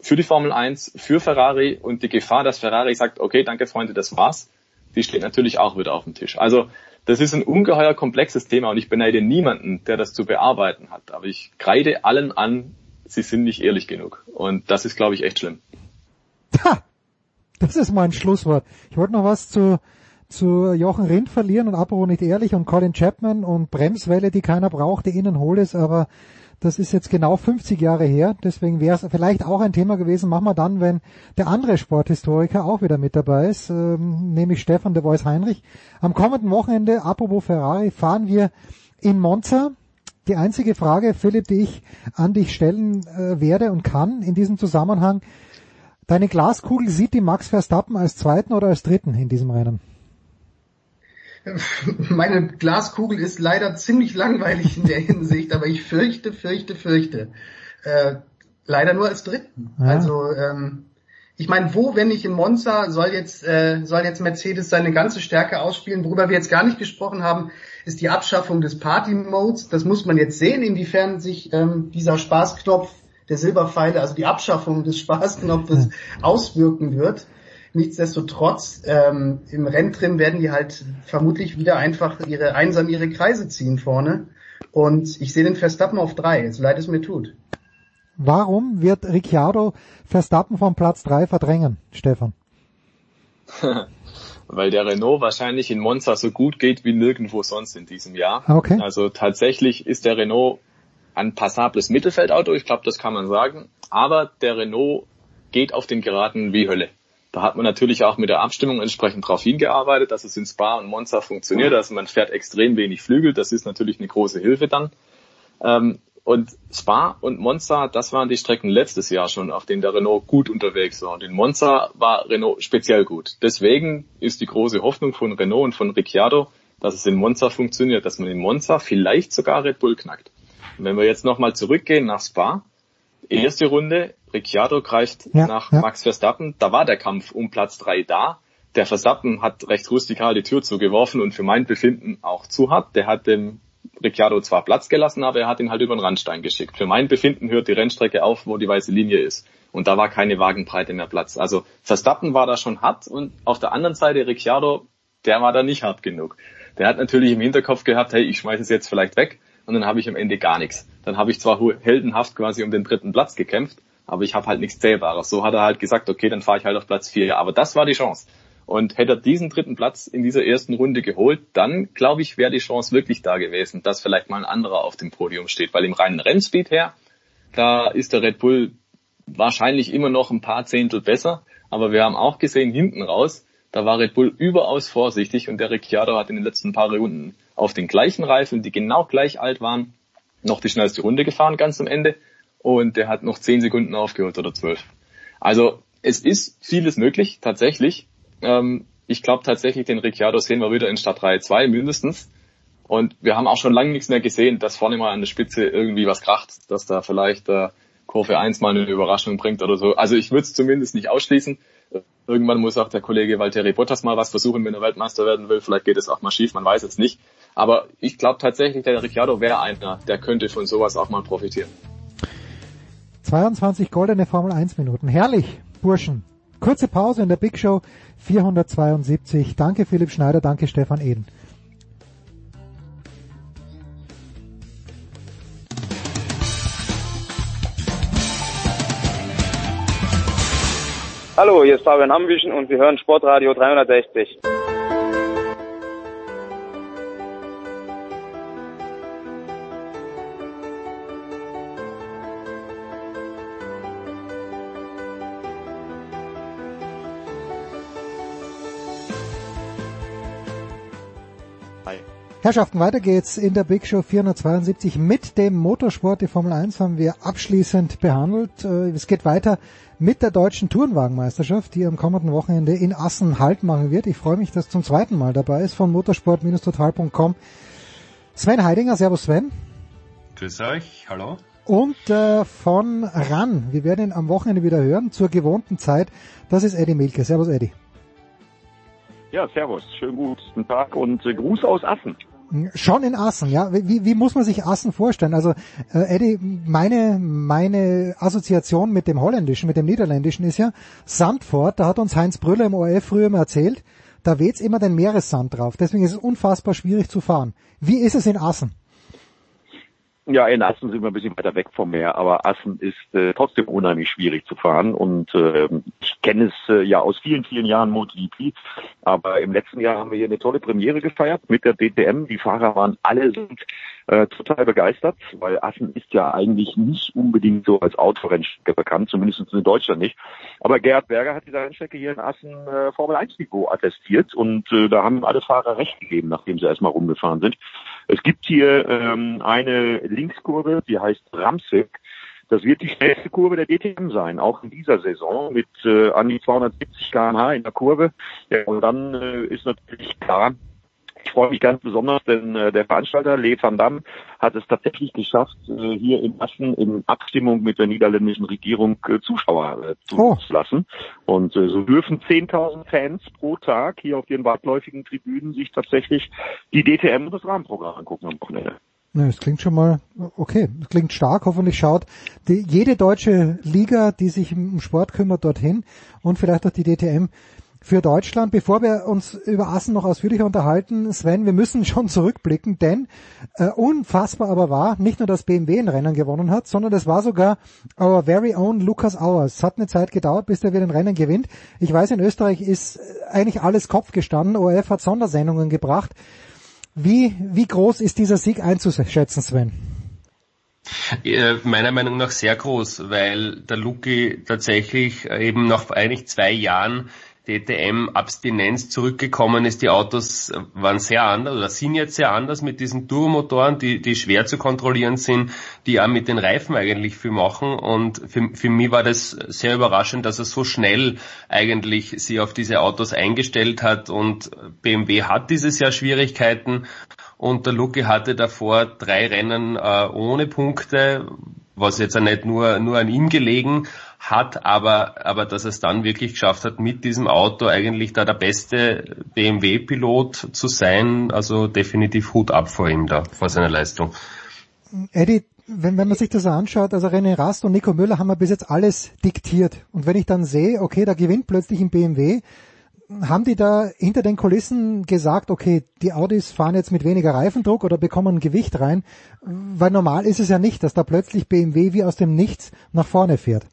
für die Formel 1, für Ferrari und die Gefahr, dass Ferrari sagt, okay, danke Freunde, das war's, die steht natürlich auch wieder auf dem Tisch. Also das ist ein ungeheuer komplexes Thema und ich beneide niemanden, der das zu bearbeiten hat. Aber ich kreide allen an, sie sind nicht ehrlich genug. Und das ist, glaube ich, echt schlimm. Ha! Das ist mein Schlusswort. Ich wollte noch was zu, zu Jochen Rindt verlieren und apropos nicht ehrlich und Colin Chapman und Bremswelle, die keiner braucht, die innen hohl ist, aber das ist jetzt genau 50 Jahre her, deswegen wäre es vielleicht auch ein Thema gewesen. Machen wir dann, wenn der andere Sporthistoriker auch wieder mit dabei ist, ähm, nämlich Stefan de Vois Heinrich. Am kommenden Wochenende, apropos Ferrari, fahren wir in Monza. Die einzige Frage, Philipp, die ich an dich stellen äh, werde und kann in diesem Zusammenhang, deine Glaskugel sieht die Max Verstappen als Zweiten oder als Dritten in diesem Rennen? Meine Glaskugel ist leider ziemlich langweilig in der Hinsicht, aber ich fürchte, fürchte, fürchte. Äh, leider nur als Dritten. Ja. Also ähm, ich meine, wo, wenn nicht in Monza, soll jetzt, äh, soll jetzt Mercedes seine ganze Stärke ausspielen. Worüber wir jetzt gar nicht gesprochen haben, ist die Abschaffung des Party-Modes. Das muss man jetzt sehen, inwiefern sich ähm, dieser Spaßknopf der Silberpfeile, also die Abschaffung des Spaßknopfes auswirken wird. Nichtsdestotrotz, ähm, im Renntrim werden die halt vermutlich wieder einfach ihre einsam ihre Kreise ziehen vorne. Und ich sehe den Verstappen auf drei, so leid es mir tut. Warum wird Ricciardo Verstappen vom Platz drei verdrängen, Stefan? Weil der Renault wahrscheinlich in Monza so gut geht wie nirgendwo sonst in diesem Jahr. Okay. Also tatsächlich ist der Renault ein passables Mittelfeldauto, ich glaube, das kann man sagen. Aber der Renault geht auf den Geraden wie Hölle. Da hat man natürlich auch mit der Abstimmung entsprechend darauf hingearbeitet, dass es in Spa und Monza funktioniert. Also man fährt extrem wenig Flügel. Das ist natürlich eine große Hilfe dann. Ähm, und Spa und Monza, das waren die Strecken letztes Jahr schon, auf denen der Renault gut unterwegs war. Und in Monza war Renault speziell gut. Deswegen ist die große Hoffnung von Renault und von Ricciardo, dass es in Monza funktioniert, dass man in Monza vielleicht sogar Red Bull knackt. Und wenn wir jetzt nochmal zurückgehen nach Spa, erste Runde, Ricciardo greift ja, nach ja. Max Verstappen, da war der Kampf um Platz drei da. Der Verstappen hat recht rustikal die Tür zugeworfen und für mein Befinden auch zu hart. Der hat dem Ricciardo zwar Platz gelassen, aber er hat ihn halt über den Randstein geschickt. Für mein Befinden hört die Rennstrecke auf, wo die weiße Linie ist. Und da war keine Wagenbreite mehr Platz. Also Verstappen war da schon hart und auf der anderen Seite Ricciardo, der war da nicht hart genug. Der hat natürlich im Hinterkopf gehabt, hey, ich schmeiße es jetzt vielleicht weg und dann habe ich am Ende gar nichts. Dann habe ich zwar heldenhaft quasi um den dritten Platz gekämpft, aber ich habe halt nichts Zählbares. So hat er halt gesagt, okay, dann fahre ich halt auf Platz vier. Aber das war die Chance. Und hätte er diesen dritten Platz in dieser ersten Runde geholt, dann glaube ich, wäre die Chance wirklich da gewesen, dass vielleicht mal ein anderer auf dem Podium steht. Weil im reinen Rennspeed her, da ist der Red Bull wahrscheinlich immer noch ein paar Zehntel besser. Aber wir haben auch gesehen, hinten raus, da war Red Bull überaus vorsichtig und der Ricciardo hat in den letzten paar Runden auf den gleichen Reifen, die genau gleich alt waren, noch die schnellste Runde gefahren ganz am Ende und der hat noch zehn Sekunden aufgehört oder zwölf. Also es ist vieles möglich, tatsächlich. Ähm, ich glaube tatsächlich, den Ricciardo sehen wir wieder in Stadtreihe 2 mindestens. Und wir haben auch schon lange nichts mehr gesehen, dass vorne mal an der Spitze irgendwie was kracht, dass da vielleicht äh, Kurve 1 mal eine Überraschung bringt oder so. Also ich würde es zumindest nicht ausschließen. Irgendwann muss auch der Kollege Valtteri Bottas mal was versuchen, wenn er Weltmeister werden will. Vielleicht geht es auch mal schief, man weiß es nicht. Aber ich glaube tatsächlich, der Ricciardo wäre einer, der könnte von sowas auch mal profitieren. 22 goldene Formel 1 Minuten. Herrlich, Burschen. Kurze Pause in der Big Show 472. Danke Philipp Schneider, danke Stefan Eden. Hallo, hier ist Fabian Ambüchen und Sie hören Sportradio 360. Herrschaften, weiter geht's in der Big Show 472 mit dem Motorsport. Die Formel 1 haben wir abschließend behandelt. Äh, es geht weiter mit der deutschen Tourenwagenmeisterschaft, die am kommenden Wochenende in Assen Halt machen wird. Ich freue mich, dass zum zweiten Mal dabei ist von motorsport-total.com Sven Heidinger. Servus Sven. Grüß euch, hallo. Und äh, von RAN, wir werden ihn am Wochenende wieder hören, zur gewohnten Zeit. Das ist Eddie Milke. Servus Eddie. Ja, servus, schönen guten Tag und äh, Gruß aus Assen. Schon in Assen, ja. Wie, wie muss man sich Assen vorstellen? Also äh, Eddie, meine meine Assoziation mit dem Holländischen, mit dem Niederländischen ist ja Sandford. Da hat uns Heinz Brüller im ORF früher mal erzählt. Da weht's immer den Meeressand drauf. Deswegen ist es unfassbar schwierig zu fahren. Wie ist es in Assen? Ja, in Assen sind wir ein bisschen weiter weg vom Meer, aber Assen ist äh, trotzdem unheimlich schwierig zu fahren und äh, ich kenne es äh, ja aus vielen, vielen Jahren MotoGP, aber im letzten Jahr haben wir hier eine tolle Premiere gefeiert mit der DTM. Die Fahrer waren alle sind äh, total begeistert, weil Assen ist ja eigentlich nicht unbedingt so als Autorennstrecke bekannt, zumindest in Deutschland nicht. Aber Gerhard Berger hat diese Rennstrecke hier in Assen äh, Formel 1 Niveau attestiert und äh, da haben alle Fahrer recht gegeben, nachdem sie erstmal rumgefahren sind. Es gibt hier ähm, eine Linkskurve, die heißt Ramsek. Das wird die schnellste Kurve der DTM sein, auch in dieser Saison mit äh, an die 270 km/h in der Kurve. Ja, und dann äh, ist natürlich klar, ich freue mich ganz besonders, denn äh, der Veranstalter Le van Dam hat es tatsächlich geschafft, äh, hier in Assen in Abstimmung mit der niederländischen Regierung äh, Zuschauer äh, zuzulassen. Oh. Und äh, so dürfen 10.000 Fans pro Tag hier auf den weitläufigen Tribünen sich tatsächlich die DTM und das Rahmenprogramm angucken am Wochenende. Ja, das klingt schon mal okay. Das klingt stark. Hoffentlich schaut die, jede deutsche Liga, die sich um Sport kümmert, dorthin und vielleicht auch die DTM für Deutschland. Bevor wir uns über Assen noch ausführlicher unterhalten, Sven, wir müssen schon zurückblicken, denn äh, unfassbar aber war, nicht nur, dass BMW ein Rennen gewonnen hat, sondern es war sogar our very own Lukas Auers. Es hat eine Zeit gedauert, bis der wieder ein Rennen gewinnt. Ich weiß, in Österreich ist eigentlich alles Kopf gestanden. ORF hat Sondersendungen gebracht. Wie, wie groß ist dieser Sieg einzuschätzen, Sven? Äh, meiner Meinung nach sehr groß, weil der Luki tatsächlich eben nach eigentlich zwei Jahren DTM-Abstinenz zurückgekommen ist. Die Autos waren sehr anders oder sind jetzt sehr anders mit diesen Turbomotoren, die, die schwer zu kontrollieren sind, die auch mit den Reifen eigentlich viel machen. Und für, für mich war das sehr überraschend, dass er so schnell eigentlich sich auf diese Autos eingestellt hat. Und BMW hat dieses Jahr Schwierigkeiten. Und der Luki hatte davor drei Rennen äh, ohne Punkte, was jetzt auch nicht nur, nur an ihm gelegen, hat, aber, aber dass es dann wirklich geschafft hat, mit diesem Auto eigentlich da der beste BMW-Pilot zu sein, also definitiv Hut ab vor ihm da, vor seiner Leistung. Eddie, wenn, wenn man sich das anschaut, also René Rast und Nico Müller haben ja bis jetzt alles diktiert. Und wenn ich dann sehe, okay, da gewinnt plötzlich ein BMW, haben die da hinter den Kulissen gesagt, okay, die Audis fahren jetzt mit weniger Reifendruck oder bekommen Gewicht rein? Weil normal ist es ja nicht, dass da plötzlich BMW wie aus dem Nichts nach vorne fährt.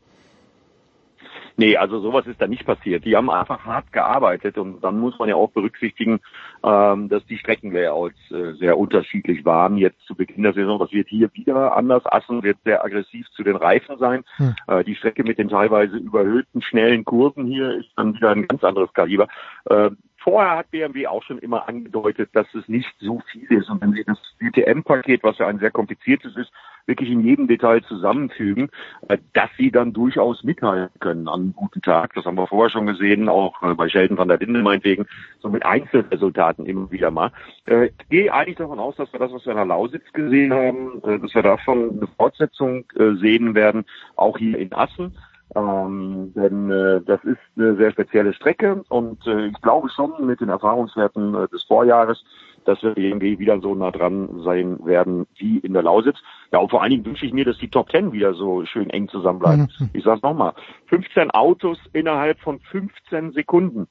Nee, also sowas ist da nicht passiert. Die haben einfach hart gearbeitet und dann muss man ja auch berücksichtigen, ähm, dass die Streckenlayouts äh, sehr unterschiedlich waren jetzt zu Beginn der Saison. Das wird hier wieder anders. Assen wird sehr aggressiv zu den Reifen sein. Hm. Äh, die Strecke mit den teilweise überhöhten, schnellen Kurven hier ist dann wieder ein ganz anderes Kaliber. Äh, Vorher hat BMW auch schon immer angedeutet, dass es nicht so viel ist. Und wenn Sie das DTM-Paket, was ja ein sehr kompliziertes ist, wirklich in jedem Detail zusammenfügen, äh, dass sie dann durchaus mithalten können an einem guten Tag. Das haben wir vorher schon gesehen, auch äh, bei Sheldon van der Linde meinetwegen, so mit Einzelresultaten immer wieder mal. Äh, ich gehe eigentlich davon aus, dass wir das, was wir in der Lausitz gesehen haben, dass wir davon eine Fortsetzung sehen werden, auch hier in Assen. Ähm, denn äh, das ist eine sehr spezielle Strecke und äh, ich glaube schon mit den Erfahrungswerten äh, des Vorjahres, dass wir irgendwie wieder so nah dran sein werden wie in der Lausitz. Ja, und vor allen Dingen wünsche ich mir, dass die Top Ten wieder so schön eng zusammenbleiben. Mhm. Ich sage nochmal, 15 Autos innerhalb von 15 Sekunden.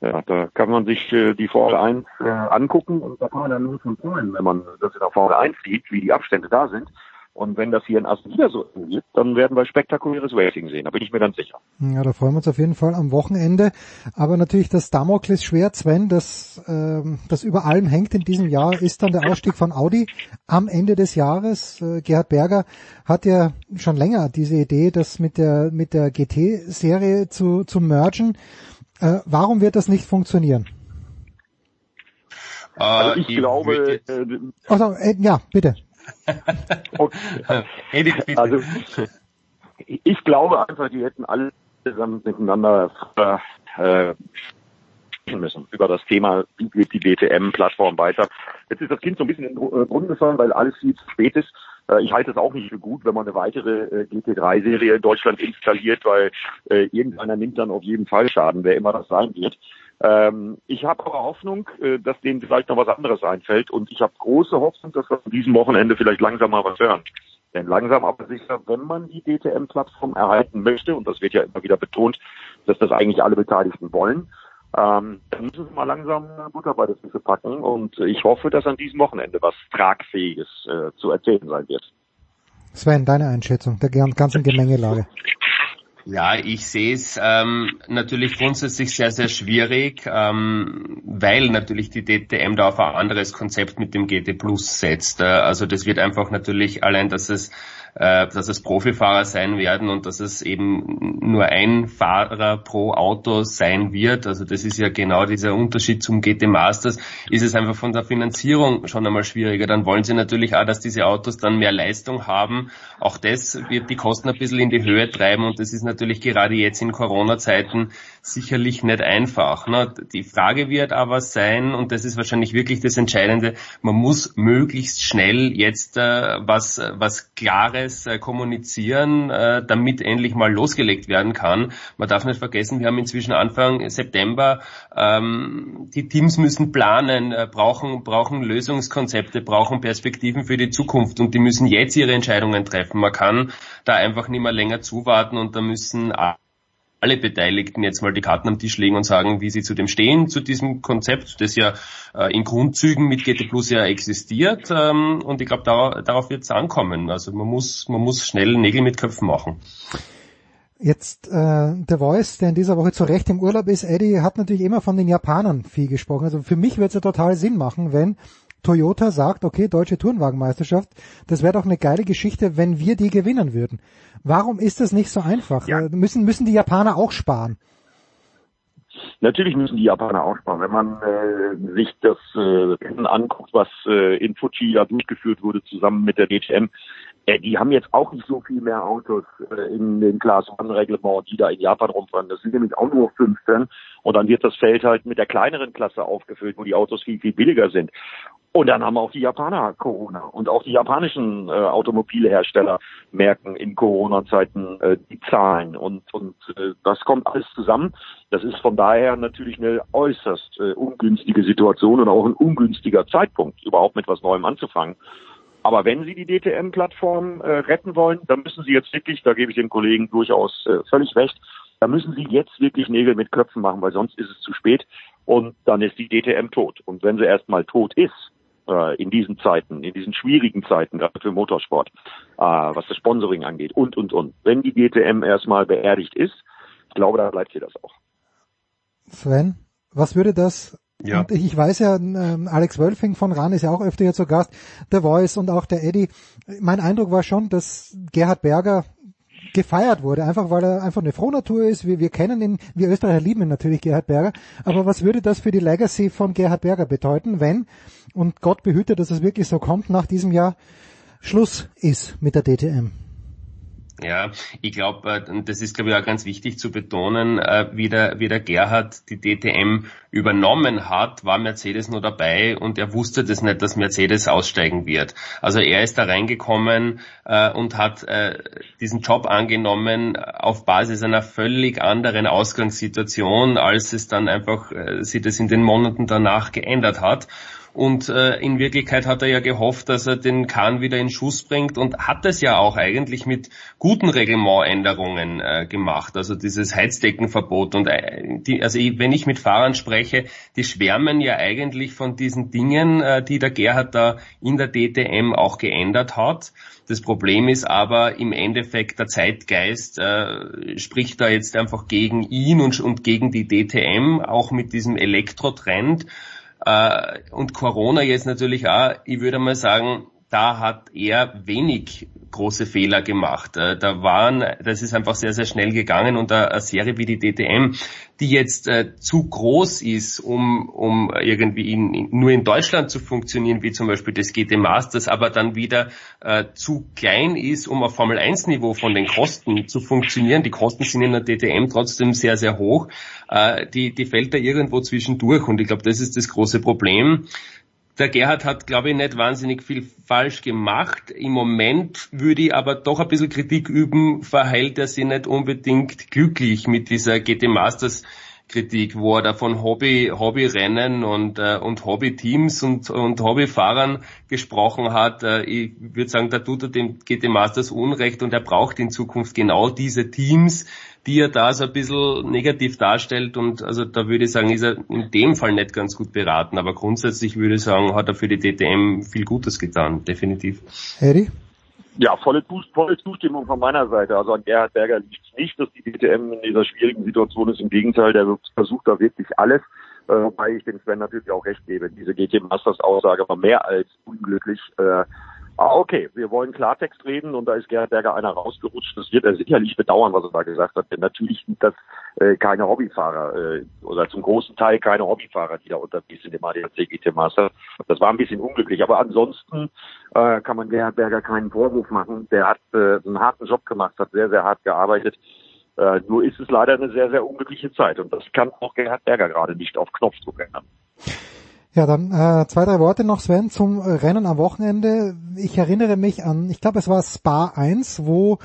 Ja, da kann man sich äh, die Formel 1 äh, angucken und da kann man dann nur von freuen, wenn man das in der Formel 1 sieht, wie die Abstände da sind. Und wenn das hier in Assen wieder so wird, dann werden wir spektakuläres Racing sehen. Da bin ich mir ganz sicher. Ja, da freuen wir uns auf jeden Fall am Wochenende. Aber natürlich das Damoklesschwert, Sven, das, ähm, das über allem hängt in diesem Jahr, ist dann der Ausstieg von Audi am Ende des Jahres. Äh, Gerhard Berger hat ja schon länger diese Idee, das mit der, mit der GT-Serie zu, zu mergen. Äh, warum wird das nicht funktionieren? Also ich, ich glaube. Äh, also, äh, ja, bitte. Also, ich glaube einfach, die hätten alle zusammen miteinander äh, müssen über das Thema, wie geht die BTM-Plattform weiter. Jetzt ist das Kind so ein bisschen in den Brunnen gefallen, weil alles viel zu spät ist. Äh, ich halte es auch nicht für gut, wenn man eine weitere äh, GT3-Serie in Deutschland installiert, weil äh, irgendeiner nimmt dann auf jeden Fall Schaden, wer immer das sein wird. Ähm, ich habe aber Hoffnung, äh, dass denen vielleicht noch was anderes einfällt und ich habe große Hoffnung, dass wir an diesem Wochenende vielleicht langsam mal was hören. Denn langsam aber sicher, wenn man die DTM-Plattform erhalten möchte, und das wird ja immer wieder betont, dass das eigentlich alle Beteiligten wollen, ähm, dann müssen sie mal langsam Butter bei das Füße packen und ich hoffe, dass an diesem Wochenende was Tragfähiges äh, zu erzählen sein wird. Sven, deine Einschätzung der ganzen Gemengelage. Ja, ich sehe es ähm, natürlich grundsätzlich sehr, sehr schwierig, ähm, weil natürlich die DTM da auf ein anderes Konzept mit dem GT Plus setzt. Äh, also das wird einfach natürlich allein, dass es äh, dass es Profifahrer sein werden und dass es eben nur ein Fahrer pro Auto sein wird. Also das ist ja genau dieser Unterschied zum GT Masters. Ist es einfach von der Finanzierung schon einmal schwieriger. Dann wollen sie natürlich auch, dass diese Autos dann mehr Leistung haben. Auch das wird die Kosten ein bisschen in die Höhe treiben und das ist natürlich gerade jetzt in Corona-Zeiten sicherlich nicht einfach. Ne? Die Frage wird aber sein, und das ist wahrscheinlich wirklich das Entscheidende, man muss möglichst schnell jetzt äh, was, was Klares äh, kommunizieren, äh, damit endlich mal losgelegt werden kann. Man darf nicht vergessen, wir haben inzwischen Anfang September, ähm, die Teams müssen planen, äh, brauchen, brauchen Lösungskonzepte, brauchen Perspektiven für die Zukunft und die müssen jetzt ihre Entscheidungen treffen. Man kann da einfach nicht mehr länger zuwarten und da müssen alle Beteiligten jetzt mal die Karten am Tisch legen und sagen, wie sie zu dem stehen, zu diesem Konzept, das ja äh, in Grundzügen mit GT Plus ja existiert. Ähm, und ich glaube, darauf, darauf wird es ankommen. Also man muss, man muss schnell Nägel mit Köpfen machen. Jetzt äh, der Voice, der in dieser Woche zu Recht im Urlaub ist, Eddie hat natürlich immer von den Japanern viel gesprochen. Also für mich wird es ja total Sinn machen, wenn Toyota sagt, okay, deutsche Tourenwagenmeisterschaft, das wäre doch eine geile Geschichte, wenn wir die gewinnen würden. Warum ist das nicht so einfach? Ja. Äh, müssen, müssen die Japaner auch sparen? Natürlich müssen die Japaner auch sparen. Wenn man äh, sich das äh, anguckt, was äh, in Fuji da durchgeführt wurde, zusammen mit der DTM, die haben jetzt auch nicht so viel mehr Autos äh, in den Class One Reglement, die da in Japan rumfahren. Das sind nämlich auch nur 15 und dann wird das Feld halt mit der kleineren Klasse aufgefüllt, wo die Autos viel, viel billiger sind. Und dann haben auch die Japaner Corona und auch die japanischen äh, Automobilhersteller merken in Corona-Zeiten äh, die Zahlen und, und äh, das kommt alles zusammen. Das ist von daher natürlich eine äußerst äh, ungünstige Situation und auch ein ungünstiger Zeitpunkt, überhaupt mit was Neuem anzufangen. Aber wenn Sie die DTM-Plattform äh, retten wollen, dann müssen Sie jetzt wirklich, da gebe ich den Kollegen durchaus äh, völlig recht, da müssen Sie jetzt wirklich Nägel mit Köpfen machen, weil sonst ist es zu spät und dann ist die DTM tot. Und wenn sie erstmal tot ist, äh, in diesen Zeiten, in diesen schwierigen Zeiten, gerade für Motorsport, äh, was das Sponsoring angeht und, und, und. Wenn die GTM erstmal beerdigt ist, ich glaube, da bleibt hier das auch. Sven, was würde das ja. Und ich weiß ja, ähm, Alex Wölfing von RAN ist ja auch öfter hier zu Gast, der Voice und auch der Eddie. Mein Eindruck war schon, dass Gerhard Berger gefeiert wurde, einfach weil er einfach eine Frohnatur ist. Wir, wir kennen ihn, wir Österreicher lieben ihn natürlich, Gerhard Berger. Aber was würde das für die Legacy von Gerhard Berger bedeuten, wenn, und Gott behüte, dass es wirklich so kommt, nach diesem Jahr Schluss ist mit der DTM? Ja, ich glaube, äh, das ist glaube ich auch ganz wichtig zu betonen, äh, wie der, wie der Gerhard die DTM übernommen hat, war Mercedes nur dabei und er wusste das nicht, dass Mercedes aussteigen wird. Also er ist da reingekommen äh, und hat diesen Job angenommen auf Basis einer völlig anderen Ausgangssituation, als es dann einfach sich das in den Monaten danach geändert hat. Und äh, in Wirklichkeit hat er ja gehofft, dass er den Kahn wieder in Schuss bringt und hat es ja auch eigentlich mit guten Reglementänderungen äh, gemacht. Also dieses Heizdeckenverbot. Und äh, die, also ich, wenn ich mit Fahrern spreche, die schwärmen ja eigentlich von diesen Dingen, äh, die der Gerhard da in der DTM auch geändert hat. Das Problem ist aber im Endeffekt der Zeitgeist äh, spricht da jetzt einfach gegen ihn und, und gegen die DTM, auch mit diesem Elektrotrend. Äh, und Corona jetzt natürlich auch, ich würde mal sagen, da hat er wenig große Fehler gemacht. Äh, da waren, das ist einfach sehr, sehr schnell gegangen und eine Serie wie die DTM, die jetzt äh, zu groß ist, um, um irgendwie in, nur in Deutschland zu funktionieren, wie zum Beispiel das GT Masters, aber dann wieder äh, zu klein ist, um auf Formel 1 Niveau von den Kosten zu funktionieren. Die Kosten sind in der DTM trotzdem sehr, sehr hoch. Die, die fällt da irgendwo zwischendurch und ich glaube, das ist das große Problem der Gerhard hat, glaube ich, nicht wahnsinnig viel falsch gemacht. Im Moment würde ich aber doch ein bisschen Kritik üben, verhält er sich nicht unbedingt glücklich mit dieser GT Masters Kritik, wo er da von Hobby, Hobbyrennen und, äh, und Hobbyteams und, und Hobbyfahrern gesprochen hat. Äh, ich würde sagen, da tut er dem GT Masters Unrecht und er braucht in Zukunft genau diese Teams, die er da so ein bisschen negativ darstellt und also da würde ich sagen, ist er in dem Fall nicht ganz gut beraten, aber grundsätzlich würde ich sagen, hat er für die DTM viel Gutes getan, definitiv. Harry? Ja, volle, volle Zustimmung von meiner Seite. Also an Gerhard Berger liegt es nicht, dass die DTM in dieser schwierigen Situation ist. Im Gegenteil, der versucht da wirklich alles. Äh, wobei ich dem Sven natürlich auch recht gebe. Diese GT Masters Aussage war mehr als unglücklich. Äh, Ah, okay, wir wollen Klartext reden und da ist Gerhard Berger einer rausgerutscht. Das wird er sicherlich bedauern, was er da gesagt hat. Denn natürlich sind das äh, keine Hobbyfahrer äh, oder zum großen Teil keine Hobbyfahrer, die da unterwegs sind im ADAC GT Master. Das war ein bisschen unglücklich, aber ansonsten äh, kann man Gerhard Berger keinen Vorwurf machen. Der hat äh, einen harten Job gemacht, hat sehr, sehr hart gearbeitet. Äh, nur ist es leider eine sehr, sehr unglückliche Zeit und das kann auch Gerhard Berger gerade nicht auf Knopfdruck ändern. Ja, dann äh, zwei, drei Worte noch, Sven, zum Rennen am Wochenende. Ich erinnere mich an, ich glaube, es war Spa 1, wo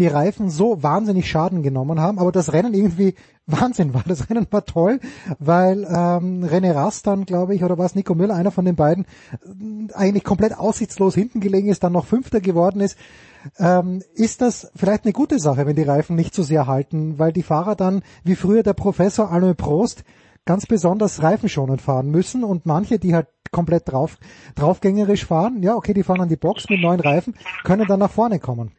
die Reifen so wahnsinnig Schaden genommen haben, aber das Rennen irgendwie Wahnsinn war. Das Rennen war toll, weil ähm, René Rast dann, glaube ich, oder war es Nico Müller, einer von den beiden, äh, eigentlich komplett aussichtslos hinten gelegen ist, dann noch Fünfter geworden ist. Ähm, ist das vielleicht eine gute Sache, wenn die Reifen nicht so sehr halten, weil die Fahrer dann, wie früher der Professor Alain Prost, ganz besonders reifenschonend fahren müssen und manche, die halt komplett drauf, draufgängerisch fahren, ja, okay, die fahren an die Box mit neuen Reifen, können dann nach vorne kommen.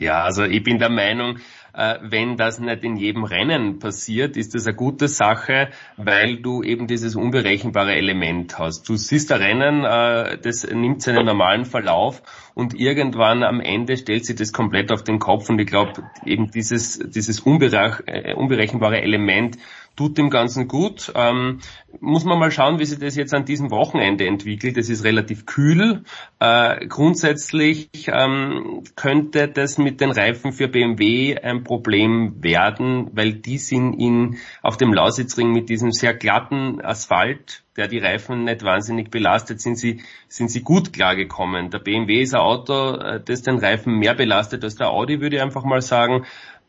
Ja, also ich bin der Meinung, äh, wenn das nicht in jedem Rennen passiert, ist das eine gute Sache, weil du eben dieses unberechenbare Element hast. Du siehst ein Rennen, äh, das nimmt seinen normalen Verlauf und irgendwann am Ende stellt sie das komplett auf den Kopf und ich glaube eben dieses, dieses äh, unberechenbare Element tut dem Ganzen gut. Ähm, muss man mal schauen, wie sich das jetzt an diesem Wochenende entwickelt. Es ist relativ kühl. Äh, grundsätzlich ähm, könnte das mit den Reifen für BMW ein Problem werden, weil die sind in, auf dem Lausitzring mit diesem sehr glatten Asphalt, der die Reifen nicht wahnsinnig belastet, sind sie, sind sie gut klargekommen. Der BMW ist ein Auto, äh, das den Reifen mehr belastet als der Audi, würde ich einfach mal sagen.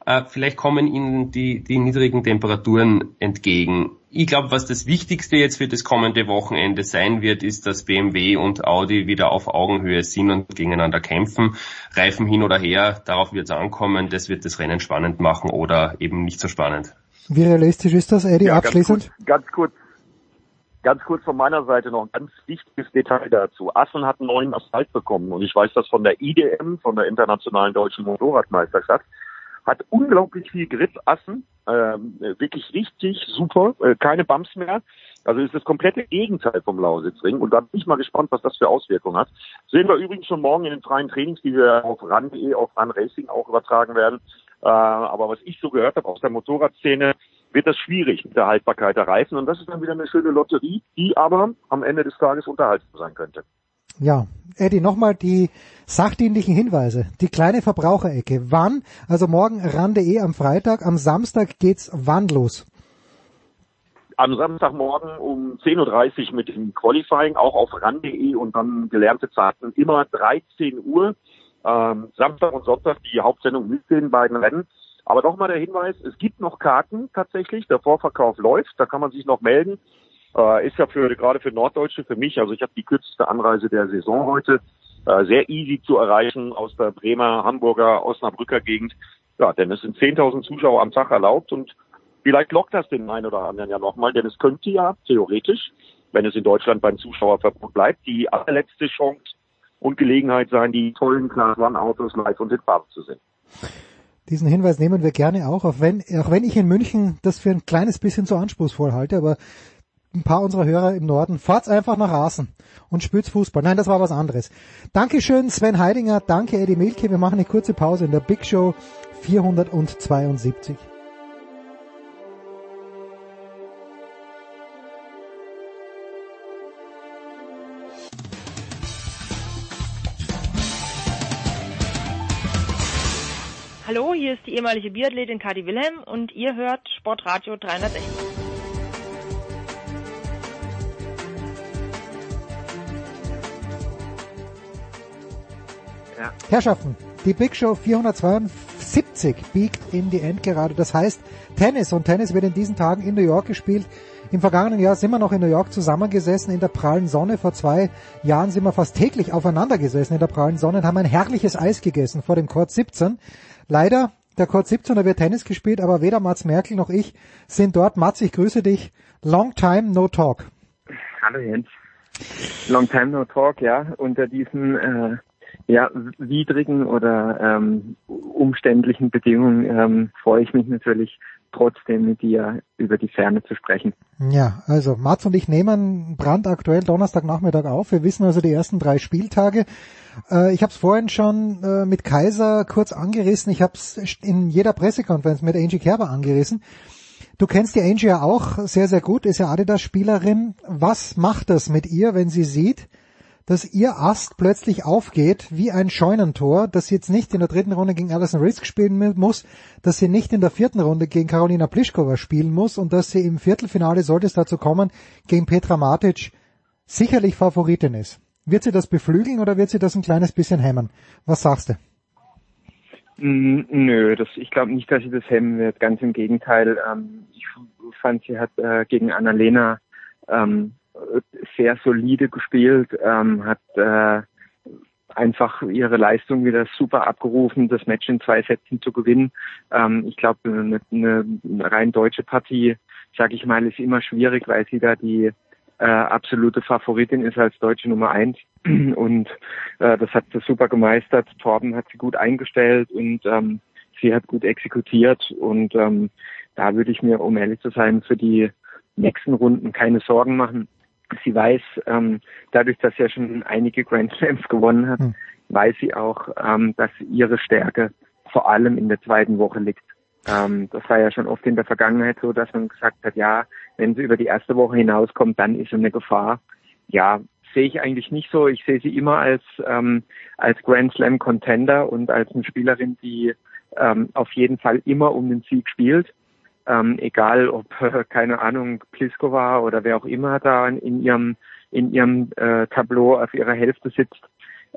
Äh, vielleicht kommen Ihnen die, die niedrigen Temperaturen entgegen. Ich glaube, was das Wichtigste jetzt für das kommende Wochenende sein wird, ist, dass BMW und Audi wieder auf Augenhöhe sind und gegeneinander kämpfen. Reifen hin oder her, darauf wird es ankommen. Das wird das Rennen spannend machen oder eben nicht so spannend. Wie realistisch ist das, Eddie, ja, abschließend? Ganz kurz, ganz kurz von meiner Seite noch ein ganz wichtiges Detail dazu. Assen hat einen neuen Asphalt bekommen und ich weiß das von der IDM, von der Internationalen Deutschen Motorradmeisterschaft hat unglaublich viel Grip, Assen, ähm, wirklich richtig super, äh, keine Bumps mehr. Also ist das komplette Gegenteil vom Lausitzring und da bin ich mal gespannt, was das für Auswirkungen hat. Sehen wir übrigens schon morgen in den freien Trainings, die wir auf RAN.de, auf RAN Racing auch übertragen werden. Äh, aber was ich so gehört habe aus der Motorradszene, wird das schwierig mit der Haltbarkeit der Reifen und das ist dann wieder eine schöne Lotterie, die aber am Ende des Tages unterhaltsam sein könnte. Ja, Eddie, nochmal die sachdienlichen Hinweise. Die kleine Verbraucherecke. Wann? Also morgen RAN.de am Freitag. Am Samstag geht's wann los? Am Samstagmorgen um 10.30 Uhr mit dem Qualifying, auch auf RAN.de und dann gelernte Zeiten immer 13 Uhr. Ähm, Samstag und Sonntag die Hauptsendung mit den beiden Rennen. Aber nochmal der Hinweis, es gibt noch Karten tatsächlich. Der Vorverkauf läuft, da kann man sich noch melden. Äh, ist ja für gerade für Norddeutsche, für mich, also ich habe die kürzeste Anreise der Saison heute, äh, sehr easy zu erreichen aus der Bremer, Hamburger, Osnabrücker Gegend. Ja, denn es sind 10.000 Zuschauer am Tag erlaubt und vielleicht lockt das den einen oder anderen ja nochmal, denn es könnte ja theoretisch, wenn es in Deutschland beim Zuschauerverbot bleibt, die allerletzte Chance und Gelegenheit sein, die tollen Class One Autos live und in Farbe zu sehen. Diesen Hinweis nehmen wir gerne auch, auch wenn, auch wenn ich in München das für ein kleines bisschen zu anspruchsvoll halte, aber ein paar unserer Hörer im Norden, fahrt's einfach nach Rasen und spielt's Fußball. Nein, das war was anderes. Dankeschön Sven Heidinger, danke Eddie Milke. Wir machen eine kurze Pause in der Big Show 472. Hallo, hier ist die ehemalige Biathletin Kadi Wilhelm und ihr hört Sportradio 360. Ja. Herrschaften, die Big Show 472 biegt in die Endgerade. Das heißt Tennis und Tennis wird in diesen Tagen in New York gespielt. Im vergangenen Jahr sind wir noch in New York zusammengesessen in der prallen Sonne. Vor zwei Jahren sind wir fast täglich aufeinander gesessen in der prallen Sonne und haben ein herrliches Eis gegessen vor dem Court 17. Leider, der Court 17, da wird Tennis gespielt, aber weder Mats Merkel noch ich sind dort. Mats, ich grüße dich. Long time no talk. Hallo Jens. Long time no talk, ja. Unter diesen äh, ja, widrigen oder ähm, umständlichen Bedingungen ähm, freue ich mich natürlich trotzdem mit dir über die Ferne zu sprechen. Ja, also Mats und ich nehmen brandaktuell Donnerstagnachmittag auf. Wir wissen also die ersten drei Spieltage. Äh, ich habe es vorhin schon äh, mit Kaiser kurz angerissen. Ich habe es in jeder Pressekonferenz mit Angie Kerber angerissen. Du kennst die Angie ja auch sehr, sehr gut, ist ja Adidas-Spielerin. Was macht das mit ihr, wenn sie sieht, dass ihr Ast plötzlich aufgeht wie ein Scheunentor, dass sie jetzt nicht in der dritten Runde gegen Alison Risk spielen muss, dass sie nicht in der vierten Runde gegen Karolina Pliskova spielen muss und dass sie im Viertelfinale, sollte es dazu kommen, gegen Petra Matic sicherlich Favoritin ist. Wird sie das beflügeln oder wird sie das ein kleines bisschen hämmern? Was sagst du? Nö, das, ich glaube nicht, dass sie das hemmen wird. Ganz im Gegenteil. Ähm, ich fand, sie hat äh, gegen Annalena ähm, sehr solide gespielt, ähm, hat äh, einfach ihre Leistung wieder super abgerufen, das Match in zwei Sätzen zu gewinnen. Ähm, ich glaube, eine, eine rein deutsche Partie, sage ich mal, ist immer schwierig, weil sie da die äh, absolute Favoritin ist als deutsche Nummer eins und äh, das hat sie super gemeistert. Torben hat sie gut eingestellt und ähm, sie hat gut exekutiert und ähm, da würde ich mir, um ehrlich zu sein, für die nächsten Runden keine Sorgen machen sie weiß, ähm, dadurch, dass sie ja schon einige Grand Slams gewonnen hat, hm. weiß sie auch, ähm, dass ihre Stärke vor allem in der zweiten Woche liegt. Ähm, das war ja schon oft in der Vergangenheit so, dass man gesagt hat, ja, wenn sie über die erste Woche hinauskommt, dann ist sie eine Gefahr. Ja, sehe ich eigentlich nicht so. Ich sehe sie immer als ähm, als Grand Slam Contender und als eine Spielerin, die ähm, auf jeden Fall immer um den Sieg spielt. Ähm, egal ob äh, keine Ahnung Pliskova oder wer auch immer da in ihrem in ihrem äh, Tableau auf ihrer Hälfte sitzt.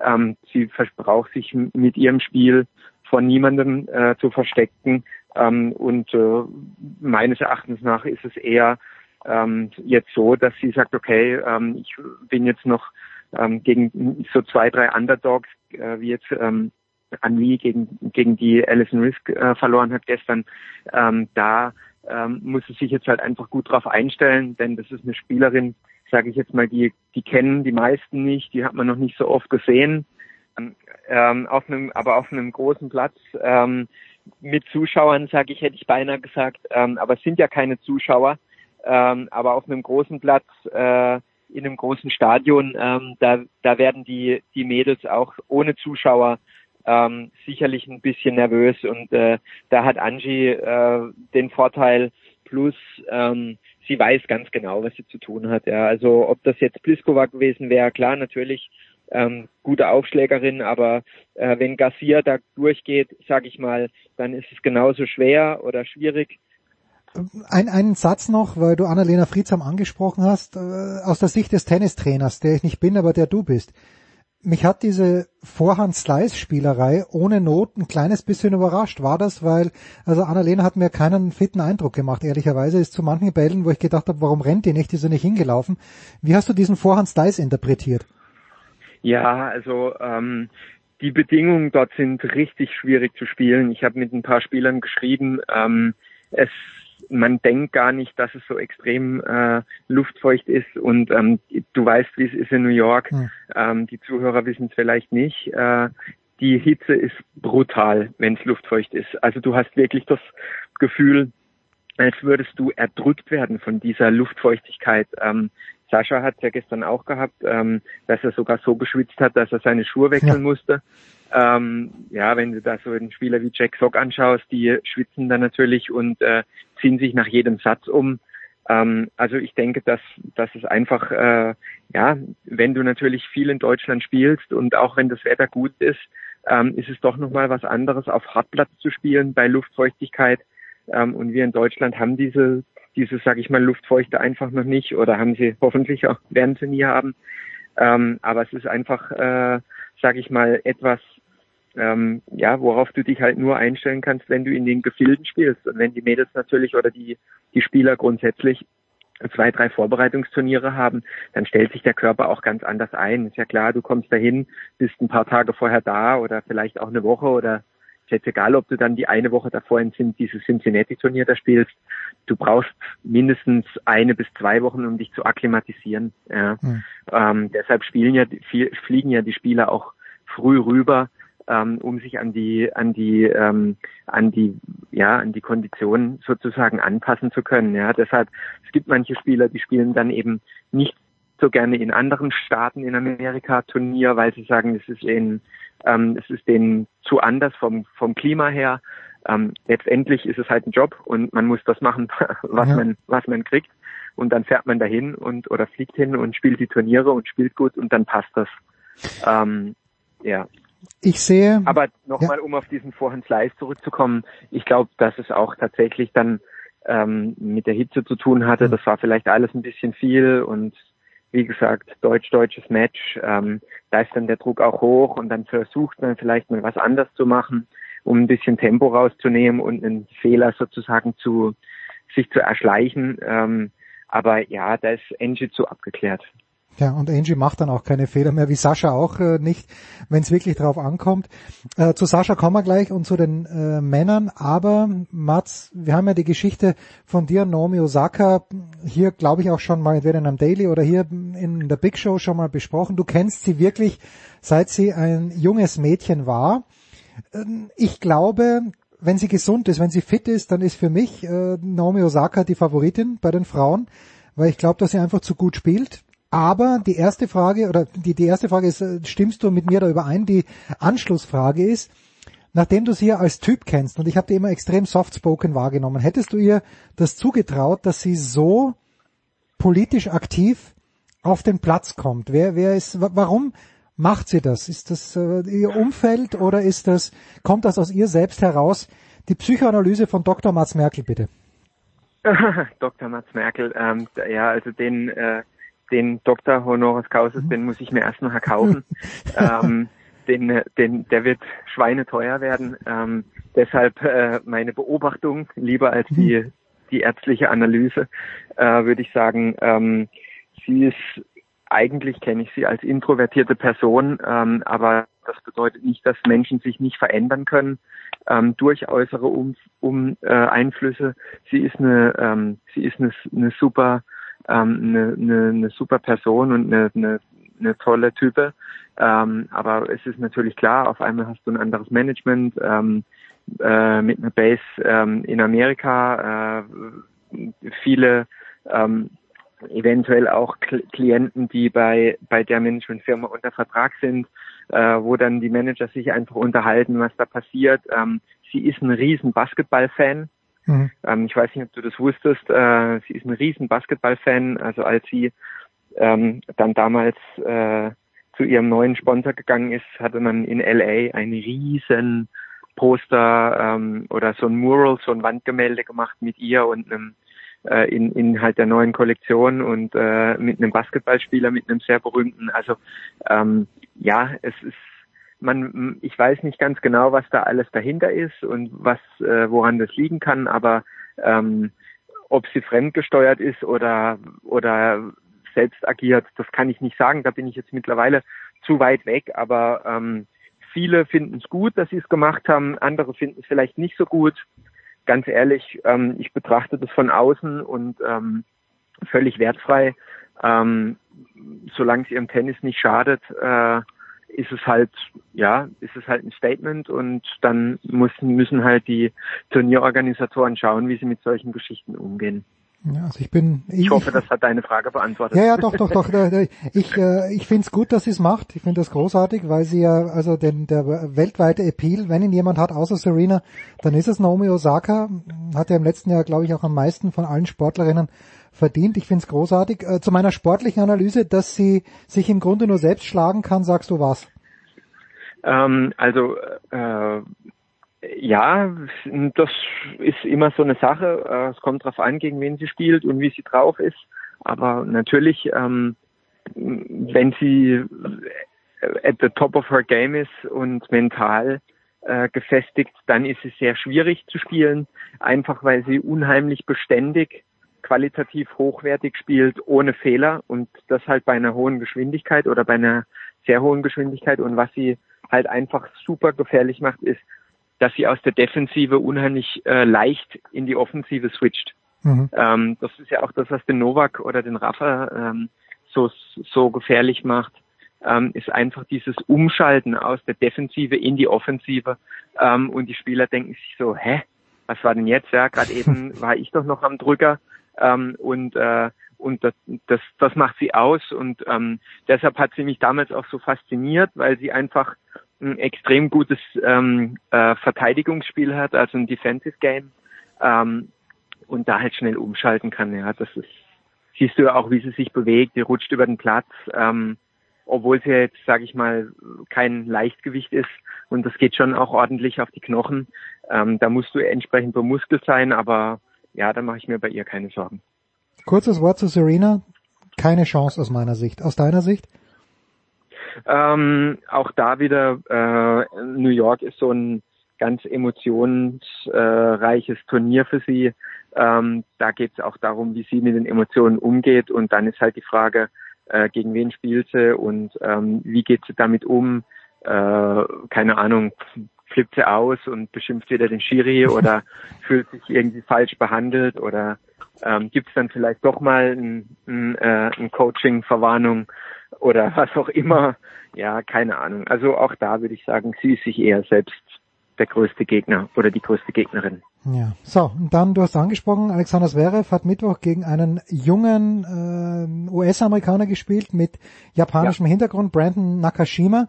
Ähm, sie braucht sich mit ihrem Spiel von niemandem äh, zu verstecken. Ähm, und äh, meines Erachtens nach ist es eher ähm, jetzt so, dass sie sagt, okay, ähm, ich bin jetzt noch ähm, gegen so zwei, drei Underdogs, äh, wie jetzt ähm, Anli gegen, gegen die Alison Risk äh, verloren hat gestern, ähm, da ähm, muss sie sich jetzt halt einfach gut drauf einstellen, denn das ist eine Spielerin, sage ich jetzt mal, die, die kennen die meisten nicht, die hat man noch nicht so oft gesehen. Ähm, auf einem, aber auf einem großen Platz ähm, mit Zuschauern, sage ich, hätte ich beinahe gesagt, ähm, aber es sind ja keine Zuschauer, ähm, aber auf einem großen Platz äh, in einem großen Stadion, ähm, da, da werden die, die Mädels auch ohne Zuschauer ähm, sicherlich ein bisschen nervös und äh, da hat Angie äh, den Vorteil plus ähm, sie weiß ganz genau, was sie zu tun hat. Ja. Also ob das jetzt Pliskova gewesen wäre, klar, natürlich ähm, gute Aufschlägerin, aber äh, wenn Garcia da durchgeht, sage ich mal, dann ist es genauso schwer oder schwierig. Ein, einen Satz noch, weil du Annalena Friedsam angesprochen hast, äh, aus der Sicht des Tennistrainers, der ich nicht bin, aber der du bist mich hat diese Vorhand-Slice-Spielerei ohne Not ein kleines bisschen überrascht. War das, weil, also Annalena hat mir keinen fitten Eindruck gemacht, ehrlicherweise. Ist zu manchen Bällen, wo ich gedacht habe, warum rennt die nicht, ist sie nicht hingelaufen. Wie hast du diesen Vorhand-Slice interpretiert? Ja, also ähm, die Bedingungen dort sind richtig schwierig zu spielen. Ich habe mit ein paar Spielern geschrieben, ähm, es man denkt gar nicht, dass es so extrem äh, luftfeucht ist und ähm, du weißt, wie es ist in New York. Hm. Ähm, die Zuhörer wissen es vielleicht nicht. Äh, die Hitze ist brutal, wenn es luftfeucht ist. Also du hast wirklich das Gefühl, als würdest du erdrückt werden von dieser Luftfeuchtigkeit. Ähm, Sascha hat ja gestern auch gehabt, ähm, dass er sogar so geschwitzt hat, dass er seine Schuhe wechseln ja. musste. Ähm, ja, wenn du da so einen Spieler wie Jack Sock anschaust, die schwitzen dann natürlich und äh, ziehen sich nach jedem Satz um. Ähm, also ich denke, dass, dass es einfach, äh, ja, wenn du natürlich viel in Deutschland spielst und auch wenn das Wetter gut ist, ähm, ist es doch nochmal was anderes, auf Hartplatz zu spielen bei Luftfeuchtigkeit. Ähm, und wir in Deutschland haben diese, diese, sag ich mal, Luftfeuchte einfach noch nicht oder haben sie hoffentlich auch, werden sie nie haben. Ähm, aber es ist einfach, äh, sag ich mal, etwas ähm, ja, worauf du dich halt nur einstellen kannst, wenn du in den Gefilden spielst. Und wenn die Mädels natürlich oder die, die Spieler grundsätzlich zwei, drei Vorbereitungsturniere haben, dann stellt sich der Körper auch ganz anders ein. Ist ja klar, du kommst dahin, bist ein paar Tage vorher da oder vielleicht auch eine Woche oder ist jetzt egal, ob du dann die eine Woche davor in dieses Cincinnati-Turnier da spielst. Du brauchst mindestens eine bis zwei Wochen, um dich zu akklimatisieren. Ja. Hm. Ähm, deshalb spielen ja, fliegen ja die Spieler auch früh rüber, ähm, um sich an die an die ähm, an die ja an die Konditionen sozusagen anpassen zu können. Ja, deshalb es gibt manche Spieler, die spielen dann eben nicht so gerne in anderen Staaten in Amerika Turnier, weil sie sagen, es ist ihnen ähm, es ist denen zu anders vom vom Klima her. Ähm, letztendlich ist es halt ein Job und man muss das machen, was ja. man was man kriegt und dann fährt man dahin und oder fliegt hin und spielt die Turniere und spielt gut und dann passt das. Ähm, ja, ich sehe. Aber nochmal, ja. um auf diesen Vorhand Slice zurückzukommen, ich glaube, dass es auch tatsächlich dann ähm, mit der Hitze zu tun hatte. Das war vielleicht alles ein bisschen viel und wie gesagt, deutsch-deutsches Match, ähm, da ist dann der Druck auch hoch und dann versucht man vielleicht mal was anders zu machen, um ein bisschen Tempo rauszunehmen und einen Fehler sozusagen zu sich zu erschleichen. Ähm, aber ja, da ist zu abgeklärt. Ja, und Angie macht dann auch keine Fehler mehr, wie Sascha auch äh, nicht, wenn es wirklich drauf ankommt. Äh, zu Sascha kommen wir gleich und zu den äh, Männern, aber Mats, wir haben ja die Geschichte von dir, Naomi Osaka, hier glaube ich auch schon mal entweder in einem Daily oder hier in der Big Show schon mal besprochen. Du kennst sie wirklich, seit sie ein junges Mädchen war. Ähm, ich glaube, wenn sie gesund ist, wenn sie fit ist, dann ist für mich äh, Naomi Osaka die Favoritin bei den Frauen, weil ich glaube, dass sie einfach zu gut spielt Aber die erste Frage, oder die, die erste Frage ist, äh, stimmst du mit mir da überein? Die Anschlussfrage ist, nachdem du sie ja als Typ kennst, und ich habe die immer extrem soft-spoken wahrgenommen, hättest du ihr das zugetraut, dass sie so politisch aktiv auf den Platz kommt? Wer, wer ist, warum macht sie das? Ist das äh, ihr Umfeld oder ist das, kommt das aus ihr selbst heraus? Die Psychoanalyse von Dr. Mats Merkel, bitte. Dr. Mats Merkel, ähm, ja, also den, äh, den Dr. Honoris Causus, mhm. den muss ich mir erst noch erkaufen. ähm, den, den, der wird schweineteuer werden. Ähm, deshalb äh, meine Beobachtung lieber als die, mhm. die ärztliche Analyse, äh, würde ich sagen, ähm, sie ist eigentlich kenne ich sie als introvertierte Person, ähm, aber das bedeutet nicht, dass Menschen sich nicht verändern können ähm, durch äußere um, um äh, Einflüsse. Sie ist eine, ähm, sie ist eine, eine super, eine, eine, eine super Person und eine, eine, eine tolle Type. Ähm, aber es ist natürlich klar, auf einmal hast du ein anderes Management ähm, äh, mit einer Base ähm, in Amerika, äh, viele ähm, eventuell auch Klienten, die bei, bei der Managementfirma unter Vertrag sind, äh, wo dann die Manager sich einfach unterhalten, was da passiert. Ähm, sie ist ein riesen Basketball-Fan. Mhm. Ähm, ich weiß nicht, ob du das wusstest. Äh, sie ist ein riesen Basketball-Fan. Also als sie ähm, dann damals äh, zu ihrem neuen Sponsor gegangen ist, hatte man in LA einen riesen Poster ähm, oder so ein Mural, so ein Wandgemälde gemacht mit ihr und einem äh, in, in halt der neuen Kollektion und äh, mit einem Basketballspieler, mit einem sehr berühmten. Also ähm, ja, es ist man, ich weiß nicht ganz genau, was da alles dahinter ist und was, äh, woran das liegen kann, aber ähm, ob sie fremdgesteuert ist oder oder selbst agiert, das kann ich nicht sagen. Da bin ich jetzt mittlerweile zu weit weg, aber ähm, viele finden es gut, dass sie es gemacht haben, andere finden es vielleicht nicht so gut ganz ehrlich, ähm, ich betrachte das von außen und ähm, völlig wertfrei. Ähm, solange es ihrem Tennis nicht schadet, äh, ist es halt, ja, ist es halt ein Statement und dann müssen, müssen halt die Turnierorganisatoren schauen, wie sie mit solchen Geschichten umgehen. Ja, also ich bin. Ich, ich hoffe, das hat deine Frage beantwortet. Ja, ja, doch, doch, doch. Ich, äh, ich finde es gut, dass sie es macht. Ich finde das großartig, weil sie ja, also den, der weltweite Appeal, wenn ihn jemand hat, außer Serena, dann ist es Naomi Osaka. Hat ja im letzten Jahr, glaube ich, auch am meisten von allen Sportlerinnen verdient. Ich finde es großartig. Äh, zu meiner sportlichen Analyse, dass sie sich im Grunde nur selbst schlagen kann, sagst du was? Ähm, also äh, ja, das ist immer so eine Sache. Äh, es kommt darauf an, gegen wen sie spielt und wie sie drauf ist. Aber natürlich, ähm, wenn sie at the top of her game ist und mental äh, gefestigt, dann ist es sehr schwierig zu spielen, einfach weil sie unheimlich beständig, qualitativ hochwertig spielt, ohne Fehler und das halt bei einer hohen Geschwindigkeit oder bei einer sehr hohen Geschwindigkeit und was sie halt einfach super gefährlich macht, ist, dass sie aus der Defensive unheimlich äh, leicht in die Offensive switcht. Mhm. Ähm, das ist ja auch das, was den Novak oder den Rafa ähm, so, so gefährlich macht, ähm, ist einfach dieses Umschalten aus der Defensive in die Offensive. Ähm, und die Spieler denken sich so, hä, was war denn jetzt? Ja, gerade eben war ich doch noch am Drücker. Ähm, und äh, und das, das, das macht sie aus. Und ähm, deshalb hat sie mich damals auch so fasziniert, weil sie einfach ein extrem gutes ähm, äh, Verteidigungsspiel hat, also ein Defensive Game ähm, und da halt schnell umschalten kann. Ja, das ist siehst du ja auch, wie sie sich bewegt. Die rutscht über den Platz, ähm, obwohl sie jetzt, sage ich mal, kein Leichtgewicht ist und das geht schon auch ordentlich auf die Knochen. Ähm, da musst du entsprechend bemuskelt sein, aber ja, da mache ich mir bei ihr keine Sorgen. Kurzes Wort zu Serena. Keine Chance aus meiner Sicht. Aus deiner Sicht? Ähm, auch da wieder, äh, New York ist so ein ganz emotionsreiches Turnier für sie. Ähm, da geht es auch darum, wie sie mit den Emotionen umgeht und dann ist halt die Frage, äh, gegen wen spielt sie und ähm, wie geht sie damit um? Äh, keine Ahnung, flippt sie aus und beschimpft wieder den Schiri oder fühlt sich irgendwie falsch behandelt oder ähm, gibt es dann vielleicht doch mal ein, ein, äh, ein Coaching-Verwarnung oder was auch immer. Ja, keine Ahnung. Also auch da würde ich sagen, sie ist sich eher selbst der größte Gegner oder die größte Gegnerin. Ja, so, und dann, du hast angesprochen, Alexander Zverev hat Mittwoch gegen einen jungen äh, US-Amerikaner gespielt mit japanischem ja. Hintergrund, Brandon Nakashima.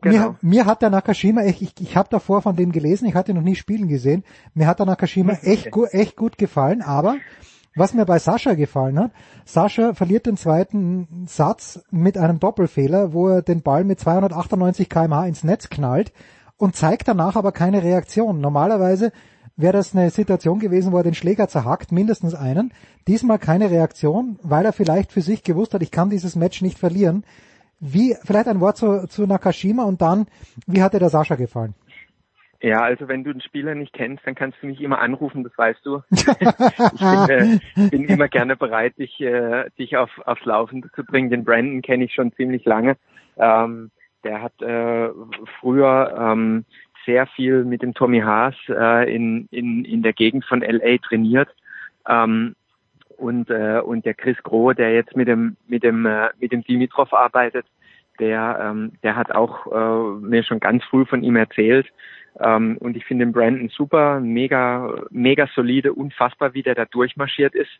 Genau. Mir, mir hat der Nakashima, ich, ich, ich habe davor von dem gelesen, ich hatte noch nie spielen gesehen, mir hat der Nakashima echt, gu, echt gut gefallen, aber was mir bei Sascha gefallen hat, Sascha verliert den zweiten Satz mit einem Doppelfehler, wo er den Ball mit 298 kmh ins Netz knallt und zeigt danach aber keine Reaktion. Normalerweise wäre das eine Situation gewesen, wo er den Schläger zerhackt, mindestens einen. Diesmal keine Reaktion, weil er vielleicht für sich gewusst hat, ich kann dieses Match nicht verlieren. Wie, vielleicht ein Wort zu, zu Nakashima und dann, wie hat dir der Sascha gefallen? Ja, also wenn du den Spieler nicht kennst, dann kannst du mich immer anrufen, das weißt du. ich bin, äh, bin, immer gerne bereit, dich, äh, dich auf, aufs Laufen zu bringen. Den Brandon kenne ich schon ziemlich lange. Ähm, der hat äh, früher ähm, sehr viel mit dem Tommy Haas äh, in, in, in der Gegend von LA trainiert. Ähm, und, äh, und der Chris Groh, der jetzt mit dem, mit dem, äh, mit dem Dimitrov arbeitet, der, ähm, der hat auch äh, mir schon ganz früh von ihm erzählt. Ähm, und ich finde den Brandon super, mega, mega solide, unfassbar, wie der da durchmarschiert ist.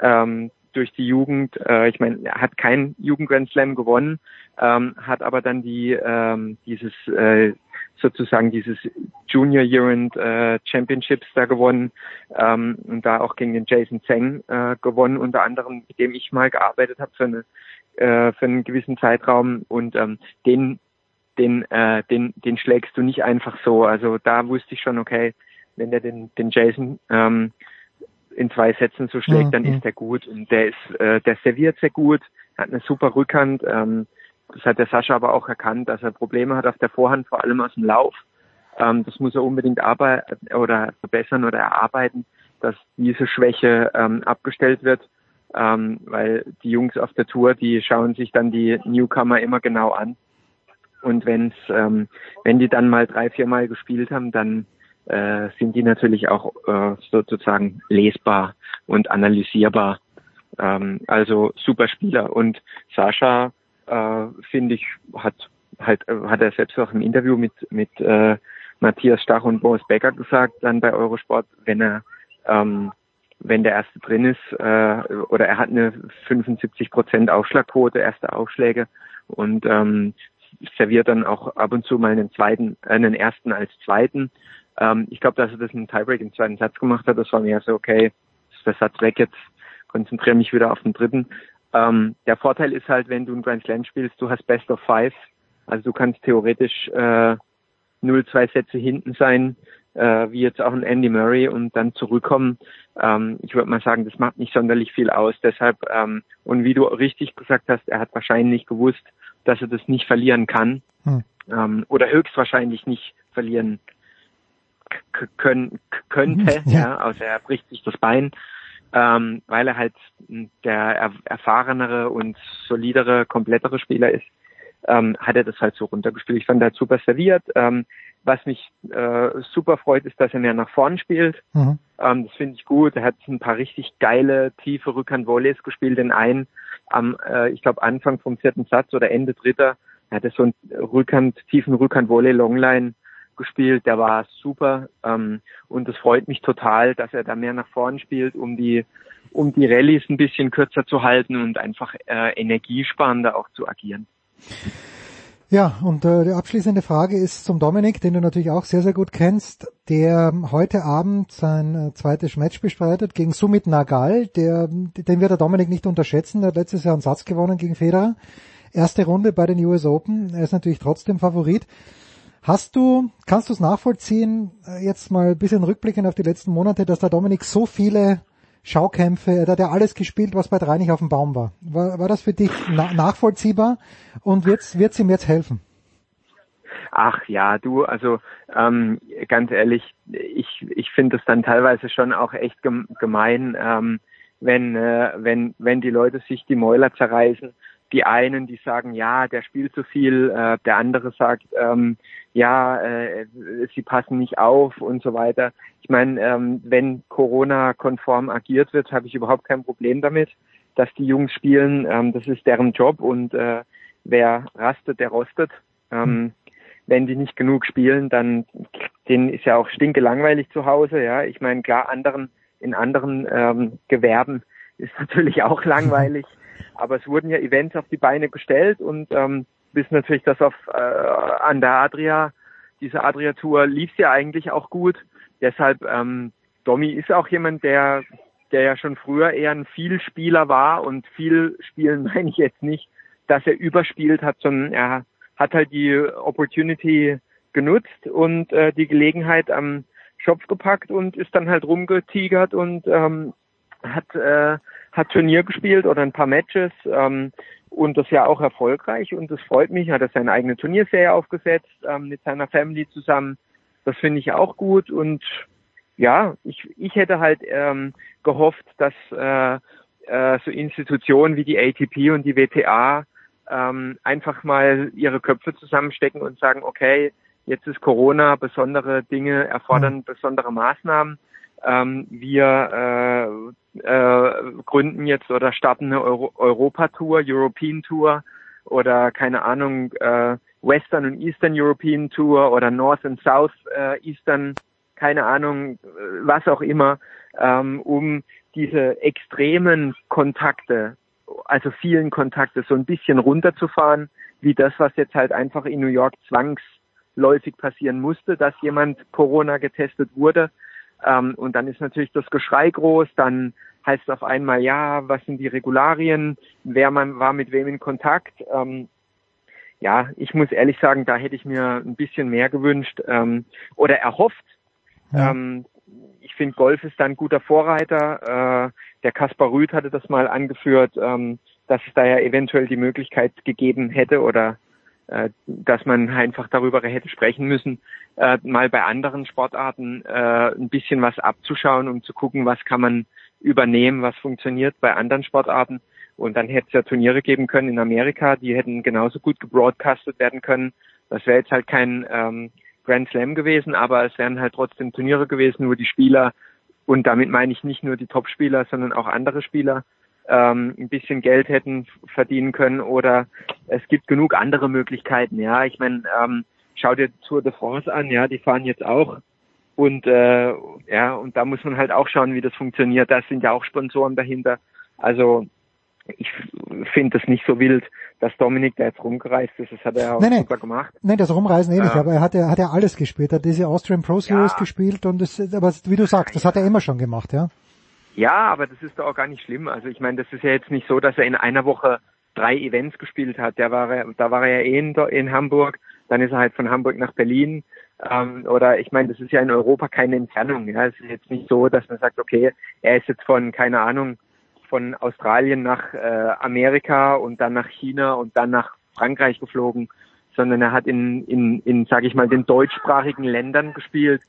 Ähm, durch die Jugend. Äh, ich meine, er hat kein Jugend Grand Slam gewonnen, ähm, hat aber dann die ähm, dieses äh, sozusagen dieses Junior Year End äh, Championships da gewonnen ähm, und da auch gegen den Jason Zeng äh, gewonnen, unter anderem, mit dem ich mal gearbeitet habe für eine äh, für einen gewissen Zeitraum und ähm, den den äh, den den schlägst du nicht einfach so. Also da wusste ich schon, okay, wenn der den den Jason ähm, in zwei Sätzen so schlägt, mhm. dann ist er gut. Und der ist, äh, der serviert sehr gut, hat eine super Rückhand. Ähm, das hat der Sascha aber auch erkannt, dass er Probleme hat auf der Vorhand, vor allem aus dem Lauf. Ähm, das muss er unbedingt arbeiten oder verbessern oder erarbeiten, dass diese Schwäche ähm, abgestellt wird. Ähm, weil die Jungs auf der Tour, die schauen sich dann die Newcomer immer genau an. Und wenn's, ähm, wenn die dann mal drei, vier Mal gespielt haben, dann äh, sind die natürlich auch äh, sozusagen lesbar und analysierbar. Ähm, also super Spieler. Und Sascha, äh, finde ich, hat halt hat er selbst auch im Interview mit mit äh, Matthias Stach und Boris Becker gesagt, dann bei Eurosport, wenn er ähm, wenn der erste drin ist, äh, oder er hat eine 75 Prozent Aufschlagquote, erste Aufschläge und ähm, serviert dann auch ab und zu mal einen zweiten, äh, einen ersten als zweiten. Ähm, ich glaube, dass er das einen Tiebreak im zweiten Satz gemacht hat. Das war mir so, okay, ist der Satz weg jetzt, konzentriere mich wieder auf den dritten. Ähm, der Vorteil ist halt, wenn du ein Grand Slam spielst, du hast Best of Five. Also du kannst theoretisch äh, 0-2 Sätze hinten sein, äh, wie jetzt auch ein Andy Murray und dann zurückkommen. Ähm, ich würde mal sagen, das macht nicht sonderlich viel aus. Deshalb, ähm, und wie du richtig gesagt hast, er hat wahrscheinlich gewusst, dass er das nicht verlieren kann hm. ähm, oder höchstwahrscheinlich nicht verlieren können, könnte, ja. ja, außer er bricht sich das Bein, ähm, weil er halt der erfahrenere und solidere, komplettere Spieler ist, ähm, hat er das halt so runtergespielt. Ich fand er hat super serviert. Ähm, was mich äh, super freut, ist, dass er mehr nach vorn spielt. Mhm. Ähm, das finde ich gut. Er hat ein paar richtig geile, tiefe Rückhand-Volleys gespielt. Den einen am, äh, ich glaube, Anfang vom vierten Satz oder Ende dritter, er hatte so einen Rückhand, tiefen Rückhand-Volley, Longline gespielt, der war super ähm, und es freut mich total, dass er da mehr nach vorn spielt, um die um die Rallyes ein bisschen kürzer zu halten und einfach äh, energiesparender auch zu agieren. Ja, und äh, die abschließende Frage ist zum Dominik, den du natürlich auch sehr, sehr gut kennst, der heute Abend sein äh, zweites Match bestreitet gegen Sumit Nagal, der, den wird der Dominik nicht unterschätzen, der hat letztes Jahr einen Satz gewonnen gegen Federer. Erste Runde bei den US Open, er ist natürlich trotzdem Favorit. Hast du, kannst du es nachvollziehen, äh, jetzt mal ein bisschen rückblickend auf die letzten Monate, dass der Dominik so viele Schaukämpfe, er hat ja alles gespielt, was bei drei nicht auf dem Baum war. War, war das für dich na nachvollziehbar und wird es ihm jetzt helfen? Ach ja, du, also ähm, ganz ehrlich, ich, ich finde es dann teilweise schon auch echt gemein, ähm, wenn, äh, wenn, wenn die Leute sich die Mäuler zerreißen die einen, die sagen, ja, der spielt zu viel, äh, der andere sagt, ähm, ja, äh, sie passen nicht auf und so weiter. Ich meine, ähm, wenn Corona-konform agiert wird, habe ich überhaupt kein Problem damit, dass die Jungs spielen. Ähm, das ist deren Job und äh, wer rastet, der rostet. Ähm, wenn die nicht genug spielen, dann denen ist ja auch stinke langweilig zu Hause. Ja, ich meine klar, anderen in anderen ähm, Gewerben ist natürlich auch langweilig, aber es wurden ja Events auf die Beine gestellt und ähm, wissen natürlich, dass auf äh, an der Adria diese Adria Tour lief ja eigentlich auch gut. Deshalb ähm, Domi ist auch jemand, der der ja schon früher eher ein Vielspieler war und viel spielen meine ich jetzt nicht, dass er überspielt hat, sondern er hat halt die Opportunity genutzt und äh, die Gelegenheit am Schopf gepackt und ist dann halt rumgetigert und ähm, hat äh, hat Turnier gespielt oder ein paar Matches ähm, und das ja auch erfolgreich und das freut mich. Hat er seine eigene Turnierserie aufgesetzt ähm, mit seiner Family zusammen. Das finde ich auch gut und ja, ich ich hätte halt ähm, gehofft, dass äh, äh, so Institutionen wie die ATP und die WTA ähm, einfach mal ihre Köpfe zusammenstecken und sagen, okay, jetzt ist Corona, besondere Dinge erfordern mhm. besondere Maßnahmen. Ähm, wir äh, äh, gründen jetzt oder starten eine Euro Europa-Tour, European Tour oder keine Ahnung, äh, Western und Eastern European Tour oder North and South äh, Eastern, keine Ahnung, was auch immer, ähm, um diese extremen Kontakte also vielen Kontakte so ein bisschen runterzufahren, wie das, was jetzt halt einfach in New York zwangsläufig passieren musste, dass jemand Corona getestet wurde. Ähm, und dann ist natürlich das Geschrei groß, dann heißt auf einmal, ja, was sind die Regularien, wer man war mit wem in Kontakt. Ähm, ja, ich muss ehrlich sagen, da hätte ich mir ein bisschen mehr gewünscht ähm, oder erhofft. Ja. Ähm, ich finde, Golf ist da ein guter Vorreiter. Äh, der Kaspar Rüth hatte das mal angeführt, ähm, dass es da ja eventuell die Möglichkeit gegeben hätte oder äh, dass man einfach darüber hätte sprechen müssen, äh, mal bei anderen Sportarten äh, ein bisschen was abzuschauen, um zu gucken, was kann man übernehmen, was funktioniert bei anderen Sportarten. Und dann hätte es ja Turniere geben können in Amerika, die hätten genauso gut gebroadcastet werden können. Das wäre jetzt halt kein ähm, Grand Slam gewesen, aber es wären halt trotzdem Turniere gewesen, wo die Spieler und damit meine ich nicht nur die Topspieler, sondern auch andere Spieler ähm, ein bisschen Geld hätten verdienen können oder es gibt genug andere Möglichkeiten. Ja, ich meine, ähm, schau dir Tour de France an, ja, die fahren jetzt auch und äh, ja, und da muss man halt auch schauen, wie das funktioniert. Da sind ja auch Sponsoren dahinter. Also ich finde das nicht so wild, dass Dominik da jetzt rumgereist ist. Das hat er auch nein, super nein. gemacht. Nein, das Rumreisen eh nicht, aber er hat ja, hat ja alles gespielt. Er hat diese Austrian Pro Series ja. gespielt und das, aber wie du sagst, das hat er immer schon gemacht, ja? Ja, aber das ist doch auch gar nicht schlimm. Also ich meine, das ist ja jetzt nicht so, dass er in einer Woche drei Events gespielt hat. Der war, da war er ja eh in, in Hamburg, dann ist er halt von Hamburg nach Berlin. Ähm, oder ich meine, das ist ja in Europa keine Entfernung. Ja, es ist jetzt nicht so, dass man sagt, okay, er ist jetzt von keine Ahnung von Australien nach äh, Amerika und dann nach China und dann nach Frankreich geflogen, sondern er hat in, in, in sage ich mal, den deutschsprachigen Ländern gespielt.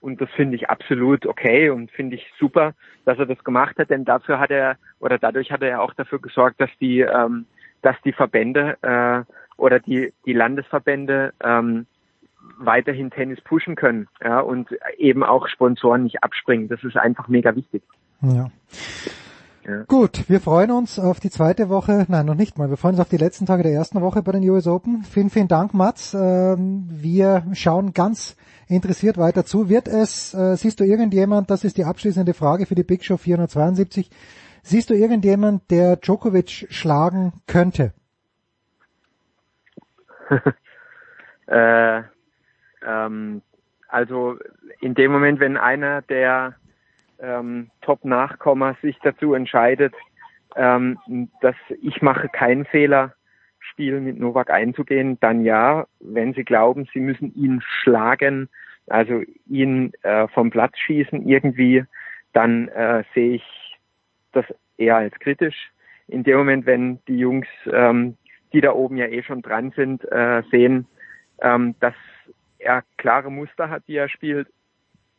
Und das finde ich absolut okay und finde ich super, dass er das gemacht hat, denn dafür hat er oder dadurch hat er auch dafür gesorgt, dass die, ähm, dass die Verbände äh, oder die, die Landesverbände ähm, weiterhin Tennis pushen können ja, und eben auch Sponsoren nicht abspringen. Das ist einfach mega wichtig. Ja. Ja. Gut, wir freuen uns auf die zweite Woche, nein, noch nicht mal, wir freuen uns auf die letzten Tage der ersten Woche bei den US Open. Vielen, vielen Dank, Mats. Ähm, wir schauen ganz interessiert weiter zu. Wird es, äh, siehst du irgendjemand, das ist die abschließende Frage für die Big Show 472, siehst du irgendjemand, der Djokovic schlagen könnte? äh, ähm, also in dem Moment, wenn einer der ähm, Top-Nachkommer sich dazu entscheidet, ähm, dass ich mache keinen Fehler, Spiel mit Novak einzugehen, dann ja, wenn Sie glauben, Sie müssen ihn schlagen, also ihn äh, vom Platz schießen irgendwie, dann äh, sehe ich das eher als kritisch. In dem Moment, wenn die Jungs, ähm, die da oben ja eh schon dran sind, äh, sehen, ähm, dass er klare Muster hat, die er spielt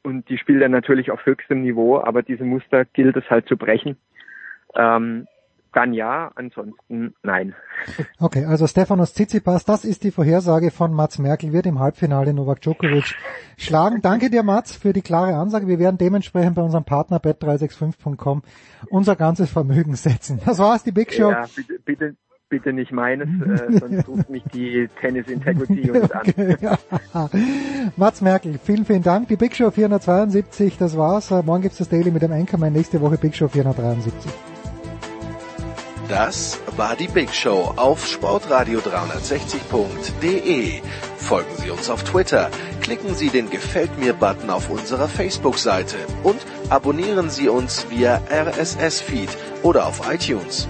und die spielt er natürlich auf höchstem Niveau, aber diese Muster gilt es halt zu brechen. Ähm, dann ja, ansonsten nein. Okay, also Stefanos Tsitsipas, das ist die Vorhersage von Mats Merkel, wird im Halbfinale Novak Djokovic schlagen. Danke dir Mats für die klare Ansage. Wir werden dementsprechend bei unserem Partner bet365.com unser ganzes Vermögen setzen. Das war's, die Big Show. Ja, bitte, bitte, bitte nicht meines, äh, sonst ruft mich die Tennis Integrity Unit an. Mats Merkel, vielen, vielen Dank. Die Big Show 472, das war's. Morgen gibt's das Daily mit dem Anchorman, nächste Woche Big Show 473. Das war die Big Show auf sportradio360.de. Folgen Sie uns auf Twitter, klicken Sie den Gefällt mir Button auf unserer Facebook-Seite und abonnieren Sie uns via RSS-Feed oder auf iTunes.